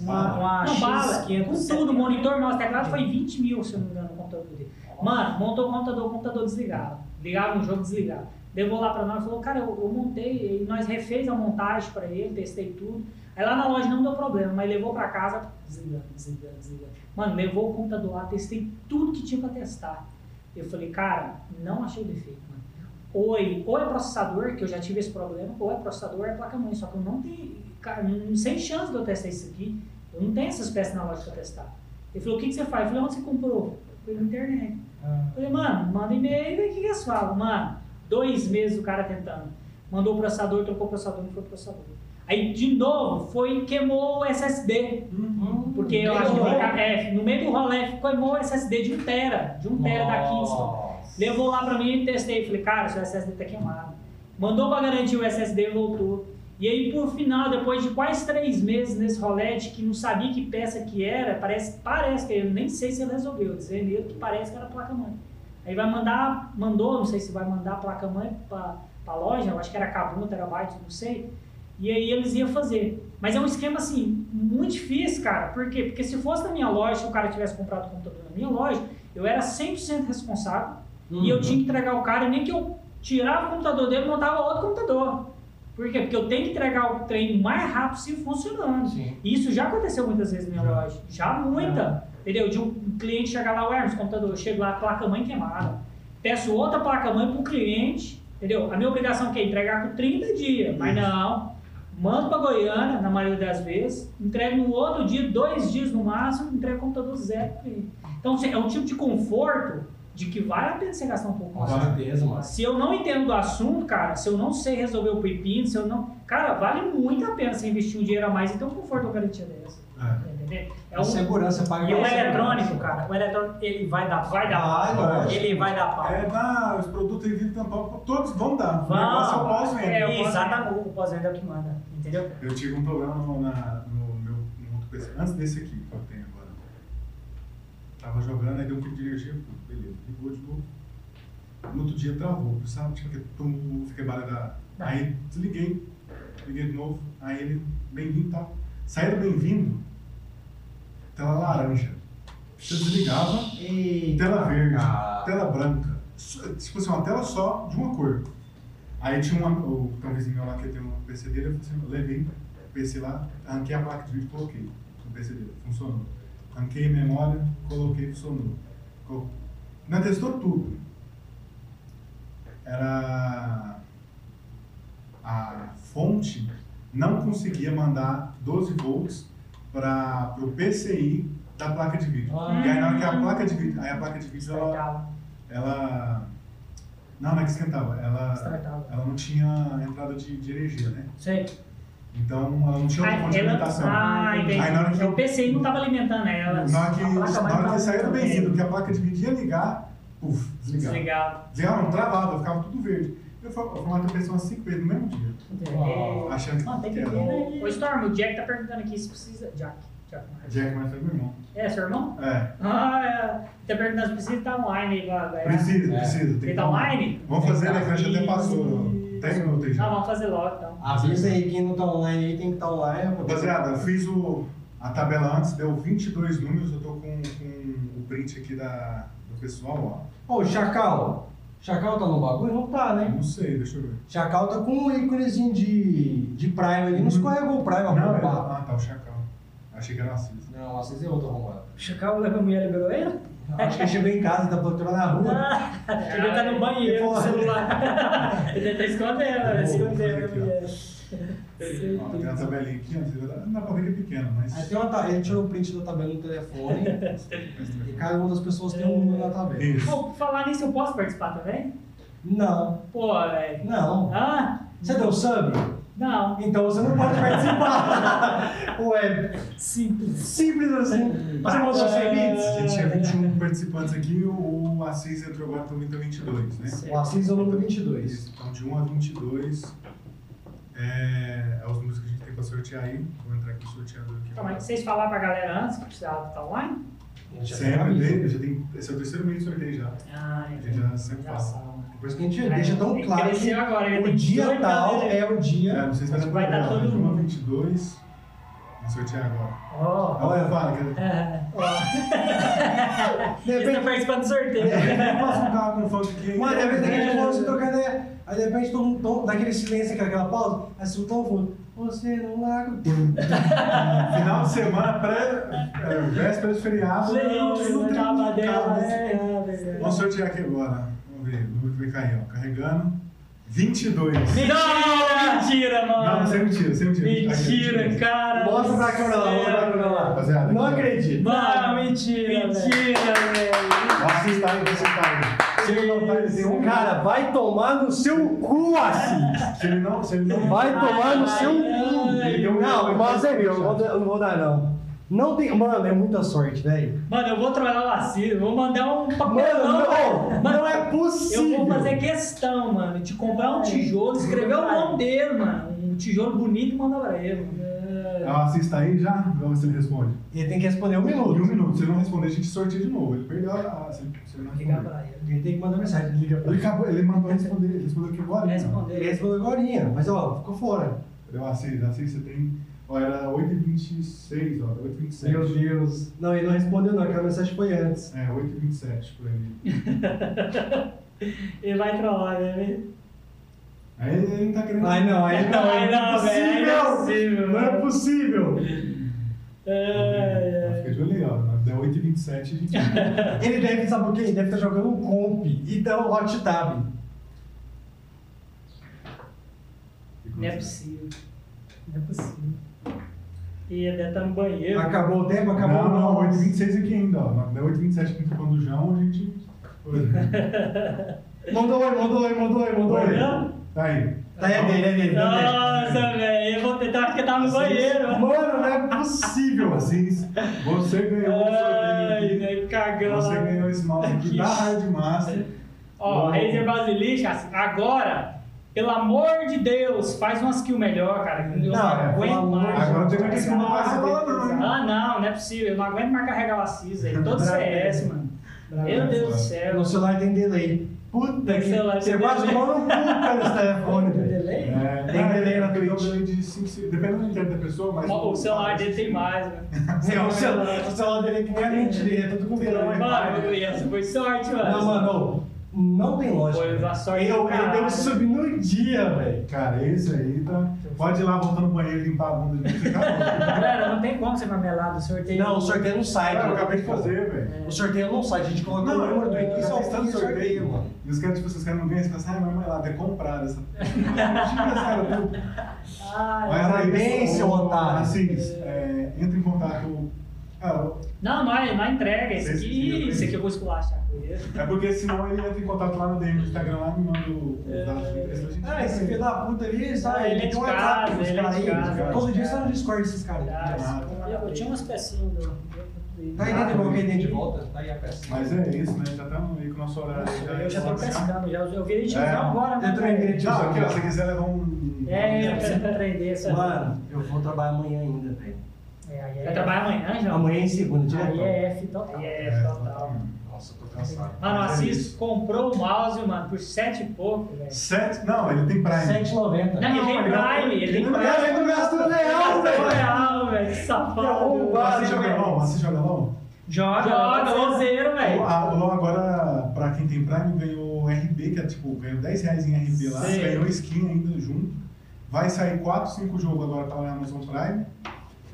Speaker 3: uma, uma
Speaker 4: Não, bala,
Speaker 3: X570.
Speaker 4: com tudo, monitor, mouse, teclado, foi 20 mil, se eu não me engano, o computador dele. Mano, montou o computador, o computador desligava. Ligava no jogo, desligava. Levou lá pra nós e falou, cara, eu, eu montei, e nós refez a montagem pra ele, testei tudo. Aí lá na loja não deu problema, mas levou pra casa, desligando, desligando, desligando. Mano, levou o computador lá, testei tudo que tinha pra testar. Eu falei, cara, não achei defeito, mano. Ou, ele- ou é processador, que eu já tive esse problema, ou é processador, ou é placa-mãe. Só que eu não tenho, cara, não, sem chance de eu testar isso aqui. Eu não tenho essas peças na loja pra testar. Ele falou, o que, que você faz? Eu falei, onde você comprou? Na internet.
Speaker 2: Ah,
Speaker 4: Eu falei, mano, manda e-mail e o que, que eles falam. Mano, dois meses o cara tentando. Mandou o processador, trocou o processador, não foi o processador. Aí, de novo, foi e queimou o SSD.
Speaker 2: hum,
Speaker 4: Porque eu acho que é, no meio do rolê queimou o SSD de 1 tera, de 1 tera da Kingston. Levou lá pra mim e testei. Falei, cara, seu SSD tá queimado. Mandou pra garantir o SSD e voltou. E aí, por final, depois de quase três meses nesse rolete, que não sabia que peça que era, parece, parece que eu nem sei se ele resolveu, dizer nele que parece que era placa-mãe. Aí vai mandar, mandou, não sei se vai mandar a placa-mãe pra, pra loja, eu acho que era 1 terabyte, não sei. E aí eles iam fazer. Mas é um esquema assim, muito difícil, cara. Por quê? Porque se fosse na minha loja, se o cara tivesse comprado o computador na minha loja, eu era 100% responsável e eu
Speaker 2: Uhum.
Speaker 4: tinha que entregar o cara, nem que eu tirava o computador dele e montava outro computador. Por quê? Porque eu tenho que entregar o trem o mais rápido possível funcionando.
Speaker 2: Sim.
Speaker 4: E isso já aconteceu muitas vezes na minha
Speaker 1: Já.
Speaker 4: loja. Já muita. Entendeu? De um cliente chegar lá, ué, esse computador, eu chego lá, placa-mãe queimada. Peço outra placa-mãe para o cliente, entendeu? A minha obrigação é entregar com 30 dias. Mas não. Mando para Goiânia, na maioria das vezes, entrego no outro dia, dois dias no máximo, entrego o computador zero pro cliente. Então, assim, é um tipo de conforto de que vale a pena você gastar um pouco
Speaker 2: Com
Speaker 4: mais.
Speaker 2: certeza, mano.
Speaker 4: Se eu não entendo do assunto, cara, se eu não sei resolver o pepino, se eu não. Cara, vale muito a pena você investir um dinheiro a mais e ter um conforto garantia dessa.
Speaker 1: É.
Speaker 4: Entendeu? É um.
Speaker 2: segurança paga
Speaker 3: E o eletrônico,
Speaker 2: segurança.
Speaker 3: cara, o eletrônico, ele vai dar
Speaker 4: Vai dar
Speaker 2: Vai,
Speaker 4: pau.
Speaker 3: Ele vai dar pau.
Speaker 1: É, dá, os produtos aí vindo tampar, todos vão dar. O
Speaker 3: Vão.
Speaker 1: negócio é o pós-venda.
Speaker 4: É, o.
Speaker 3: Exatamente, o pós-venda é o que manda, entendeu?
Speaker 1: Eu tive um problema no, na, no meu no outro PC, antes desse aqui que eu tenho agora. Tava jogando, aí deu um pico de energia, pô, beleza, ligou de novo. No outro dia travou, sabe? Tipo, aquele tum, fiquei barulho. Aí desliguei, liguei de novo, aí ele, bem-vindo e tal. Saíram bem-vindo, tela laranja. Você desligava,
Speaker 2: Eita,
Speaker 1: tela verde,
Speaker 2: cara.
Speaker 1: tela branca. Tipo assim, uma tela só de uma cor. Aí tinha uma, o, tem um vizinho meu lá que tem um PC dele, eu falei assim, eu levei o PC lá, arranquei a placa de vídeo e coloquei no PC dele, funcionou. Arranquei a memória, coloquei, funcionou. Col- Não testou tudo. era a fonte não conseguia mandar 12 volts para o PCI da placa de vídeo.
Speaker 2: Ah.
Speaker 1: E aí na hora que a placa de vídeo, aí a placa de vídeo ela, ela não, não é que esquentava, ela,
Speaker 3: Startava.
Speaker 1: ela não tinha entrada de, de energia, né?
Speaker 3: Sei.
Speaker 1: Então ela não tinha outra fonte de
Speaker 4: ela,
Speaker 1: alimentação.
Speaker 4: ah, entendi.
Speaker 1: Aí na hora que-
Speaker 4: o PCI não estava alimentando ela.
Speaker 1: Na hora que,
Speaker 3: A placa
Speaker 1: na
Speaker 3: mais
Speaker 1: hora que saía do
Speaker 3: também.
Speaker 1: benzino, que a placa de vídeo ia ligar, puf, desligava.
Speaker 4: Desligado.
Speaker 1: Desligava, não travava, ficava tudo verde. Eu fui eu fui lá ter umas 5 vezes no mesmo dia,
Speaker 3: É.
Speaker 1: achando que
Speaker 3: Não, tem que
Speaker 1: era.
Speaker 3: ver, né?
Speaker 4: Ô, Storm, o Jack tá perguntando aqui se precisa. Jack. Jack Marques.
Speaker 1: Jack, mas foi meu irmão.
Speaker 4: É, seu irmão?
Speaker 1: É,
Speaker 4: Ah, é. Tá perguntando se precisa estar online aí pra ganhar.
Speaker 1: precisa,
Speaker 2: É.
Speaker 1: precisa. Tem
Speaker 4: Ele
Speaker 1: que
Speaker 4: tá online?
Speaker 1: Vamos fazer, né? Que a gente até passou 10 minutos aí
Speaker 4: Não,
Speaker 1: já.
Speaker 4: vamos fazer logo então.
Speaker 2: Avisa aí, quem não tá online aí tem que estar online.
Speaker 1: Rapaziada, eu fiz o, a tabela antes, deu 22 números, eu tô com, com o print aqui da, do pessoal,
Speaker 2: Ô, Chacal. Chacal tá no bagulho? Não tá,
Speaker 1: ó.
Speaker 2: né?
Speaker 1: Não sei, deixa eu ver.
Speaker 2: Chacal tá com um íconezinho de, de Prime ali. Não escorregou o Prime,
Speaker 1: Não, é,
Speaker 2: arrombado.
Speaker 1: ah, tá, o Chacal. Achei que era Assis.
Speaker 2: Não, vocês é outro arrombado.
Speaker 3: O Chacal levou a mulher liberou ele?
Speaker 2: Acho que ele chegou em casa e tá procurando na rua.
Speaker 3: Ah, ele estar no banheiro com o celular. ele deve estar escondendo,
Speaker 1: Vou
Speaker 3: escondendo a mulher.
Speaker 1: Tem uma tabelinha aqui, ver que é pequeno, mas.
Speaker 2: Aí tem uma, ta- ele tirou o print da tabela no telefone e cada uma das pessoas tem um número na tabela.
Speaker 1: Isso.
Speaker 4: Pô, falar nisso, eu posso participar também?
Speaker 2: Não,
Speaker 4: Pô, velho.
Speaker 2: não.
Speaker 4: Ah?
Speaker 2: Você deu sub?
Speaker 4: Não.
Speaker 2: Então você não pode participar. Ué,
Speaker 3: Simples.
Speaker 2: simples assim. Você mandou
Speaker 1: A
Speaker 2: serviços?
Speaker 1: gente tinha 21 participantes aqui, o o Assis entrou agora também tá 22, né?
Speaker 2: O Assis é o número 22.
Speaker 1: Isso, Então, de 1 a 22 é, é os números que a gente tem pra sortear aí. Vou entrar aqui no sorteador aqui.
Speaker 4: Calma aí, vocês falaram pra galera antes que precisava estar online?
Speaker 1: Sempre, desde- já tem, esse é o terceiro mês de sorteio já.
Speaker 4: Ah,
Speaker 1: A gente já sempre
Speaker 4: Já
Speaker 1: fala.
Speaker 4: Sabe.
Speaker 2: Depois que a gente deixa tão claro que
Speaker 4: cresceu agora,
Speaker 2: o dia
Speaker 4: 18
Speaker 2: tal
Speaker 4: galera.
Speaker 2: é o
Speaker 1: É,
Speaker 2: dia.
Speaker 1: não sei se vai dar
Speaker 4: Vai dar
Speaker 1: ver,
Speaker 4: todo
Speaker 1: de 1 a
Speaker 4: mundo.
Speaker 1: 22. Vamos sortear agora.
Speaker 3: Ó.
Speaker 1: Olha, fala, que
Speaker 3: É.
Speaker 2: De
Speaker 3: Eles estão
Speaker 2: repente,
Speaker 3: participando do sorteio.
Speaker 1: passa um carro com fone aqui.
Speaker 2: mano, de repente a gente começa a trocar ideia. Aí de repente todo mundo tom- daquele silêncio, aquela, aquela pausa. Aí você tão fundo. Você não larga. o tempo."
Speaker 1: Final de semana, pré, é, véspera de feriado.
Speaker 3: Gente,
Speaker 1: não
Speaker 3: não
Speaker 1: tem
Speaker 3: tava dela,
Speaker 1: né?
Speaker 3: né?
Speaker 1: Vamos sortear aqui agora. Vamos ver, o número que vai cair, ó. Carregando. 22.
Speaker 3: Mentira! Mentira,
Speaker 1: Não,
Speaker 3: mano!
Speaker 1: sem mentira, sem mentira. Aqui,
Speaker 3: Mentira,
Speaker 1: 22.
Speaker 3: cara!
Speaker 2: Mostra pra câmera lá, mostra pra câmera lá.
Speaker 1: Rapaziada,
Speaker 2: Não acredito.
Speaker 3: Mano, mentira!
Speaker 4: Mentira, velho.
Speaker 1: Ó, Assis tá aí, você tá aí. Se ele não tá, um
Speaker 2: Cara, vai tomar no seu cu, Assis.
Speaker 1: Se ele não, se ele não.
Speaker 2: Vai tomar no seu cu. Não, mas é meu, não eu não vou dar, não. Não tem. Mano, é muita sorte, velho.
Speaker 4: Mano, eu vou trollar o Assis, eu vou mandar um
Speaker 2: Mano,
Speaker 4: papelão.
Speaker 2: não,
Speaker 4: Mano,
Speaker 2: não é possível.
Speaker 4: Eu vou fazer questão, mano, de comprar um tijolo, escrever o nome dele, mano. Um tijolo bonito e mandar pra ele. mano.
Speaker 1: Ó, O Assis tá aí já? Vamos ver se ele responde.
Speaker 2: Ele tem que responder um
Speaker 1: Em um
Speaker 2: minuto.
Speaker 1: minuto. Se ele não responder, a gente sorteia de novo. Ele perdeu a. Se se ele não
Speaker 3: Ligar
Speaker 1: responder.
Speaker 3: pra ele.
Speaker 2: Ele tem que mandar mensagem. Ele liga pra
Speaker 1: Ele, acabou, ele mandou responder. Ele respondeu aqui agora.
Speaker 2: Ele respondeu agora, mas ó, ficou fora.
Speaker 1: Cadê o Assis? Assis, você tem. Ó, era 8h26, ó. 8h27.
Speaker 2: Meu Deus. Não, ele não respondeu, não. Aquela mensagem foi antes.
Speaker 1: É, 8h27 por aí.
Speaker 4: Ele vai trollar, né?
Speaker 1: Aí ele não tá querendo.
Speaker 2: Ai, não, aí não.
Speaker 4: Ai,
Speaker 2: é
Speaker 4: não, velho, aí não é possível,
Speaker 2: Não é possível.
Speaker 4: É,
Speaker 1: Fica de olho aí, ó. Deu 8h27 a gente.
Speaker 2: Ele deve, sabe o quê? Ele deve estar jogando um comp e dá um hot tab.
Speaker 4: Não é possível.
Speaker 3: Não é possível.
Speaker 4: E deve estar no banheiro.
Speaker 2: Acabou o tempo? Acabou
Speaker 1: não, não,
Speaker 2: Nossa.
Speaker 1: 8h26 aqui ainda, ó. Deu 8h27 aqui no do João, a gente.
Speaker 2: Mandou oi, mandou oi, mandou oi, mandou oi.
Speaker 1: Tá aí.
Speaker 2: Tá, é dele, é dele. é dele.
Speaker 4: Nossa, velho, eu vou tentar porque tava no banheiro.
Speaker 2: Mano, não é possível.
Speaker 1: Assis, você ganhou o sorteio
Speaker 4: cagão.
Speaker 1: Você ganhou esse mouse aqui
Speaker 4: Que
Speaker 1: da Hard Master.
Speaker 4: Ó, Razer Basilisk, assim, agora, pelo amor de Deus, faz umas kills melhor, cara. Eu não,
Speaker 2: Não, é,
Speaker 4: aguento
Speaker 2: pelo
Speaker 4: mais.
Speaker 1: Agora tem
Speaker 2: Deus.
Speaker 1: que bola, não, hein?
Speaker 4: Ah, não, não é possível. Eu não aguento mais carregar o Assis aí. Todo CS, mano. Meu Deus do céu.
Speaker 2: No celular tem delay. Puta que...
Speaker 4: celular
Speaker 2: Você quase
Speaker 4: delay.
Speaker 2: tomou no cu, esse telefone,
Speaker 3: Tem delay?
Speaker 1: É,
Speaker 2: Tem delay na
Speaker 1: tem um
Speaker 2: Twitch.
Speaker 1: delay de 5 segundos. Dependendo do internet da pessoa, mas.
Speaker 4: O celular dele tem mais, né?
Speaker 2: É, o, celular, o celular dele é que nem a mentira, ele é tudo com vilão.
Speaker 4: Mano, essa foi sorte, mano.
Speaker 2: Não, mano, Não tem lógica. Eu, eu que subir no dia, velho.
Speaker 1: Cara, esse aí tá. Pode ir lá voltar no banheiro e limpar a bunda de você.
Speaker 3: Galera, não tem como ser marmelada, o sorteio.
Speaker 2: Não, o sorteio no site.
Speaker 1: Cara, eu
Speaker 2: não
Speaker 1: acabei de fazer, velho.
Speaker 2: O sorteio no site, a gente coloca
Speaker 1: Não,
Speaker 2: o número do início
Speaker 1: eu
Speaker 2: ao fim
Speaker 1: tanto
Speaker 2: do sorteio, mano.
Speaker 1: E os caras, tipo, os caras não ganham, você fala assim, ah, mas vai lá, é comprado essa.
Speaker 2: Parabéns, seu otário.
Speaker 1: Assim, é, entra em contato. Ah,
Speaker 4: Não, não, não entrega. Esse aqui, esse aqui eu vou esculachar com ele.
Speaker 1: é porque senão ele entra em contato lá no DM do Instagram lá e me manda os dados do endereço da gente.
Speaker 2: Ah, esse filho da puta ali, sabe?
Speaker 4: Ah, ele é
Speaker 2: tem
Speaker 4: de
Speaker 2: um WhatsApp
Speaker 4: casa,
Speaker 2: dos
Speaker 4: ele é de casa,
Speaker 2: Todo dia está no Discord desses caras.
Speaker 4: Ah,
Speaker 3: Eu, eu tinha umas pecinhas
Speaker 2: Tá aí dentro, coloquei dentro de volta. Tá aí a peça.
Speaker 1: Mas é isso, né? Já estamos aí com o nosso horário.
Speaker 3: Eu já tô
Speaker 1: é
Speaker 3: pescando, já, eu virei tiozão
Speaker 1: É.
Speaker 3: agora, né?
Speaker 2: Eu também virei
Speaker 1: Não, aqui, ó, se você quiser levar um.
Speaker 3: É, eu preciso aprender essa.
Speaker 2: Mano, eu vou trabalhar amanhã ainda, velho.
Speaker 3: É, aí é,
Speaker 4: Vai trabalhar amanhã, já?
Speaker 2: Amanhã em segunda,
Speaker 3: Aí
Speaker 2: direto.
Speaker 3: é F total.
Speaker 4: Aí é total.
Speaker 2: Nossa, eu tô cansado.
Speaker 4: Mano, o
Speaker 1: é
Speaker 4: Assis comprou o mouse, mano, por sete e pouco, velho.
Speaker 1: Sete. Não, ele tem Prime.
Speaker 2: 7,90.
Speaker 4: Não, ele tem Prime, ele tem Prime.
Speaker 2: Ele não gastou real,
Speaker 4: Gastou
Speaker 2: velho.
Speaker 4: real, velho, que safado.
Speaker 1: Você joga LOL? Você joga LOL?
Speaker 3: Joga,
Speaker 4: Joga, lozeiro,
Speaker 1: O
Speaker 4: velho.
Speaker 1: o LOL agora, pra quem tem Prime, ganhou RB, que é tipo, ganhou 10 reais em RB lá,
Speaker 4: Sim.
Speaker 1: ganhou skin ainda junto. Vai sair 4, 5 jogos agora na Amazon Prime.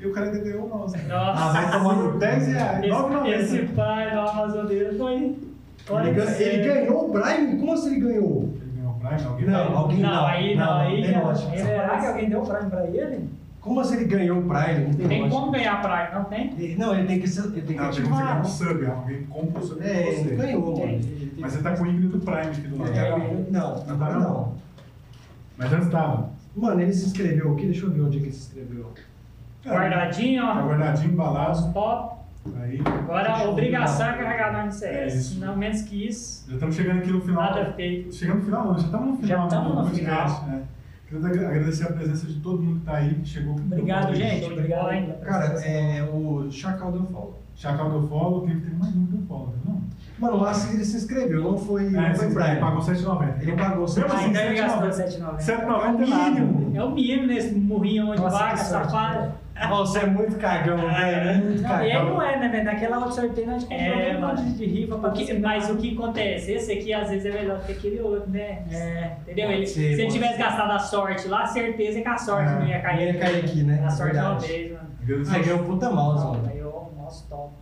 Speaker 1: E o cara ainda ganhou o mouse.
Speaker 4: Nossa.
Speaker 1: Ah, vai tomar por 10 reais.
Speaker 4: Esse,
Speaker 1: 9,90.
Speaker 4: esse pai do Amazon dele foi. foi
Speaker 2: Ele, ganha- ele ganhou o Prime? Como assim ele ganhou?
Speaker 1: Ele ganhou o Prime? Alguém
Speaker 2: Não,
Speaker 1: vai-
Speaker 2: alguém
Speaker 4: Não,
Speaker 2: não.
Speaker 4: aí não, aí já-
Speaker 2: lógica.
Speaker 4: ele-
Speaker 3: Será que alguém deu Prime pra ele?
Speaker 2: Como assim ele ganhou o Prime? Não tem,
Speaker 4: Tem como ganhar Prime, não tem?
Speaker 2: Ele- Não, ele tem que, ser- ele tem que
Speaker 1: Não, tem como você ganhar um sub, alguém compra o sub pra
Speaker 2: É, ele
Speaker 1: você.
Speaker 2: ganhou, mano.
Speaker 4: Tem.
Speaker 2: Ele- ele-
Speaker 1: Mas você tá com o ímpeto do Prime aqui do lado.
Speaker 2: Ele com- Não,
Speaker 1: Não tá
Speaker 2: agora
Speaker 1: não?
Speaker 2: não.
Speaker 1: Mas antes tava.
Speaker 2: Mano, ele se inscreveu aqui, deixa eu ver onde é que ele se inscreveu.
Speaker 4: Guardadinho,
Speaker 1: Tá
Speaker 4: ó.
Speaker 1: guardadinho, embalado.
Speaker 4: Os top.
Speaker 1: Aí.
Speaker 4: Agora a obrigação é carregar no
Speaker 1: É
Speaker 4: CS.
Speaker 1: isso.
Speaker 4: Não menos que isso,
Speaker 1: Já estamos chegando aqui no final.
Speaker 4: nada feito.
Speaker 1: Chegando no final, não, já estamos no final.
Speaker 3: Já estamos
Speaker 1: do
Speaker 3: no
Speaker 1: podcast, né? Queria agra- agradecer a presença de todo mundo que tá aí, que chegou.
Speaker 3: Obrigado, gente. Obrigado. pela
Speaker 2: Cara, é o Chacal deu follow.
Speaker 1: Chacal do Follow, tem mais um do Follow, não?
Speaker 2: Mano, o Assis ele se inscreveu, não foi, não
Speaker 1: É,
Speaker 2: foi
Speaker 1: ele
Speaker 2: Prime.
Speaker 1: pagou 7,90.
Speaker 2: Ele pagou
Speaker 1: Mesmo
Speaker 2: cem-
Speaker 1: assim,
Speaker 3: Ainda ele gastou
Speaker 1: 7,90.
Speaker 3: 7,90.
Speaker 1: 7,90
Speaker 2: É o mínimo.
Speaker 4: É o mínimo nesse murrinho onde
Speaker 3: Nossa,
Speaker 4: vaca,
Speaker 3: que
Speaker 4: safado.
Speaker 2: Você é muito cagão, velho. Muito
Speaker 3: Não, e aí
Speaker 2: cagão.
Speaker 3: não é, né, velho? Naquela outra sorteio nós compramos
Speaker 4: É,
Speaker 3: um monte de rifa pra
Speaker 4: que- mas o que acontece? Esse aqui às vezes é melhor do que aquele outro, né?
Speaker 3: É.
Speaker 4: Entendeu? Ele,
Speaker 2: ser,
Speaker 4: se ele tivesse
Speaker 2: ser.
Speaker 4: gastado a sorte lá, certeza é que a sorte
Speaker 1: É,
Speaker 4: não ia cair.
Speaker 2: ia cair aqui, né?
Speaker 4: A sorte é uma vez, mano.
Speaker 1: Agradecer,
Speaker 2: Você ganhou puta mouse, mano.
Speaker 4: Aí o nosso top.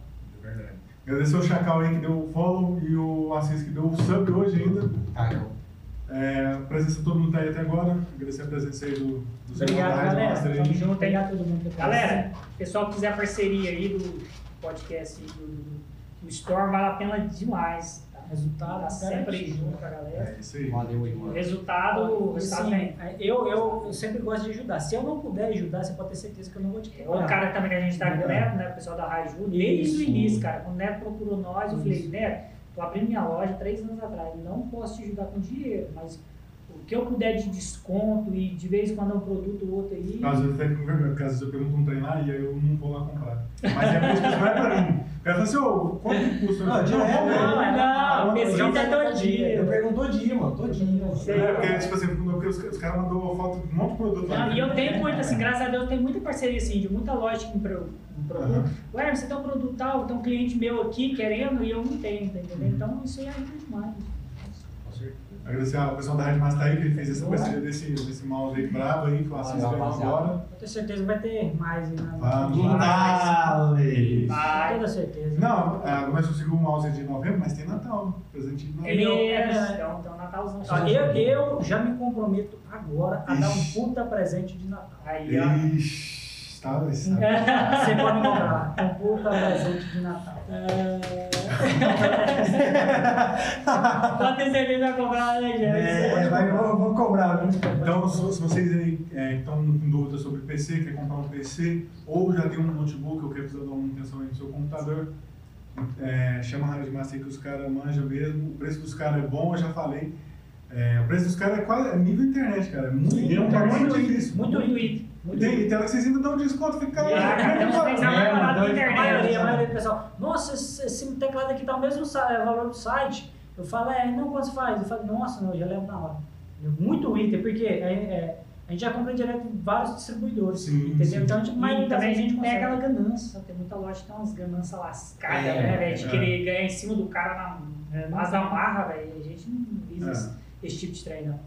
Speaker 1: É verdade. Agradecer o Chacal aí que deu o follow e o Assis que deu o sub hoje ainda.
Speaker 2: Cagão.
Speaker 1: É, a presença de todo mundo tá aí até agora. Agradecer a presença aí do, do
Speaker 3: Obrigado,
Speaker 1: Zé Master
Speaker 3: galera. Tamo junto. Obrigado a todo mundo. que
Speaker 4: Galera, pessoal que quiser parceria aí do podcast do, do, do Storm, vale a pena demais. Tá?
Speaker 3: Resultado,
Speaker 4: tá sempre aí junto com a galera.
Speaker 1: É isso aí.
Speaker 2: Valeu aí,
Speaker 4: O
Speaker 2: mano.
Speaker 4: resultado, o resultado
Speaker 3: Assim,
Speaker 4: vem.
Speaker 3: eu, eu, eu sempre gosto de ajudar. Se eu não puder ajudar, você pode ter certeza que eu não vou te
Speaker 4: O
Speaker 3: quebrar.
Speaker 4: cara também que a gente tá com o
Speaker 1: É.
Speaker 4: Neto, né? O pessoal da Raju, desde o início, cara. Quando o Neto procurou nós, eu falei. Neto, tô abrindo minha loja três anos atrás. Não posso te ajudar com dinheiro, mas o que eu puder de desconto e de vez em quando é um produto ou outro aí.
Speaker 1: Às vezes até porque às vezes eu pergunto um trem lá e aí eu não vou lá comprar. Mas é porque não é pra mim. O cara fala assim, ô, quanto que custa?
Speaker 2: Não, direto.
Speaker 4: Não, é não, pesquisa
Speaker 3: já
Speaker 4: é.
Speaker 2: Eu pergunto dia, mano.
Speaker 4: Sei.
Speaker 1: É, porque, tipo assim, porque os, os caras mandou foto de um monte de produto lá.
Speaker 4: Não, e eu tenho muito, assim, graças a Deus, eu tenho muita parceria, assim, de muita loja que me
Speaker 1: Aham.
Speaker 4: Ué, você tem um produto tal, tem um cliente meu aqui querendo e eu não tenho, tá entendendo? Então isso aí ajuda demais.
Speaker 1: Agradecer ao pessoal da Rádio Master aí que fez essa parceria desse, desse mouse aí bravo aí, que o Assis
Speaker 2: rapaziada.
Speaker 1: agora.
Speaker 3: Eu tenho certeza que vai ter mais. Né?
Speaker 1: Vamos.
Speaker 2: Dale!
Speaker 3: Com toda certeza.
Speaker 1: Não, é, não vai conseguir o mouse de novembro, mas tem Natal. Presente de novembro.
Speaker 4: Ele
Speaker 3: é-
Speaker 4: é, então, então Natalzão.
Speaker 3: Ó, eu, eu já me comprometo agora a dar um puta presente de Natal.
Speaker 4: Aí, ó.
Speaker 1: Ser.
Speaker 3: Você pode comprar um puta presente de Natal.
Speaker 4: Pode ter vai comprar, né, gente?
Speaker 2: É, vai, vou cobrar, viu?
Speaker 1: Então, se se vocês aí é, estão com dúvidas sobre PC, quer comprar um PC, ou já tem um notebook, ou quer precisar dar uma manutenção aí no seu computador, é, chama a Rádio Master que os caras manjam mesmo. O preço dos caras é bom, eu já falei. É, o preço dos caras é quase é nível internet, cara. É muito, é um
Speaker 3: muito muito
Speaker 1: difícil.
Speaker 3: muito
Speaker 4: Muito it.
Speaker 1: E tem, e tem que vocês ainda dão um desconto, fica
Speaker 4: E a
Speaker 2: É,
Speaker 3: A
Speaker 4: internet.
Speaker 3: maioria, a maioria do pessoal, nossa, esse, esse teclado aqui tá o mesmo é, valor do site. Eu falo, é, não, quanto você faz? Eu falo, nossa, não, eu já levo na hora. Muito item, porque é, é, a gente já compra direto em vários distribuidores,
Speaker 1: Sim,
Speaker 3: entendeu?
Speaker 1: sim.
Speaker 3: Então, tipo,
Speaker 4: Mas também a gente
Speaker 3: consegue.
Speaker 4: pega aquela ganância. Tem muita loja que tem umas ganâncias lascadas,
Speaker 2: É,
Speaker 4: né, velho? De
Speaker 1: é.
Speaker 4: querer ganhar em cima do cara na
Speaker 3: É,
Speaker 4: Mas a marra, velho, a gente não visa
Speaker 1: É.
Speaker 4: esse, esse tipo de treino, não.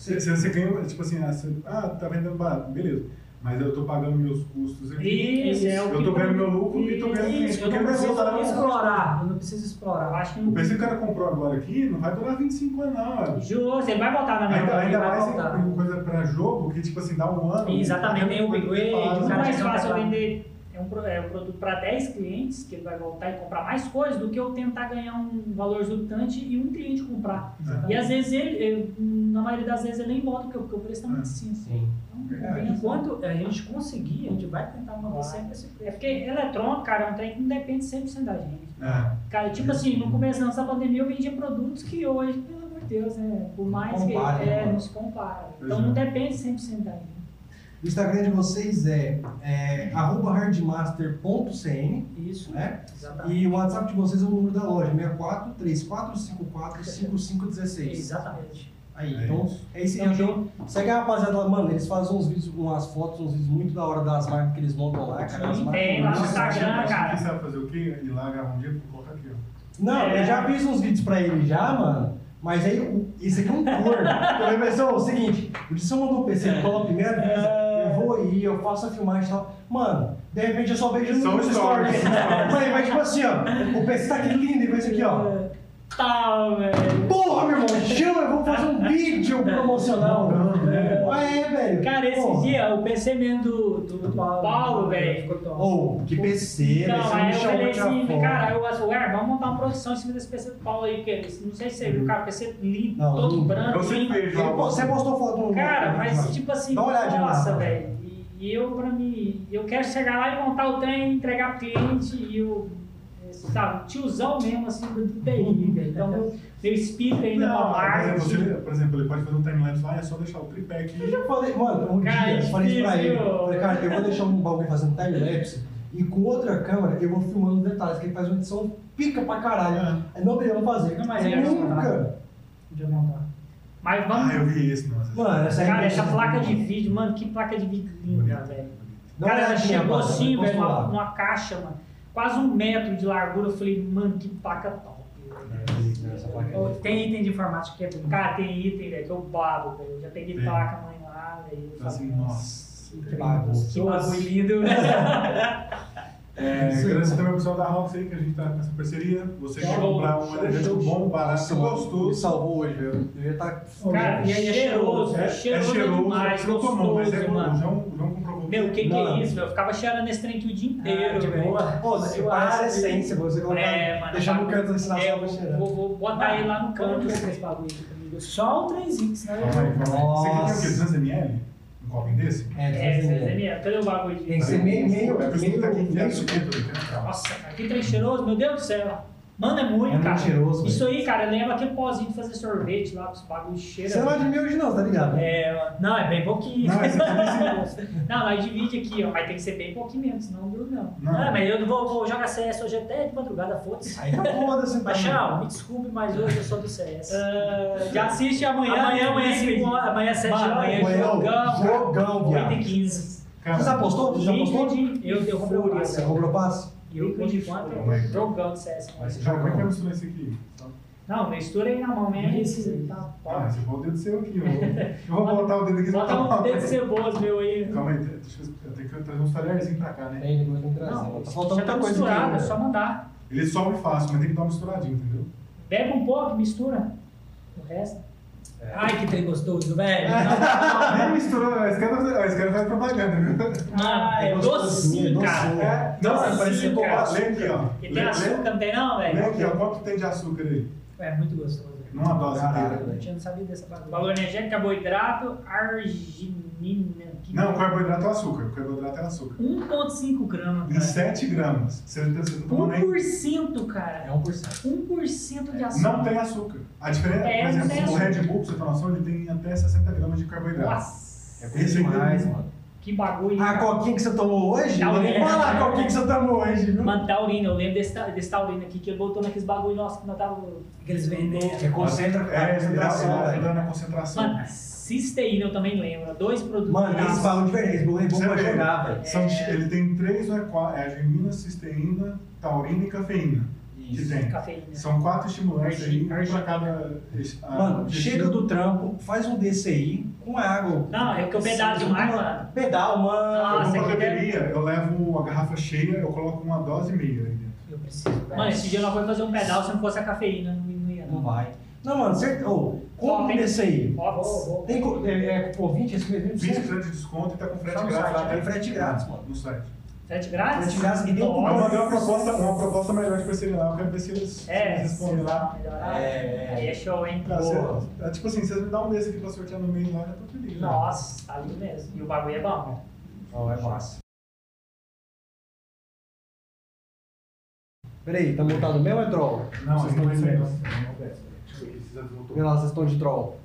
Speaker 1: Você, você, ganha, tipo assim, ah, você- ah, tá vendendo barato, beleza. Mas eu tô pagando meus custos aqui.
Speaker 4: Isso, é o
Speaker 1: eu tô ganhando meu lucro e tô ganhando cliente.
Speaker 3: Isso, eu
Speaker 1: Porque
Speaker 3: não preciso
Speaker 1: lá
Speaker 3: explorar. Eu não preciso
Speaker 4: Eu
Speaker 3: explorar.
Speaker 4: acho que
Speaker 1: O
Speaker 4: não.
Speaker 1: PC que o cara comprou agora aqui não vai durar 25 anos, não. é.
Speaker 4: Justo, ele vai voltar na minha
Speaker 1: Ainda, ainda
Speaker 3: vai
Speaker 1: mais
Speaker 3: voltar.
Speaker 1: coisa pra jogo, que tipo assim, dá um ano.
Speaker 3: Exatamente, tem o upgrade, o
Speaker 4: Muito
Speaker 3: cara
Speaker 4: mais
Speaker 3: já
Speaker 4: fácil eu
Speaker 3: tá-
Speaker 4: vender é um, é um produto para 10 clientes, que ele vai voltar e comprar mais coisas, do que eu tentar ganhar um valor exorbitante e um cliente comprar. E às vezes ele, ele- na maioria das vezes ele nem volta, porque, porque o preço está muito
Speaker 1: É.
Speaker 4: acima.
Speaker 2: Sim.
Speaker 4: Então,
Speaker 2: É,
Speaker 3: Enquanto a gente conseguir, a gente vai tentar manter sempre esse preço.
Speaker 4: É porque eletrônico, cara, é um trem que não depende 100% da gente.
Speaker 1: É.
Speaker 4: Cara, tipo assim, no começo dessa pandemia eu vendia produtos que hoje, pelo amor de Deus, né? Por mais que
Speaker 2: compara, né,
Speaker 4: é, não se compara. Então não
Speaker 1: é.
Speaker 4: depende 100% da gente.
Speaker 2: O Instagram de vocês é, é arroba hardmaster.cn,
Speaker 3: Isso,
Speaker 2: né?
Speaker 3: exatamente.
Speaker 2: E o WhatsApp de vocês é o número da loja, 64 3454 5516.
Speaker 3: Exatamente.
Speaker 2: Aí,
Speaker 1: É
Speaker 2: então,
Speaker 1: isso.
Speaker 2: é isso
Speaker 3: Então,
Speaker 2: então, Segue a rapaziada lá, mano, eles fazem uns vídeos, umas fotos, uns vídeos muito da hora das marcas que eles montam lá, cara. as
Speaker 3: Sim,
Speaker 2: marcas
Speaker 4: tem lá no Instagram, cara.
Speaker 1: sabe fazer o quê? Ir lá, gravar um dia, vou colocar aqui, ó.
Speaker 2: Não,
Speaker 4: É.
Speaker 2: eu já fiz uns vídeos pra ele já, mano. Mas aí, o- esse aqui é um corno. Eu lembro assim, ó, o seguinte, o Edson mandou o PC primeira vez, aí, eu faço a filmagem e tal. Mano, de repente eu só vejo no story.
Speaker 1: story.
Speaker 2: Mas, mas tipo assim, ó, o PC tá aqui lindo, e vai isso aqui, ó.
Speaker 4: Tá, velho.
Speaker 2: Porra, meu irmão, chama, eu vou fazer um vídeo promocional.
Speaker 1: É.
Speaker 2: É, velho.
Speaker 4: Cara, esse
Speaker 2: Porra.
Speaker 4: dia, o PC mesmo do, do, do Paulo, velho.
Speaker 3: Ficou top.
Speaker 2: Ô, que PC, velho.
Speaker 4: Não,
Speaker 2: Você
Speaker 4: aí eu falei assim, cara, eu assim, ué, vamos montar uma produção em cima desse PC do Paulo aí, que eles- não sei se você viu, cara, PC lindo,
Speaker 2: Não,
Speaker 4: todo
Speaker 2: lindo.
Speaker 4: branco.
Speaker 1: Eu sempre vejo.
Speaker 2: Você postou foto no
Speaker 4: Cara, mas tipo assim, nossa,
Speaker 2: tá?
Speaker 4: velho. E, e eu, pra mim, eu quero chegar lá e montar o trem, entregar pro cliente e eu, eh, sabe, tiozão mesmo, assim, do, TI, velho. Então, meu, espírito ainda
Speaker 1: Não, por exemplo,
Speaker 4: marketing.
Speaker 1: você- por exemplo, ele pode fazer um timeline lá, é só deixar o tripé aqui.
Speaker 2: Eu já falei, mano, um
Speaker 4: Cara,
Speaker 2: dia, eu falei isso pra ele. Eu Falei, cara, eu vou deixar um bagulho fazendo time-lapse e com outra câmera eu vou filmando detalhes, que ele faz uma edição pica pra caralho. Aí não devemos fazer.
Speaker 3: Não, mas ele
Speaker 2: nunca.
Speaker 3: Podia montar.
Speaker 4: Mas
Speaker 1: Ah,
Speaker 4: vamos.
Speaker 1: eu vi esse, nossa.
Speaker 2: Mano, essa
Speaker 4: Cara, essa placa de vídeo, mano, que placa de vídeo linda, velho.
Speaker 2: Uma
Speaker 4: Cara, ela
Speaker 2: olhadinha,
Speaker 4: chegou assim, velho, uma, uma caixa, mano, quase um metro de largura. Eu falei, mano, que placa top. velho.
Speaker 2: Aí.
Speaker 3: Tem item de informática que é bonito.
Speaker 4: Cara, tem item, velho, que eu babo, velho. Eu já peguei
Speaker 1: Sim.
Speaker 4: placa, mãe lá, velho. eu
Speaker 1: Assim,
Speaker 4: falei,
Speaker 1: nossa.
Speaker 3: Que
Speaker 2: Bagunça.
Speaker 4: Que bagulho lindo.
Speaker 1: É, agradecer também ao pessoal da Rox aí, que a gente tá com essa parceria. Você quer comprar um energético bom, barato,
Speaker 2: Nossa, mano, Me
Speaker 1: gostoso.
Speaker 2: salvou hoje, velho. Eu ia estar.
Speaker 4: Cara, e aí é cheiroso,
Speaker 1: É,
Speaker 4: é
Speaker 1: é
Speaker 4: cheiroso,
Speaker 1: cheiroso,
Speaker 4: demais,
Speaker 1: não tomou, mas é
Speaker 4: gostoso,
Speaker 1: bom. O
Speaker 4: mano.
Speaker 1: João, o João comprovou.
Speaker 4: Meu, o que, que é isso, velho? Eu ficava cheirando esse trem aqui o dia inteiro,
Speaker 3: Ah, de
Speaker 4: velho.
Speaker 3: boa.
Speaker 2: Pô, você parece a essência, você colocar.
Speaker 4: É, mano.
Speaker 2: Deixar no canto assim na
Speaker 4: É,
Speaker 2: cheirando.
Speaker 4: vou, vou botar ele lá no canto.
Speaker 3: que é esse bagulho? Só o trenzinho, senão eu
Speaker 1: aí, calma aí. Você quer o
Speaker 2: Nossa.
Speaker 1: quê? 200ml? Um copinho desse?
Speaker 2: É,
Speaker 4: É,
Speaker 2: 200
Speaker 4: vocês
Speaker 2: ml.
Speaker 4: é Cadê o bagulho.
Speaker 2: Tem que ser meio, meio,
Speaker 1: É tá aqui
Speaker 2: meio,
Speaker 1: aqui?
Speaker 4: Nossa, que trem cheiroso, meu Deus do céu. Mano, é muito,
Speaker 2: É
Speaker 4: cara.
Speaker 2: cheiroso,
Speaker 4: Isso aí, cara, lembra aquele pozinho de fazer sorvete lá, com os bagulhos cheiros.
Speaker 2: Você não é de mim hoje não, tá ligado?
Speaker 4: É.
Speaker 3: Não, é bem pouquinho.
Speaker 1: Não,
Speaker 4: Não, nós divide aqui, ó. Mas tem que ser bem pouquinho mesmo, senão não dura, não.
Speaker 1: Não,
Speaker 3: Ah, mas eu não vou, vou jogar CS hoje até de madrugada, foda-se.
Speaker 2: Aí tá foda-se.
Speaker 3: Paixão, me desculpe, mas hoje eu sou do CS.
Speaker 4: Ah, já assiste amanhã.
Speaker 3: amanhã, amanhã,
Speaker 4: Liquid.
Speaker 3: 5 horas, amanhã 7
Speaker 4: Mano,
Speaker 3: horas.
Speaker 4: amanhã é
Speaker 2: Amanhã,
Speaker 4: jogão,
Speaker 2: jogão,
Speaker 4: 8
Speaker 2: viado.
Speaker 4: e 15.
Speaker 1: Cara,
Speaker 2: Você já postou? Você já postou?
Speaker 4: Liquid,
Speaker 3: Eu, eu comprei o passe.
Speaker 2: Você comprou o passe?
Speaker 3: E eu
Speaker 4: Liquid
Speaker 3: quanto?
Speaker 1: Calma aí.
Speaker 4: Jogão de CS.
Speaker 1: como é que vai misturar isso aqui?
Speaker 4: Não, mistura aí na mão mesmo. Tá
Speaker 1: Ah, você põe o dedo seu aqui. Eu vou, eu vou botar o dedo aqui.
Speaker 4: Bota um dedo ceboso meu aí.
Speaker 1: Calma aí, deixa eu, eu tenho que trazer uns talherzinhos pra cá, né?
Speaker 2: Tem, depois tem que trazer.
Speaker 4: Não,
Speaker 2: Tá faltando
Speaker 4: tá
Speaker 2: muita coisa
Speaker 4: misturado, é
Speaker 2: aqui.
Speaker 4: só mandar.
Speaker 1: Ele sobe fácil, mas tem que dar uma misturadinha, entendeu?
Speaker 4: Bebe um pouco, mistura. O resto.
Speaker 3: Ai, que trem gostoso, velho.
Speaker 1: Nem misturou, esse cara, esse cara faz propaganda, viu?
Speaker 4: Ah, é
Speaker 2: gostosinho,
Speaker 4: docinho, cara.
Speaker 1: É,
Speaker 2: Não,
Speaker 4: Docinho,
Speaker 2: parece
Speaker 4: cara.
Speaker 1: lê aqui, ó.
Speaker 4: E
Speaker 1: Lê,
Speaker 4: tem
Speaker 1: lê,
Speaker 4: açúcar, não tem não,
Speaker 1: lê
Speaker 4: velho?
Speaker 1: aqui, ó. Quanto tem de açúcar aí?
Speaker 3: É muito gostoso.
Speaker 1: Numa dose
Speaker 2: Caralho.
Speaker 3: Eu não sabia dessa bagulho.
Speaker 4: Valor energético, carboidrato, arginina. que-
Speaker 1: Não, o carboidrato é açúcar. O carboidrato é açúcar.
Speaker 4: 1,5 gramas,
Speaker 1: Em
Speaker 4: cara.
Speaker 1: 7 gramas. Você você tá tomando aí.
Speaker 4: 1%, cara.
Speaker 2: É 1%.
Speaker 4: 1% de açúcar.
Speaker 1: Não tem açúcar. A diferença,
Speaker 4: É,
Speaker 1: por
Speaker 4: não tem
Speaker 1: exemplo, o. Red Bull, pra você ter noção, ele tem até 60 gramas de carboidrato.
Speaker 4: Nossa,
Speaker 2: É coisa
Speaker 1: aqui
Speaker 2: demais,
Speaker 1: é-
Speaker 2: mano.
Speaker 4: Que bagulho.
Speaker 2: A coquinha que você tomou hoje?
Speaker 4: Tá
Speaker 2: Eu nem falar a coquinha que você tomou hoje, viu?
Speaker 4: Mano, taurina, eu lembro desse, desse taurina aqui, que ele botou naqueles bagulho, nossa, que nós tava...
Speaker 3: Que eles vendem.
Speaker 2: Que concentra
Speaker 1: É, ele
Speaker 2: concentração, velho.
Speaker 1: dá na concentração.
Speaker 4: Mano, cisteína eu também lembro, dois produtos.
Speaker 2: Mano, esse bagulho de verdade, esse bagulho é bom pra jogar, velho.
Speaker 1: São, Ele tem três ou é quatro, é arginina, cisteína, taurina e cafeína. Que tem.
Speaker 4: Cafeína.
Speaker 1: São quatro estimulantes aí, um pra cada.
Speaker 2: Mano, chega do trampo, faz um DCI com água.
Speaker 4: Não, é porque eu pedalo demais, mano.
Speaker 2: Pedal,
Speaker 1: Eu
Speaker 2: mano.
Speaker 4: Nossa,
Speaker 1: vou pra
Speaker 4: aqui
Speaker 1: academia, eu levo a garrafa cheia, eu coloco uma dose e meia aí dentro.
Speaker 3: Eu preciso.
Speaker 4: Mano, esse dia nós fomos fazer um pedal, se não fosse a cafeína, não, não ia
Speaker 2: Não
Speaker 4: não.
Speaker 2: vai. Não, mano, certo. Ô, compra um.
Speaker 3: Vou, vou.
Speaker 2: Tem é, é com 20, esse mesmo
Speaker 1: 20% de desconto e tá com frete grátis. lá
Speaker 2: tem frete grátis, mano.
Speaker 1: No site.
Speaker 4: Frete grátis?
Speaker 2: Frete grátis e tem um
Speaker 1: Mas eu mandei uma proposta, uma proposta melhor de parceria lá, eu quero ver se eles, se
Speaker 4: É,
Speaker 1: eles respondem lá.
Speaker 4: melhorar.
Speaker 2: É.
Speaker 4: Aí é show, hein?
Speaker 1: Cê- é tipo assim, vocês me dão um desse aqui pra sortear no meio lá, já tô feliz. né?
Speaker 4: Nossa, tá lindo mesmo. E o bagulho é bom.
Speaker 2: Ó, é massa. Peraí, tá montado mesmo ou é troll?
Speaker 1: Não,
Speaker 2: Vocês
Speaker 1: não
Speaker 2: estão de
Speaker 1: eu se desmontou.
Speaker 2: Vê lá, vocês estão de troll.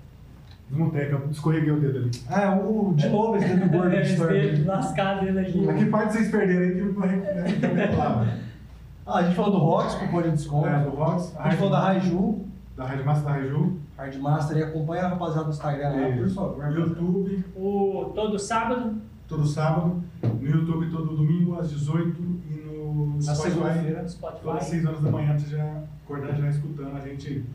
Speaker 1: Eu escorreguei o dedo ali.
Speaker 2: Ah, é o, de novo esse dedo gordo
Speaker 4: dedo
Speaker 2: Storm.
Speaker 4: lascado dele aqui.
Speaker 1: Mas que parte vocês perderam aí que eu vou reclamar?
Speaker 2: Ah, a gente falou do Rox, cupom de desconto.
Speaker 1: É, do Rox,
Speaker 2: A gente falou da Raiju,
Speaker 1: da Rádio Massa da Raiju,
Speaker 2: Hardmaster, e acompanha a rapaziada no Instagram lá, por favor.
Speaker 1: YouTube,
Speaker 4: O todo sábado,
Speaker 1: todo sábado, no YouTube todo domingo às 18 e no
Speaker 2: Na
Speaker 1: Spotify
Speaker 2: segunda-feira.
Speaker 4: no
Speaker 1: todas
Speaker 4: Spotify.
Speaker 1: às 6 horas da manhã você já acordar já escutando a gente aí.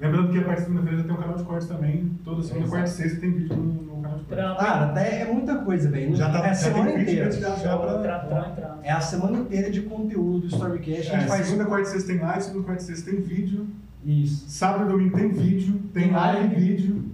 Speaker 1: Lembrando que a partir de segunda-feira tem um canal de cortes também, toda segunda,
Speaker 2: Exato.
Speaker 1: quarta e sexta tem vídeo no, no canal de cortes.
Speaker 4: Trampo.
Speaker 2: Cara, até é muita coisa, velho.
Speaker 1: Já tá-
Speaker 2: é a
Speaker 1: já
Speaker 2: semana inteira.
Speaker 1: já- já pra-
Speaker 4: trampo, trampo.
Speaker 2: É a semana inteira de conteúdo do Storycast. A gente
Speaker 1: É,
Speaker 2: faz
Speaker 1: segunda, quarta e sexta tem live, segunda, quarta e sexta tem vídeo,
Speaker 2: isso.
Speaker 1: sábado e domingo tem vídeo, tem
Speaker 2: Tem
Speaker 1: live
Speaker 2: live.
Speaker 1: e vídeo.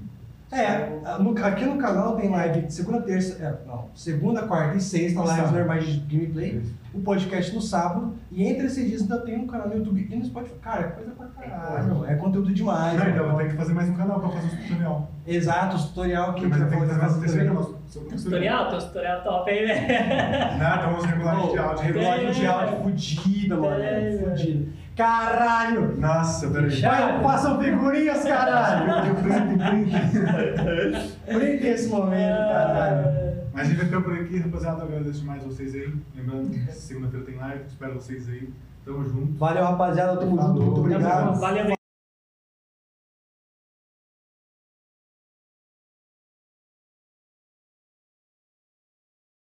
Speaker 2: É, no- aqui no canal tem live de segunda, terça, é, não, segunda, quarta e sexta, lives normais de gameplay, o podcast no sábado, e entre esses dias ainda tem um canal no YouTube e no Spotify. Cara, é coisa pra caralho, é conteúdo demais.
Speaker 1: Não, então vou ter que fazer mais um canal pra fazer o tutorial.
Speaker 2: Exato, os tutorial que
Speaker 1: Mas eu
Speaker 2: vai
Speaker 1: tenho que fazer mais o
Speaker 4: Tutorial, tem um tutorial top aí, né?
Speaker 1: Nada, então vamos regular de áudio.
Speaker 2: regulagem de áudio fudida, mano.
Speaker 4: É,
Speaker 2: Fudida. Caralho!
Speaker 1: Nossa, peraí.
Speaker 2: Vai, façam figurinhas, caralho!
Speaker 1: Print, print.
Speaker 2: Print esse momento, caralho.
Speaker 1: Mas a gente vai ficando por aqui, rapaziada. Agradeço demais vocês aí. Lembrando que segunda-feira tem live. Espero vocês aí. Tamo junto.
Speaker 2: Valeu, rapaziada. Tamo junto. Muito obrigado.
Speaker 4: Valeu,